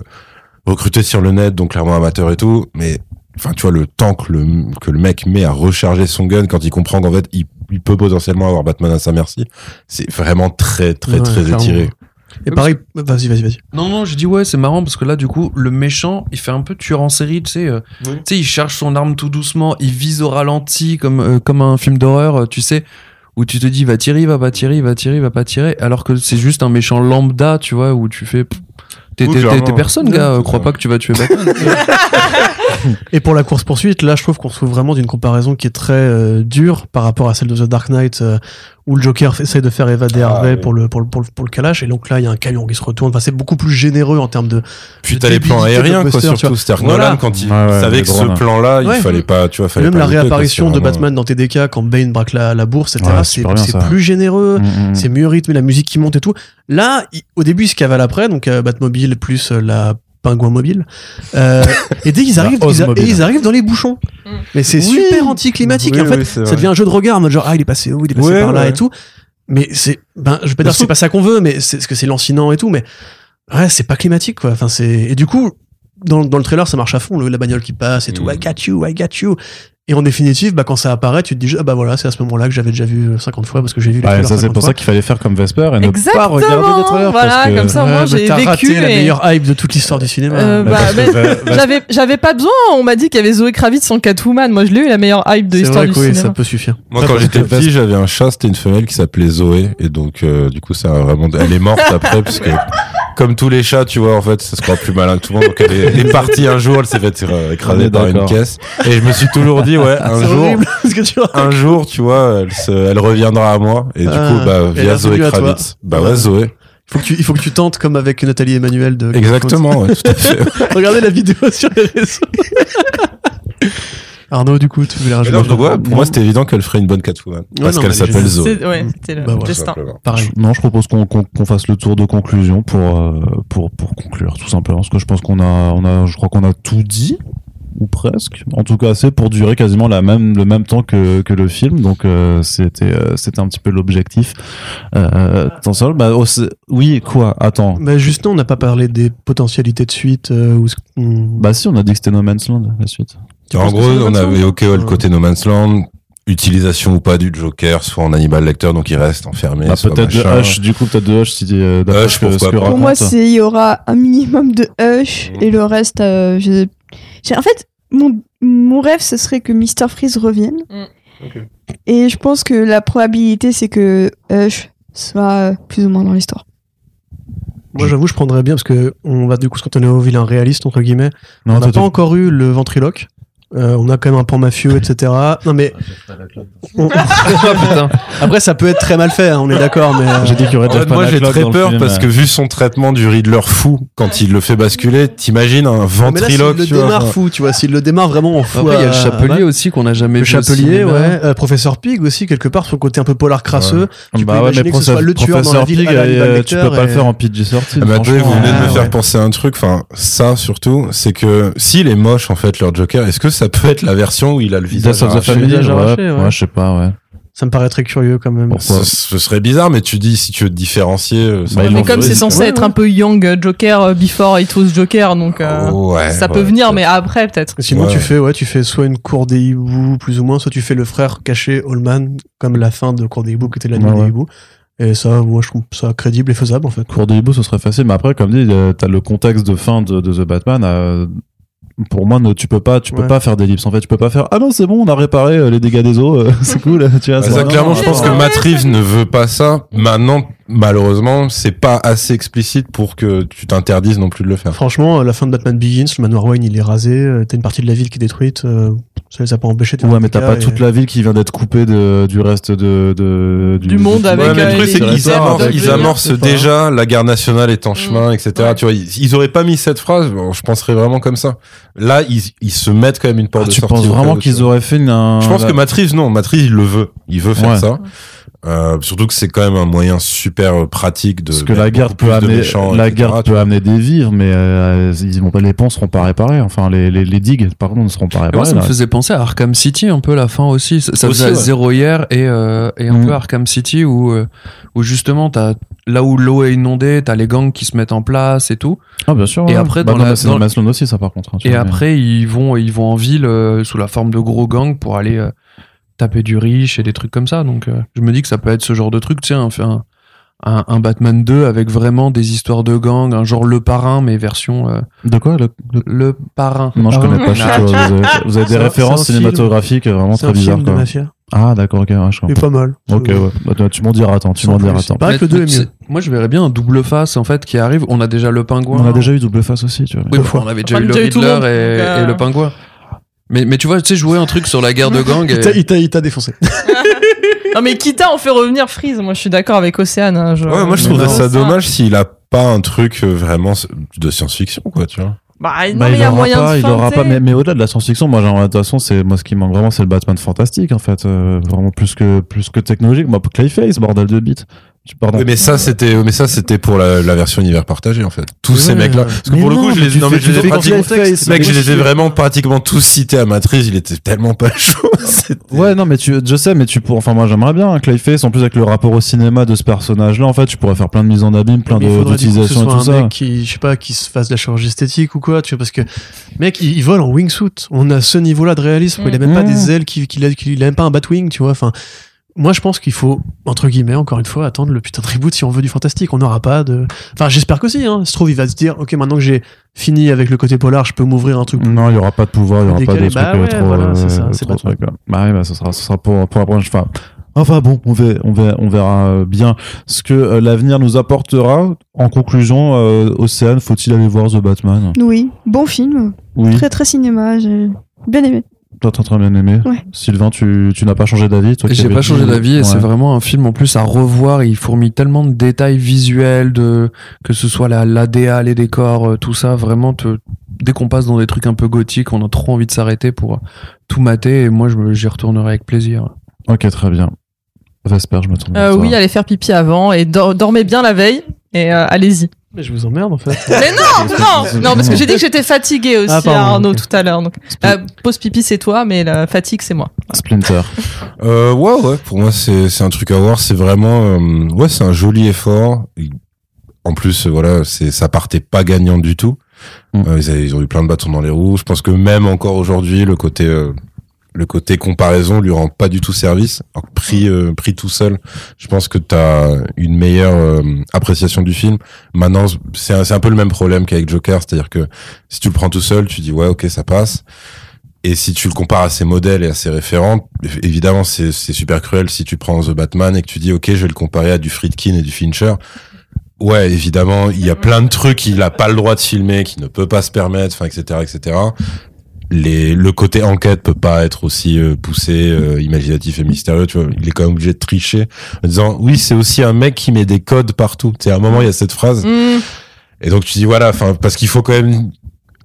recrutés sur le net, donc clairement amateurs et tout. Mais, enfin, tu vois, le temps que le, que le mec met à recharger son gun quand il comprend qu'en fait, il, il peut potentiellement avoir Batman à sa merci, c'est vraiment très, très, Ouais, très étiré. Et pareil, vas-y, vas-y, vas-y. Non, non, je dis ouais, c'est marrant parce que là, du coup, le méchant, il fait un peu tueur en série, tu sais. euh, Tu sais, il charge son arme tout doucement, il vise au ralenti comme, euh, comme un film d'horreur, euh, tu sais, où tu te dis, va tirer, va pas tirer, va tirer, va pas tirer, alors que c'est juste un méchant lambda, tu vois, où tu fais. T'es Oui, personne, Ouais, gars. Crois ça. pas que tu vas tuer Batman. Et pour la course poursuite, là, je trouve qu'on se trouve vraiment d'une comparaison qui est très euh, dure par rapport à celle de The Dark Knight, euh, où le Joker essaie de faire évader Ah, Harvey oui. pour le pour le pour le, pour le calage. Et donc là, il y a un camion qui se retourne. Enfin, c'est beaucoup plus généreux en termes de. Puis t'as les plans aériens, quoi, surtout. C'est-à-dire que Voilà. Nolan, quand il ouais, savait que ce plan-là, Ouais. il fallait pas, tu vois, fallait même pas la quoi, réapparition de vraiment- Batman dans TDK quand Bane braque la, la bourse, etc. Ouais, c'est ça. plus généreux. Mm, mm. C'est mieux rythmé, la musique qui monte et tout. Là, il- au début, ils se cavale après, donc euh, Batmobile plus euh, la pingouin mobile. Euh, et dès qu'ils arrivent, ils, a- Ozmobile. et ils arrivent dans les bouchons. Mais c'est Oui. super anticlimatique. Oui, et en fait, oui, ça vrai. devient un jeu de regard, en mode genre, ah, il est passé où, il est passé Ouais, par là ouais. et tout. Mais c'est, ben, je vais pas dire que c'est pas ça qu'on veut, mais c'est parce que c'est lancinant et tout, mais ouais, c'est pas climatique, quoi. Enfin, c'est, et du coup, dans, dans le trailer, ça marche à fond, le- la bagnole qui passe et tout, Mm. I got you, I got you. Et en définitive, bah, quand ça apparaît, tu te dis, ah bah voilà, c'est à ce moment-là que j'avais déjà vu euh, 50 fois parce que j'ai vu les trailers ça c'est 50 pour fois. ça qu'il fallait faire comme Vesper et ne Exactement, pas regarder les trailers voilà, parce que comme ça, Ouais, mais j'ai vécu raté la meilleure hype de toute l'histoire du cinéma. Euh, Mais bah, Ve- J'avais, j'avais pas besoin. On m'a dit qu'il y avait Zoé Kravitz en Catwoman. Moi, je l'ai eu la meilleure hype de c'est l'histoire vrai du que oui, cinéma. ça peut suffire. Moi, quand j'étais petit, j'avais un chat, c'était une femelle qui s'appelait Zoé, et donc, euh, du coup, ça a vraiment, elle est morte après, parce que, comme tous les chats, tu vois, en fait, ça se croit plus malin que tout le monde, donc elle est, elle est partie un jour, elle s'est fait euh, écraser par une caisse, et je me suis toujours dit, ouais, un jour, horrible ce que tu vois. un jour, tu vois, elle, se, elle reviendra à moi, et du Ah, coup, bah, elle est via Zoé. Kravitz. Bah Ouais. Zoé. Il faut que tu, il faut que tu tentes comme avec Nathalie Emmanuel de. Exactement, ouais, tout à fait. Regardez la vidéo sur les réseaux. Arnaud, du coup, tu voulais rajouter non, ouais, pour moi, c'était évident qu'elle ferait une bonne Catwoman. parce non, qu'elle mais elle est s'appelle. C'est- ouais, c'était le Bah destin. Pareil. Non, je propose qu'on qu'on qu'on fasse le tour de conclusion pour euh, pour pour conclure tout simplement parce que je pense qu'on a on a je crois qu'on a tout dit ou presque en tout cas assez pour durer quasiment la même le même temps que que le film donc euh, c'était euh, c'était un petit peu l'objectif euh, attention bah oh, c'est- oui quoi attends Bah, juste non, on n'a pas parlé des potentialités de suite. euh, où bah si on a dit que c'était No Man's Land la suite En gros, on avait ouais, le côté No Man's Land, utilisation ou pas du Joker, soit en Hannibal Lecter, donc il reste enfermé. bah, soit peut-être de. Hush du coup peut-être de Hush si euh, Hush, que, ce que. Pour moi, c'est il y aura un minimum de Hush et le reste. euh, En fait, mon, mon rêve, ce serait que Mr. Freeze revienne. Mm. Ok. Et je pense que la probabilité, c'est que Hush soit euh, plus ou moins dans l'histoire. Moi, j'avoue, je prendrais bien parce que on va du coup se cantonner au vilain réaliste entre guillemets. non on n'a pas encore eu le ventriloque. Euh, on a quand même un pan mafieux, etc. Non mais on- Ah, après, ça peut être très mal fait. hein, on est d'accord, mais euh, j'ai dit qu'il y aurait En fait, moi j'ai très peur film, parce euh. que vu son traitement du Riddler fou quand il le fait basculer, t'imagines un là, s'il ventriloque le tu vois, démarre fou, tu vois, s'il le démarre vraiment en fou. Après, il y a à- le chapelier à- aussi qu'on n'a jamais Le vu. chapelier, ouais. Euh, Professeur Pig aussi, quelque part, son côté un peu polar crasseux. Tu bah peux ouais, imaginer mais que ce soit le tueur dans la ville euh, tu peux pas le faire en PG sorti Ah, attendez, vous venez de me faire ouais. penser à un truc, enfin ça surtout, c'est que s'il est moche en fait leur Joker, est-ce que ça peut être la version où il a le visage Death of the arraché Family, visage ouais, arraché, ouais. ouais, je sais pas, ouais. Ça me paraît très curieux quand même. Pourquoi ce, serait bizarre, mais tu dis si tu veux te différencier, euh, ça Bah, Mais comme c'est censé ouais, être ouais. un peu young Joker euh, before it was Joker, donc euh, Ouais, ça peut ouais, venir, mais après peut-être. Sinon, Ouais. tu fais, ouais, tu fais soit une cour des hiboux, plus ou moins, soit tu fais le frère caché Allman, comme la fin de cour des hiboux, qui était la nuit Ouais, des hiboux. Et ça, moi, je trouve ça crédible et faisable, en fait. Cours de hibou, ce serait facile. Mais après, comme dit, t'as le contexte de fin de, de The Batman. euh, pour moi, ne- tu peux pas, tu peux Ouais. pas faire d'ellipse. En fait, tu peux pas faire. Ah non, c'est bon, on a réparé euh, les dégâts des eaux. euh, c'est cool. Tu vois, Bah, c'est ça, clairement, je pense que Matt Reeves ne veut pas ça. Maintenant, malheureusement, c'est pas assez explicite pour que tu t'interdises non plus de le faire. Franchement, à la fin de Batman Begins, le manoir Wayne, il est rasé, euh, t'as une partie de la ville qui est détruite, euh, ça les a pas empêchés de faire Ouais, mais t'as pas et- toute la ville qui vient d'être coupée de, du reste de, de Du monde avec, Ouais, mais euh, le truc, les c'est qu'ils amorcent, ils amorcent déjà la guerre nationale est en chemin, Mm. etc. Ouais. Tu vois, ils, ils auraient pas mis cette phrase, bon, je penserais vraiment comme ça. Là, ils, ils se mettent quand même une porte Ah, de tu sortie. penses au cas vraiment tu qu'ils auraient fait une. un- Je pense que Reeves, non, Reeves, il le veut. Il veut faire Ouais. ça. Euh, surtout que c'est quand même un moyen super pratique de. Parce que la guerre peut de amener, méchants, la etc., guerre tu peut amener des vivres, mais euh, ils vont pas, les ponts seront pas réparés. Enfin, les, les, les digues, pardon, ne seront pas moi, réparées. ça me là. faisait penser à Arkham City un peu la fin aussi. Ça, ça Aussi, faisait ouais. zéro hier et, euh, et un Mhm. peu Arkham City où, euh, où justement t'as là où l'eau est inondée, t'as les gangs qui se mettent en place et tout. Ah, bien sûr. Et ouais. après, Bah, dans non, la- dans dans aussi, ça, par contre. hein, Et vois, mais- après ils vont ils vont en ville euh, sous la forme de gros gangs pour aller euh, taper du riche et des trucs comme ça. Donc euh, je me dis que ça peut être ce genre de truc, tu sais, un, un, Batman 2 avec vraiment des histoires de gangs, un genre le parrain mais version euh, De quoi le, le- le parrain. Non, je Ah, connais pas. je pas, vous avez, vous avez des références film. cinématographiques vraiment C'est très un film bizarres. de Quoi. mafia. Ah, d'accord, ok, ouais, je Il est comprends. pas mal. Ok, ouais. Bah, tu- m'en diras, attends, tu m'en diras, attends. Paraît que le Mais- 2 est mais mieux. Moi, je verrais bien un double face en fait qui arrive. On a déjà le pingouin. On a déjà eu double face aussi, tu vois. Oui, on avait déjà On eu le le Riddler et, euh, et le pingouin. Mais, mais tu vois, tu sais, jouer un truc sur la guerre de gang. Il t'a- Et... Il t'a défoncé. Non mais quitte à on fait revenir Freeze, moi je suis d'accord avec Océane. hein, genre, Ouais, moi je trouverais ça dommage s'il a pas un truc euh, vraiment de science-fiction, quoi, tu vois. Bah, non, Bah, mais il y a aura moyen pas, de il aura pas, mais, mais au-delà de la science-fiction, moi, genre, de toute façon, c'est, moi, ce qui manque vraiment, c'est le Batman fantastique, en fait, euh, vraiment plus que, plus que technologique. Moi, Clayface, bordel de bite. Tu- Pardon. Oui, mais ça c'était mais ça c'était pour la, la version univers partagé en fait. Tous ces Ouais. mecs là parce que pour le coup je les non, mais je les ai pratiquement mec je les ai vraiment pratiquement tous cités à Matrice, il était tellement pas chaud. Ouais, non, mais tu, je sais, mais tu pourrais, enfin, moi, j'aimerais bien, hein, Clayface, en plus, avec le rapport au cinéma de ce personnage-là, en fait, tu pourrais faire plein de mises en abîme, plein Mais il de, faudrait du coup que ce d'utilisation et tout un ça. mec qui, je sais pas, qui se fasse de la chirurgie esthétique ou quoi, tu vois, parce que, mec, il, il vole en wingsuit. On a ce niveau-là de réalisme. Il a même pas Mm. des ailes qui, qu'il a, qu'il a même pas un batwing, tu vois. Enfin, moi, je pense qu'il faut, entre guillemets, encore une fois, attendre le putain de reboot si on veut du fantastique. On n'aura pas de, enfin, j'espère qu'aussi, hein. Se trouve, il va se dire, ok, maintenant que j'ai fini avec le côté polar, je peux m'ouvrir un truc. Non, il y aura pas de pouvoir, il y aura pas de trucs Bah euh, ouais, trop, voilà, c'est euh, ça, c'est trop Batman. trucs, ouais. Bah oui, bah, ce sera, ce sera pour, pour la prochaine fois. Enfin bon, on verra, on verra, on verra euh, bien ce que euh, l'avenir nous apportera. En conclusion, euh, Océane, faut-il aller voir The Batman? Oui, bon film, Oui, très très cinéma, j'ai bien aimé. Toi t'as très bien aimé. Ouais. Sylvain, tu, tu n'as pas changé d'avis J'ai pas changé d'avis et Ouais. c'est vraiment un film en plus à revoir. Il fourmille tellement de détails visuels, de que ce soit la l'ADA, les décors, euh, tout ça. Vraiment, te, dès qu'on passe dans des trucs un peu gothiques, on a trop envie de s'arrêter pour tout mater. Et moi, je me- j'y retournerai avec plaisir. Ok, très bien. Vesper, je me tourne vers Euh, oui, allez faire pipi avant et dor- dormez bien la veille et euh, allez-y. Mais je vous emmerde, en fait. Mais non, non, non, parce que j'ai dit que j'étais fatiguée aussi, Ah, pardon, Arnaud, tout à l'heure. Donc, euh, pause pipi, c'est toi, mais la fatigue, c'est moi. Splinter. Euh, ouais ouais, pour moi c'est c'est un truc à voir, c'est vraiment euh, ouais, c'est un joli effort. En plus euh, voilà, c'est ça partait pas gagnant du tout. Mm. Euh, ils, avaient- ils ont eu plein de bâtons dans les roues. Je pense que même encore aujourd'hui, le côté euh, le côté comparaison lui rend pas du tout service. Alors, pris euh, pris tout seul, je pense que tu as une meilleure euh, appréciation du film. Maintenant, c'est un, peu le même problème qu'avec Joker, c'est-à-dire que si tu le prends tout seul, tu dis ouais, OK, ça passe. Et si tu le compares à ses modèles et à ses référents, évidemment, c'est super cruel si tu prends The Batman et que tu dis OK, je vais le comparer à du Friedkin et du Fincher. Ouais, évidemment, il y a plein de trucs qu'il a pas le droit de filmer, qu'il ne peut pas se permettre, enfin, etc., etc. Les, le côté enquête peut pas être aussi euh, poussé, euh, imaginatif et mystérieux. Tu vois, il est quand même obligé de tricher en disant oui, c'est aussi un mec qui met des codes partout. Tu sais, à un moment, il y a cette phrase, Mmh. et donc tu dis voilà, enfin, parce qu'il faut quand même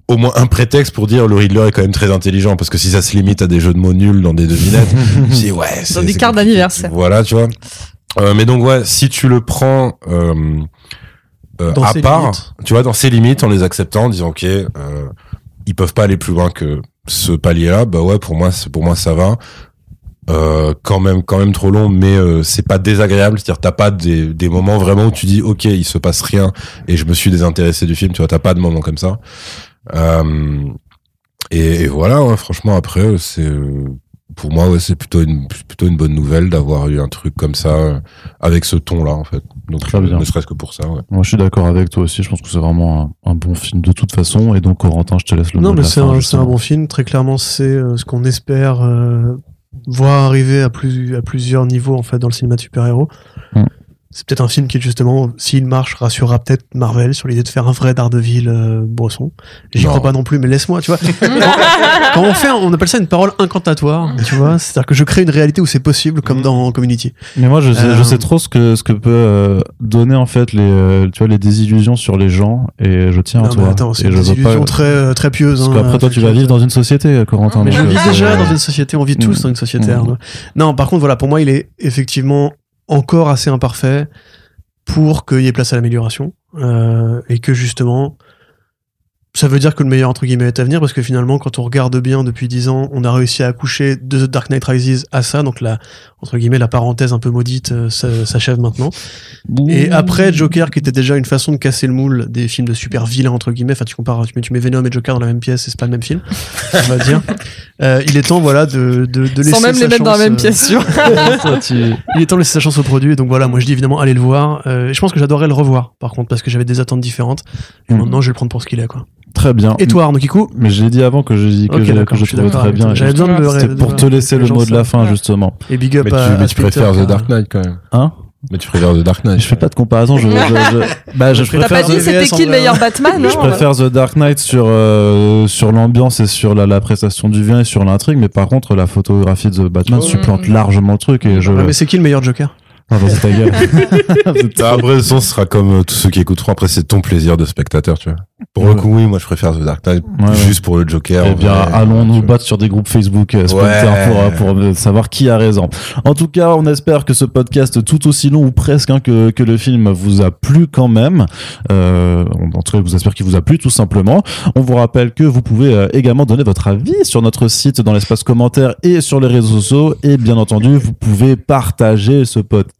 au moins un prétexte pour dire le Riddler est quand même très intelligent, parce que si ça se limite à des jeux de mots nuls dans des devinettes, je dis ouais, c'est des c'est cartes d'anniversaire. Voilà, tu vois. Euh, mais donc ouais, si tu le prends euh, euh, Dans à ses part, limites. tu vois, dans ses limites, en les acceptant, en disant ok, euh, ils peuvent pas aller plus loin que ce palier-là, bah ouais, pour moi, pour moi ça va. Euh, quand même, quand même trop long, mais euh, c'est pas désagréable. C'est-à-dire, t'as pas des, des moments vraiment où tu dis ok, il se passe rien et je me suis désintéressé du film. Tu vois, t'as pas de moments comme ça. Euh, et, voilà, ouais, franchement, après, c'est euh, pour moi, ouais, c'est plutôt une plutôt une bonne nouvelle d'avoir eu un truc comme ça euh, avec ce ton-là, en fait. Donc, Très bien. ne serait-ce que pour ça, ouais. Moi, je suis d'accord avec toi aussi. Je pense que c'est vraiment un, un bon film de toute façon. Et donc, Corentin, je te laisse le Non, mais c'est un bon film. Très clairement, c'est euh, ce qu'on espère euh, voir arriver à, plus, à plusieurs niveaux en fait dans le cinéma de super-héros. Mm. C'est peut-être un film qui, justement, s'il marche, rassurera peut-être Marvel sur l'idée de faire un vrai Daredevil euh, Bresson. J'y crois pas non plus, mais laisse-moi, tu vois. Quand on fait, on appelle ça une parole incantatoire, tu vois. C'est-à-dire que je crée une réalité où c'est possible, comme Mm. dans Community. Mais moi, je sais, Euh, je sais trop ce que, ce que peut euh, donner, en fait, les, euh, tu vois, les désillusions sur les gens. Et je tiens à Non, mais toi. attends, c'est Et une je veux illusion pas- très, euh, très pieuse. Parce hein, qu'après, toi, tu vas vivre dans une société, Corentin. Mais je vis euh, déjà dans une société, on vit tous Mm. dans une société. Mm. Arnaud. Non, par contre, voilà, pour moi, il est effectivement encore assez imparfait pour qu'il y ait place à l'amélioration. euh, et que justement, ça veut dire que le meilleur entre guillemets est à venir parce que finalement, quand on regarde bien depuis 10 ans, on a réussi à accoucher de The Dark Knight Rises à ça. Donc la, entre guillemets, la parenthèse un peu maudite euh, ça- s'achève maintenant. Et après Joker, qui était déjà une façon de casser le moule des films de super vilains entre guillemets. Enfin, tu compares, tu mets, tu mets Venom et Joker dans la même pièce, et c'est pas le même film, on va dire. Euh, il est temps, voilà, de, de, de laisser Sans même sa les mettre dans la chance, même euh, pièce, sûr. Tu- il est temps de laisser sa chance au produit. Donc voilà, moi je dis évidemment allez le voir. Euh, je pense que j'adorerais le revoir, par contre, parce que j'avais des attentes différentes. Et Mm. maintenant, je vais le prendre pour ce qu'il est, quoi. Très bien. Et toi, Arnaud Kikou Mais je l'ai dit avant que je, dis que Ok, je, que je je suis trouvais très bien. J'avais besoin de le C'était pour te laisser le mot de la fin, justement. Et big up Mais tu, à, mais à tu préfères The Dark Knight quand même. Hein Mais tu préfères The Dark Knight. Je fais pas de comparaison. Je, je, je- bah, je, Je T'as pas préfère. dit c'était qui le meilleur Batman Je préfère The Dark Knight sur euh, sur l'ambiance et sur la, la prestation du vin et sur l'intrigue, mais par contre la photographie de The Batman Oh. supplante largement le truc et je. Ouais, mais c'est qui le meilleur Joker? Ah, vas-y ta gueule. Bah, après, le son sera comme euh, tous ceux qui écouteront. Après, c'est ton plaisir de spectateur, tu vois. Pour le Ouais. coup, oui, moi, je préfère The Dark Knight. Ouais, ouais. juste pour le Joker. Eh en bien, vrai, allons tu nous vois. battre sur des groupes Facebook euh, Splinter Ouais. pour, euh, pour euh, savoir qui a raison. En tout cas, on espère que ce podcast, tout aussi long ou presque hein, que, que le film, vous a plu quand même. Euh, en tout cas, vous espère qu'il vous a plu tout simplement. On vous rappelle que vous pouvez euh, également donner votre avis sur notre site dans l'espace commentaire et sur les réseaux sociaux. Et bien entendu, vous pouvez partager ce podcast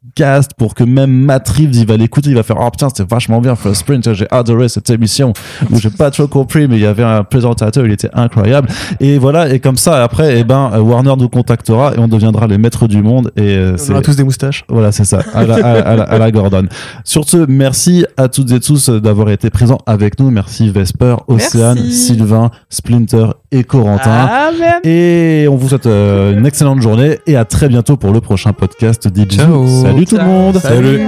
pour que même Matt Reeves, il va l'écouter, il va faire oh putain c'était vachement bien First Sprint, j'ai adoré cette émission où j'ai pas trop compris mais il y avait un présentateur, il était incroyable. Et voilà, et comme ça, après, eh ben, euh, Warner nous contactera et on deviendra les maîtres du monde. Et euh, On aura tous des moustaches. voilà, c'est ça, à la, à, à la, à la Gordon. Sur ce, merci à toutes et tous d'avoir été présents avec nous. Merci Vesper, Océane, Merci. Sylvain, Splinter et Corentin. Amen. Et on vous souhaite euh, une excellente journée et à très bientôt pour le prochain podcast DJ. Ciao. Salut tout le monde. Salut.